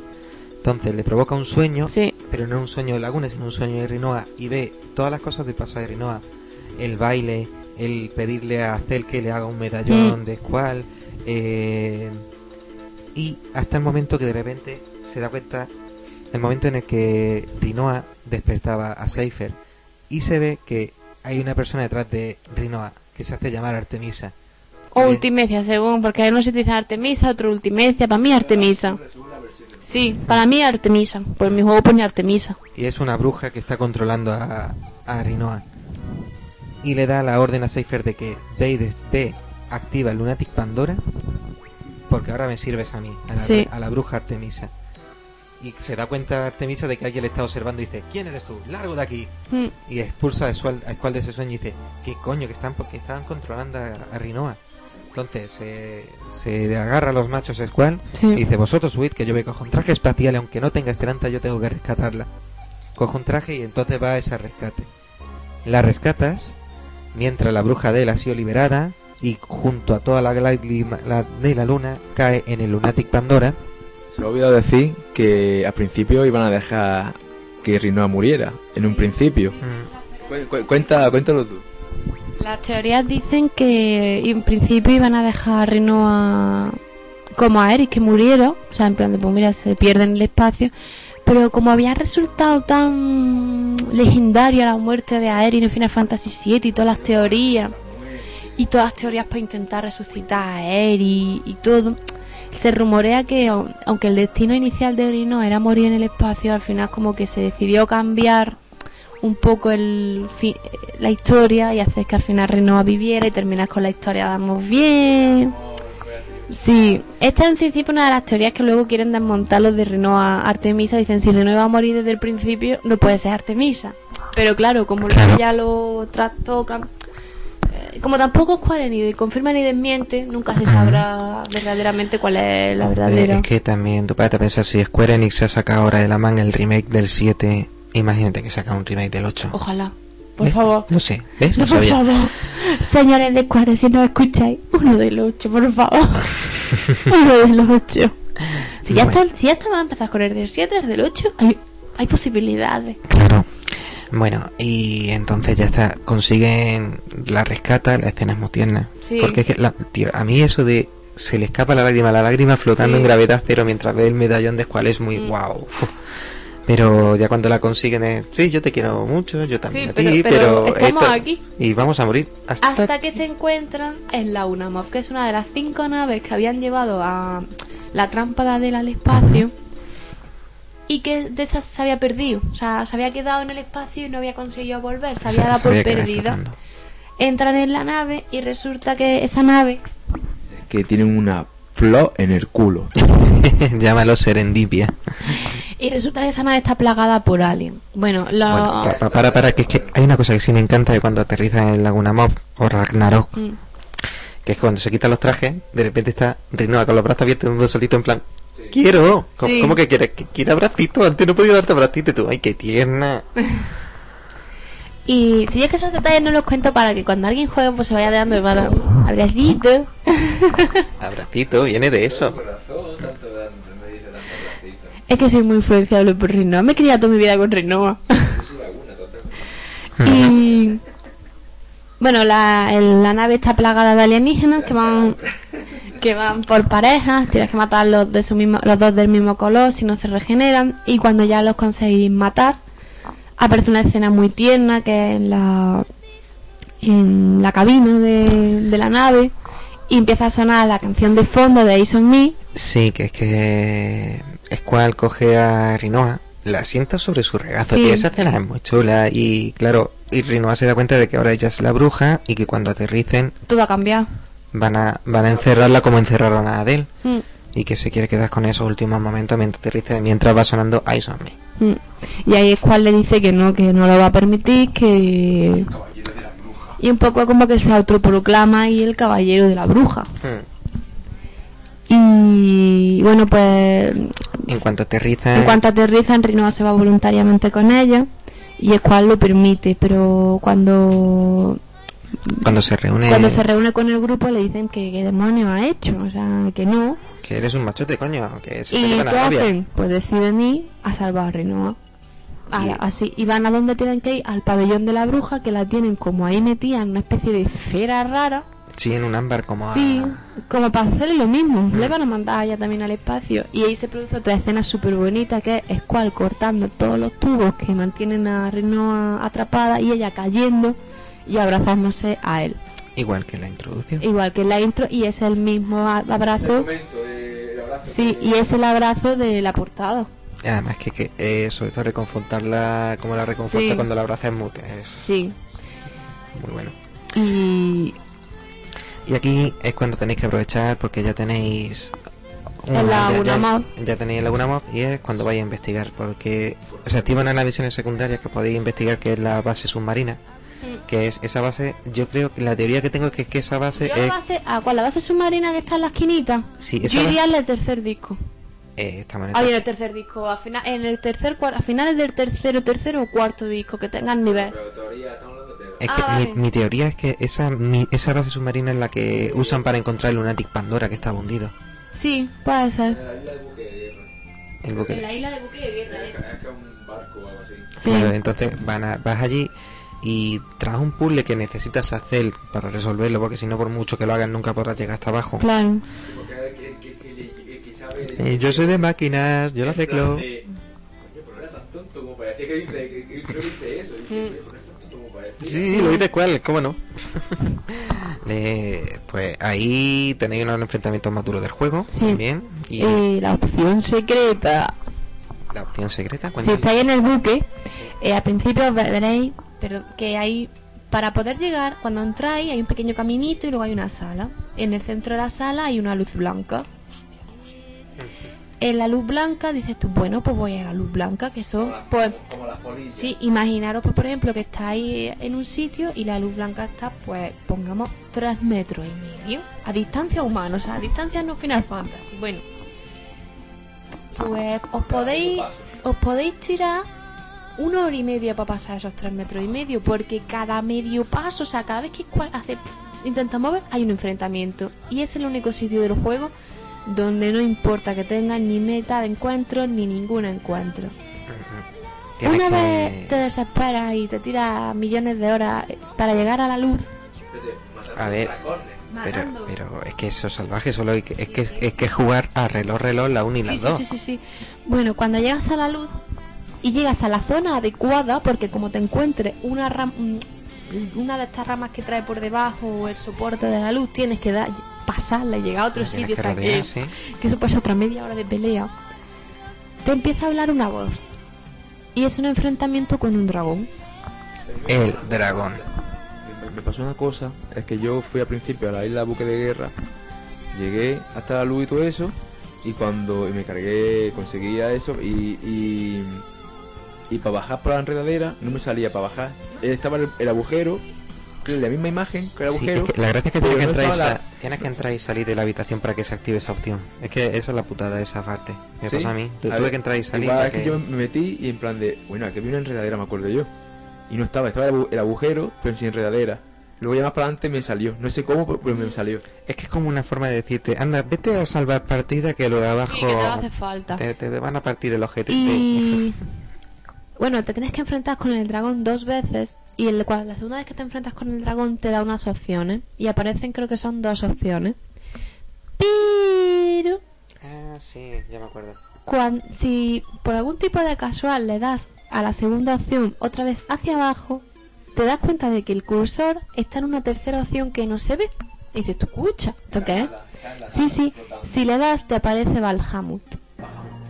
Entonces le provoca un sueño, Sí. pero no un sueño de Laguna, sino un sueño de Rinoa, y ve todas las cosas del pasado de Rinoa, el baile, el pedirle a Cel que le haga un medallón Mm. de Squall, eh, y hasta el momento que de repente se da cuenta, el momento en el que Rinoa despertaba a Seifer, y se ve que hay una persona detrás de Rinoa que se hace llamar Artemisa. O Bien. Ultimecia, según, porque hay unos sitios dicen Artemisa, otro Ultimecia, para mí Artemisa. Sí, para mí Artemisa, pues mi juego pone Artemisa. y es una bruja que está controlando a, a Rinoa. Y le da la orden a Seifer de que ve, ve activa el Lunatic Pandora, porque ahora me sirves a mí, a la, Sí. a la bruja Artemisa. Y se da cuenta Artemisa de que alguien le está observando y dice, ¿quién eres tú? ¡Largo de aquí! Mm, Y expulsa a Squall, a Squall de ese sueño y dice, ¿qué coño que están? Porque estaban controlando a, a Rinoa. Entonces se, se agarra a los machos Squall Sí. y dice, vosotros huid que yo me cojo un traje espacial y aunque no tenga esperanza yo tengo que rescatarla. Coge un traje y entonces va a ese rescate. La rescatas mientras la bruja de él ha sido liberada y junto a toda la de la luna cae en el Lunatic Pandora. Se me ha olvidado decir que al principio iban a dejar que Rinoa muriera. En un principio. Cu- cu- cuenta, cuéntalo tú. Las teorías dicen que en principio iban a dejar a Rinoa como a Eric que muriera, o sea, en plan de pues mira, se pierde en el espacio, pero como había resultado tan legendaria la muerte de Aerith en Final Fantasy VII y todas las teorías, y todas las teorías para intentar resucitar a Aerith y todo, se rumorea que au- aunque el destino inicial de Rinoa era morir en el espacio, al final como que se decidió cambiar un poco el la historia y hacer que al final Renoa viviera y terminas con la historia damos bien. Sí, esta es en principio una de las teorías que luego quieren desmontar los de Renoa Artemisa. Dicen si Renoa va a morir desde el principio, no puede ser Artemisa. Pero claro, como luego Claro. ya lo trastocan, eh, como tampoco Square ni confirma ni desmiente, nunca se sabrá verdaderamente cuál es la verdadera. Es que también, tú para pensar, si Square Enix se ha sacado ahora de la manga el remake del 7, imagínate que saca un remake del 8. Ojalá, por ¿Ves? favor. No sé, ¿ves? No, No por favor. Señores de Square, si no escucháis, uno de los ocho, por favor. uno de los ocho. Si ya, Bueno. está, si ya está, va a empezar con el del 7, el del 8, hay, hay posibilidades. Claro. Bueno, y entonces ya está, consiguen la rescata, la escena es muy tierna. Sí. Porque es que, la- tío, a mí eso de se le escapa la lágrima, la lágrima flotando Sí. en gravedad cero mientras ve el medallón de Squall es muy Mm. guau. Pero ya cuando la consiguen es, sí, yo te quiero mucho, yo también Sí, a ti, pero pero, estamos esto- aquí. y vamos a morir hasta, Hasta que se encuentran en la UNAMOF, que es una de las cinco naves que habían llevado a la trampa de Adela al espacio y que de esas se había perdido. O sea, se había quedado en el espacio y no había conseguido volver, se había dado se por había perdida. Entran en la nave y resulta que esa nave Que tienen una flor en el culo. Llámalo serendipia. Y resulta que esa nave está plagada por alien. Bueno, lo... Bueno, pa- pa- para, para, que es que hay una cosa que sí me encanta de cuando aterriza en Laguna Mob o Ragnarok, Mm. que es que cuando se quitan los trajes, de repente está Rinoa con los brazos abiertos dando un saltito en plan, quiero, ¿Cómo, Sí. cómo que quieres? Que quiere abracito, antes no podía darte abracito y tú, ay, qué tierna. Y si es que esos detalles no los cuento para que cuando alguien juegue pues se vaya dando de mano. Abracito. Abracito, viene de eso. Es que soy muy influenciable por Rinoa. Me he criado toda mi vida con Rinoa. y... Bueno, la, el- la nave está plagada de alienígenas que van que van por parejas, tienes que matar los de su mismo, los dos del mismo color si no se regeneran y cuando ya los conseguís matar aparece una escena muy tierna que es en la en la cabina de, de la nave y empieza a sonar la canción de fondo de Ace on Me Sí, que es que Squall coge a Rinoa, la sienta sobre su regazo, Sí. y esa escena es muy chula, y claro, y Rinoa se da cuenta de que ahora ella es la bruja, y que cuando aterricen todo ha cambiado van a, van a encerrarla como encerraron a Adele, Mm, y que se quiere quedar con esos últimos momentos mientras aterricen, mientras va sonando Eyes on Me. mm. y ahí Squall le dice que no que no lo va a permitir que y un poco como que se autoproclama y el caballero de la bruja Hmm. Y bueno pues En cuanto aterriza, En cuanto aterrizan, Rinoa se va voluntariamente con ella y Squall lo permite, pero cuando Cuando se reúne, cuando se reúne con el grupo le dicen que qué demonios ha hecho, o sea, que no. que eres un machote, coño, que se ¿Y qué hacen? Pues deciden ir a salvar a Y- así, y van a donde tienen que ir, al pabellón de la bruja, que la tienen como ahí metida en una especie de esfera rara. Sí, en un ámbar como a- Sí, como para hacerle lo mismo. Mm. Le van a mandar a ella también al espacio. Y ahí se produce otra escena súper bonita que es Squall cortando todos los tubos que mantienen a Rinoa atrapada y ella cayendo y abrazándose a él. igual que en la introducción. Igual que en la intro y es el mismo a- abrazo. Sí, y es el abrazo de la portada. Además que, que eh, sobre todo reconfortarla como la reconforta Sí. cuando la abraza es mute, es Sí. muy bueno. Y Y aquí es cuando tenéis que aprovechar porque ya tenéis En la ya, Laguna ya- Mob. ya tenéis el Laguna Mob y es cuando vais a investigar porque se activan en las misiones secundarias que podéis investigar que es la base submarina que es esa base yo creo que la teoría que tengo es que, es que esa base yo la es base, ¿a cuál? La base submarina que está en la esquinita. Sí, esa yo iría al del tercer disco. eh, estamos en Ay, en el el tercer disco, a, final, en el tercer cuar- a finales del tercero, tercero o cuarto disco que tengan nivel. Es Ah, que vale. mi, mi teoría es que esa mi- esa base submarina es la que usan para encontrar el Lunatic Pandora que está hundido Sí, puede ser. el buque En la isla de Buque de Guerra es. Sí. Claro, entonces van a- vas allí y tras un puzzle que necesitas hacer para resolverlo, porque si no por mucho que lo hagas nunca podrás llegar hasta abajo. Claro. Eh, yo soy de máquinas, yo lo arreglo. Sí, lo dices cuál, ¿cómo no? Eh, pues ahí tenéis uno de los enfrentamientos más duros del juego Sí. también. Y Eh, la opción secreta. la opción secreta, Si estáis en el buque, eh, al principio ve- veréis perdón, que hay. Para poder llegar, cuando entráis, hay un pequeño caminito y luego hay una sala. En el centro de la sala hay una luz blanca. En la luz blanca dices tú, bueno, pues voy a la luz blanca, que son. Pues, sí, imaginaros, pues, por ejemplo, que estáis en un sitio y la luz blanca está, pues, pongamos, 3 metros y medio. A distancia humana, o sea, a distancia no Final Fantasy. Bueno, pues os podéis, os podéis tirar una hora y media para pasar esos tres metros y medio, porque cada medio paso, o sea, cada vez que cual hace, intenta mover, hay un enfrentamiento. Y es el único sitio del juego donde no importa que tengas ni meta de encuentro ni ningún encuentro. Una que- vez te desesperas y te tiras millones de horas para llegar a la luz, A ver, pero, pero es que eso es salvaje, solo hay que, es que es que jugar a reloj reloj la 1 y la Sí, sí, 2. sí, sí, sí. Bueno, cuando llegas a la luz y llegas a la zona adecuada, porque como te encuentres una ram- una de estas ramas que trae por debajo o el soporte de la luz, tienes que dar, pasarla y llegar a otro sitio, que o sea, que, rodear, sí. que eso pasa otra media hora de pelea. Te empieza a hablar una voz. Y es un enfrentamiento con un dragón. El dragón. Me, me pasó una cosa, es que yo fui al principio a la isla Buque de Guerra, llegué hasta la luz y todo eso, y cuando y me cargué, conseguía eso, y, y, y para bajar por la enredadera no me salía para bajar. Estaba el, el agujero, la misma imagen que el Sí, agujero. es que la gracia es que tienes que, entrar y tienes que entrar y salir de la habitación para que se active esa opción. Es que esa es la putada de esa parte. Me Sí. pasa a mí. A tuve ver, que entrar y salir. para es que que- yo me metí y en plan de, bueno, aquí había una enredadera, me acuerdo yo. Y no estaba, estaba el, agu- el agujero, pero sin enredadera. Luego ya más para adelante me salió, no sé cómo, pero- me salió. Es que es como una forma de decirte, anda, vete a salvar partida que lo de abajo Sí, que te hace falta. te, te van a partir el objetivo. Y bueno, te tienes que enfrentar con el dragón dos veces y el, la segunda vez que te enfrentas con el dragón te da unas opciones y aparecen creo que son dos opciones. Pero Ah, sí, ya me acuerdo. cuan- si por algún tipo de casual le das a la segunda opción otra vez hacia abajo, te das cuenta de que el cursor está en una tercera opción que no se ve. Y dices, ¿tú escucha? ¿Esto qué es? Sí, sí. Si le das, te aparece Valhamut.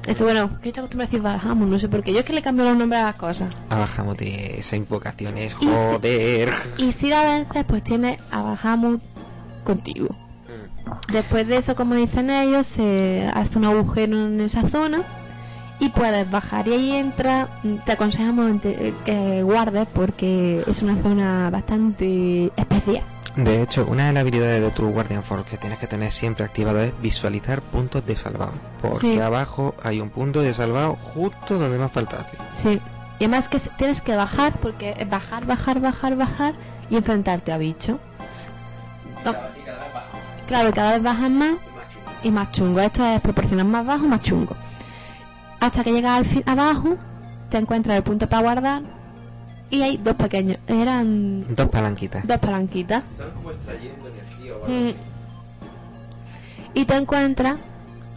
Eso, bueno, que te acostumbras a decir Valhamut, no sé por qué. Yo es que le cambio los nombres a las cosas. Bajamos de esa invocación es Y si- joder. Y si la vences, pues tienes a Valhamut contigo. Después de eso, como dicen ellos, se hace un agujero en esa zona y puedes bajar. Y ahí entra, te aconsejamos que guardes porque es una zona bastante especial. De hecho, una de las habilidades de tu Guardian Force que tienes que tener siempre activado es visualizar puntos de salvado. Porque Sí. abajo hay un punto de salvado justo donde más falta hace. Sí. Y además que tienes que bajar, porque es bajar, bajar, bajar, bajar y enfrentarte a bichos. No. Claro, y cada vez bajas más y más chungo. Esto es proporcional más bajo, más chungo. Hasta que llegas al fin abajo, te encuentras el punto para guardar y hay dos pequeños. Eran Dos palanquitas. dos palanquitas. Están como extrayendo energía o Mm. Y te encuentras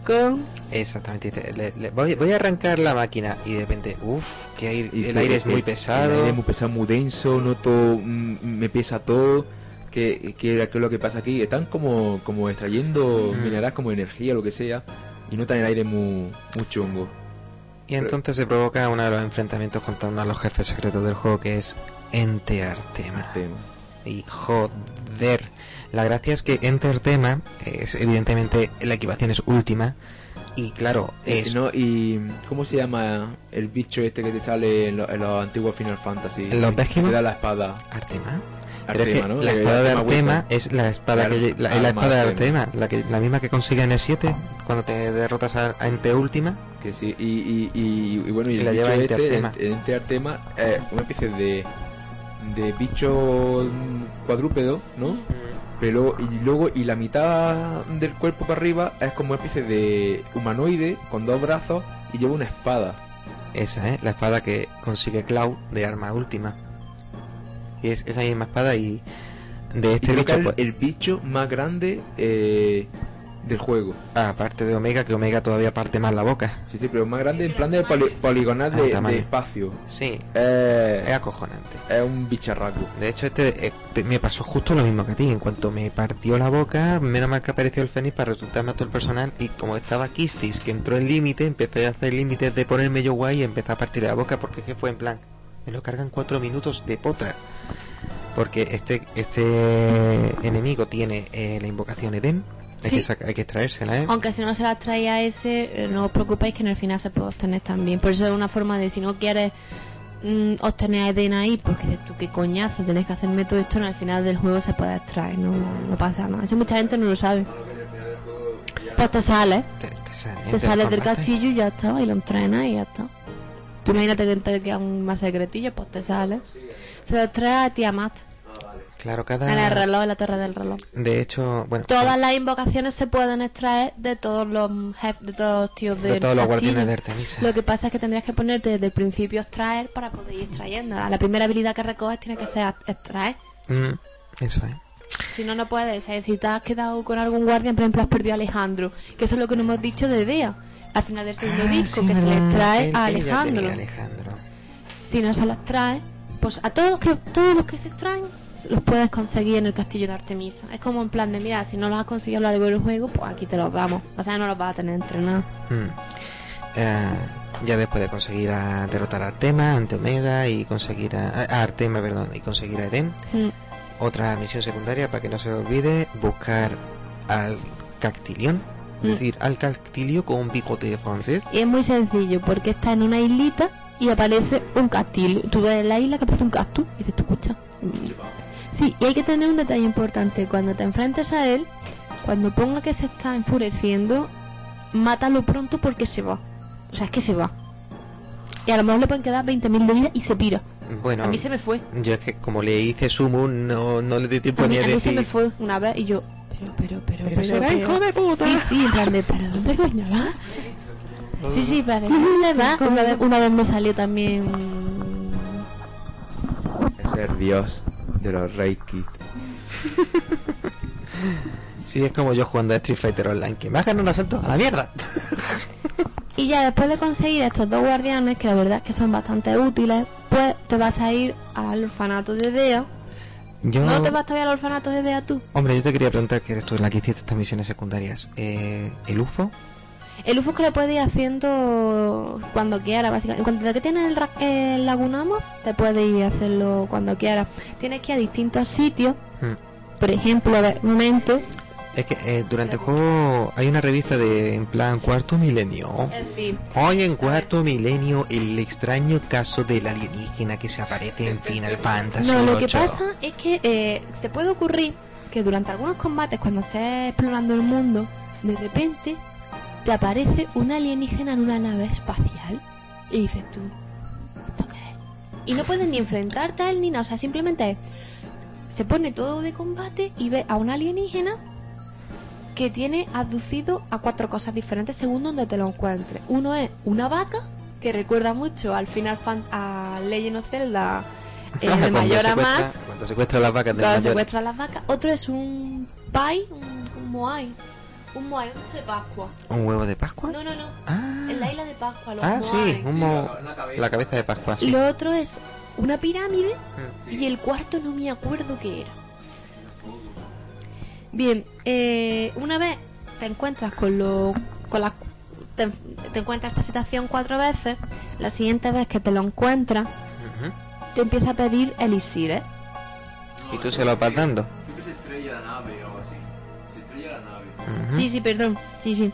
con Exactamente. dice, le- le- voy, voy a arrancar la máquina y de repente, uff, que aire- Y el aire es que muy El pesado. aire es muy pesado, muy denso, noto, mm, me pesa todo. Que, que, que es lo que pasa aquí, están como, como extrayendo Mm. minerales como energía, lo que sea, y notan el aire muy, muy chungo. Y entonces se provoca uno de los enfrentamientos contra uno de los jefes secretos del juego que es Ente Artema. Y joder, la gracia es que Enter Tema es evidentemente la equivación es última y claro, es Eh, ¿no? ¿Y cómo se llama el bicho este que te sale en, lo- en los antiguos Final Fantasy? ¿En los te da la espada. Artema. Artema, la espada de Artema Artema es la espada que la, espada de Artema, Artema. la que la misma que consigue en el 7 cuando te derrotas a, a Ente última. Que sí, y, y, y, y bueno, y, la bicho lleva este, Enteartema. el- el Enteartema, es una especie de, de bicho mm, cuadrúpedo, ¿no? Pero y luego, y la mitad del cuerpo para arriba es como una especie de humanoide con dos brazos y lleva una espada. Esa, ¿eh? La espada que consigue Cloud de arma última. Y es esa misma espada y de Y este bicho, es pues, el, el bicho más grande eh, del juego. aparte de Omega, que Omega todavía parte más la boca. Sí, sí, pero más grande en plan de poli- poligonal Ah, de, espacio. Sí, Eh, es acojonante. es un bicharraco. De hecho, este eh, te- me pasó justo lo mismo que a ti. En cuanto me partió la boca, menos mal que apareció el Fénix para resultarme a todo el personal. Y como estaba Kistis, que entró en límite, empecé a hacer límites de ponerme yo guay y empecé a partir la boca porque es que fue en plan, me lo cargan cuatro minutos de potra. Porque este este enemigo tiene eh, la invocación Eden. Hay, Sí. que hay que extraérsela, ¿eh? Aunque si no se las trae a ese, eh, no os preocupéis que en el final se puede obtener también. Por eso es una forma de si no quieres mm, obtener Eden ahí, porque dices tú qué coñazo, tenés que hacerme todo esto, en el final del juego se puede extraer, no, no pasa nada. Eso mucha gente no lo sabe. Pues te sales, Te, te sale, te te sales del castillo y ya está, y lo entrenas y ya está. Tú imagínate que te quedan más secretillos, pues te sales. Se lo trae a Tiamat, Claro, cada... en el reloj, en la torre del reloj. De hecho, bueno... Todas las invocaciones se pueden extraer de todos los jefes, de todos los tíos de del todos los guardianes de Artemisa. Lo que pasa es que tendrías que ponerte desde el principio extraer para poder ir extrayendo. La primera habilidad que recoges tiene que ser extraer. Mm, eso es. Si no, no puedes. Es decir, te has quedado con algún guardián, por ejemplo, has perdido a Alejandro. Que eso es lo que no hemos dicho de Dea. Al final del segundo Ah, disco, sí, que se le extrae a Alejandro. Alejandro. Si no se lo extrae, pues a todos los que, todos los que se extraen, los puedes conseguir en el castillo de Artemisa. Es como en plan de, mira, si no los has conseguido a lo largo del juego, pues aquí te los damos. O sea, no los vas a tener entrenados. Mm. Eh, ya después de conseguir a derrotar a Artema ante Omega y conseguir a, a Artema, perdón, y conseguir a Eden, Mm. otra misión secundaria para que no se olvide, buscar al Cactilión, es Mm. decir, al Cactilio con un bigote francés. Y es muy sencillo, porque está en una islita y aparece un castillo. Tú ves en la isla que aparece un cactus y dices, tú escucha. Sí, y hay que tener un detalle importante. Cuando te enfrentes a él, cuando ponga que se está enfureciendo, mátalo pronto porque se va. O sea, es que se va. Y a lo mejor le pueden quedar 20.000 de vida y se pira. Bueno, A mí se me fue. yo es que como le hice sumo, no, no le di tiempo A ni mí, a a mí se me fue una vez y yo, pero, pero, pero, Pero pero, será pero- hijo de puta. Sí, sí, en plan de, pero ¿dónde coño va? Sí, sí, pero ¿dónde va? Una vez, una vez me salió también Es el dios de los Reiki. Sí, es como yo jugando a Street Fighter Online, que me hagan un asalto a la mierda. Y ya después de conseguir estos dos guardianes, que la verdad es que son bastante útiles, pues te vas a ir al orfanato de Dea. Yo... ¿No te vas todavía al orfanato de Dea tú? Hombre, yo te quería preguntar que eres tú la que hiciste estas misiones secundarias. Eh, ¿El UFO? El UFO es que lo puedes ir haciendo cuando quieras, básicamente. En cuanto que tienes el, el Lagunamo, te puedes ir a hacerlo cuando quieras. Tienes que ir a distintos sitios, Mm. por ejemplo, de momento, Es que eh, durante el juego hay una revista de en plan cuarto milenio. en fin. Hoy en cuarto milenio el extraño caso del alienígena que se aparece en Final Fantasy No, lo que 8. pasa es que eh, te puede ocurrir que durante algunos combates, cuando estés explorando el mundo, de repente te aparece un alienígena en una nave espacial y dices tú, ¿esto qué es? Y no puedes ni enfrentarte a él ni nada, o sea, simplemente es- se pone todo de combate y ve a un alienígena que tiene aducido a cuatro cosas diferentes según donde te lo encuentres. Uno es una vaca, que recuerda mucho al final fan a Legend of Zelda eh, de mayor a más. Cuando secuestra las vacas Cuando mayor. secuestra las vacas. Otro es un pai, un, un moai. Un moai, de Pascua. ¿Un huevo de Pascua? No, no, no. Ah, En la isla de Pascua, los ah sí, un mo- la cabeza de Pascua, sí. Lo otro es una pirámide Mm. y el cuarto no me acuerdo qué era. Bien, eh, una vez te encuentras con lo, con la, te, te encuentras esta situación cuatro veces, la siguiente vez que te lo encuentras te empieza a pedir elixires. ¿Y tú se lo vas dando? Creo que se estrella la nave la. Sí, sí, perdón. Sí, sí.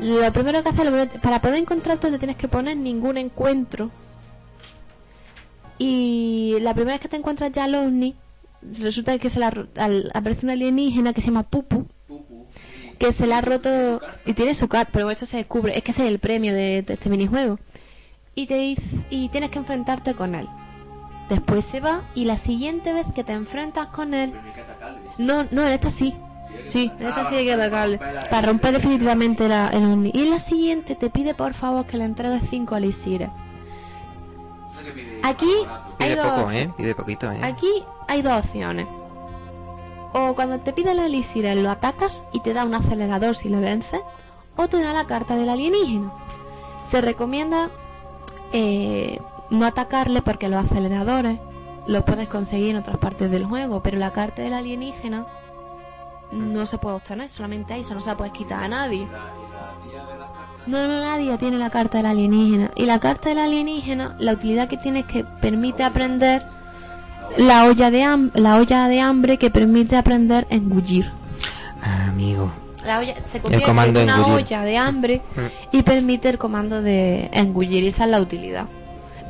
Lo primero que haces, para poder encontrarte, te tienes que poner ningún encuentro. Y la primera vez que te encuentras ya al ovni, resulta que se la, al- aparece un alienígena que se llama Pupu, que se le ha roto y tiene su carta, pero eso se descubre. Es que ese es el premio de, de este minijuego. Y te dice, y tienes que enfrentarte con él. Después se va y la siguiente vez que te enfrentas con él, no, no, en esta sí. Sí, en esta sí hay que atacarle. Para romper definitivamente la, el ovni. Y en la siguiente te pide por favor que le entregues 5 elixires. Aquí hay Pide dos, poco, ¿eh? Pide poquito, ¿eh? aquí hay dos opciones. O cuando te pide el elixir lo atacas y te da un acelerador si le vences, o te da la carta del alienígena. Se recomienda eh, no atacarle porque los aceleradores los puedes conseguir en otras partes del juego, pero la carta del alienígena no se puede obtener, solamente eso no se la puedes quitar a nadie. No, no, nadie tiene la carta del alienígena. Y la carta del alienígena, la utilidad que tiene es que permite aprender la olla de, ham- la olla de hambre que permite aprender a engullir. Ah, amigo. La olla se convierte comando en una engullir. olla de hambre Mm. y permite el comando de engullir. Y esa es la utilidad.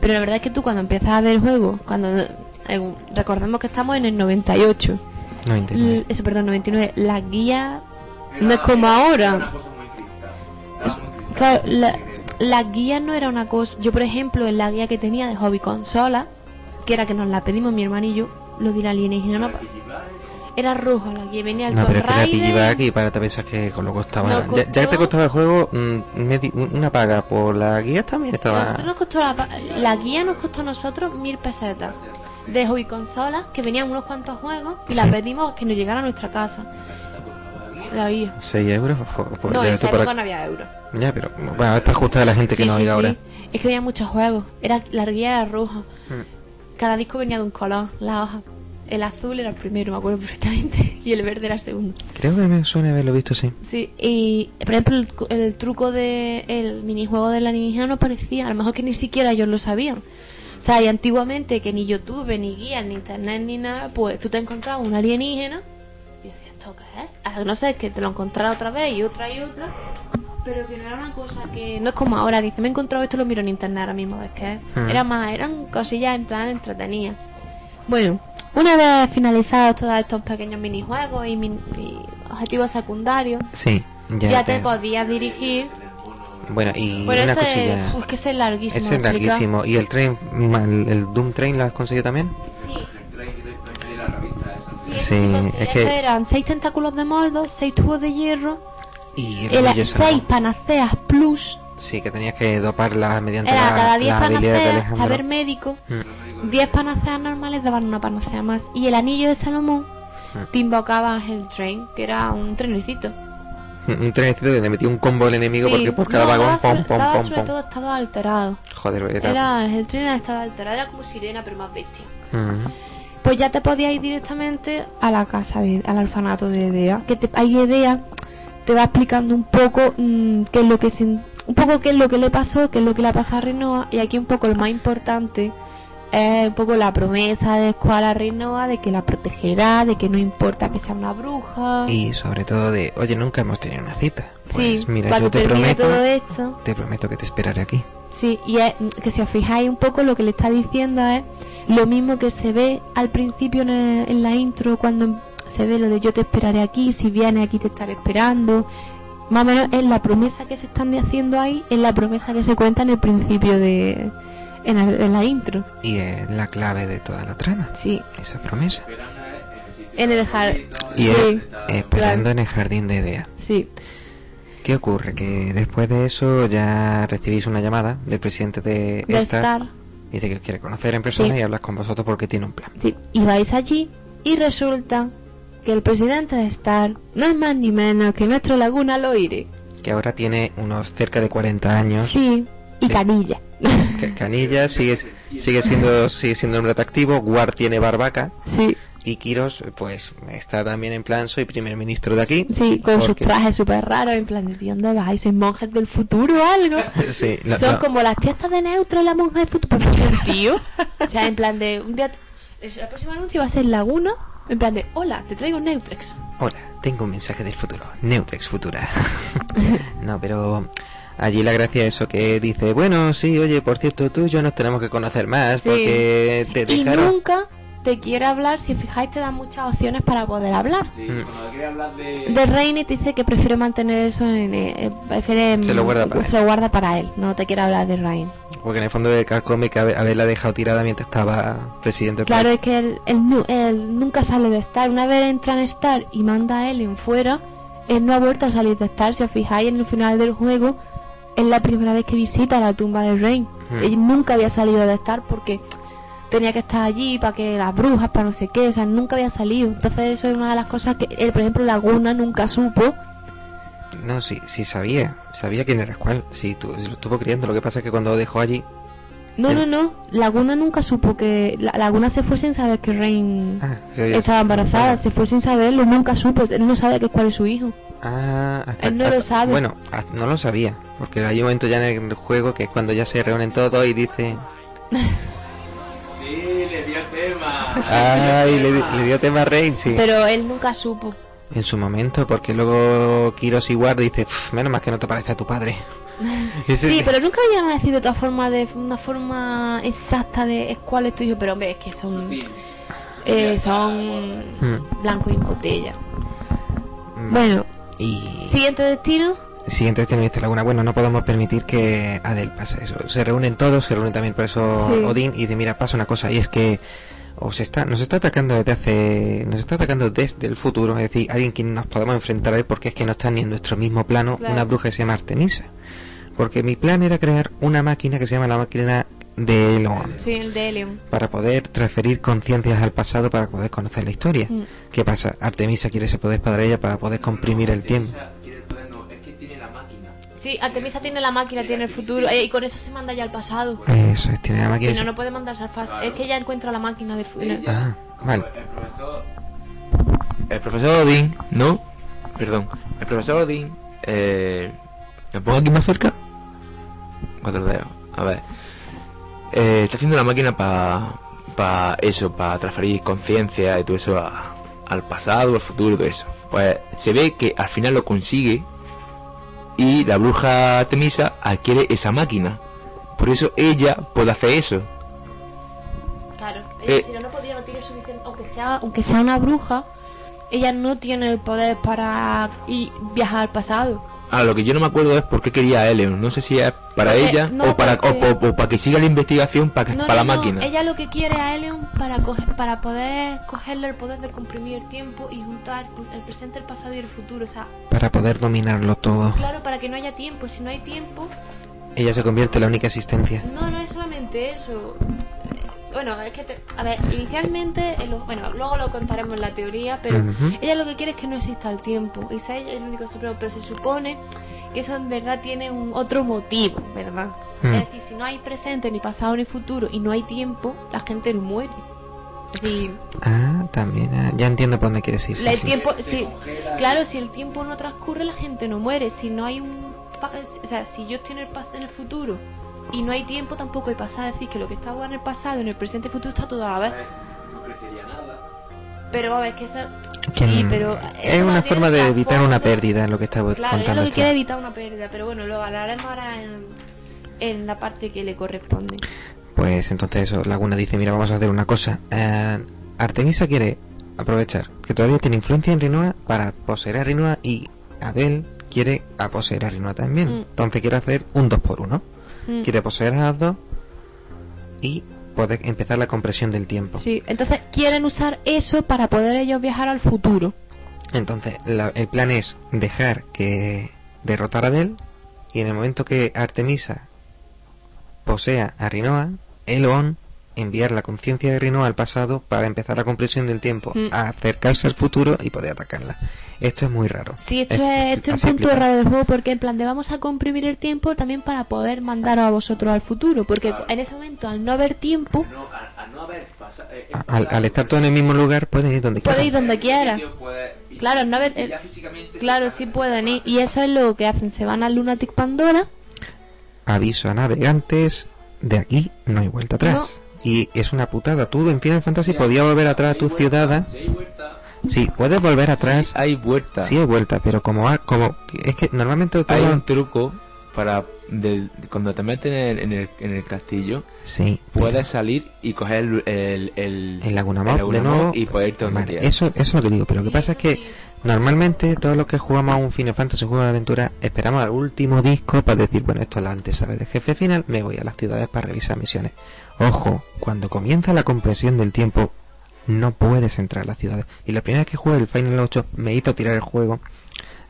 Pero la verdad es que tú cuando empiezas a ver el juego, cuando eh, recordemos que estamos en el 98, 99. l- eso perdón, 99, la guía Era- no es como era- ahora. Es-. Claro, la, la guía no era una cosa. Yo, por ejemplo, en la guía que tenía de hobby consola, que era que nos la pedimos mi hermano y yo, lo de la alienígena, no, Era roja la guía, venía el No, pero es que la y para te pensar que con lo costaba. Nos Ya, ya que te costó- costaba el juego, mm, una paga por la guía también estaba. Nos costó la, la guía nos costó a nosotros mil pesetas de hobby consola, que venían unos cuantos juegos y Sí. la pedimos que nos llegara a nuestra casa. La guía. 6 euros. por- No, en esa época no había euros. Ya, pero bueno, es para ajustar a la gente que no sí, oiga sí. ahora. Es que había muchos juegos. Era, la guía era roja. Mm. Cada disco venía de un color, la hoja. El azul era el primero, me acuerdo perfectamente, y el verde era el segundo. Creo que me suena haberlo visto, sí. Sí, y por ejemplo, el, el truco del el minijuego de la alienígena no parecía, a lo mejor que ni siquiera ellos lo sabían. O sea, y antiguamente que ni YouTube, ni guías, ni internet, ni nada, pues tú te encontrabas un alienígena y decías, ¿esto qué es? A no ser que te lo encontrara otra vez y otra y otra, pero que no era una cosa que. No es como ahora, que dice, me he encontrado esto, lo miro en internet ahora mismo, es que Hmm. era más, eran cosillas en plan entretenidas. Bueno, una vez finalizados todos estos pequeños minijuegos y, min- y objetivos secundarios, Sí, ya, ya, te te- podías dirigir. Bueno, y Bueno, una ese, cosilla. uf, que ese es larguísimo. Ese es larguísimo. ¿Y el tren, el, el Doom Train lo has conseguido también? Sí, El tren de- de- de la revista esa. sí, es es que- eran seis tentáculos de moldo, seis tubos de hierro, Y el- seis panaceas plus, Sí, que tenías que doparlas mediante era la, cada diez panaceas, Alejandro. saber médico, Mm. 10 panaceas normales daban una panacea más. Y el anillo de Salomón Mm. te invocaba el train, que era un trenecito. Un trenecito que le metía un combo al enemigo Sí, porque por cada no, vagón, daba pom, sobre, pom, daba pom, sobre pom. todo estado alterado. Joder, era... Era, el tren estado alterado, era como sirena, pero más bestia. Mm. Pues ya te podías ir directamente a la casa, de, al orfanato de Edea. Que te, ahí Edea te va explicando un poco mm, qué es lo que se, un poco qué es lo que le pasó, qué es lo que le ha pasado a Rinoa. Y aquí un poco lo más importante es un poco la promesa de Squall a Rinoa de que la protegerá, de que no importa que sea una bruja. Y sobre todo de, oye, nunca hemos tenido una cita. Pues sí, mira, cuando yo te prometo, todo esto. te prometo que te esperaré aquí. Sí, y es, que si os fijáis un poco lo que le está diciendo es lo mismo que se ve al principio en, el- en la intro cuando se ve lo de yo te esperaré aquí, si vienes aquí te estaré esperando. Más o menos es la promesa que se están haciendo ahí, es la promesa que se cuenta en el principio de en, el- en la intro. Y es la clave de toda la trama, Sí, esa promesa. en el jar. Y sí, él esperando claro. en el jardín de Edea. Sí, ¿Qué ocurre? Que después de eso ya recibís una llamada del presidente de, de Star. estar. Dice que os quiere conocer en persona Sí. y hablar con vosotros porque tiene un plan. Sí, y vais allí y resulta que el presidente de Star no es más ni menos que nuestro Laguna Loire. Que ahora tiene unos cerca de 40 años. Sí, y. Canilla. Ca- Canilla sigue, sigue siendo sigue siendo un atractivo. Guard tiene barbaca. Sí, Y Kiros, pues, está también en plan, soy primer ministro de aquí. sí, con sus porque- trajes súper raros, en plan, ¿de dónde vais? ¿Sois monjes del futuro o algo? Sí, lo- Son como las tiestas de neutro, la monja del futuro. Pero ¿por qué, tío? O sea, en plan de, un día, el próximo anuncio va a ser Laguna, en plan de, hola, te traigo Neutrex. Hola, tengo un mensaje del futuro. Neutrex Futura. no, pero allí la gracia es eso que dice, bueno, sí, oye, por cierto, tú y yo nos tenemos que conocer más Sí. porque te Y dejaron... nunca te quiere hablar, si os fijáis te da muchas opciones para poder hablar. Sí, Mm. cuando quiere hablar de... De Reine te dice que prefiere mantener eso en... eh, eh, prefiere, Se lo guarda para se él. lo guarda para él, no te quiere hablar de Rain. Porque en el fondo de haber- haberla dejado tirada mientras estaba presidente Claro, es que él, él él nunca sale de Star. Una vez entra en Star y manda a Ellen fuera, él no ha vuelto a salir de Star. Si os fijáis en el final del juego, es la primera vez que visita la tumba de Rain. Hmm. Él nunca había salido de Star porque tenía que estar allí para que las brujas, para no sé qué, o sea, nunca había salido. Entonces eso es una de las cosas que él, por ejemplo, Laguna nunca supo. No, sí, sí sabía. Sabía quién era cuál. Sí, tu- lo estuvo criando. Lo que pasa es que cuando lo dejó allí... No, no, no. Laguna nunca supo que... La- Laguna se fue sin saber que Rain Ah, estaba embarazada. Se fue sin saberlo, nunca supo. Él no sabe que cuál es su hijo. Ah, hasta, Él no lo sabe. Bueno, ah, no lo sabía. Porque hay un momento ya en el juego que es cuando ya se reúnen todos y dice... Sí, le dio tema. Ay, le, di- le dio tema a Rain, sí. Pero él nunca supo. En su momento, porque luego Kiros y Ward dice, "Pf, menos mal que no te parece a tu padre. Sí, pero nunca a decir de todas formas, de una forma exacta de cuál es tu hijo. Pero hombre, es que son... eh, son Mm. blanco y botella. Mm, Bueno, Y siguiente destino. siguiente destino dice Laguna, bueno, no podemos permitir que Adel pase eso. Se reúnen todos, se reúne también por eso Sí. Odín y dice, mira, pasa una cosa, y es que os está, nos está atacando desde hace, nos está atacando desde el futuro, es decir, alguien que nos podemos enfrentar a él porque es que no está ni en nuestro mismo plano, Claro. una bruja que se llama Artemisa. Porque mi plan era crear una máquina que se llama la máquina de Elon. Sí, el de Helium. para poder transferir conciencias al pasado para poder conocer la historia. Mm. ¿Qué pasa? Artemisa quiere ese poder para ella para poder comprimir el tiempo. Sí, Artemisa tiene la máquina, tiene el futuro. eh, y con eso se manda ya al pasado. Eso es, tiene la máquina. Si no, no puede mandarse al pasado. Es que ella encuentra la máquina del futuro. Ah, vale. El profesor... El profesor Odín, ¿no? Perdón. El profesor Odín... Eh... ¿Me pongo aquí más cerca? Cuatro dedos. A ver. Eh, está haciendo la máquina para... Para eso, para transferir conciencia y todo eso a- al pasado, al futuro y todo eso. Pues se ve que al final lo consigue y la bruja Artemisa adquiere esa máquina. Por eso ella puede hacer eso. Claro, ella Eh, si no, no podía, no tiene suficiente. Aunque sea, aunque sea una bruja, ella no tiene el poder para ir, viajar al pasado. Ah, lo que yo no me acuerdo es por qué quería a Eleon. No sé si es para Porque- ella no, o para o- porque- o- o para que siga la investigación para, que- No, para no, la no, máquina. Ella lo que quiere a Eleon para, coger, para poder cogerle el poder de comprimir el tiempo y juntar el presente, el pasado y el futuro. O sea, Para poder dominarlo todo. claro, para que no haya tiempo. Si no hay tiempo, Ella se convierte en la única existencia. No, no es solamente eso. Bueno, es que, te- a ver, inicialmente, bueno, luego lo contaremos en la teoría, pero ella lo que quiere es que no exista el tiempo. Y sea ella el único supremo, pero se supone que eso en verdad tiene un otro motivo, ¿verdad? Mm. Es decir, si no hay presente, ni pasado, ni futuro, y no hay tiempo, la gente no muere. Es decir, Ah, también. ah, ya entiendo por dónde quieres ir. sí, el sí. tiempo, sí, claro, si el tiempo no transcurre, la gente no muere. Si no hay un, pa- o sea, si yo estoy en el pas en el futuro y no hay tiempo, tampoco hay pasado. Es decir, que lo que está en el pasado, en el presente y futuro está todo a la vez. Pero a ver, que eso, Que sí, pero es una no forma de evitar una pérdida en lo que estaba Claro, contando. lo que quiere evitar una pérdida, pero bueno, lo hablaremos ahora en, en la parte que le corresponde. Pues entonces eso, Laguna dice, mira, vamos a hacer una cosa. Eh, Artemisa quiere aprovechar que todavía tiene influencia en Rinoa para poseer a Rinoa y Adel quiere a poseer a Rinoa también. Mm. Entonces quiere hacer un 2 por 1 Mm. Quiere poseer a las dos y poder empezar la compresión del tiempo. Sí, entonces quieren usar eso para poder ellos viajar al futuro. Entonces, la- el plan es dejar que derrotar a Adel y en el momento que Artemisa posea a Rinoa, Elon enviar la conciencia de Rinoa al pasado para empezar la compresión del tiempo, Mm. a acercarse al futuro y poder atacarla. Esto es muy raro. Sí, esto es, esto es un punto raro del juego porque en plan de vamos a comprimir el tiempo también para poder mandaros a vosotros al futuro. Porque en ese momento, al no haber tiempo, No, al, al no haber pasado. eh, A- Al, al estar todo en el mismo lugar, pueden ir donde Puede ir quieran. donde quiera. Claro, no haber- físicamente claro, sí pueden ir. Y eso es lo que hacen. Se van al Lunatic Pandora. Aviso a navegantes, de aquí no hay vuelta atrás. Y es una putada. Tú en Final Fantasy podías volver atrás a tu ciudad. Sí, puedes volver atrás. Sí, hay vuelta. Sí hay vuelta, pero como ha- como es que normalmente todo Hay un truco para. del- cuando te metes en el, en el, en el castillo, sí pero puedes salir y coger el. el, el de nuevo y poder irte donde vale, quieras. eso eso es lo que digo pero lo que pasa es que normalmente todos los que jugamos a un Final Fantasy un juego de aventura esperamos al último disco para decir bueno esto es la antesala del jefe final me voy a las ciudades para revisar misiones ojo cuando comienza la compresión del tiempo no puedes entrar a las ciudades y la primera vez que jugué el Final 8 me hizo tirar el juego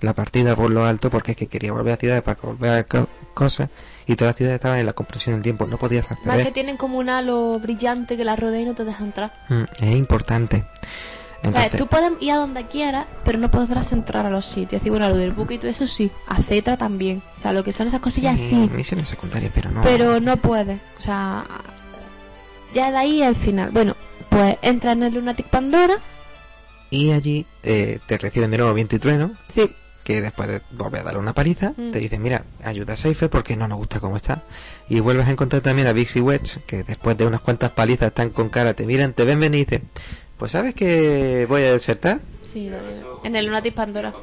la partida por lo alto porque es que quería volver a ciudades para volver a co- cosas y todas las ciudades estaban en la compresión del tiempo no podías Más que acceder tienen como un halo brillante que la rodea y no te deja entrar. Mm, es importante entonces tú puedes ir a donde quieras, pero no podrás entrar a los sitios. Así, bueno, lo del buque y todo eso sí. A Cetra también. O sea, lo que son esas cosillas sí. misiones secundarias pero no Pero no puedes. O sea, ya de ahí al final. Bueno, pues entra en el Lunatic Pandora. y allí eh, te reciben de nuevo viento y trueno Sí. que después de volver a darle una paliza Mm. te dicen mira ayuda a Seifer porque no nos gusta cómo está y vuelves a encontrar también a Vixie Wedge que después de unas cuantas palizas están con cara te miran te ven venir y dicen pues sabes que voy a desertar Sí, en el Lunatic Pandora. No.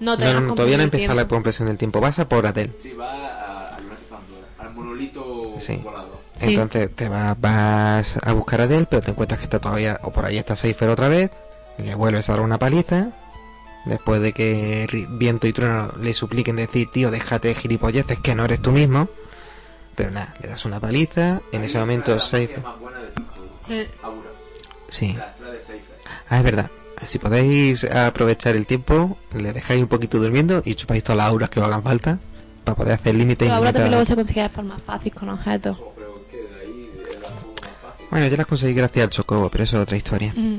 No, no, te no, no, todavía no ha empezado la compresión del tiempo vas a por Adel Sí, va a- al Lunatic Pandora, al monolito Sí. volador. Sí. entonces te vas, vas a buscar a Adel pero te encuentras que está todavía o por ahí está Seifer otra vez le vuelves a dar una paliza después de que Viento y Trueno le supliquen decir, tío, déjate de gilipolleces que no eres tú mismo. Pero nada, le das una paliza, en ese momento Seifer... más buena de tu juego. Eh, Aura. Sí. Ah, es verdad. Si podéis aprovechar el tiempo, le dejáis un poquito durmiendo y chupáis todas las auras que os hagan falta para poder hacer límites Pero ahora también luego ilimitados. se consigue de forma fácil con objetos. Bueno, yo las conseguí gracias al Chocobo, pero eso es otra historia. Mm.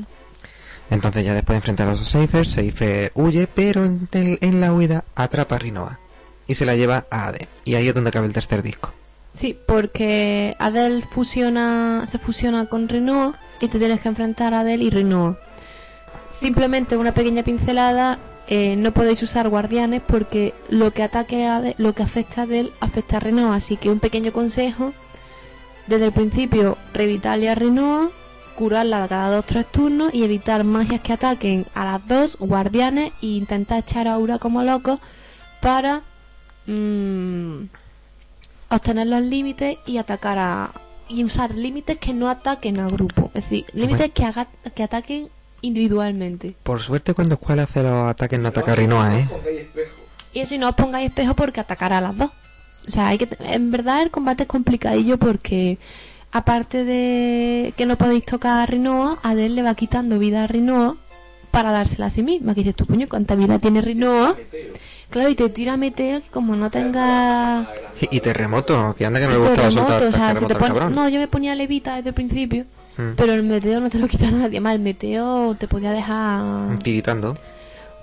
Entonces ya después de enfrentarlos a Seifer, Seifer huye, pero en, el- en la huida atrapa a Rinoa y se la lleva a Ade. Y ahí es donde acaba el tercer disco. Sí, porque Adel fusiona, se fusiona con Renoa y te tienes que enfrentar a Adel y Renoa. Simplemente una pequeña pincelada, eh, no podéis usar guardianes porque lo que ataque a Adel- lo que afecta a Adel afecta a Renoa, así que un pequeño consejo, desde el principio revitarle a Renoa, curarla cada dos tres turnos y evitar magias que ataquen a las dos guardianes e intentar echar aura como locos para mm, obtener los límites y atacar a y usar límites que no ataquen al grupo, es decir, límites Bueno. que haga, que ataquen individualmente. Por suerte cuando Squall hace los ataques no ataca a Rinoa, ¿eh? Y eso y no os pongáis espejo porque atacará a las dos. O sea, hay que en verdad el combate es complicadillo porque aparte de que no podéis tocar a Rinoa, Adel le va quitando vida a Rinoa para dársela a sí misma. Que dices tú, puño, ¿cuánta vida tiene Rinoa? Claro, y te tira meteo que como no tenga Y, y terremoto, que anda que no le gustaba terremoto, soltar o sea, si te pon-. No, yo me ponía levita desde el principio, Mm. pero el meteo no te lo quita nadie más. El meteo te podía dejar. Tiritando.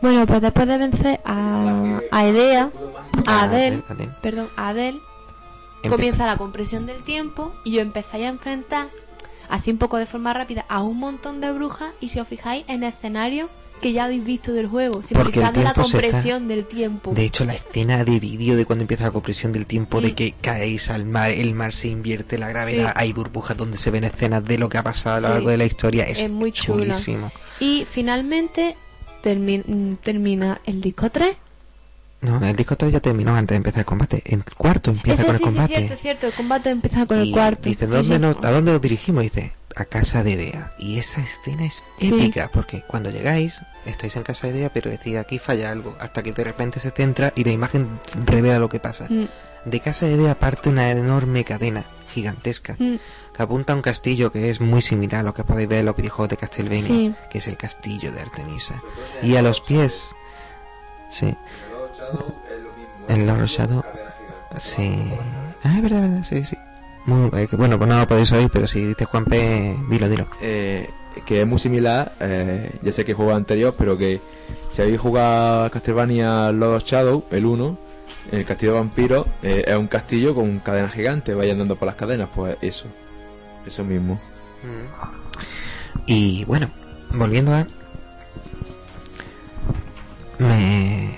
Bueno, pues después de vencer a, a Edea, a Adel, Adel. perdón, a Adel, Empe- comienza la compresión del tiempo y yo empezáis a enfrentar, así un poco de forma rápida, a un montón de brujas. Y si os fijáis en escenarios que ya habéis visto del juego, simbolizando la está- compresión del tiempo. De hecho, la escena de vídeo de cuando empieza la compresión del tiempo, de que caéis al mar, el mar se invierte, la gravedad, Sí. hay burbujas donde se ven escenas de lo que ha pasado a lo Sí. largo de la historia, es, Es muy chula. chulísimo. Y finalmente termi- mm, termina el disco 3. No, el disco 3 ya terminó antes de empezar el combate. El cuarto empieza Ese con sí, el sí, combate. cierto, cierto. El combate empieza con y el cuarto. dice, Sí, ¿dónde sí. nos- ¿a dónde nos dirigimos? Dice, a casa de Dea. Y esa escena es Sí. épica, porque cuando llegáis, estáis en casa de Dea, pero decís, aquí falla algo, hasta que de repente se centra y la imagen revela lo que pasa. Mm, De casa de Dea parte una enorme cadena gigantesca mm, que apunta a un castillo que es muy similar a lo que podéis ver en los videojuegos de Castlevania, Sí. que es el castillo de Artemisa. Y a los pies, sí, el Lord Shadow, sí, ah, es verdad, verdad, sí, sí. Muy, eh, bueno, pues no lo podéis oír, pero si dices Juan P, dilo, dilo. Eh, que es muy similar, eh, ya sé que jugado anterior, pero que si habéis jugado a Castlevania Lord Shadow, el 1, en el castillo de vampiros, eh, es un castillo con cadenas gigantes, vaya andando por las cadenas, pues eso, eso mismo. Y bueno, volviendo a... Me...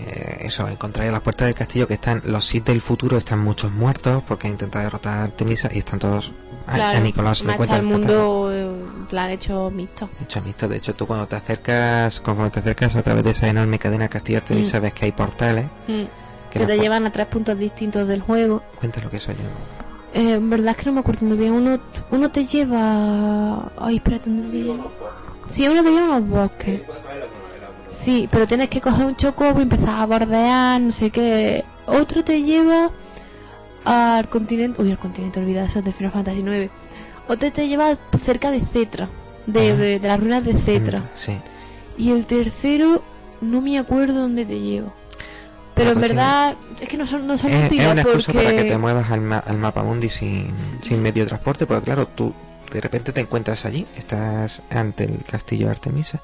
Eso, encontráis a las puertas del castillo que están los Sith del futuro, están muchos muertos porque han intentado derrotar a Artemisa y están todos... claro, a Nicolás le cuenta el mundo en plan hecho mixto. hecho mixto. De hecho, tú cuando te acercas, conforme te acercas a través de esa enorme cadena castillo Artemisa, Mm. ves que hay portales. Mm, que los te llevan a tres puntos distintos del juego. Cuenta lo que soy yo. Eh, en verdad es que no me acuerdo muy bien. Uno, uno te lleva. Ay, espérate, ¿dónde te lleva? Sí, uno te lleva a unos bosques. Sí, pero tienes que coger un chocobo y empezar a bordear, no sé qué. Otro te lleva al continente. Uy, al continente, olvida eso es de Final Fantasy IX. Otro te lleva cerca de Cetra, de, Ah. de, de las ruinas de Cetra. Mm, Sí. Y el tercero, no me acuerdo dónde te lleva. Pero La en cuestión- verdad, es que no son, no son Es, es útiles una excusa porque. para que te muevas al, ma- al mapa mundi sin, sin medio de transporte, porque claro, tú de repente te encuentras allí, estás ante el castillo de Artemisa.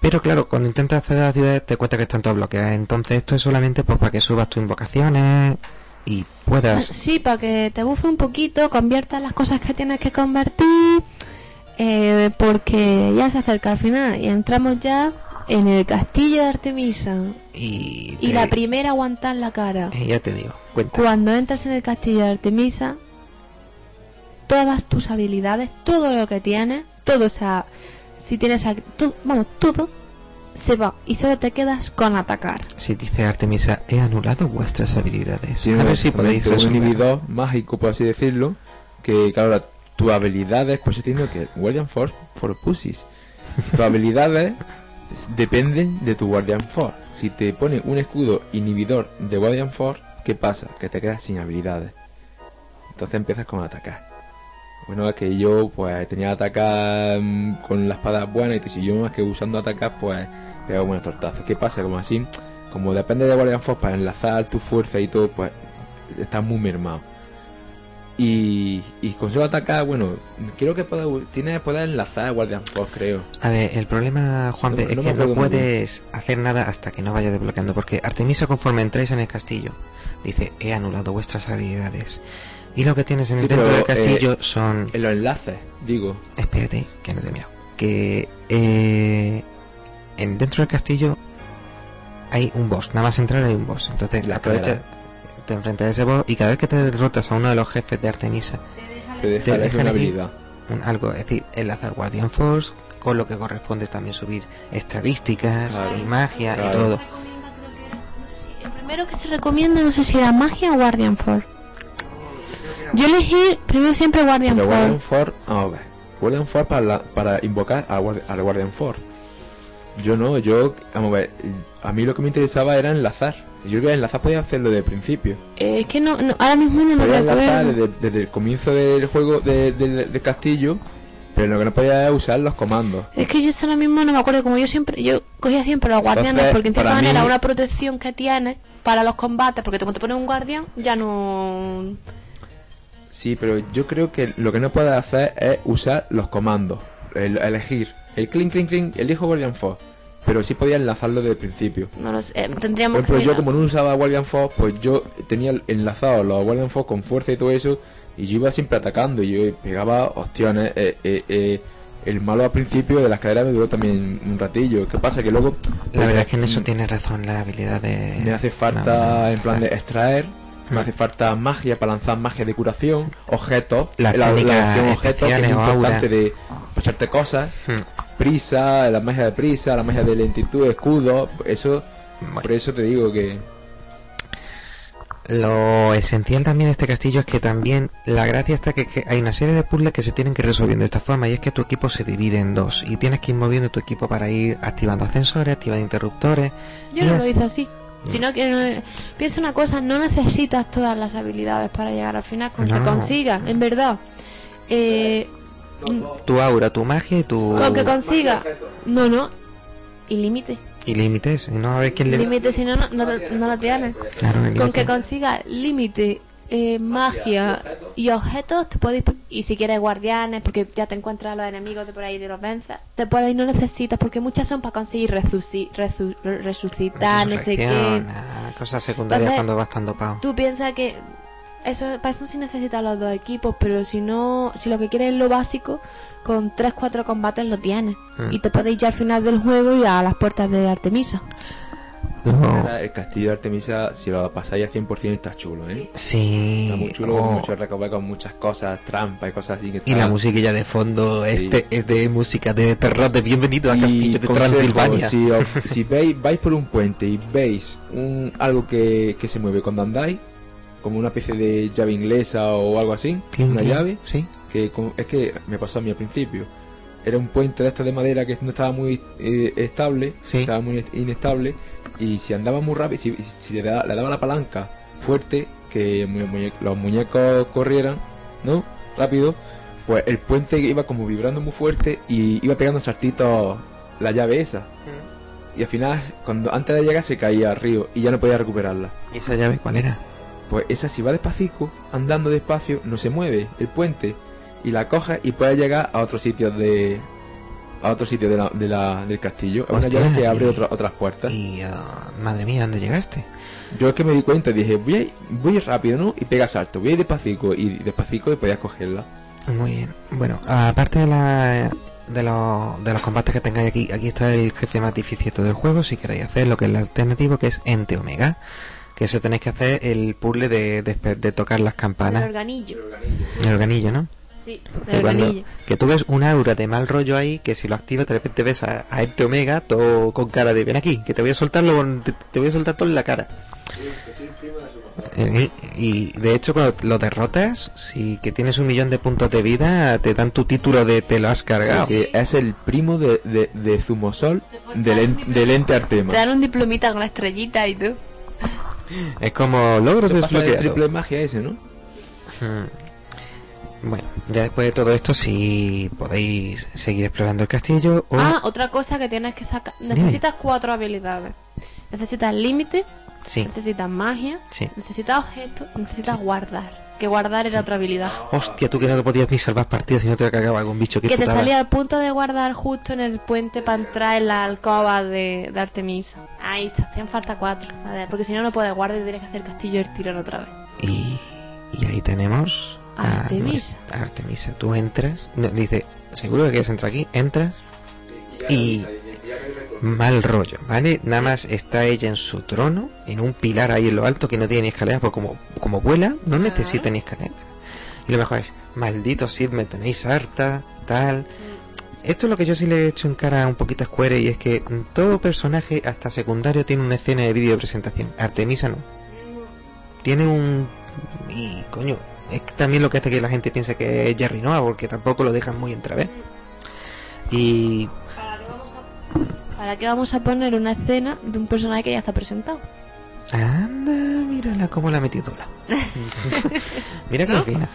Pero claro, cuando intentas acceder a la ciudad te cuenta que están todas bloqueadas. Entonces esto es solamente pues para que subas tus invocaciones y puedas... Sí, para que te bufe un poquito, conviertas las cosas que tienes que convertir, eh, porque ya se acerca al final y entramos ya en el castillo de Artemisa. Y, la primera aguantar la cara. eh, ya te digo, cuenta. Cuando entras en el castillo de Artemisa, todas tus habilidades, todo lo que tienes, todo, o sea, si tienes, a- todo, vamos, todo se va y solo te quedas con atacar. Si dice Artemisa, he anulado vuestras habilidades. Tiene a ver un- si podéis un inhibidor mágico, por así decirlo, que claro, la- tus habilidades, por eso digo que Guardian Force for Pussies. Tus habilidades dependen de tu Guardian Force. Si te pone un escudo inhibidor de Guardian Force, ¿qué pasa? Que te quedas sin habilidades. Entonces empiezas con atacar. Bueno, es que yo pues tenía que atacar mm, con la espada buena y si yo más que usando atacar pues pego buenos tortazos. ¿Qué pasa? Como así, como depende de Guardian Force para enlazar tu fuerza y todo, pues estás muy mermado. Y, y consigo atacar, bueno, creo que puedo, tiene poder enlazar Guardian Force, creo. A ver, el problema, Juan, No- es no que no puedes hacer nada hasta que no vayas desbloqueando, porque Artemisa conforme entráis en el castillo, dice, he anulado vuestras habilidades. Y lo que tienes en el Sí, dentro pero, del castillo eh, son... En los enlaces, digo. Espérate, que no te he mirado. Que eh, en, dentro del castillo hay un boss, nada más entrar hay un boss. Entonces La aprovecha, te enfrentas a ese boss y cada vez que te derrotas a uno de los jefes de Artemisa, Te deja Te dejan una elegir. habilidad. un- algo, es decir, enlazar Guardian Force, con lo que corresponde también subir estadísticas Claro, y magia y todo. El primero que se recomienda, no sé si era magia o Guardian Force. Yo elegí primero siempre Guardian Pero Guardian Force. Force, vamos a ver. Guardian Force para, la- para invocar al, guard- al Guardian Force. Yo no, yo, vamos a ver, a mí lo que me interesaba era enlazar. Yo creo que enlazar podía hacerlo desde el principio. Eh, es que no, no, ahora mismo no me Podía enlazar acuerdo. desde, desde el comienzo del juego de- del del castillo, pero lo que no podía era usar los comandos. Es que yo ahora mismo no me acuerdo, como yo siempre, yo cogía siempre los guardianes Entonces, porque en cierta manera una protección que tienes para los combates, porque cuando te pones un guardián ya no... Sí, pero yo creo que lo que no puedes hacer es usar los comandos, el, elegir. El clink, clink, clink, elijo Guardian Force. Pero sí podía enlazarlo desde el principio. No lo sé, eh, Por tendríamos ejemplo, que yo mirar. como no usaba Guardian Force, pues yo tenía enlazados los Guardian Force con fuerza y todo eso, y yo iba siempre atacando, y yo pegaba opciones. Eh, eh, eh, el malo al principio de la escalera me duró también un ratillo. ¿Qué pasa? Que luego... La pues, verdad es que en eso mm, tiene razón la habilidad de... Me hace falta, en plan de extraer, me hace falta magia para lanzar magia de curación, objetos, la, la opción objetos, que es importante aura. de echarte cosas, Hmm. prisa, la magia de prisa, la magia de lentitud, escudo, eso, Bueno. por eso te digo que lo esencial también de este castillo es que también la gracia está que, que hay una serie de puzzles que se tienen que ir resolviendo de esta forma y es que tu equipo se divide en dos y tienes que ir moviendo tu equipo para ir activando ascensores, activando interruptores. Yo no lo hice así. Sino que no- piensa una cosa, no necesitas todas las habilidades para llegar al final. Con que No. consiga, en verdad. Eh, Tu aura, tu magia y tu... con que consiga. No, no. Y límite. Y límites, y no a ver quién le... Límite, si no, no, no, te- no la tienes. Claro, Con que consiga límite, eh, magia y objetos, te puedes y si quieres guardianes, porque ya te encuentras a los enemigos de por ahí y los vences, te puedes ir, no necesitas, porque muchas son para conseguir resuci- resu- resucitar, no sé qué. Ah, Cosas secundarias Entonces, cuando vas tan dopado. Tú piensas que eso para eso sí necesitas los dos equipos, pero si no, si lo que quieres es lo básico, con 3-4 combates lo tienes. Mm. Y te puedes ir ya al final del juego y a las puertas de Artemisa. El castillo de Artemisa, si lo pasáis al 100% está chulo, ¿eh? Sí. Está muy chulo, oh, mucho con muchas cosas, trampas y cosas así. Que Y la musiquilla de fondo, Sí. este es de música de terror de bienvenido a Y Castillo de consejo, Transilvania. Si, os- si veis, vais por un puente y veis un, algo que, que se mueve cuando andáis, como una especie de llave inglesa o algo así, una llave, Sí. que es que me pasó a mí al principio. Era un puente de estos de madera que no estaba muy eh, estable, Sí. estaba muy inestable, y si andaba muy rápido, si, si le, da- le daba la palanca fuerte, que mu- muñe- los muñecos corrieran, ¿no? Rápido, pues el puente iba como vibrando muy fuerte y iba pegando saltitos la llave esa. Y al final, cuando antes de llegar se caía al río y ya no podía recuperarla. ¿Y esa llave cuál era? Pues esa si va despacito, andando despacio, no se mueve el puente y la coges y puedes llegar a otros sitios de a otro sitio de la, de la- del castillo. Es una llave que abre y- otra- otras puertas. Y ah, madre mía, ¿dónde llegaste? Yo es que me di cuenta y dije, voy a ir, voy a ir rápido, ¿no? Y pega salto, voy a ir despacito y despacito y podías cogerla. Muy bien. Bueno, aparte de la de los, de los combates que tengáis aquí, aquí está el jefe más difícil de todo el juego, si queréis hacer lo que es el alternativo, que es Ente Omega, que eso tenéis que hacer el puzzle de, de, de tocar las El campanas, organillo. el organillo, ¿no? Sí, Que cuando- tú ves un aura de mal rollo ahí, que si lo activas de repente ves a, a Ente Omega todo con cara de ven aquí, que te voy a soltarlo con- te, te voy a soltar todo en la cara. Eh, Y de hecho cuando lo derrotas, si que tienes un millón de puntos de vida, te dan tu título de te lo has cargado. Sí, es el primo de, de, de Zumosol del, en- del ente Artema. Te dan un diplomita con la estrellita y tú. Es como logro Eso pasa del desbloqueado. triple de magia ese, ¿no? Hmm. Bueno, ya después de todo esto, si podéis seguir explorando el castillo o... Ah, otra cosa que tienes que sacar. Necesitas cuatro habilidades. Necesitas límite, sí, necesitas magia, sí. necesitas objetos, necesitas guardar. Que guardar era otra habilidad. Hostia, tú que no te podías ni salvar partidas si no te cargaba algún bicho. Que te putada. salía al punto de guardar justo en el puente para entrar en la alcoba de, de Artemisa. Ahí te hacían falta cuatro. A ver, porque si no, no puedes guardar y tienes que hacer castillo del tirón otra vez. Y, y ahí tenemos a Artemisa. Artemisa. Tú entras, no, dice, seguro que quieres entrar aquí, entras y mal rollo, ¿vale? Nada más está ella en su trono, en un pilar ahí en lo alto que no tiene ni escaleras, porque como, como vuela, no necesita ni escaleras. Y lo mejor es, maldito Sid, me tenéis harta, tal. Esto es lo que yo sí le he hecho en cara un poquito a Square y es que todo personaje, hasta secundario, tiene una escena de vídeo de presentación. Artemisa no. Tiene un... Y coño, es que también lo que hace que la gente piense que es Jerry Noah, porque tampoco lo dejan muy entrever. Y... ¿Para qué vamos a poner una escena de un personaje que ya está presentado? Anda, mírala cómo la metió Tula. Mira qué fina.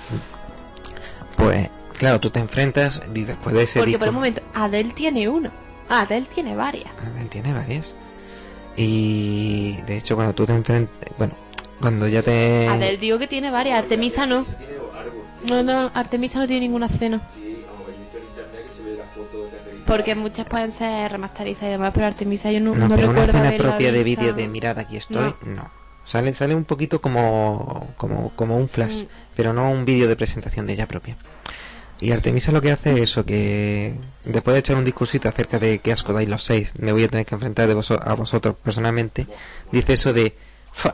Pues, claro, tú te enfrentas y después de ese Porque disco- por un momento, Adele tiene uno. Ah, Adele tiene varias. Él tiene varias. Y de hecho cuando tú te enfrentas, bueno, cuando ya te Adele digo que tiene varias, Artemisa no. No, no, Artemisa no tiene ninguna escena. Porque muchas pueden ser remasterizadas y demás, pero Artemisa yo no, no, no pero una recuerdo escena haberla propia de vídeo de mirada aquí estoy, no. Sale sale un poquito como como como un flash, Mm. pero no un vídeo de presentación de ella propia. Y Artemisa lo que hace es eso, que después de echar un discursito acerca de qué asco dais los seis, me voy a tener que enfrentar de voso- a vosotros personalmente, dice eso de, "Fa,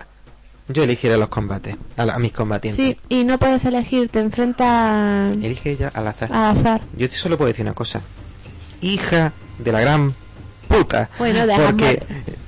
yo elegiré los combates, a, la- a mis combatientes. Sí, y no puedes elegir, te enfrentas Elige ella al azar. al azar. Yo te solo puedo decir una cosa. Hija de la gran puta. Bueno, de Porque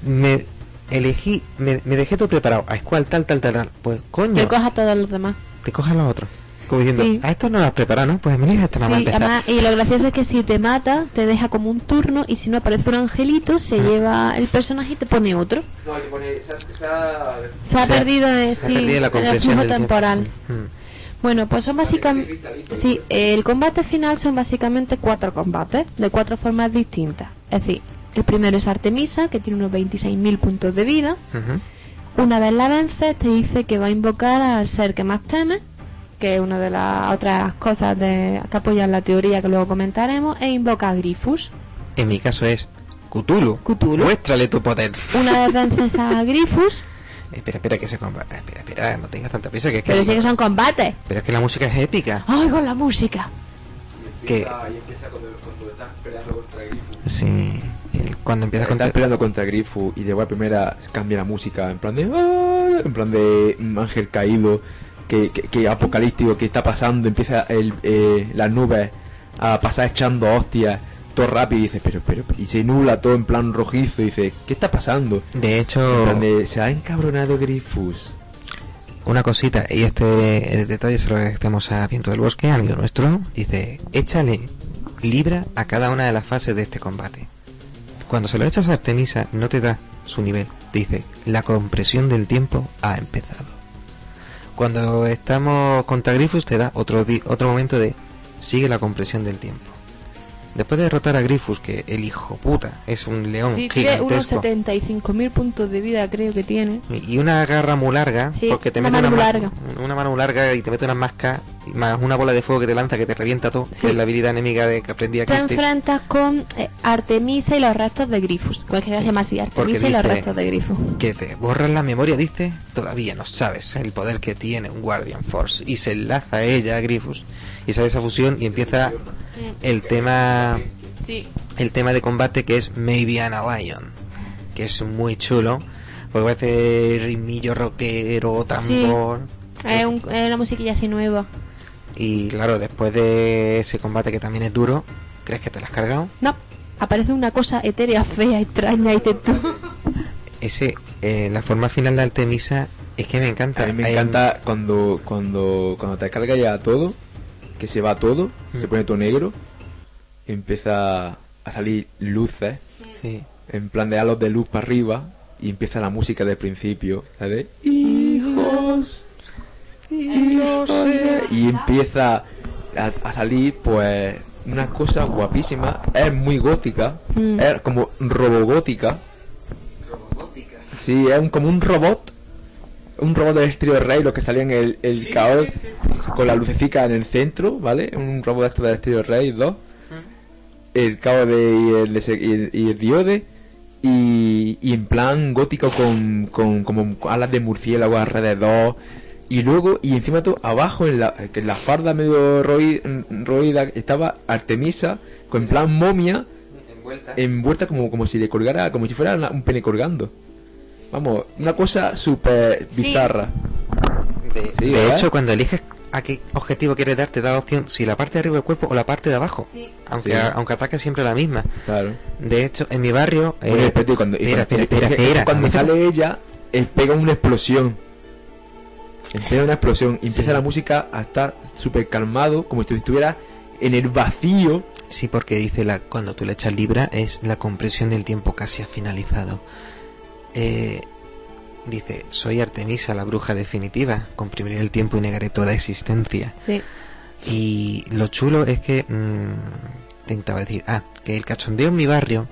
me elegí, me, me dejé todo preparado. A cual tal, tal, tal, tal. Pues coño, Te coja a todos los demás. te cojas los otros. Como diciendo, Sí. a esto no lo has preparado, ¿no? Pues esta Sí, además, y lo gracioso es que si te mata, te deja como un turno y si no aparece un angelito, se Ah. lleva el personaje y te pone otro. No, pone. Se ha, se ha- Se ha Se ha- perdido, eh, se ha sí, perdido la el temporal. Mm. Bueno, pues son básicamente... Sí, el combate final son básicamente cuatro combates, de cuatro formas distintas. Es decir, el primero es Artemisa, que tiene unos 26.000 puntos de vida. Una vez la vences, te dice que va a invocar al ser que más teme, que es una de las otras cosas de, que apoyan la teoría que luego comentaremos, e invoca a Grifus. En mi caso es Cthulhu. Cthulhu. Muéstrale tu poder. Una vez vences a Grifus, Espera, espera, que se combate. Espera, espera, no tengas tanta prisa. Que es que pero sí que son combates. Pero es que la música es épica. ¡Ay, con la música! Que- Y empieza cuando, cuando estás peleando contra Grifu. Sí. el- cuando empiezas con... Estás peleando contra Grifu y de la primera cambia la música en plan de. "Ah", En plan de un ángel caído. Que, que, que apocalíptico que está pasando. Empieza el, eh, las nubes a pasar echando hostias. Todo rápido y dice, pero, pero, y se nubla todo en plan rojizo. Y dice, ¿qué está pasando? De hecho, de, se ha encabronado Grifus. una cosita, y este detalle se lo agradecemos a Viento del Bosque, amigo nuestro. Dice, échale libra a cada una de las fases de este combate. Cuando se lo echas a Artemisa, no te da su nivel. Dice, la compresión del tiempo ha empezado. Cuando estamos contra Grifus, te da otro, otro momento de sigue la compresión del tiempo. Después de derrotar a Grifus, que el hijo puta es un león Sí, tiene unos gigantesco. 75.000 puntos de vida, creo que tiene. y una garra muy larga Sí, porque te una mete mano una, larga. una mano muy larga y te mete unas mascas y más una bola de fuego que te lanza que te revienta todo Sí. que es la habilidad enemiga de que aprendí Te aquí enfrentas con eh, Artemisa y los restos de Grifus. Cualquiera se llama así, Artemisa y los restos de Grifus. que te borran la memoria dice todavía no sabes el poder que tiene un Guardian Force y se enlaza a ella a Grifus y sale esa fusión y empieza el tema Sí. el tema de combate que es Maybe I'm a Lion que es muy chulo porque parece ritmillo rockero tambor Es, un- es una musiquilla así nueva. Y claro, después de ese combate que también es duro, ¿crees que te lo has cargado? No, aparece una cosa etérea, fea, extraña y dices tú. Ese, eh, la forma final de Artemisa es que me encanta. A mí me Hay- encanta cuando, cuando, cuando te carga ya todo, que se va todo, se pone todo negro, empieza a salir luces, Sí. en plan de halos de luz para arriba, y empieza la música del principio, ¿sabes? Hijos, hijos, de-". y empieza a, a salir, pues, una cosa guapísima, es muy gótica, Mm. es como robogótica. Sí, es un- como un robot. Un robot del estilo Rey, lo que salía en el, el caos con la lucecica en el centro, ¿vale? Un robot de estos del estilo Rey 2. El caos de, y, el, y el- y el diode. Y, y en plan gótico con, con como alas de murciélago alrededor. Y luego, y encima todo, abajo en la, en la farda medio roída estaba Artemisa, con en plan momia, envuelta como, como si le colgara, como si fuera una- un pene colgando. Vamos, una cosa súper Sí. bizarra. De, Sí, de ¿verdad? hecho, cuando eliges a qué objetivo quieres dar, te da opción si la parte de arriba del cuerpo o la parte de abajo. Aunque, Sí. aunque ataque siempre la misma. Claro. De hecho, en mi barrio. eh, Bueno, espérate, cuando, espera, espera, cuando- espera, espera, sale ella, eh, pega una explosión. Empieza una explosión y empieza Sí. la música a estar súper calmado, como si estuviera en el vacío. Sí, porque dice la, cuando tú le echas libra es la compresión del tiempo casi ha finalizado. Eh, dice, soy Artemisa, la bruja definitiva, comprimiré el tiempo y negaré toda existencia. Sí. Y lo chulo es que, mm, intentaba decir, ah, que el cachondeo en mi barrio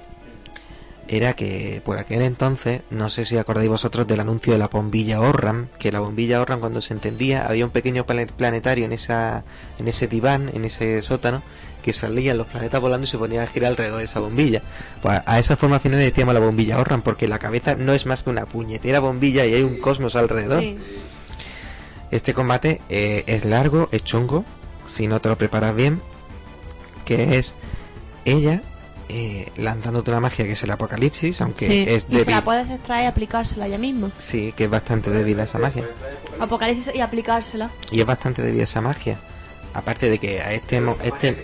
era que por aquel entonces, no sé si acordáis vosotros del anuncio de la bombilla Orram, que la bombilla Orram cuando se entendía había un pequeño plane- planetario en esa en ese diván, en ese sótano, que salían los planetas volando y se ponían a girar alrededor de esa bombilla. Pues a esa forma final le decíamos la bombilla Orram, porque la cabeza no es más que una puñetera bombilla y hay un cosmos alrededor. Sí. Este combate eh, es largo, es chungo, si no te lo preparas bien, que es ella eh, lanzándote una magia que es el apocalipsis, aunque Sí. es y se la débil. puedes extraer y aplicársela ella misma. Sí, que es bastante débil esa magia. Apocalipsis y aplicársela. Y es bastante débil esa magia. Aparte de que a este... mo- este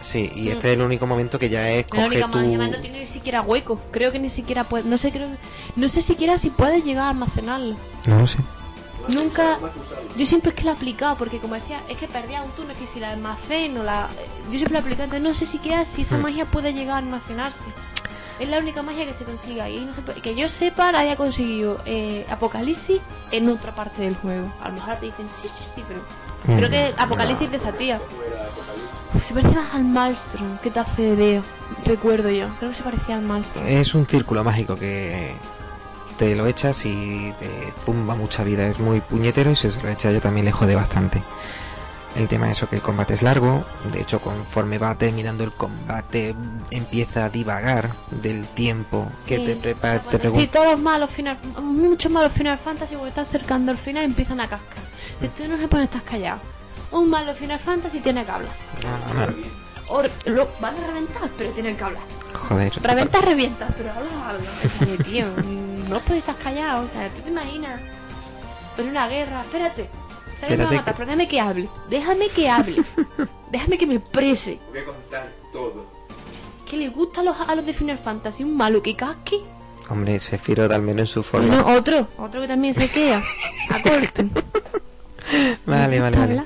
sí, y este es el único momento que ya es La coge única tu... magia, no tiene ni siquiera hueco. Creo que ni siquiera puede. No sé, creo. No sé siquiera si puedes llegar a almacenarlo. No lo sé. Nunca. Yo siempre es que la he aplicado, porque como decía, es que perdía un turno, es decir, si la almaceno, la. Yo siempre la he aplicado, entonces no sé siquiera si esa Mm. magia puede llegar a almacenarse. Es la única magia que se consigue ahí. no se puede- Que yo sepa, nadie ha conseguido eh, Apocalipsis en otra parte del juego. A lo mejor te dicen, sí, sí, sí, pero. Creo Mm. que Apocalipsis de esa tía. Uf, se parece más al Maelstrom que te hace de. Recuerdo yo. Creo que se parecía al Maelstrom. Es un círculo mágico que te lo echas y te zumba mucha vida. Es muy puñetero y si se lo echa yo también le jode bastante. El tema es eso que el combate es largo. De hecho, conforme va terminando el combate, empieza a divagar del tiempo que te prepara. bueno, te sí, todos los malos final, muchos malos Final Fantasy cuando está acercando al final empiezan a cascar. Si tú no se pone estás callado. Un malo Final Fantasy tiene que hablar. No, no, O lo van a reventar, pero tienen que hablar. joder. Reventas, revientas, pero hablas, hablas. O sea, tío, mm, no puedes estar callado. O sea, tú te imaginas. En una guerra, espérate. ¿Sabes? Me va a Espérate matar, que- pero déjame que hable. Déjame que hable. déjame que me exprese. Voy a contar todo. ¿Qué le gusta a los, a los de Final Fantasy? Un malo que casque. Hombre, Sephiroth al menos en su forma. Bueno, otro, otro que también se queda. A corto. vale, vale, vale.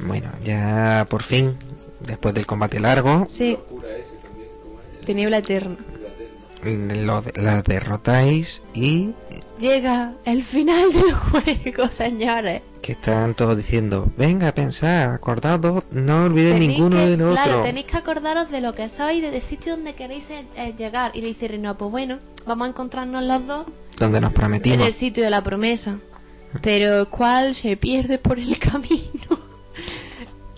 Bueno, ya por fin, después del combate largo, Sí. Teniebla eterna. Lo, la derrotáis y Llega el final del juego, señores. que están todos diciendo, venga, pensad, acordados, no olvidéis Tenéis ninguno que- del otro. Claro, tenéis que acordaros de lo que sois, de- del sitio donde queréis eh, eh, llegar. Y le dice Reno, pues bueno, vamos a encontrarnos los dos Donde nos en prometimos. el sitio de la promesa. Pero cuál se pierde por el camino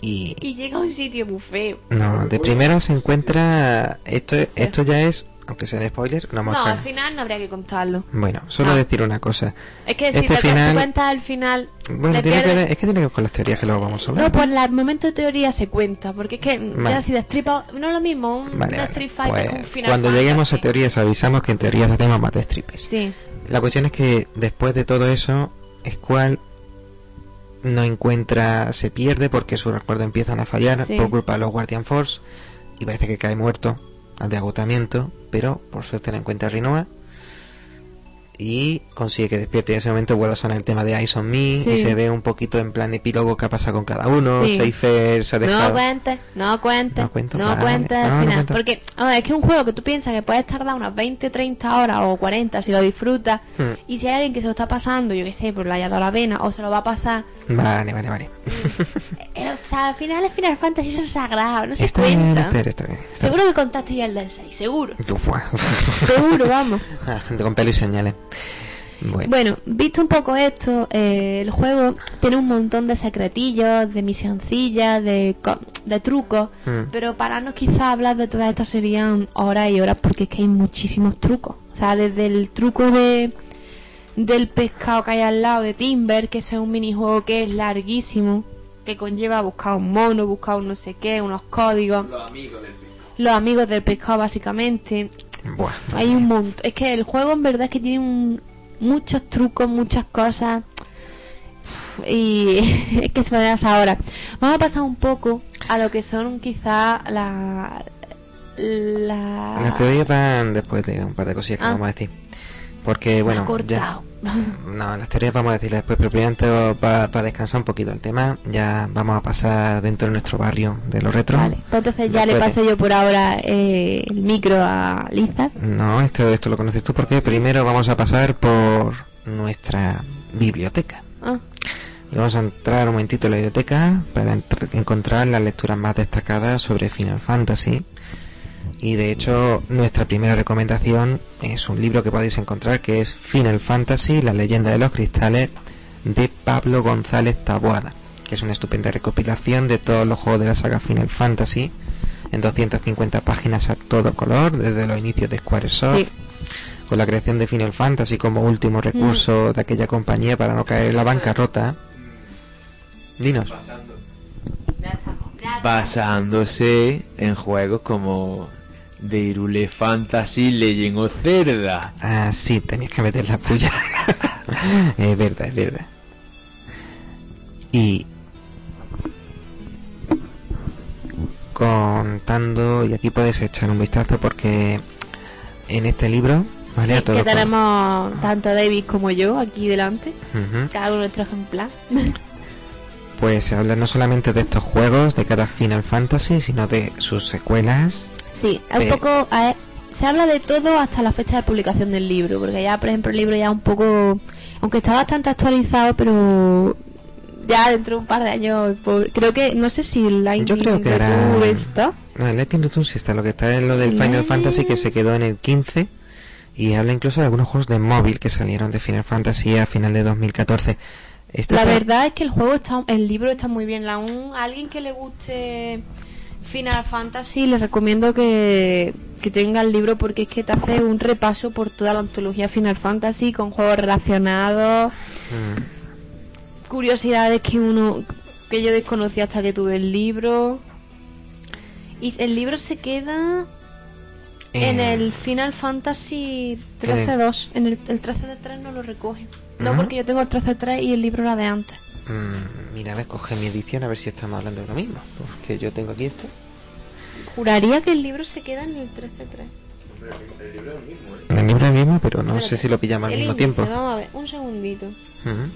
Y y llega a un sitio muy feo. no, de primera se encuentra, esto, esto ya es, aunque sea en spoiler, no No, al final no habría que contarlo. Bueno, solo No. decir una cosa. Es que si Este te final- cuentas al final. Bueno, tiene que pierdes- ver, es que tiene que ver con las teorías que luego vamos a hablar. No, pues la- el momento de teoría se cuenta, porque es que Vale. ya si destripa, no es lo mismo un Vale. Street Fighter Pues, que un Final cuando Fantasy. lleguemos a teorías avisamos que en teorías hacemos más de stripes. Sí, La cuestión es que después de todo eso, Squall no encuentra, se pierde porque sus recuerdos empiezan a fallar Sí. por culpa de los Guardian Force y parece que cae muerto de agotamiento, pero por suerte la encuentra Rinoa y consigue que despierte y en ese momento vuelve a sonar el tema de Eyes on Me Sí. y se ve un poquito en plan epílogo que ha pasado con cada uno, Sí. Seifer se ha dejado... no cuentes, no cuentes, No no, cuento, vale. cuentes al No, no final. porque ver, es que un juego que tú piensas que puedes tardar unas 20, 30 horas o 40 si lo disfrutas, Hmm. y si hay alguien que se lo está pasando, yo que sé, por le haya dado la vena o se lo va a pasar, Vale, vale, vale. eh, o sea, al final es Final Fantasy son sagrados, no se está cuenta. está bien, está bien. está Seguro que contaste ya el del 6, seguro. Seguro, vamos. Ah, Con pelo y señales. Bueno, Bueno, visto un poco esto, eh, el juego tiene un montón de secretillos, de misioncillas, de, co- de trucos, Mm. pero para no quizás hablar de todas estas serían horas y horas porque es que hay muchísimos trucos. O sea, desde el truco de del pescado que hay al lado de Timber, que eso es un minijuego que es larguísimo, que conlleva buscar un mono, buscar un no sé qué, unos códigos, Los amigos del pico. los amigos del pescado básicamente. buah, Hay un montón. Es que el juego en verdad es que tiene un- muchos trucos, muchas cosas. Y es que se me das ahora. Vamos a pasar un poco a lo que son quizá la. La. Después de un par de cosillas que Ah. vamos a decir. Porque, bueno, ya. No, las teorías vamos a decirlas después, pero primero para descansar un poquito el tema, ya vamos a pasar dentro de nuestro barrio de los retro. Vale, pues entonces ya le Después paso yo por ahora eh, el micro a Lizard. No, esto, esto lo conoces tú porque primero vamos a pasar por nuestra biblioteca. Ah, Y vamos a entrar un momentito en la biblioteca para encontrar las lecturas más destacadas sobre Final Fantasy. Y de hecho, nuestra primera recomendación es un libro que podéis encontrar que es Final Fantasy, la leyenda de los cristales de Pablo González Taboada, que es una estupenda recopilación de todos los juegos de la saga Final Fantasy en 250 páginas a todo color, desde los inicios de Squaresoft, sí. con la creación de Final Fantasy como último recurso de aquella compañía para no caer en la bancarrota. Dinos. Basándose en juegos como The Irule Fantasy Legend of Zelda. Ah, sí, tenías que meter la puya. es verdad, es verdad. Y contando, y aquí puedes echar un vistazo porque en este libro ¿vale? Sí, A todo que tenemos tanto David como yo aquí delante, cada uno nuestro ejemplar. Pues se habla no solamente de estos juegos de cada Final Fantasy, sino de sus secuelas. Sí, es un poco. a se habla de todo hasta la fecha de publicación del libro, porque ya, por ejemplo, el libro ya un poco. Aunque está bastante actualizado, pero. Ya dentro de un par de años. por- creo que. No sé si Lightning Yo creo que Return hará- está. No, Lightning Return sí está, lo que está es lo del Final. Fantasy que se quedó en el 15 y habla incluso de algunos juegos de móvil que salieron de Final Fantasy a final de 2014. Este La está- verdad es que el juego está, el libro está muy bien. La, un, a alguien que le guste Final Fantasy le recomiendo que, que tenga el libro porque es que te hace un repaso por toda la antología Final Fantasy con juegos relacionados, Mm. curiosidades que uno que yo desconocía hasta que tuve el libro. Y el libro se queda en Eh, el Final Fantasy en el- 13-2. En el, el 13-3 no lo recoge. No, porque yo tengo el 13-3 y el libro era de antes. Mm, mira, a ver, coge mi edición a ver si estamos hablando de lo mismo. Porque yo tengo aquí este. Juraría que el libro se queda en el 13-3. El libro es el mismo, pero no Espérate. sé si lo pillamos al El mismo índice, tiempo. Vamos a ver, un segundito. Ujú.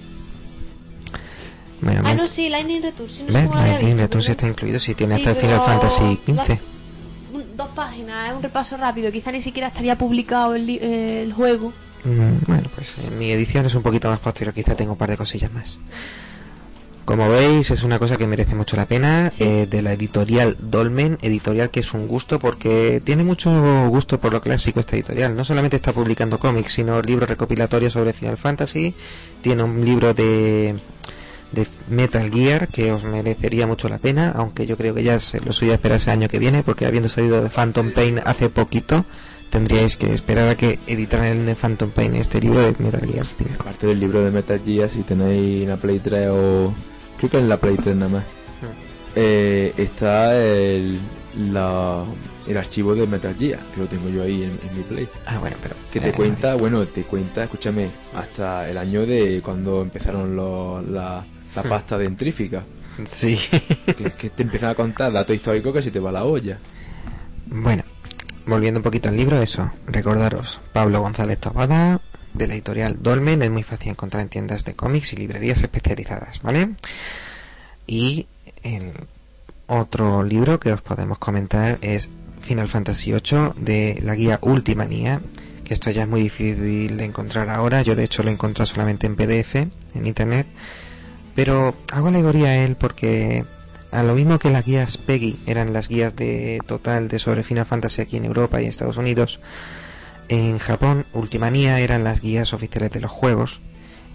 Bueno, Ah, me- no, sí, Lightning Return. Sí, no ¿ves? Lightning visto, Return sí está incluido, si tiene Sí, hasta el Final Fantasy lo- 15. un- Dos páginas, es un repaso rápido. Quizá ni siquiera estaría publicado el, li- eh, el juego. Mm, Bueno, pues eh, mi edición es un poquito más posterior, quizá tengo un par de cosillas más. Como veis, es una cosa que merece mucho la pena, Sí. eh, de la editorial Dolmen, editorial que es un gusto porque tiene mucho gusto por lo clásico esta editorial. No solamente está publicando cómics, sino libros recopilatorios sobre Final Fantasy, tiene un libro de, de Metal Gear que os merecería mucho la pena, aunque yo creo que ya es lo suyo esperarse el año que viene, porque habiendo salido de Phantom Pain hace poquito, tendríais que esperar a que editaran el de Phantom Pain este libro de Metal Gear 5. Aparte del libro de Metal Gear, si tenéis la Play 3 o... Creo que en la Play 3 nada más. eh, está el, la, el archivo de Metal Gear, que lo tengo yo ahí en, en mi Play. Ah, bueno, pero... Que te eh, cuenta, bueno, te cuenta, escúchame, hasta el año de cuando empezaron los, la, la Hmm. pasta dentrífica. Sí. Que, que te empiezan a contar datos históricos que se te va la olla. bueno, volviendo un poquito al libro, eso. Recordaros, Pablo González Tobada, de la editorial Dolmen, es muy fácil encontrar en tiendas de cómics y librerías especializadas, ¿vale? Y el otro libro que os podemos comentar es Final Fantasy VIII de la guía Ultimanía, que esto ya es muy difícil de encontrar ahora, yo de hecho lo he solamente en PDF, en internet, pero hago alegoría a él porque a lo mismo que las guías Peggy eran las guías de total de sobre Final Fantasy aquí en Europa y en Estados Unidos, en Japón Ultimanía eran las guías oficiales de los juegos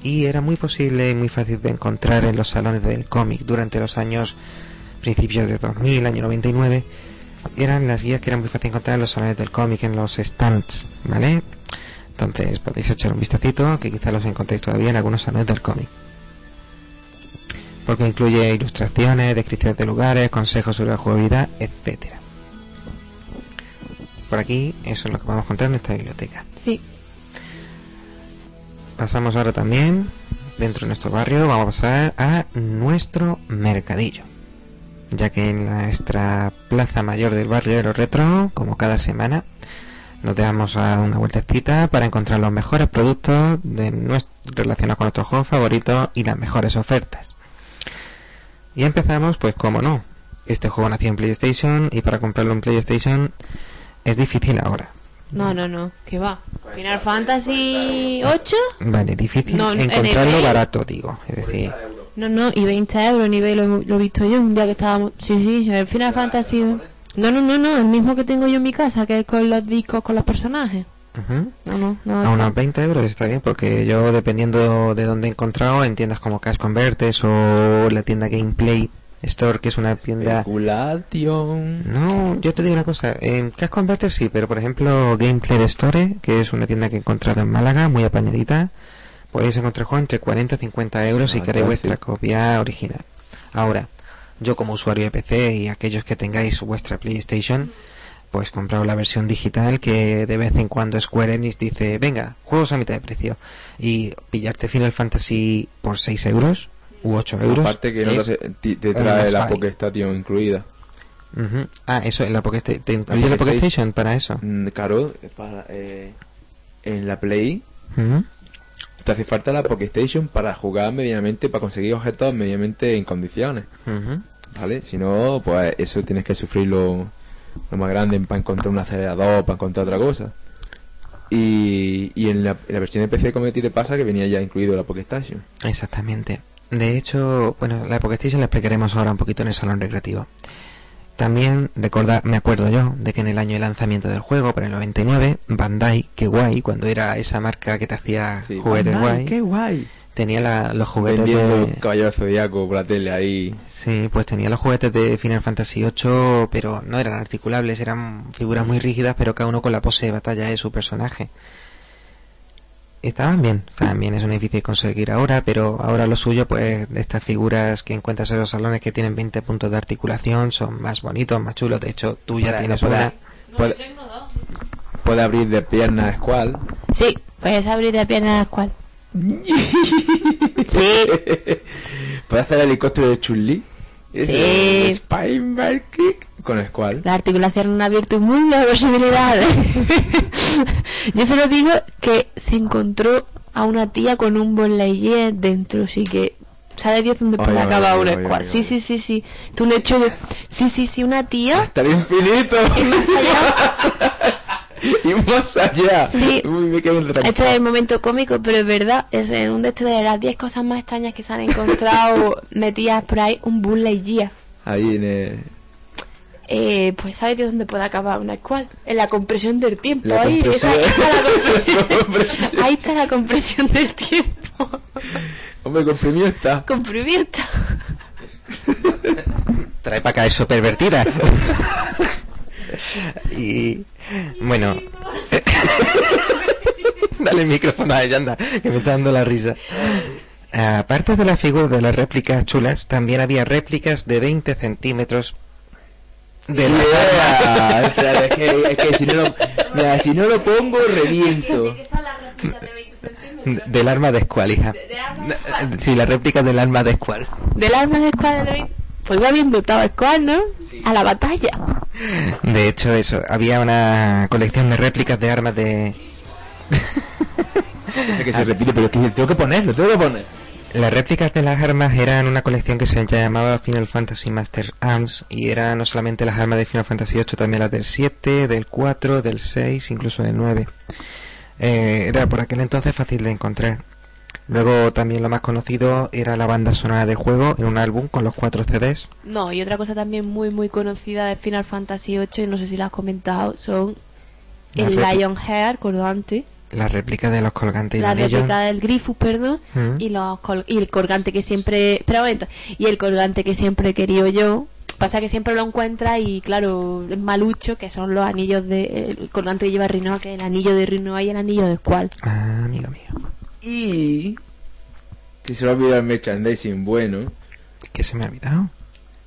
y era muy posible y muy fácil de encontrar en los salones del cómic durante los años principios de 2000, año 99 eran las guías que eran muy fácil de encontrar en los salones del cómic, en los stands, ¿vale? Entonces podéis echar un vistacito que quizá los encontréis todavía en algunos salones del cómic porque incluye ilustraciones, descripciones de lugares, consejos sobre la jugabilidad, etcétera. Por aquí, eso es lo que podemos encontrar en nuestra biblioteca. Sí. Pasamos ahora también, dentro de nuestro barrio, vamos a pasar a nuestro mercadillo. Ya que en nuestra plaza mayor del barrio de los retro, como cada semana, nos damos a una vueltecita para encontrar los mejores productos de relacionados con nuestros juegos favoritos y las mejores ofertas. Y empezamos, pues como no, este juego nació en PlayStation y para comprarlo en PlayStation es difícil ahora. No, no, no. ¿Qué va? Final Fantasy 8? Vale, difícil No, en encontrarlo barato, digo. Es decir, No, no, y 20 euros en eBay lo, lo he visto yo un día que estábamos... Sí, sí, el Final Fantasy... No, no, no, no, el mismo que tengo yo en mi casa, que es con los discos, con los personajes. Ujú, No, no, no. a unos 20 euros está bien, porque yo dependiendo de dónde he encontrado, en tiendas como Cash Converters o la tienda Gameplay Store, que es una tienda... Especulación. No, yo te digo una cosa, en Cash Converter sí, pero por ejemplo Gameplay Store, que es una tienda que he encontrado en Málaga, muy apañadita, podéis encontrar juegos entre 40 y 50 euros si Ah, queréis vuestra copia original. Ahora, yo como usuario de PC y aquellos que tengáis vuestra PlayStation, pues compraros la versión digital que de vez en cuando Square Enix dice, venga, juegos a mitad de precio. Y pillarte Final Fantasy por 6 euros u 8 euros. Aparte que no te, te trae la buy. Poké Station incluida. Ah, eso, en la Pocket, ¿te incluye la Pocket Pocket Station para eso? Mm, Claro, para, eh, en la Play ¿Mm? te hace falta la PlayStation para jugar medianamente, para conseguir objetos medianamente en condiciones. ¿vale? Si no, pues eso tienes que sufrirlo lo más grande para encontrar un acelerador, para encontrar otra cosa. Y, y en, la, en la versión de PC, como a ti te pasa, que venía ya incluido la PlayStation. Exactamente. De hecho, bueno, la PlayStation la explicaremos ahora un poquito en el salón recreativo. También recordar, me acuerdo yo de que en el año de lanzamiento del juego, para el 99, Bandai, que guay, cuando era esa marca que te hacía Sí. juguetes Bandai, guay, ¡Qué guay! Tenía la- los juguetes Vendiendo de... Caballero Zodíaco por la tele ahí. Sí, pues tenía los juguetes de Final Fantasy VIII, pero no eran articulables, eran figuras muy rígidas, pero cada uno con la pose de batalla de su personaje. Estaban bien, estaban bien, es una difícil conseguir ahora, pero ahora lo suyo, pues, de estas figuras que encuentras en los salones que tienen 20 puntos de articulación, son más bonitos, más chulos, de hecho, tú ya Para- tienes para- una... Puede, puede abrir de pierna Squall. Sí, puedes abrir de pierna a cual. Sí. Puede hacer el helicóptero de Chun-Li. Sí. Spider Kick con Squall. La articulación ha abierto un mundo de posibilidades. Yo solo digo que se encontró a una tía con un Lightyear dentro, así que sabe Dios dónde puede Oye, acabar oye, un oye, squad. oye, Sí, sí, sí, sí. Tú un hecho de... Sí, sí, sí, una tía. Hasta el infinito. Y más allá. y más allá. Sí. Uy, me quedo en Este es el momento cómico, pero es verdad, es en un de estos de las 10 cosas más extrañas que se han encontrado metidas por ahí, un Buzz Lightyear. Ahí en el... Eh, pues ¿sabes de dónde puede acabar una escual? En la compresión del tiempo. La ahí, compresión. esa- está la La compre- compresión. ahí está la compresión del tiempo. Hombre, comprimido está. Comprimiento. Trae para acá eso pervertida. y bueno, dale el micrófono a ella, anda, que me está dando la risa. Aparte de las figuras de las réplicas chulas, también había réplicas de 20 centímetros de las Yeah. Espera, es que, es que si, no lo, mira, si no lo pongo, reviento. del arma de Squall, hija. Sí, las réplicas del arma de Squall. Del arma de escual de 20. Pues va bien dotado escual, ¿no? A la batalla. De hecho, eso, había una colección de réplicas de armas de... Sé que se repite, pero es que tengo que ponerlo, tengo que poner. Las réplicas de las armas eran una colección que se llamaba Final Fantasy Master Arms y eran no solamente las armas de Final Fantasy VIII, también las del 7, del 4, del 6, incluso del 9. Eh, era por aquel entonces fácil de encontrar. Luego también lo más conocido era la banda sonora del juego en un álbum con los cuatro CDs. No, y otra cosa también muy, muy conocida de Final Fantasy VIII, y no sé si la has comentado, son La el répli- Lionheart colgante, La réplica de los colgantes y la anillo. réplica del Grifus, perdón, Mm. y, los col- y el colgante que siempre... Un momento. Y el colgante que siempre he querido yo... Pasa que siempre lo encuentra y claro, es malucho, que son los anillos de... El colgante que lleva Rinoa, que es el anillo de Rinoa y el anillo de Squall. Ah, amigo mío. Y... Si se lo olvida el merchandising bueno, ¿Qué se me ha olvidado?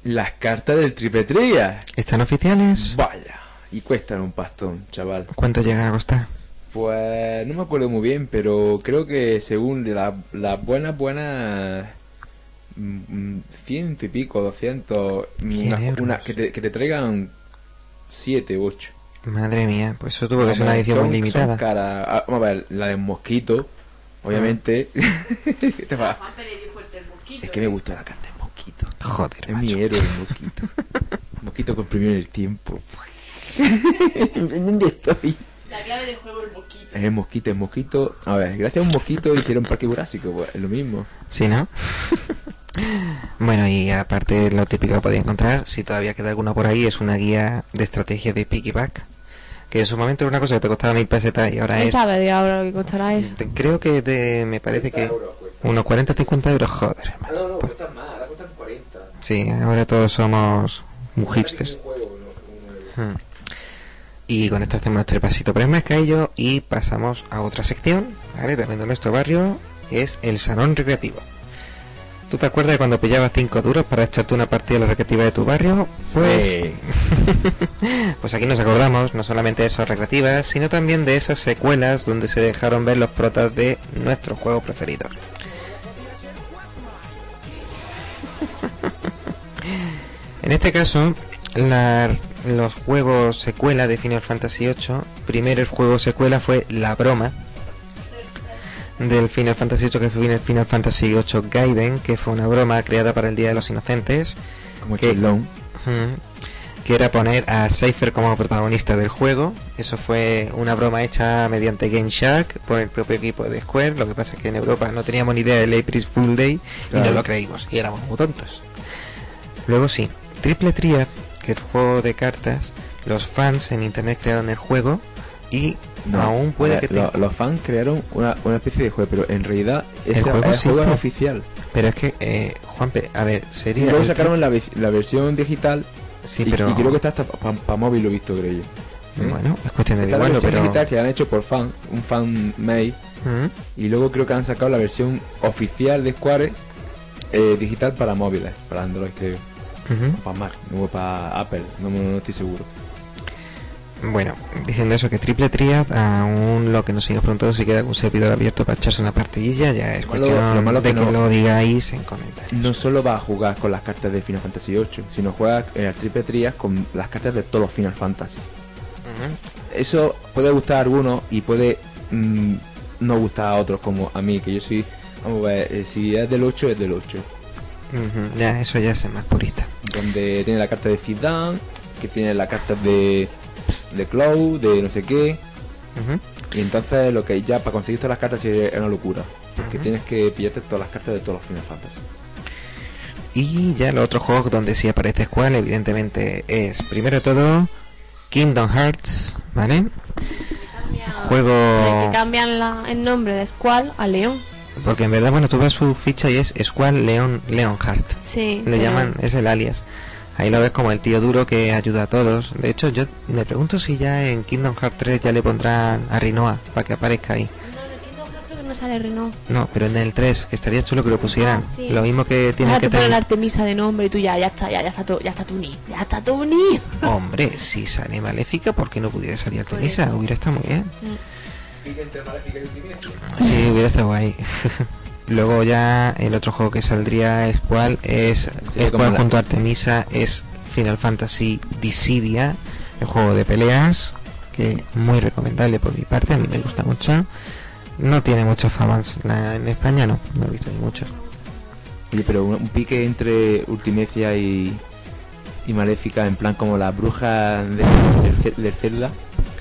las cartas del tripetría. ¿Están oficiales? Vaya. Y cuestan un pastón, chaval. ¿Cuánto llegan a costar? Pues no me acuerdo muy bien, pero creo que según de la- las buenas, buenas... mm, mm, ciento y pico, doscientos... Una- que, te, que te traigan siete u ocho. Madre mía, pues eso tuvo que ser una edición son- muy limitada. son. Ah, vamos a ver, la del mosquito, obviamente. Ah. Te va. Es que me gusta la carta del mosquito. Joder, Es mi macho. héroe el mosquito. El mosquito comprimido en el tiempo. ¿Dónde estoy? La clave del juego el mosquito. Es el mosquito, el mosquito. A ver, gracias a un mosquito hicieron Parque Jurásico, pues es lo mismo. ¿Sí, no? bueno, y aparte lo típico que podía encontrar, si todavía queda alguna por ahí, es una guía de estrategia de piggyback. Que en su momento era una cosa que te costaba mil pesetas y ahora ¿Quién es... sabe de ahora lo que costará eso? te- Creo que de- me parece que unos 40-50 euros, joder, hermano. Pues, cuestan más, ahora cuestan 40. sí, ahora todos somos muy hipsters. Hmm. Y con esto hacemos nuestro repasito por el mercadillo y pasamos a otra sección, ¿vale? También de nuestro barrio, que es el salón recreativo. ¿Tú te acuerdas de cuando pillabas 5 duros para echarte una partida de la recreativa de tu barrio? Pues, Sí. pues aquí nos acordamos no solamente de esas recreativas, sino también de esas secuelas donde se dejaron ver los protas de nuestro juego preferido. En este caso, la- los juegos secuela de Final Fantasy VIII, primer juego secuela fue La Broma, del Final Fantasy VIII que fue el Final Fantasy VIII Gaiden, que fue una broma creada para el Día de los Inocentes, Como. Chilón. mm, que era poner a Cypher como protagonista del juego. Eso fue una broma hecha mediante Game Shark por el propio equipo de Square. Lo que pasa es que en Europa no teníamos ni idea del April Fool Day y no lo creímos y éramos muy tontos. Luego sí, Triple Triad, que es el juego de cartas, los fans en internet crearon el juego y No, aún puede que lo- los fans crearon una, una especie de juego, pero en realidad ese juego el juego es oficial. Pero es que, eh, Juanpe, a ver, Y sería... luego sacaron la, la versión digital Sí, y, pero... y creo que está hasta para móvil, lo he visto, creo yo. ¿Eh? Bueno, es cuestión de Está la versión pero... digital que han hecho por fan, un fan made, ¿Mm? y luego creo que han sacado la versión oficial de Square eh, digital para móviles, para Android creo, o para Mac, no para Apple, no, no estoy seguro. Bueno, diciendo eso que Triple Triad, aún lo que nos sigue preguntando si queda algún servidor abierto para echarse una partidilla, ya es cuestión lo malo de que que no- lo digáis en comentarios. No solo va a jugar con las cartas de Final Fantasy VIII, sino juega en el triple trias con las cartas de todos los Final Fantasy. Eso puede gustar a algunos y puede mm, no gustar a otros, como a mí, que yo soy, vamos a ver, eh, si es del 8 es del 8. Ujú, Ya, eso ya es más purista. Donde tiene la carta de Zidane, que tiene la carta de, de Cloud, de no sé qué. Y entonces lo que ya para conseguir todas las cartas es una locura. Porque tienes que pillarte todas las cartas de todos los Final Fantasy. Y ya los otros juegos donde sí aparece Squall, evidentemente, es primero de todo Kingdom Hearts, ¿vale? Juego... Que cambian la- el nombre de Squall a León. Porque en verdad, bueno, tú ves su ficha y es Squall Leon Leonheart. Sí. Le pero- llaman, es el alias. Ahí lo ves como el tío duro que ayuda a todos. De hecho, yo me pregunto si ya en Kingdom Hearts 3 ya le pondrán a Rinoa para que aparezca ahí. No, en el Kingdom Hearts creo que no sale Renault. No, pero en el 3, que estaría chulo que lo pusieran. Ah, sí. Lo mismo que tiene que te ponen tener. Artemisa de nombre y tú ya, ya está, ya, ya está todo, ya está Tuni, ya está Tuni. Hombre, si sale Maléfica, ¿por qué no pudiera salir Por Artemisa? Hubiera estado muy bien. Mm. Sí, hubiera estado guay. Luego ya el otro juego que saldría es cuál es la- junto a Artemisa es Final Fantasy Dissidia, el juego de peleas que muy recomendable por mi parte, a mí me gusta mucho. No tiene muchos fans en España, no, no he visto ni muchos. Oye, pero un, un pique entre Ultimecia y, y Maléfica, en plan como las brujas de, del Ce- del Zelda,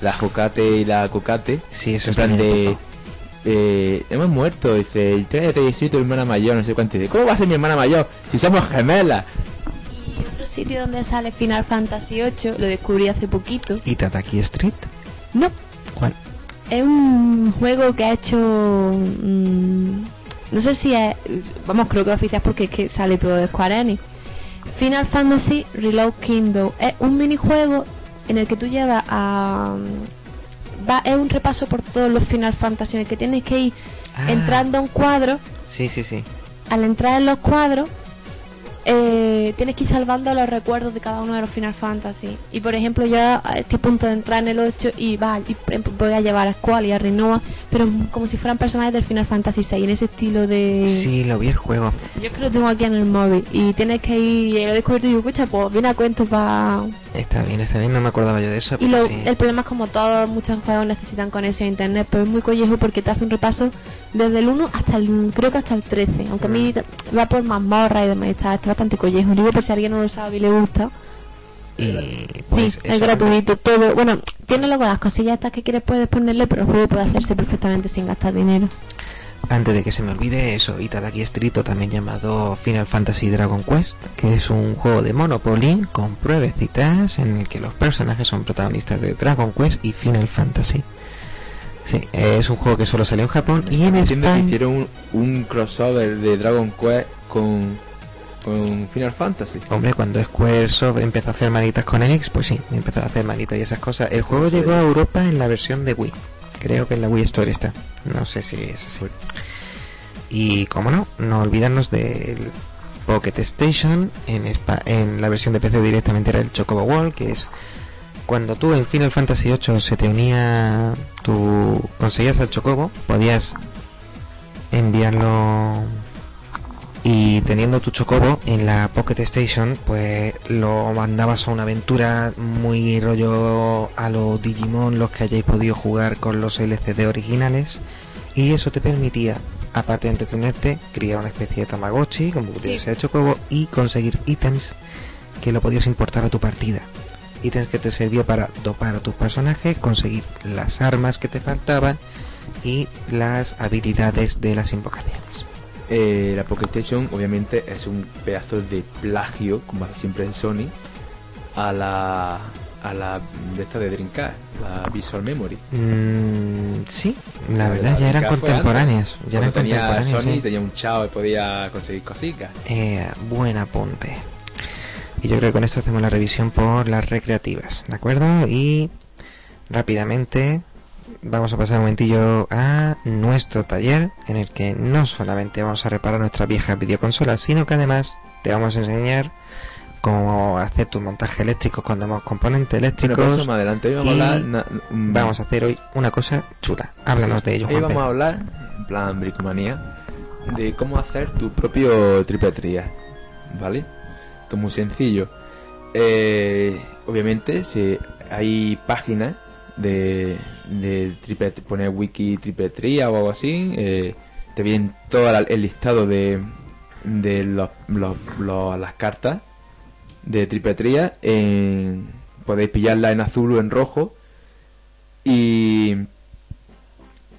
la Jocate y la Cocate, Sí, eso en está plan de... eh, hemos muerto, dice, tráete, soy tu hermana mayor, no sé cuánto, dice, ¿cómo va a ser mi hermana mayor? Si somos gemelas. Y otro sitio donde sale Final Fantasy VIII, lo descubrí hace poquito. ¿Y Tataki Street? No, ¿Cuál? es un juego que ha hecho... mm, no sé si es... Vamos, creo que oficial porque es que sale todo de Square Enix. Final Fantasy Reload Kingdom. Es un minijuego en el que tú llevas a... Va, es un repaso por todos los Final Fantasy en el que tienes que ir Ah. entrando a un cuadro. Sí, sí, sí. Al entrar en los cuadros, eh, tienes que ir salvando los recuerdos de cada uno de los Final Fantasy. Y por ejemplo, yo estoy a punto de entrar en el 8 y va, y voy a llevar a Squall y a Renoa, pero como si fueran personajes del Final Fantasy 6 en ese estilo de. Sí, lo vi el juego. Yo creo que lo tengo aquí en el móvil y tienes que ir, y lo he descubierto y digo, escucha, pues viene a cuento para... Está bien, está bien, no me acordaba yo de eso. Y lo- sí. el problema es como todos, muchos juegos necesitan conexión a internet, pero es muy collejo porque te hace un repaso desde el 1 hasta el, creo que hasta el 13, aunque a mí va por mazmorra y demás, está, está bastante collejo, digo por si alguien no lo sabe y le gusta. Y Sí, pues es eso. gratuito, todo, bueno, tiene luego las cosillas estas que quieres puedes ponerle, pero el juego puede hacerse perfectamente sin gastar dinero. Antes de que se me olvide eso, Itadaki Street, o también llamado Final Fantasy Dragon Quest, que es un juego de Monopoly con pruebecitas en el que los personajes son protagonistas de Dragon Quest y Final Fantasy. Sí, es un juego que solo salió en Japón y en Entiendo que España. hicieron un, un crossover de Dragon Quest con, con Final Fantasy. Hombre, cuando Squaresoft empezó a hacer manitas con Enix, pues sí, empezó a hacer manitas y esas cosas. El juego llegó a Europa en la versión de Wii. Creo que en la Wii Store está. No sé si es así. Y como no, no olvidarnos del Pocket Station. En, Spa- en la versión de PC directamente era el Chocobo Wall, que es cuando tú en Final Fantasy VIII se te unía, tú conseguías al Chocobo, podías enviarlo y teniendo tu chocobo en la Pocket Station pues lo mandabas a una aventura muy rollo a los Digimon los que hayáis podido jugar con los LCD originales Y eso te permitía, aparte de entretenerte, criar una especie de Tamagotchi, como pudiera Sí. ser Chocobo, y conseguir ítems que lo podías importar a tu partida. Ítems que te servía para dopar a tus personajes, conseguir las armas que te faltaban y las habilidades de las invocaciones. Eh, la Pocket Station obviamente es un pedazo de plagio, como hace siempre en Sony, a la a la de esta de Dreamcast, la Visual Memory. Mm, sí, la, La verdad ya eran contemporáneas. antes. Ya eran tenía contemporáneas. Sony sí. tenía un chao y podía conseguir cositas. Eh, buen apunte. Y yo creo que con esto hacemos la revisión por las recreativas, ¿de acuerdo? Y rápidamente vamos a pasar un momentillo a nuestro taller en el que no solamente vamos a reparar nuestras viejas videoconsolas, sino que además te vamos a enseñar cómo hacer tu montaje eléctrico con demos componentes Bueno, eléctricos. eso más adelante hoy vamos y a hablar mm, Vamos a hacer hoy una cosa chula. Háblanos de ello, Hoy vamos a hablar, en plan bricomanía, de cómo hacer tu propio triple trías, ¿vale? Esto es muy sencillo. Eh, obviamente, si hay páginas de, de triple, poner wiki triple tría o algo así, eh, te vienen todo el listado de, de los, los- las cartas de triple tría. en- podéis pillarla en azul o en rojo y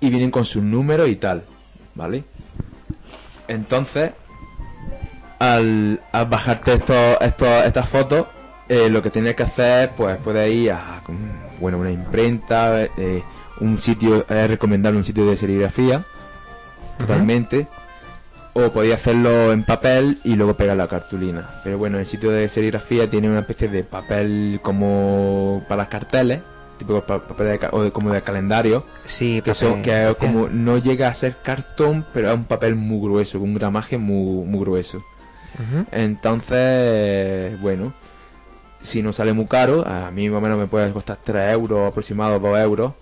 y vienen con sus números y tal, ¿vale? Entonces, al, bajarte estos, estos, estas fotos, eh, lo que tienes que hacer, pues puedes ir a bueno, una imprenta, eh, un sitio, es recomendable un sitio de serigrafía, totalmente, o podéis hacerlo en papel y luego pegar la cartulina. Pero bueno, el sitio de serigrafía tiene una especie de papel como para las carteles, tipo pa- papel de o como de calendario, Sí, que, son, que como no llega a ser cartón, pero es un papel muy grueso, con un gramaje muy, muy grueso. Entonces, bueno, si no sale muy caro, a mí más o menos me puede costar 3 euros, aproximado 2 euros,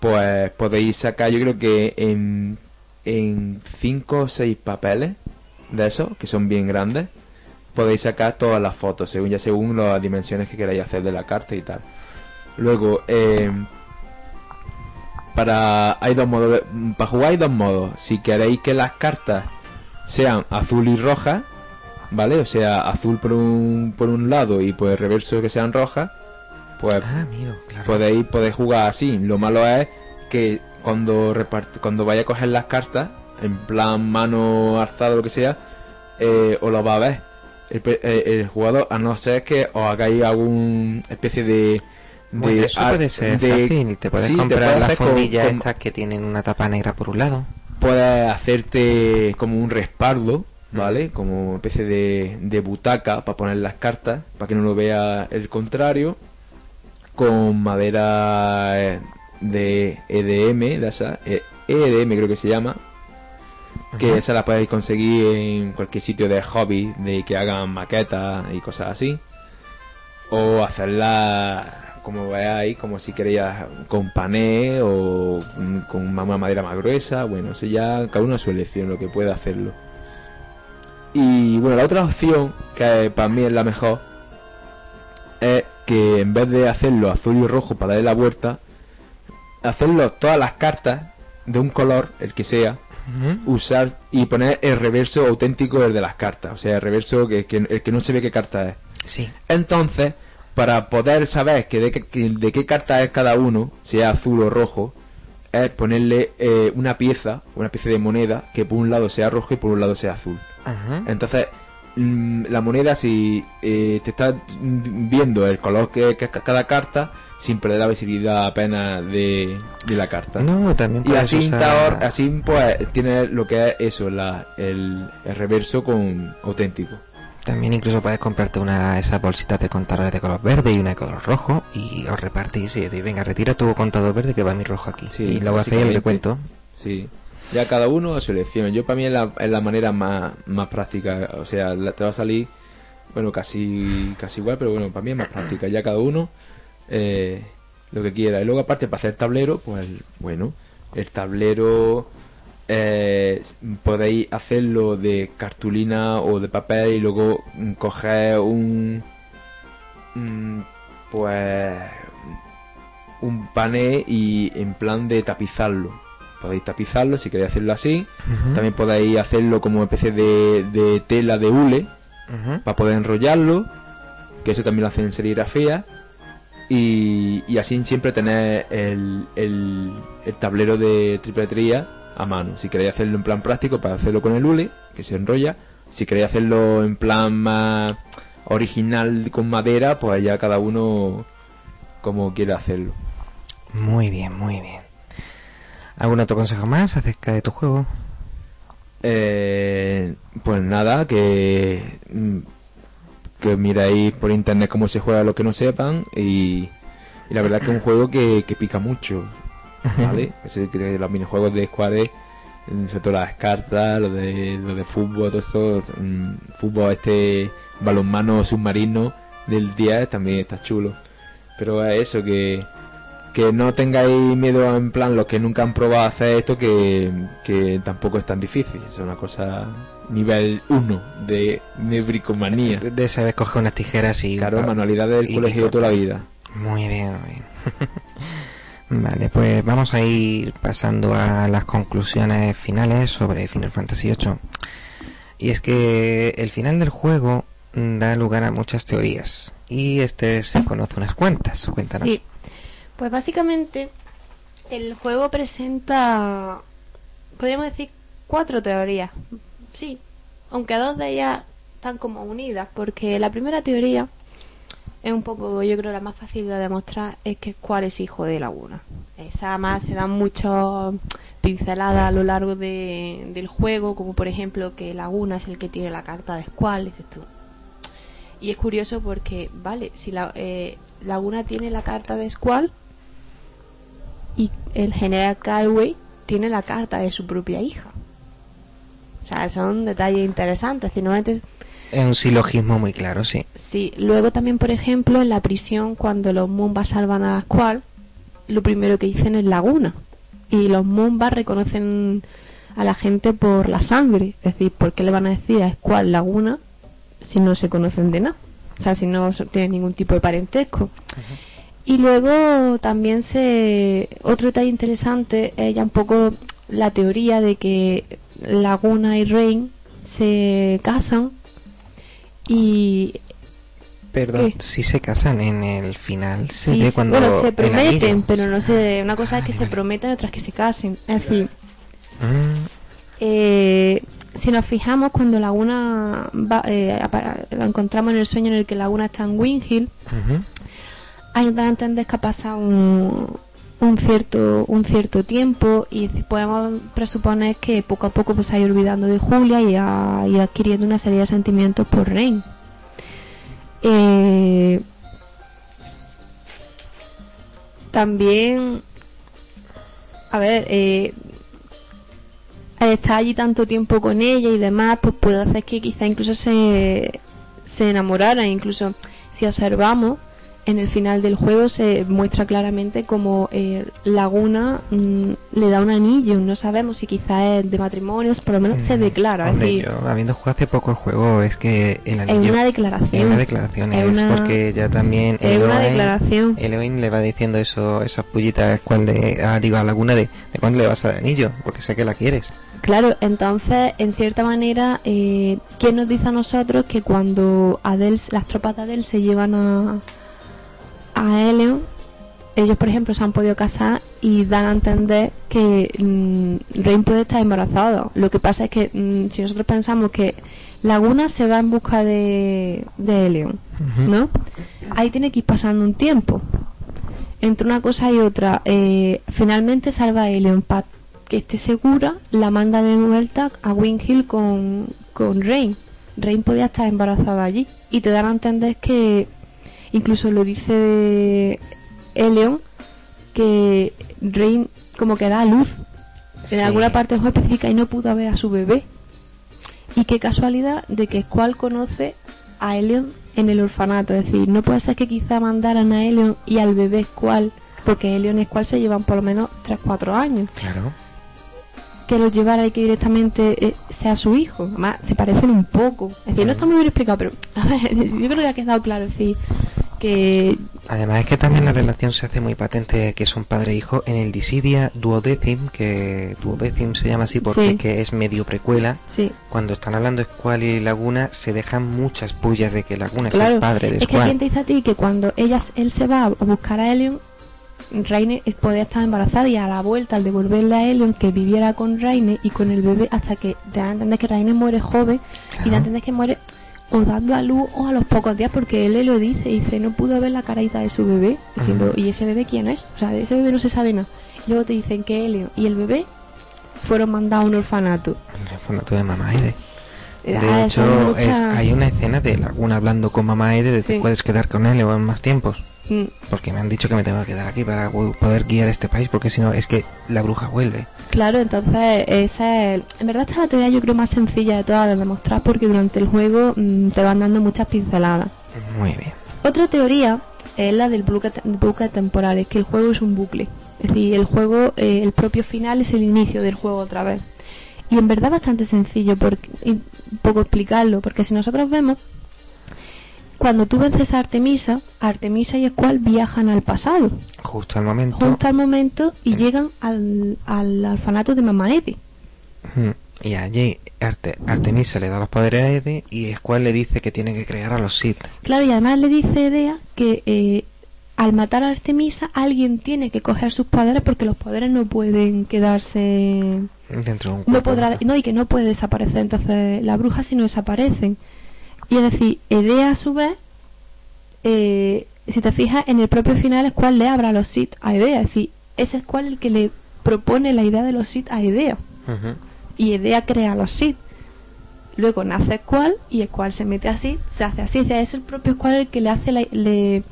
pues podéis sacar, yo creo que en, en 5 o 6 papeles de esos, que son bien grandes, podéis sacar todas las fotos, según ya según las dimensiones que queráis hacer de la carta y tal. Luego, eh, para hay dos modos para jugar hay dos modos si queréis que las cartas sean azul y roja vale o sea azul por un por un lado y por el reverso que sean rojas pues Ah, amigo, claro. podéis podéis jugar así lo malo es que cuando cuando vaya a coger las cartas en plan mano alzada o lo que sea eh, os lo va a ver el, eh, el jugador a no ser que os hagáis algún especie de Bueno, eso puede ser de- fácil. Te puedes sí, te comprar puedes las con- con- estas que tienen una tapa negra por un lado. puedes hacerte como un respaldo, ¿vale? Como una especie de, de butaca para poner las cartas, para que no lo vea el contrario, con madera eh, de EDM, de esa, eh, EDM creo que se llama, que Ajá. esa la podéis conseguir en cualquier sitio de hobby, de que hagan maquetas y cosas así, o hacerla como veáis, como si queréis con pané o mm, con una madera más gruesa, bueno, eso ya cada uno a su elección, lo que pueda hacerlo. Y bueno, la otra opción, que para mí es la mejor, es que en vez de hacerlo azul y rojo para darle la vuelta, hacerlo todas las cartas de un color, el que sea, usar y poner el reverso auténtico del de las cartas, o sea, el reverso que, que- el que no se ve qué carta es. Sí. Entonces, para poder saber que de, qué- que- de qué carta es cada uno, sea azul o rojo, es ponerle eh, una pieza, una pieza de moneda, que por un lado sea rojo y por un lado sea azul. Ajá. Entonces, mm, la moneda, si eh, te estás mm, viendo el color que, que es cada carta, sin perder la visibilidad apenas de, de la carta. No, también Y así, usar- así pues tiene lo que es eso, la, el, el reverso con auténtico. También incluso puedes comprarte una de esas bolsitas de contadores de color verde y una de color rojo y os repartís y decís, venga, retira tu contador verde que va mi rojo aquí. Sí, y luego hacéis el recuento. Sí. Ya cada uno a su elección. Yo para mí es la, es la manera más, más práctica. O sea, la- te va a salir, bueno, casi casi igual, pero bueno, para mí es más práctica. Ya cada uno eh, lo que quiera. Y luego aparte para hacer tablero, pues bueno, el tablero eh, podéis hacerlo de cartulina o de papel y luego mm, coger un mm, pues un pané y en plan de tapizarlo podéis tapizarlo si queréis hacerlo así. También podéis hacerlo como especie de, de tela de hule para poder enrollarlo, que eso también lo hacen en serigrafía. Y, y así siempre tener el, el, el tablero de tripletería a mano. Si queréis hacerlo en plan práctico, para hacerlo con el hule, que se enrolla. Si queréis hacerlo en plan más original con madera, pues ya cada uno como quiere hacerlo. Muy bien, muy bien. ¿Algún otro consejo más acerca de tu juego? Eh, pues nada, que, mm, que miráis por internet cómo se juega lo que no sepan y, y la verdad que es un juego que, que pica mucho, ¿vale? Que los minijuegos de Square, mm, sobre todo las cartas, lo de, lo de fútbol, todo esto, mm, fútbol este balonmano submarino del día también está chulo. Pero es eso, que, que no tengáis miedo en plan los que nunca han probado a hacer esto que, que tampoco es tan difícil es una cosa nivel 1 de nebricomanía De, de saber coger unas tijeras y... claro manualidades del y- colegio de toda la vida Muy bien, muy bien. vale, pues vamos a ir pasando a las conclusiones finales sobre Final Fantasy VIII. Y es que el final del juego da lugar a muchas teorías. Y este se conoce unas cuantas. Cuéntanos. Sí. Pues básicamente el juego presenta, podríamos decir, cuatro teorías. Sí, aunque dos de ellas están como unidas, porque la primera teoría es un poco, yo creo, la más fácil de demostrar, es que Square es hijo de Laguna. Esa más se dan muchas pinceladas a lo largo de- del juego, como por ejemplo que Laguna es el que tiene la carta de Squall, dices tú. Y es curioso porque, vale, si la, eh, Laguna tiene la carta de Squall y el general Calway tiene la carta de su propia hija. O sea, son detalles interesantes. Es decir, normalmente Es un silogismo muy claro, sí. Sí, luego también, por ejemplo, en la prisión, cuando los Moonbas salvan a Squall, lo primero que dicen es Laguna. Y los Moonbas reconocen a la gente por la sangre. Es decir, ¿por qué le van a decir a Squall Laguna si no se conocen de nada? O sea, si no tienen ningún tipo de parentesco. Y luego también se... Otro detalle interesante es ya un poco la teoría de que Laguna y Rain se casan y Perdón, ¿Qué? si se casan en el final, se Sí, ve cuando... bueno, se prometen, pero no sé, una cosa es que Vale, se vale. prometen, otra es que se casen. Es decir, Mm, eh, si nos fijamos cuando Laguna va, eh, lo encontramos en el sueño en el que Laguna está en Winghill, ujú. hay que dar a entender que ha pasado un, cierto un cierto tiempo y podemos presuponer que poco a poco pues se ha ido olvidando de Julia y ha ido adquiriendo una serie de sentimientos por Rain. Eh, también, a ver, eh, estar allí tanto tiempo con ella y demás, pues puede hacer que quizá incluso se, se enamorara. Incluso si observamos, en el final del juego se muestra claramente como eh, Laguna mm, le da un anillo. No sabemos si quizá es de matrimonios, por lo menos se Mm, declara. es Hombre, decir, yo, habiendo jugado hace poco el juego, es que el es anillo... una declaración. Es una declaración, Es es una- porque ya también es una declaración. Eloy le va diciendo eso, esas pullitas cuando ah, digo a Laguna de, de cuándo le vas a dar anillo, porque sé que la quieres. Claro, entonces, en cierta manera, eh, ¿quién nos dice a nosotros que cuando Adel, las tropas de Adel se llevan a, a Eleon, ellos, por ejemplo, se han podido casar y dan a entender que mm, Rain puede estar embarazado? Lo que pasa es que mm, si nosotros pensamos que Laguna se va en busca de, de Ujú. ¿no? Ahí tiene que ir pasando un tiempo. Entre una cosa y otra, eh, finalmente salva a Eleon para que esté segura, la manda de vuelta a Winghill con, con Rain. Rain podía estar embarazada allí y te dan a entender que incluso lo dice Eleon que Rain como que da a luz Sí. en alguna parte del juego específica y no pudo ver a su bebé. Y qué casualidad de que Squall conoce a Eleon en el orfanato. Es decir, no puede ser que quizá mandaran a Eleon y al bebé Squall, porque Eleon y Squall se llevan por lo menos 3-4 años, Claro. que lo llevara y que directamente eh, sea su hijo. Además, se parecen un poco. Es decir, no está muy bien explicado, pero a ver, yo creo que ha quedado claro. Es decir, que Además es que también la relación se hace muy patente que son padre e hijo en el Disidia Duodecim, que Duodecim se llama así porque Sí. es que es medio precuela. sí, Cuando están hablando de Squall y Laguna se dejan muchas pullas de que Laguna es claro, el padre de es que alguien te dice a ti que cuando ellas, él se va a buscar a Elion, Raine podía estar embarazada y a la vuelta al devolverle a Elion que viviera con Raine y con el bebé hasta que te dan a entender que Raine muere joven y te entender que muere o dando a luz o a los pocos días porque él le lo dice dice no pudo ver la carita de su bebé diciendo y ese bebé quién es o sea de ese bebé no se sabe nada y luego te dicen que Elion y el bebé fueron mandados a un orfanato El orfanato de Mamá Ede. Eh, De ah, hecho, es- hay una escena de Laguna hablando con Mamá Ede de que Sí. puedes quedar con él en más tiempos. Mm, Porque me han dicho que me tengo que quedar aquí para po- poder guiar este país, porque si no es que la bruja vuelve. Claro, entonces esa es, en verdad esta es la teoría yo creo más sencilla de todas de demostrar porque durante el juego mm, te van dando muchas pinceladas. Muy bien. Otra teoría es la del bucle, te- bucle temporal, es que el juego es un bucle. Es decir, el juego, eh, el propio final es el inicio del juego otra vez. Y en verdad bastante sencillo porque, y poco explicarlo, porque si nosotros vemos, cuando tú vences a Artemisa, Artemisa y Squall viajan al pasado, Justo al momento. justo al momento, y llegan al, al orfanato de Mamá Eve. Y allí Arte- Artemisa le da los poderes a Ede y Squall le dice que tiene que crear a los Sith. Claro, y además le dice Edea que eh, al matar a Artemisa alguien tiene que coger sus poderes porque los poderes no pueden quedarse Dentro de un no cuerpo, podrá no y que no puede desaparecer entonces las brujas si no desaparecen y es decir Edea a su vez eh, si te fijas en el propio final es cual le abra los Sith a Edea es decir ese es cual el que le propone la idea de los Sith a Edea y Edea crea los Sith. Luego nace Squall y Squall se mete así, se hace así. O sea, es el propio Squall el que le hace la- le,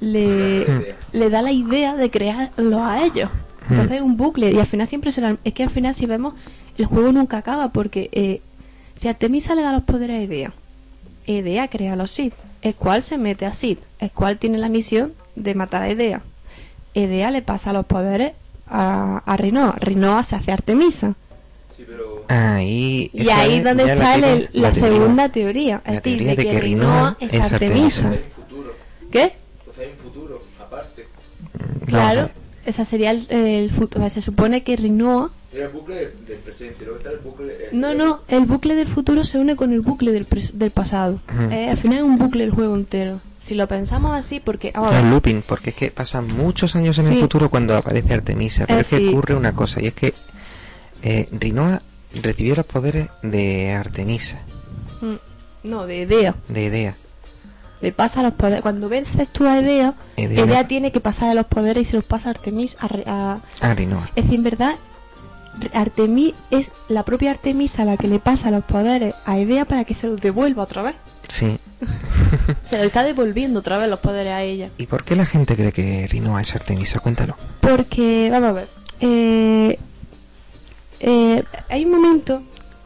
le, le da la idea de crearlo a ellos. Entonces es un bucle y al final siempre será. Es que al final, si vemos, el juego nunca acaba porque eh, si Artemisa le da los poderes a Edea, Edea crea a los Sith. Squall se mete a Sith. Squall tiene la misión de matar a Edea. Edea le pasa los poderes a, a Rinoa. Rinoa se hace Artemisa. Ahí, Y ahí es donde la sale la, segunda teoría, es la teoría de que, Rinoa Rinoa es Artemisa. Artemisa. ¿Qué? Vamos a Claro, ver. Esa sería el, el futuro. Se supone que Rinoa. Sería el bucle del, del presente, luego está el bucle. eh, No, no, el bucle del futuro se une con el bucle del, pres- del pasado. Eh, al final es un bucle el juego entero. Si lo pensamos así, porque. vamos a Es looping, porque es que pasan muchos años en el futuro cuando aparece Artemisa, pero Eh, es que sí. ocurre una cosa, y es que eh, Rinoa recibió los poderes de Artemisa, mm, no, de Edea. de Idea. Le pasa los poderes. Cuando vences tú a Edea, Edea Edea tiene que pasar de los poderes y se los pasa a Artemis. A, a- Rinoa. Es decir, en verdad, Artemis es la propia Artemisa la que le pasa los poderes a Edea para que se los devuelva otra vez. Sí. Se lo está devolviendo otra vez los poderes a ella. ¿Y por qué la gente cree que Rinoa es Artemisa? Cuéntalo. Porque, vamos a ver, eh, eh, hay un momento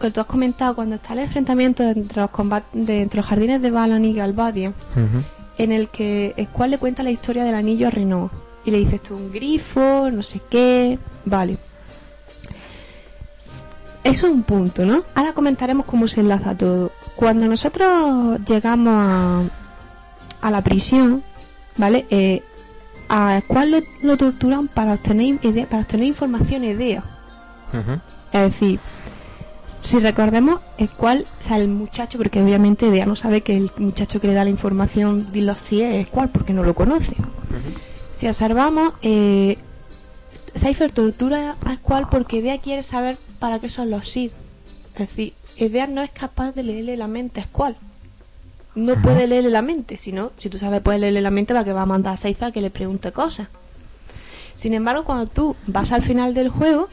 que tú has comentado cuando está el enfrentamiento entre los combat de, entre los jardines de Balan y Galbadia, Ujú. en el que Squall le cuenta la historia del anillo a Rinoa. Y le dice, esto es un grifo, no sé qué, vale. Eso es un punto, ¿no? Ahora comentaremos cómo se enlaza todo. Cuando nosotros llegamos a, a la prisión, ¿vale? Eh, a Squall lo, lo torturan para obtener, idea- para obtener información e idea. Ujú. Es decir, si recordemos, el cual, o sea, el muchacho, porque obviamente Dea no sabe que el muchacho que le da la información, dilo si es cuál, porque no lo conoce. Si observamos, eh, Cypher tortura a Squall porque Dea quiere saber para qué son los Sith. Es decir, Dea no es capaz de leerle la mente a Squall. No puede leerle la mente, si no, si tú sabes puedes leerle la mente para que va a mandar a Cypher a que le pregunte cosas. Sin embargo, cuando tú vas al final del juego,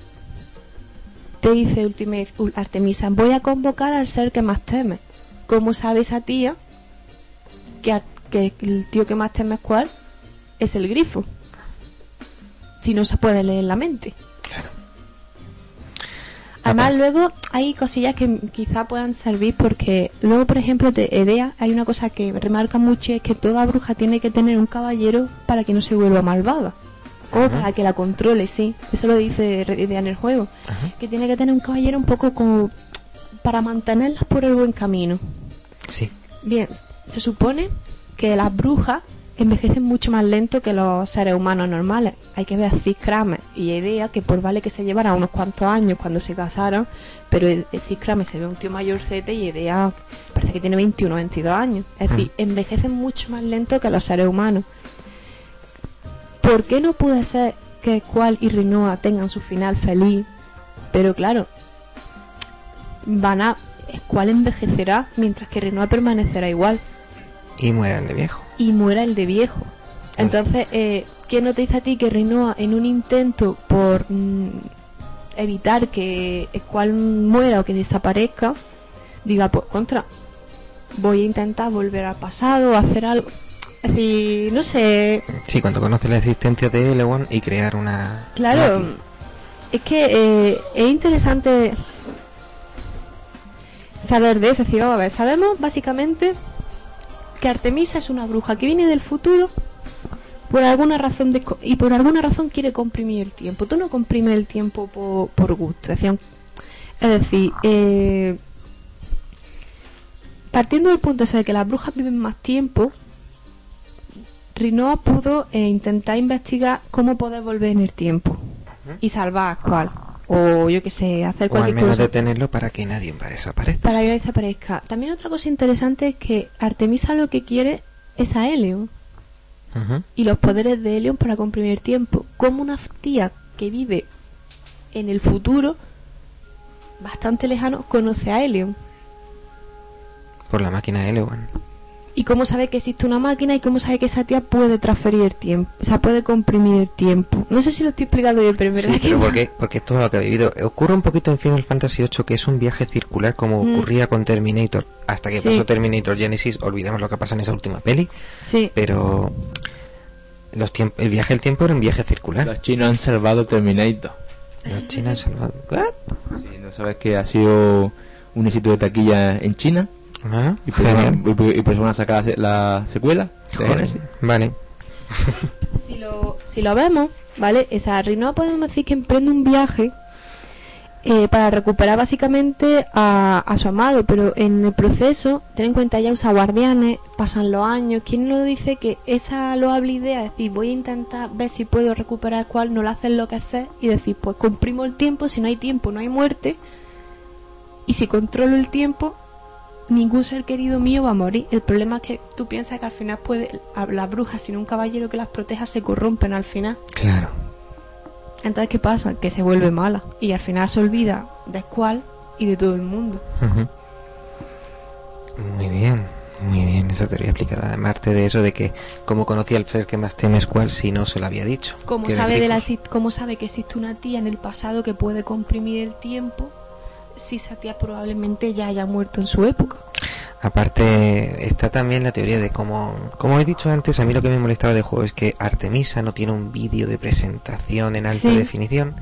te dice Ultimate Ul- Artemisa, voy a convocar al ser que más teme. ¿Cómo sabe esa tía que, Ar- que el tío que más teme es cuál? Es el grifo. Si no se puede leer la mente. Claro. Además, luego hay cosillas que quizá puedan servir porque luego, por ejemplo, de Edea hay una cosa que remarca mucho y es que toda bruja tiene que tener un caballero para que no se vuelva malvada. O para que la controle, sí. Eso lo dice Edea en el juego. Ajá. Que tiene que tener un caballero un poco como para mantenerlas por el buen camino. Sí. Bien, se supone que las brujas envejecen mucho más lento que los seres humanos normales. Hay que ver a Cis Kramer y Idea, que por vale que se llevara unos cuantos años cuando se casaron, pero Cis Kramer se ve un tío mayorcete y Idea parece que tiene 21 o 22 años. Es decir, envejecen mucho más lento que los seres humanos. ¿Por qué no puede ser que Squall y Rinoa tengan su final feliz? Pero claro, van a Squall envejecerá mientras que Rinoa permanecerá igual Y mueran de viejo. y muera el de viejo. Entonces, eh, ¿qué no te dice a ti que Rinoa en un intento por mm, evitar que Squall muera o que desaparezca, diga, pues contra, voy a intentar volver al pasado, hacer algo? Es decir, no sé, Sí, cuando conoce la existencia de Elewan y crear una... Claro, es que eh, es interesante saber de eso. Es decir, vamos a ver, sabemos básicamente que Artemisa es una bruja que viene del futuro por alguna razón de, y por alguna razón quiere comprimir el tiempo. Tú no comprimes el tiempo por, por gusto. Es decir, aun- es decir, eh, partiendo del punto ese de que las brujas viven más tiempo, Rinoa pudo eh, intentar investigar cómo poder volver en el tiempo y salvar a Squall. O yo que sé, hacer O al cualquier menos cosa detenerlo para que nadie desaparezca. para que desaparezca. También otra cosa interesante es que Artemisa lo que quiere es a Helion y los poderes de Helion para comprimir tiempo. Como una tía que vive en el futuro, bastante lejano, conoce a Helion. Por la máquina de Elewan. Y cómo sabe que existe una máquina y cómo sabe que esa tía puede transferir el tiempo, o sea, puede comprimir el tiempo. No sé si lo estoy explicando bien, pero en verdad Sí, es que pero no. porque, porque es todo lo que ha vivido. Ocurre un poquito en Final Fantasy VIII que es un viaje circular como Mm. ocurría con Terminator. Hasta que Sí. pasó Terminator Genesis, olvidemos lo que pasa en esa última peli. Sí, Pero los tiemp- el viaje del tiempo era un viaje circular. Los chinos han salvado Terminator. Los chinos han salvado. ¿What? Sí, ¿No sabes que ha sido un éxito de taquilla en China? Ah, Y por, eso, genial. y por- y por eso van a sacar la se- la secuela de. Vale. si lo, si lo vemos, ¿vale? Esa Rinoa podemos decir que emprende un viaje eh, para recuperar básicamente a, a su amado, pero en el proceso, ten en cuenta, ella usa guardianes, pasan los años. ¿Quién no dice que esa loable idea, es decir, voy a intentar ver si puedo recuperar cuál, no la hace enloquecer y decir, pues comprimo el tiempo, si no hay tiempo, no hay muerte, y si controlo el tiempo, ningún ser querido mío va a morir. El problema es que tú piensas que al final puede, las brujas sin un caballero que las proteja se corrompen al final. Claro. Entonces, ¿qué pasa? Que se vuelve mala y al final se olvida de Squall y de todo el mundo. Muy bien, muy bien esa teoría aplicada. Además de eso de que como conocía al ser que más temes cuál si no se lo había dicho. ¿Cómo sabe, de la, ¿Cómo sabe que existe una tía en el pasado que puede comprimir el tiempo si esa tía probablemente ya haya muerto en su época? Aparte está también la teoría de cómo, como he dicho antes, a mí lo que me molestaba del juego es que Artemisa no tiene un vídeo de presentación en alta Sí. definición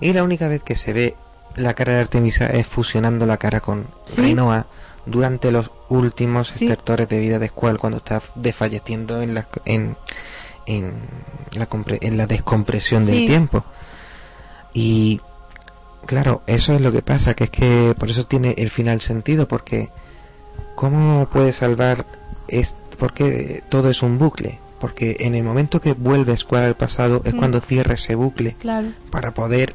y la única vez que se ve la cara de Artemisa es fusionando la cara con Sí. Rinoa durante los últimos Sí. estertores de vida de Squall cuando está desfalleciendo en la, en, en la, en la descompresión del tiempo. Y claro, eso es lo que pasa, que es que por eso tiene el final sentido, porque ¿cómo puede salvar es porque todo es un bucle? Porque en el momento que vuelve Squall al pasado es Mm. cuando cierra ese bucle Claro. para poder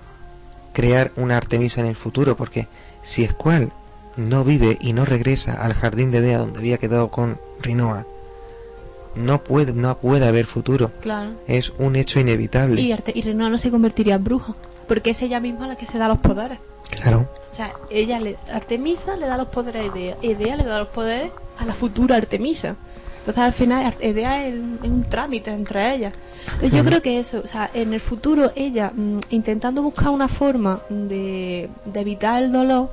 crear una Artemisa en el futuro, porque si Squall no vive y no regresa al jardín de Dea donde había quedado con Rinoa, no puede, no puede haber futuro. Claro. Es un hecho inevitable. Y, Arte- y Renoa no se convertiría en bruja, porque es ella misma la que se da los poderes. Claro. O sea, ella le, Artemisa le da los poderes a Idea, Idea le da los poderes a la futura Artemisa. Entonces al final Idea es, un- es un trámite entre ellas. Entonces yo creo que eso, o sea, en el futuro ella mm, intentando buscar una forma de, de evitar el dolor,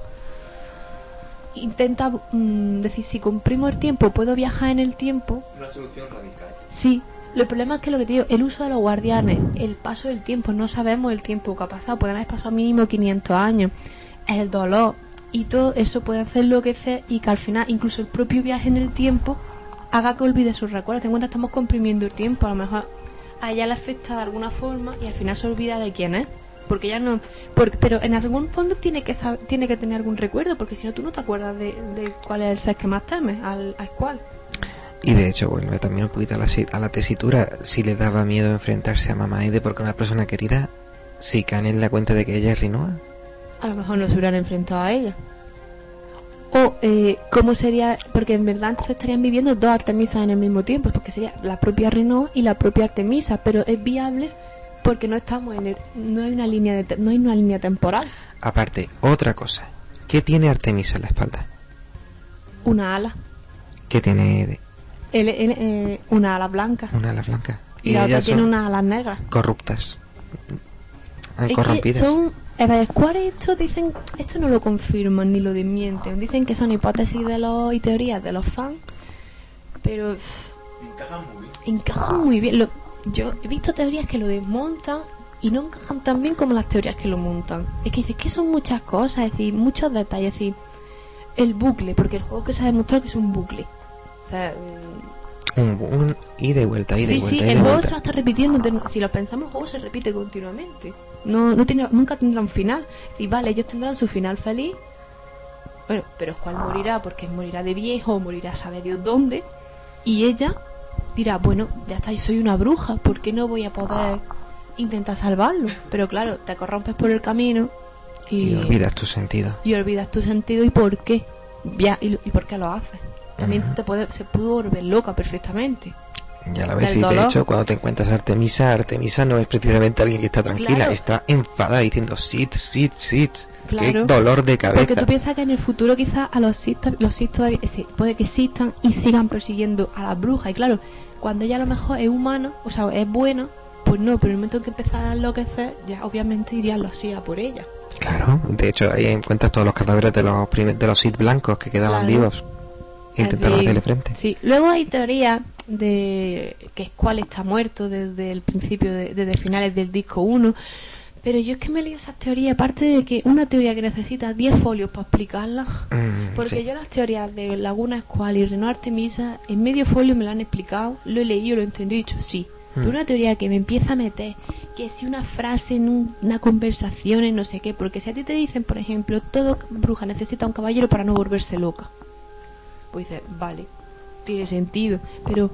intenta mm, decir si comprimo el tiempo puedo viajar en el tiempo. Una solución radical. Sí, el problema es que lo que te digo, el uso de los guardianes, el paso del tiempo, no sabemos el tiempo que ha pasado, pueden haber pasado mínimo 500 años, el dolor y todo eso puede hacer enloquecer y que al final incluso el propio viaje en el tiempo haga que olvide sus recuerdos. Ten en cuenta, estamos comprimiendo el tiempo, a lo mejor a ella le afecta de alguna forma y al final se olvida de quién es. Porque ya no. Porque, pero en algún fondo tiene que sab- tiene que tener algún recuerdo, porque si no tú no te acuerdas de, de cuál es el ser que más temes, al, al cual. Y de hecho vuelve también un poquito a la, a la tesitura. Si le daba miedo enfrentarse a Mamá Ede porque una persona querida, si caen en la cuenta de que ella es Rinoa. A lo mejor no se hubieran enfrentado a ella. O, eh, ¿cómo sería? Porque en verdad entonces estarían viviendo dos Artemisas en el mismo tiempo, porque sería la propia Renault y la propia Artemisa, pero es viable porque no estamos en el, no hay una línea de no hay una línea temporal, Aparte, otra cosa. ¿Qué tiene Artemisa en la espalda? una ala, ¿Qué tiene Ede? Él- él, eh, una ala blanca Una ala blanca. y, la otra tiene son unas alas negras. corruptas. Han Es que corrompidas. son a ver, ¿cuáles estos dicen? Esto no lo confirman ni lo desmienten. Dicen que son hipótesis de los y teorías de los fans, pero encajan muy bien. Lo- yo he visto teorías que lo desmontan y no encajan tan bien como las teorías que lo montan. Es que dices que son muchas cosas, es decir, muchos detalles, es decir, el bucle, porque el juego que se ha demostrado que es un bucle. O sea, Un, un ida y vuelta, ida sí, y sí, vuelta. ida y el juego vuelta. se va a estar repitiendo. Si lo pensamos, el juego se repite continuamente. No, no tiene, nunca tendrá un final. Si vale, ellos tendrán su final feliz. Bueno, pero ¿cuál morirá? Porque morirá de viejo, morirá sabe Dios dónde. Y ella dirá, bueno, ya está, yo soy una bruja, ¿por qué no voy a poder intentar salvarlo? Pero claro, te corrompes por el camino y, Y olvidas tu sentido. y olvidas tu sentido y por qué. Ya, y, y por qué lo haces. También te puede, se pudo volver loca perfectamente. Ya la ves, y de hecho, cuando te encuentras a Artemisa, Artemisa no es precisamente alguien que está tranquila, Claro. está enfadada diciendo sit, sit, sit. Qué dolor de cabeza. Porque tú piensas que en el futuro quizás a los Sith, los Sith todavía sí, puede que existan y sigan persiguiendo a las brujas. Y claro, cuando ella a lo mejor es humana, o sea, es buena, pues no, pero en el momento en que empezara a enloquecer, ya obviamente irían los Sith a por ella. Claro, de hecho ahí encuentras todos los cadáveres de los de los Sith blancos que quedaban Claro. vivos. E hacerle frente. Sí, luego hay teorías de que Squall está muerto desde el principio, de- desde finales del disco 1. Pero yo es que me leo esas teorías, aparte de que una teoría que necesita 10 folios para explicarla. Mm, Porque sí. yo las teorías de Laguna Escual y Renault Artemisa en medio folio me la han explicado, lo he leído, lo he entendido y he dicho sí. Mm. Pero una teoría que me empieza a meter, que si una frase en un- una conversación, en no sé qué, porque si a ti te dicen, por ejemplo, todo bruja necesita un caballero para no volverse loca, pues dices, vale, tiene sentido, pero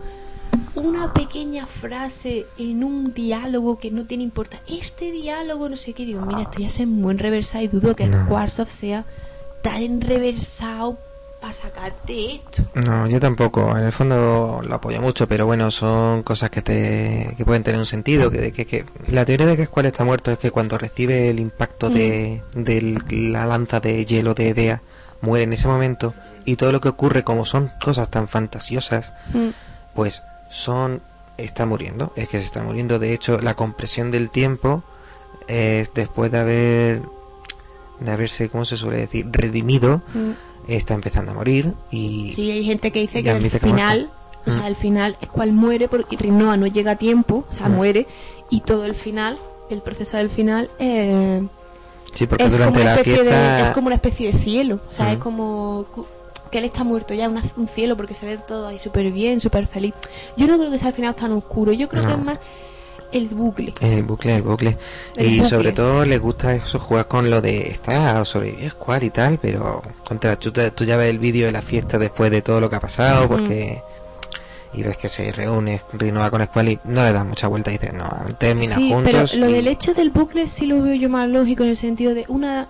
una pequeña frase en un diálogo que no tiene importancia, este diálogo no sé qué, digo, mira, esto ya se muy enreversado y dudo que No. Sea tan enreversado para sacarte esto. No, yo tampoco. En el fondo lo apoyo mucho, pero bueno, son cosas que te que pueden tener un sentido. Que, que, que la teoría de que Squall está muerto es que cuando recibe el impacto de, de la lanza de hielo de Edea muere en ese momento y todo lo que ocurre como son cosas tan fantasiosas, Mm. pues son está muriendo. Es que se está muriendo. De hecho, la compresión del tiempo es después de haber de haberse, ¿cómo se suele decir? redimido, Mm. está empezando a morir y Sí, hay gente que dice que ha final, o sea, Mm. el final es cual muere porque Rinoa no llega a tiempo, o sea, muere, y todo el final, el proceso del final, eh, Sí, porque es, como durante una la especie fiesta... de, es como una especie de cielo, o sea, es como que él está muerto ya, una- un cielo, porque se ve todo ahí súper bien, súper feliz. Yo no creo que sea el final tan oscuro, yo creo No. que es más el bucle. El bucle, el bucle. El y bucle. sobre todo le gusta eso, jugar con lo de está sobrevivir Squall y tal, pero contra tú, tú ya ves el vídeo de la fiesta después de todo lo que ha pasado, porque y ves que se reúne Rinoa con Squall y no le das mucha vuelta y dices, no, termina Sí, juntos. pero lo y- del hecho del bucle sí lo veo yo más lógico en el sentido de una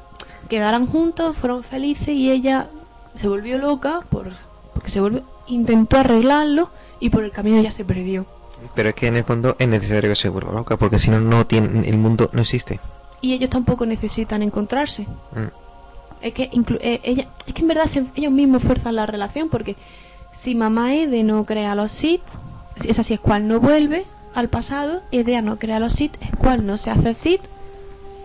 quedaran juntos, fueron felices y ella se volvió loca por porque se volvió intentó arreglarlo y por el camino ya se perdió. Pero es que en el fondo es necesario que se vuelva loca, porque si no, no tiene, el mundo no existe. Y ellos tampoco necesitan encontrarse. Mm. Es que inclu- eh, ella es que en verdad se- ellos mismos fuerzan la relación porque si mamá Ede no crea a los Sith, si- es así, es cual no vuelve al pasado, Edea no crea a los Sith, es cual no se hace Sith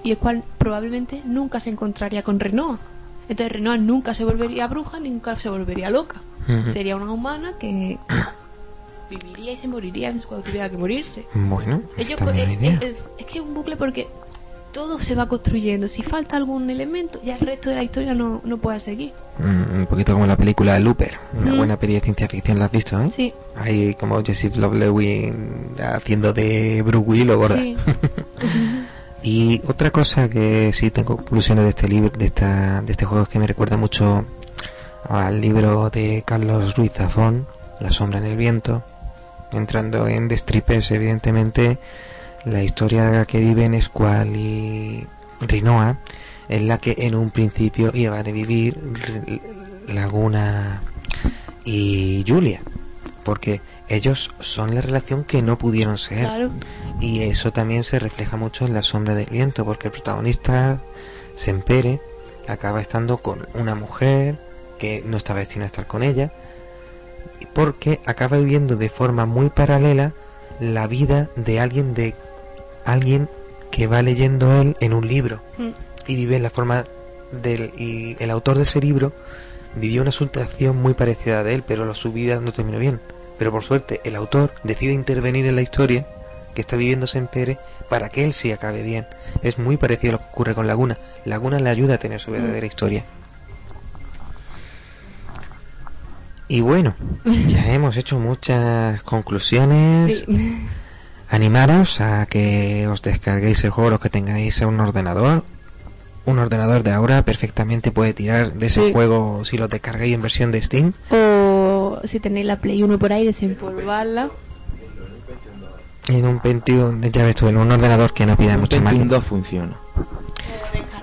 y el cual probablemente nunca se encontraría con Renoa. Entonces Renoa nunca se volvería bruja, ni nunca se volvería loca. Sería una humana que viviría y se moriría cuando tuviera que morirse. Bueno, Ellos es, es- es que es un bucle porque todo se va construyendo. Si falta algún elemento, ya el resto de la historia no, no puede seguir. Mm, un poquito como la película Looper, una Mm. buena peli de ciencia ficción, ¿la has visto? Eh? Sí, Hay como Jesse Lovelewin haciendo de Bruce Willis o gorda. sí. Y otra cosa que sí tengo conclusiones de este libro, de esta, de este juego es que me recuerda mucho al libro de Carlos Ruiz Zafón, La sombra en el viento, entrando en destripes, evidentemente, la historia que viven Squall y Rinoa es la que en un principio iban a vivir Laguna y Julia, porque ellos son la relación que no pudieron ser. Claro. Y eso también se refleja mucho en la sombra del viento, porque el protagonista, Sempere, acaba estando con una mujer que no estaba destinada a estar con ella, porque acaba viviendo de forma muy paralela la vida de alguien de alguien que va leyendo él en un libro Mm. y vive la forma del y el autor de ese libro vivió una situación muy parecida a de él, pero su vida no terminó bien. Pero por suerte el autor decide intervenir en la historia que está viviendo Sempere para que él sí acabe bien. Es muy parecido a lo que ocurre con Laguna. Laguna le ayuda a tener su verdadera historia. Y bueno, ya hemos hecho muchas conclusiones. Sí. Animaros a que os descarguéis el juego los que tengáis un ordenador. Un ordenador de ahora perfectamente puede tirar de ese Sí. juego si lo descargáis en versión de Steam. O si tenéis la Play 1 por ahí, desempolvarla. En un Pentium, ya ves tú, en un ordenador que no pida máquina. 2 funciona.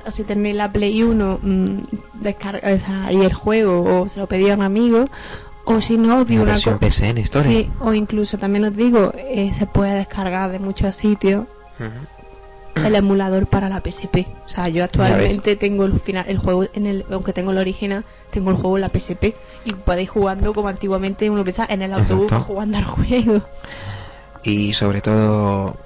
O si tenéis la Play 1, mm, descarga o sea, y el juego, o se lo pedí a un amigo. O si no, os digo Una versión PC en. Sí, o incluso también os digo, eh, se puede descargar de muchos sitios el emulador para la PSP. O sea, yo actualmente tengo el final, el juego en el, aunque tengo el original, tengo el juego en la PSP y podéis jugando como antiguamente uno pensaba en el autobús Exacto. jugando al juego. Y sobre todo,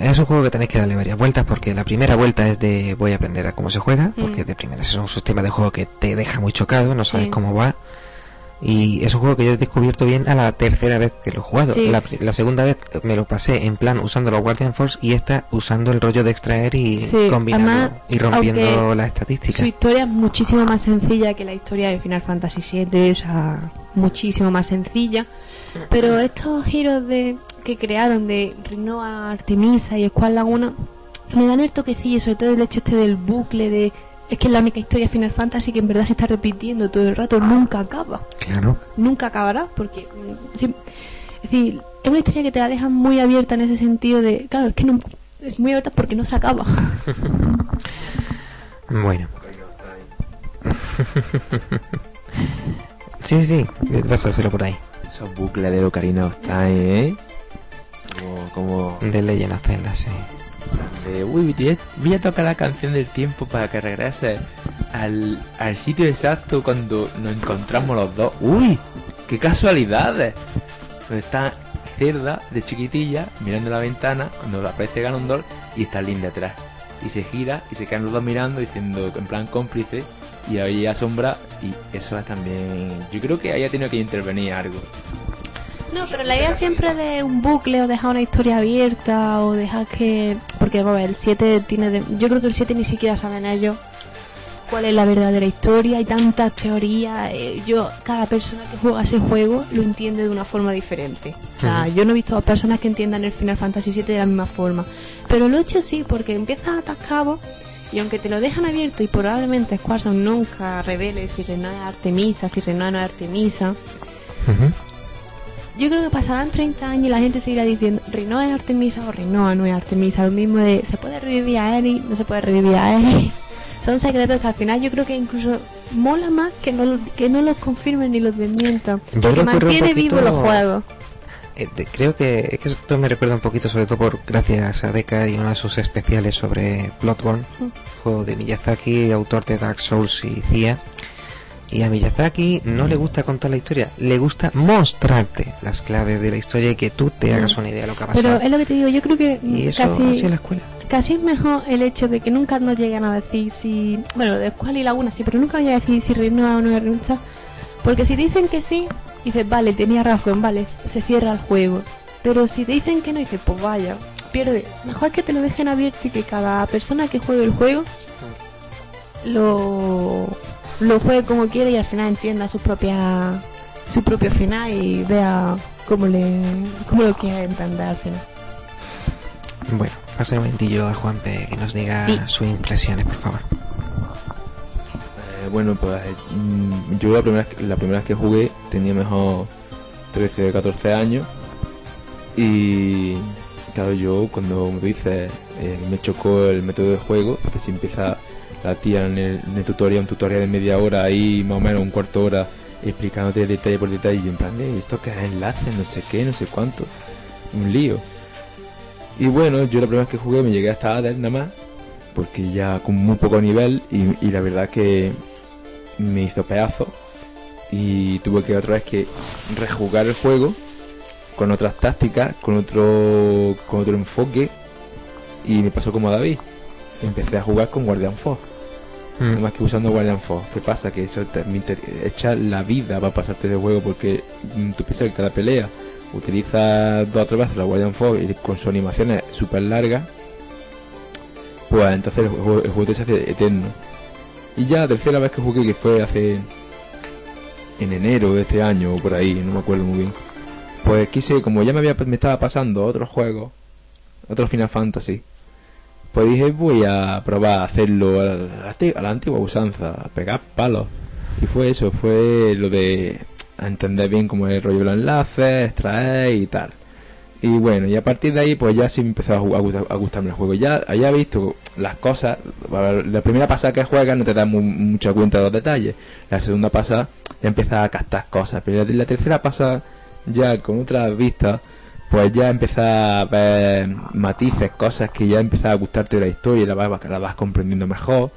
es un juego que tenéis que darle varias vueltas porque la primera vuelta es de voy a aprender a cómo se juega, porque Mm. de primeras es un sistema de juego que te deja muy chocado, no sabes Sí. cómo va. Y es un juego que yo he descubierto bien a la tercera vez que lo he jugado. Sí. La, segunda vez me lo pasé en plan usando los Guardian Force y esta usando el rollo de extraer y Sí, combinando además, y rompiendo las estadísticas. Su historia es muchísimo más sencilla que la historia de Final Fantasy VII, o sea, muchísimo más sencilla. Pero estos giros de que crearon de Rinoa, Artemisa y Squall Laguna me dan el toquecillo, sobre todo el hecho este del bucle de es que es la única historia de Final Fantasy que en verdad se está repitiendo todo el rato, nunca acaba, Claro. nunca acabará, porque mm, sí, es decir, es una historia que te la dejan muy abierta en ese sentido de, claro, es que no es muy abierta porque no se acaba. Bueno. sí, sí, vas a hacerlo por ahí. Esos bucles de Ocarina of Time, ¿eh? Como, como De Legend of Zelda, sí. De, uy, voy a- tocar la canción del tiempo para que regrese al, al sitio exacto cuando nos encontramos los dos. ¡Uy! ¡Qué casualidades! Pues está Cerda de chiquitilla mirando la ventana cuando aparece Ganondorf y está Link detrás. Y se gira y se quedan los dos mirando diciendo en plan cómplice y ahí asombra y eso es también... Yo creo que ahí ha tenido que intervenir algo. No, pero la idea siempre de un bucle o dejar una historia abierta o dejar que... Porque, vamos a ver, el 7 tiene... de- Yo creo que el 7 ni siquiera saben ellos cuál es la verdadera historia. Hay tantas teorías. eh, yo, cada persona que juega ese juego lo entiende de una forma diferente. O sea, yo no he visto a personas que entiendan el Final Fantasy 7 de la misma forma. Pero he hecho sí, porque empiezas a atar cabos y aunque te lo dejan abierto y probablemente Squaresoft nunca revele si Renoa es Artemisa, si Renoa no es Artemisa. Yo creo que pasarán 30 años y la gente seguirá diciendo Rinoa es Artemisa o Rinoa no es Artemisa. Lo mismo de se puede revivir a Eri, no se puede revivir a Eri. Son secretos que al final yo creo que incluso mola más que no, que no los confirmen ni los desmientan. Porque mantiene vivos los juegos. Eh, de- creo que, es que esto me recuerda un poquito, sobre todo por gracias a Decar y uno de sus especiales sobre Bloodborne, Mm. juego de Miyazaki, autor de Dark Souls y CIA. Y a Miyazaki no le gusta contar la historia, le gusta mostrarte las claves de la historia y que tú te hagas una idea de lo que ha pasado. Mm. Pero es lo que te digo, yo creo que y eso casi, así en la escuela. casi es mejor el hecho de que nunca nos llegan a decir si. Bueno, de Squall y Laguna sí, pero nunca llegan a decir si Rinoa o no Rinoa. Porque si dicen que sí, dices, vale, tenía razón, vale, se cierra el juego. Pero si te dicen que no, dices, pues vaya, pierde. Mejor que te lo dejen abierto y que cada persona que juegue el juego lo, lo juegue como quiere y al final entienda su propia su propio final y vea cómo le cómo lo quiere entender al final. Bueno, pasa un momentillo a Juanpe que nos diga Sí. sus impresiones, por favor. Eh, bueno, pues mm, yo la primera, vez que- la primera vez que jugué tenía mejor 13 o 14 años. Y claro, yo cuando me dices, eh, me chocó el método de juego, que si empieza la tía en el, tutorial, un tutorial de media hora, ahí más o menos un cuarto hora, explicándote detalle por detalle, y en plan, de esto que es enlace, no sé qué, no sé cuánto, un lío. Y bueno, yo la primera vez que jugué me llegué hasta Hades nada más, porque ya con muy poco nivel, y, y la verdad que me hizo pedazo, y tuve que otra vez que rejugar el juego con otras tácticas, con otro con otro enfoque y me pasó como a David. Empecé a jugar con Guardian Fox, Mm. más que usando Guardian Fox. ¿Qué pasa? Que eso te, echa la vida para pasarte de juego porque mm, tú piensas que cada pelea utiliza dos o tres veces la Guardian Fox y con sus animaciones súper largas, pues entonces el juego, el juego te se hace eterno. Y ya la tercera vez que jugué, que fue hace en enero de este año o por ahí, no me acuerdo muy bien. Pues quise, como ya me había me estaba pasando otros juegos, otros Final Fantasy, pues dije voy a probar a hacerlo a la, antigua usanza, a pegar palos. Y fue eso, fue lo de entender bien cómo es el rollo de los enlaces, extraer y tal. Y bueno, y a partir de ahí pues ya sí me empezó a, gu- a gustar- a gustarme el juego. Ya había visto las cosas, la primera pasada que juegas no te da mu- mucha cuenta de los detalles. La segunda pasada ya empiezas a captar cosas, pero la, tercera pasada ya con otra vista pues ya empiezas a ver matices, cosas que ya empieza a gustarte la historia y la vas, la vas comprendiendo mejor.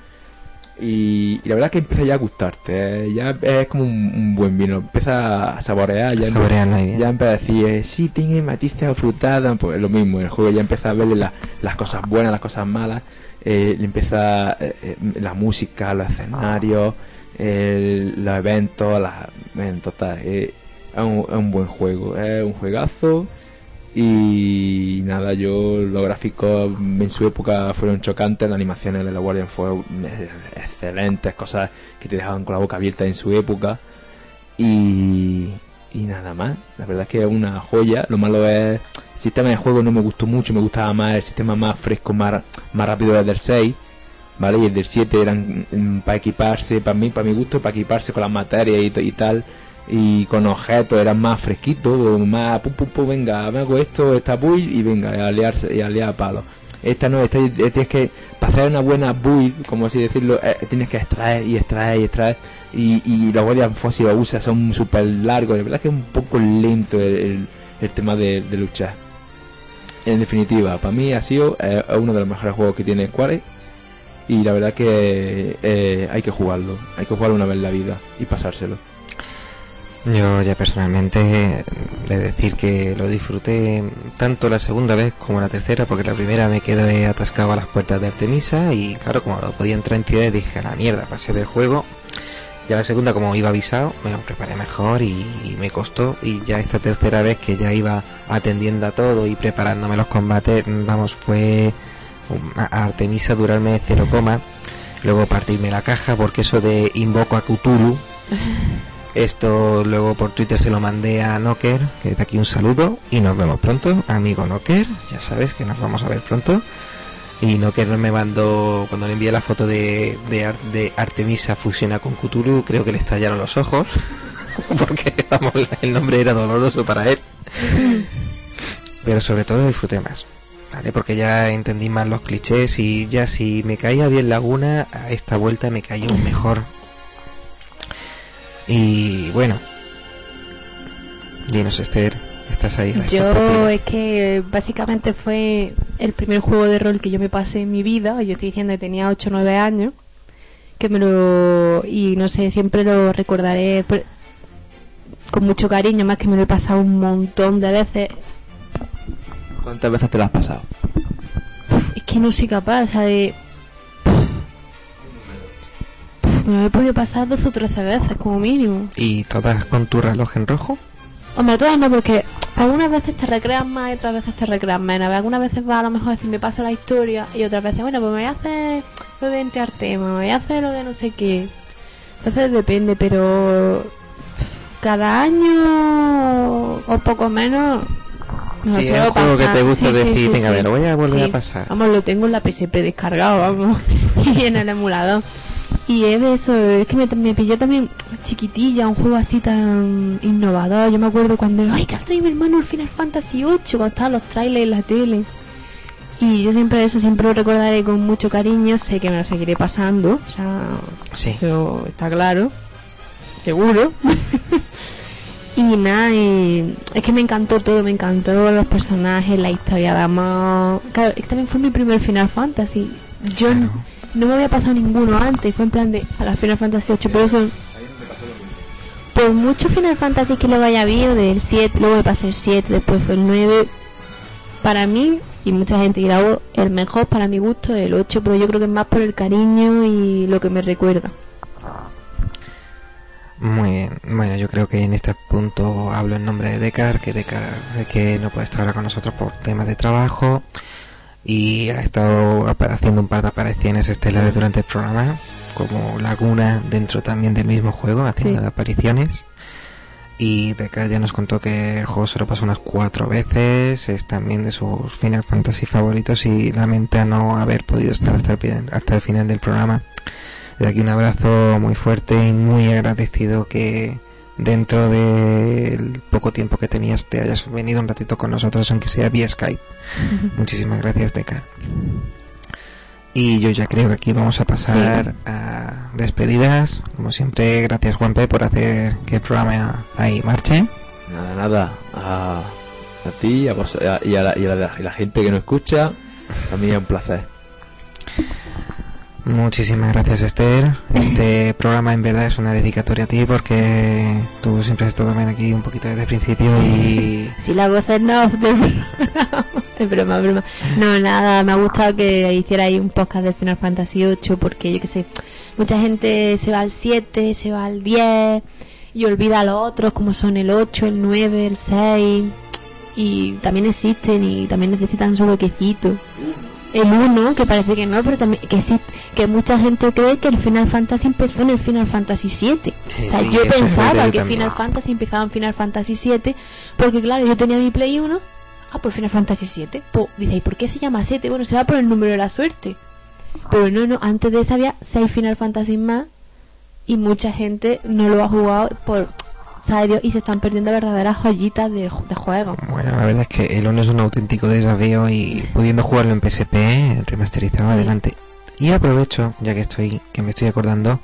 Y, y la verdad que empieza ya a gustarte, ¿eh? ya es como un, un buen vino, empieza a saborear, ya, bien. ya empieza a decir, eh, sí, tiene matices afrutadas, pues lo mismo, el juego ya empieza a verle la- las cosas buenas, las cosas malas, eh, le empieza eh, la música, los escenarios, el- los eventos, las, en total, es, un, es un buen juego, es un juegazo y nada, yo los gráficos en su época fueron chocantes, las animaciones de la Guardian fueron eh, excelentes, cosas que te dejaban con la boca abierta en su época. Y, y nada más, la verdad es que es una joya, lo malo es el sistema de juego no me gustó mucho, me gustaba más el sistema más fresco, más, más rápido el del 6 ¿vale? Y el del 7 eran para equiparse, para mí, para mi gusto, para equiparse con las materias y tal, y con objetos eran más fresquitos, más pum pum pum, venga, me hago esto, esta build y venga, a liarse, y a liar a palos. Esta no, esta eh, tienes que, para hacer una buena build, como así decirlo, eh, tienes que extraer y extraer y extraer, y, y los Guardian Fox si los usas son súper largos, de verdad que es un poco lento el, el- tema de, luchar. En definitiva, para mí ha sido eh, uno de los mejores juegos que tiene Square y la verdad que hay que jugarlo, hay que jugarlo una vez en la vida y pasárselo. Yo ya personalmente de decir que lo disfruté tanto la segunda vez como la tercera, porque la primera me quedé atascado a las puertas de Artemisa y claro, como no podía entrar en entidades dije a la mierda, pasé del juego. Ya la segunda, como iba avisado, me lo preparé mejor y, y me costó. Y ya esta tercera vez que ya iba atendiendo a todo y preparándome los combates, vamos, fue a Artemisa durarme cero coma. Luego partirme la caja porque eso de invoco a Cthulhu esto luego por Twitter se lo mandé a Nocker, que desde aquí un saludo y nos vemos pronto, amigo Nocker, ya sabes que nos vamos a ver pronto. Y Nocker me mandó, cuando le envié la foto de Artemisa fusiona con Cthulhu, creo que le estallaron los ojos, porque vamos, el nombre era doloroso para él. Pero sobre todo disfruté más, ¿vale? Porque ya entendí más los clichés y ya si me caía bien Laguna, a esta vuelta me cayó mejor. Y bueno, dinos Esther, estás ahí. Yo es que básicamente fue el primer juego de rol que yo me pasé en mi vida. Yo estoy diciendo que tenía 8 o 9 años. Que me lo. Y no sé, siempre lo recordaré con mucho cariño, más que me lo he pasado un montón de veces. ¿Cuántas veces te lo has pasado? Es que no soy capaz, o sea, de. Me he podido pasar 12 o 13 veces, como mínimo. ¿Y todas con tu reloj en rojo? Hombre, todas no, porque algunas veces te recreas más y otras veces te recreas menos. Algunas veces va a lo mejor a decir, me paso la historia y otras veces, bueno, pues me voy a hacer lo de enteartema, me voy a hacer lo de no sé qué. Entonces depende, pero cada año o poco menos. me lo Sí, es un juego que te gusta Sí, decir, sí, venga, me lo voy a volver a pasar. Vamos, lo tengo en la PSP descargado, vamos, y en el emulador. Y es de eso, es que me, me pilló también chiquitilla, un juego así tan innovador. Yo me acuerdo cuando, ay, que traído mi hermano el Final Fantasy 8, cuando estaban los trailers en la tele. Y yo siempre eso, siempre lo recordaré con mucho cariño, sé que me lo seguiré pasando, o sea, Sí. eso está claro, seguro. y nada, y es que me encantó todo, me encantó los personajes, la historia de amor. Claro, también fue mi primer Final Fantasy. Yo Claro. n- no me había pasado ninguno antes, fue en plan de a la Final Fantasy 8, por eso por mucho Final Fantasy que luego haya habido, del 7, luego me pasé el 7, después fue el 9, para mí, y mucha gente dirá, "Oh, el mejor para mi gusto es el 8, pero yo creo que es más por el cariño y lo que me recuerda. Muy bien. Bueno, yo creo que en este punto hablo en nombre de Decar, que Decar de que no puede estar ahora con nosotros por temas de trabajo y ha estado haciendo un par de apariciones estelares durante el programa, como Laguna dentro también del mismo juego, haciendo Sí. apariciones. Y Decar ya nos contó que el juego se lo pasó unas cuatro veces, es también de sus Final Fantasy favoritos y lamenta no haber podido estar hasta el, hasta el final del programa. Desde aquí un abrazo muy fuerte y muy agradecido que dentro del poco tiempo que tenías te hayas venido un ratito con nosotros, aunque sea vía Skype. Muchísimas gracias, Deca. Y yo ya creo que aquí vamos a pasar a despedidas. Como siempre, gracias Juanpe por hacer que el programa ahí marche. Nada, nada. A, a ti a vos, a- y, a la, y a la- y la gente que nos escucha, también es un placer. Muchísimas gracias Esther. Este programa en verdad es una dedicatoria a ti porque tú siempre has estado también aquí un poquito desde el principio y Si la voz es no, es broma, broma. No, nada, me ha gustado que hicierais un podcast del Final Fantasy 8 porque yo que sé, mucha gente se va al 7, se va al 10 y olvida a los otros como son el 8, el 9, el 6 y también existen y también necesitan su huequecito. El 1, que parece que no, pero también que sí, que mucha gente cree que el Final Fantasy empezó en el Final Fantasy 7. Sí, o sea, sí, yo pensaba que también. Final Fantasy empezaba en Final Fantasy 7, porque claro, yo tenía mi Play 1, ah, pues Final Fantasy 7. Pues, dice, ¿y por qué se llama 7? Bueno, será por el número de la suerte. Pero no, no, antes de eso había 6 Final Fantasy más y mucha gente no lo ha jugado por, Dios, y se están perdiendo verdaderas joyitas de, ju- de juego. Bueno, la verdad es que el 1 es un auténtico desafío y pudiendo jugarlo en PSP, remasterizado adelante. Y aprovecho, ya que estoy, que me estoy acordando,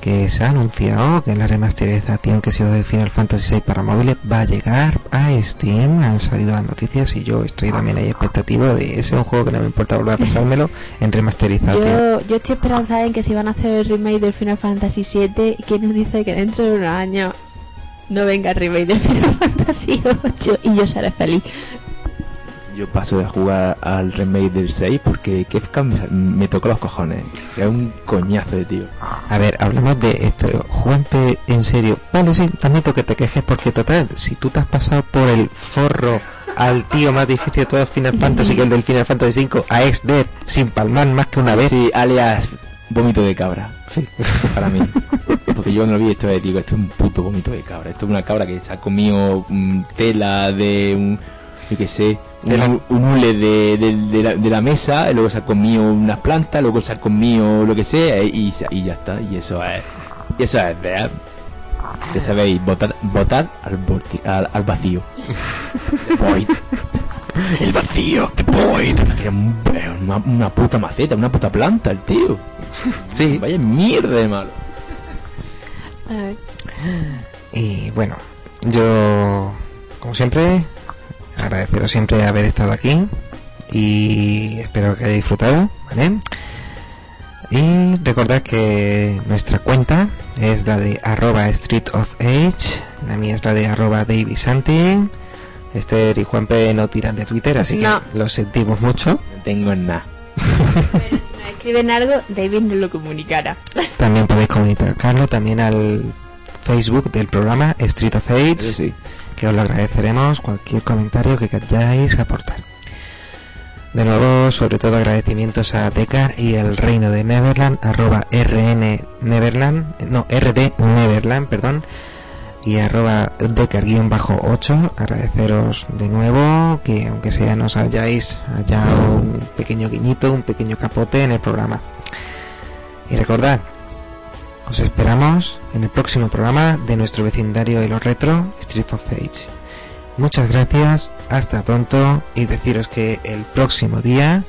que se ha anunciado que la remasterización que se dio de Final Fantasy VI para móviles va a llegar a Steam. Han salido las noticias y yo estoy también ahí expectativo de ese es un juego que no me importa volver a pasármelo en remasterización. Yo, yo estoy esperanzada en que si van a hacer el remake del Final Fantasy 7, ¿quién nos dice que dentro de unos años no venga el remake del Final Fantasy 8 y yo seré feliz? Yo paso de jugar al remake del 6 porque Kefka me, me tocó los cojones. Es un coñazo de tío. A ver, hablamos de esto. Juanpe, en serio. Vale, sí, admito que te quejes porque total, si tú te has pasado por el forro al tío más difícil de todo Final Fantasy, que el del Final Fantasy V, a ex-dead, sin palmar más que una vez. Sí, alias vómito de cabra. Sí. Para mí. Porque yo no lo vi esto de digo, esto es un puto vómito de cabra. Esto es una cabra que se ha comido mm, tela de un, yo qué sé, un, De la- un hule de, de- de la, de la mesa, y luego se ha comido unas plantas, luego se ha comido lo que sea, y, se- y ya está. Y eso es, y eso es, ¿verdad? Ya sabéis, votad, votad al, al, al vacío. Void. El vacío, the void. Era un- era una, una puta maceta, una puta planta, el tío. Sí. Vaya mierda de malo. Y bueno, yo, como siempre, agradeceros siempre haber estado aquí y espero que hayáis disfrutado, ¿vale? Y recordad que nuestra cuenta es la de arroba street of age, la mía es la de arroba davisanti, Esther y Juanpe no tiran de Twitter, así No. que lo sentimos mucho. No tengo nada. Escriben algo, David nos lo comunicará. También podéis comunicarlo también al Facebook del programa Street of Age. Sí. que os lo agradeceremos cualquier comentario que queráis aportar. De nuevo, sobre todo agradecimientos a Decar y el reino de Neverland, arroba rn Neverland, no, rd Neverland, perdón, y arroba Decar-8, agradeceros de nuevo que aunque sea nos hayáis hallado un pequeño guiñito, un pequeño capote en el programa. Y recordad Os esperamos en el próximo programa de nuestro vecindario de los retro, Street of Age. Muchas gracias, hasta pronto y deciros que el próximo día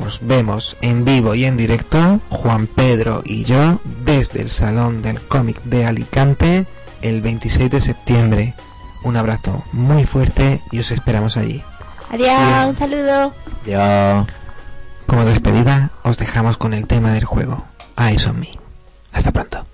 os vemos en vivo y en directo, Juan Pedro y yo, desde el Salón del Cómic de Alicante el 26 de septiembre. Un abrazo muy fuerte y os esperamos allí. Adiós, un saludo. Ya. Como despedida, os dejamos con el tema del juego, Eyes on Me. Hasta pronto.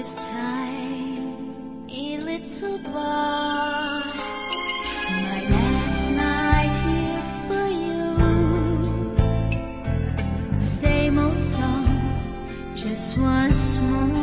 Of time tiny little bar. My last night here for you. Same old songs, just once more.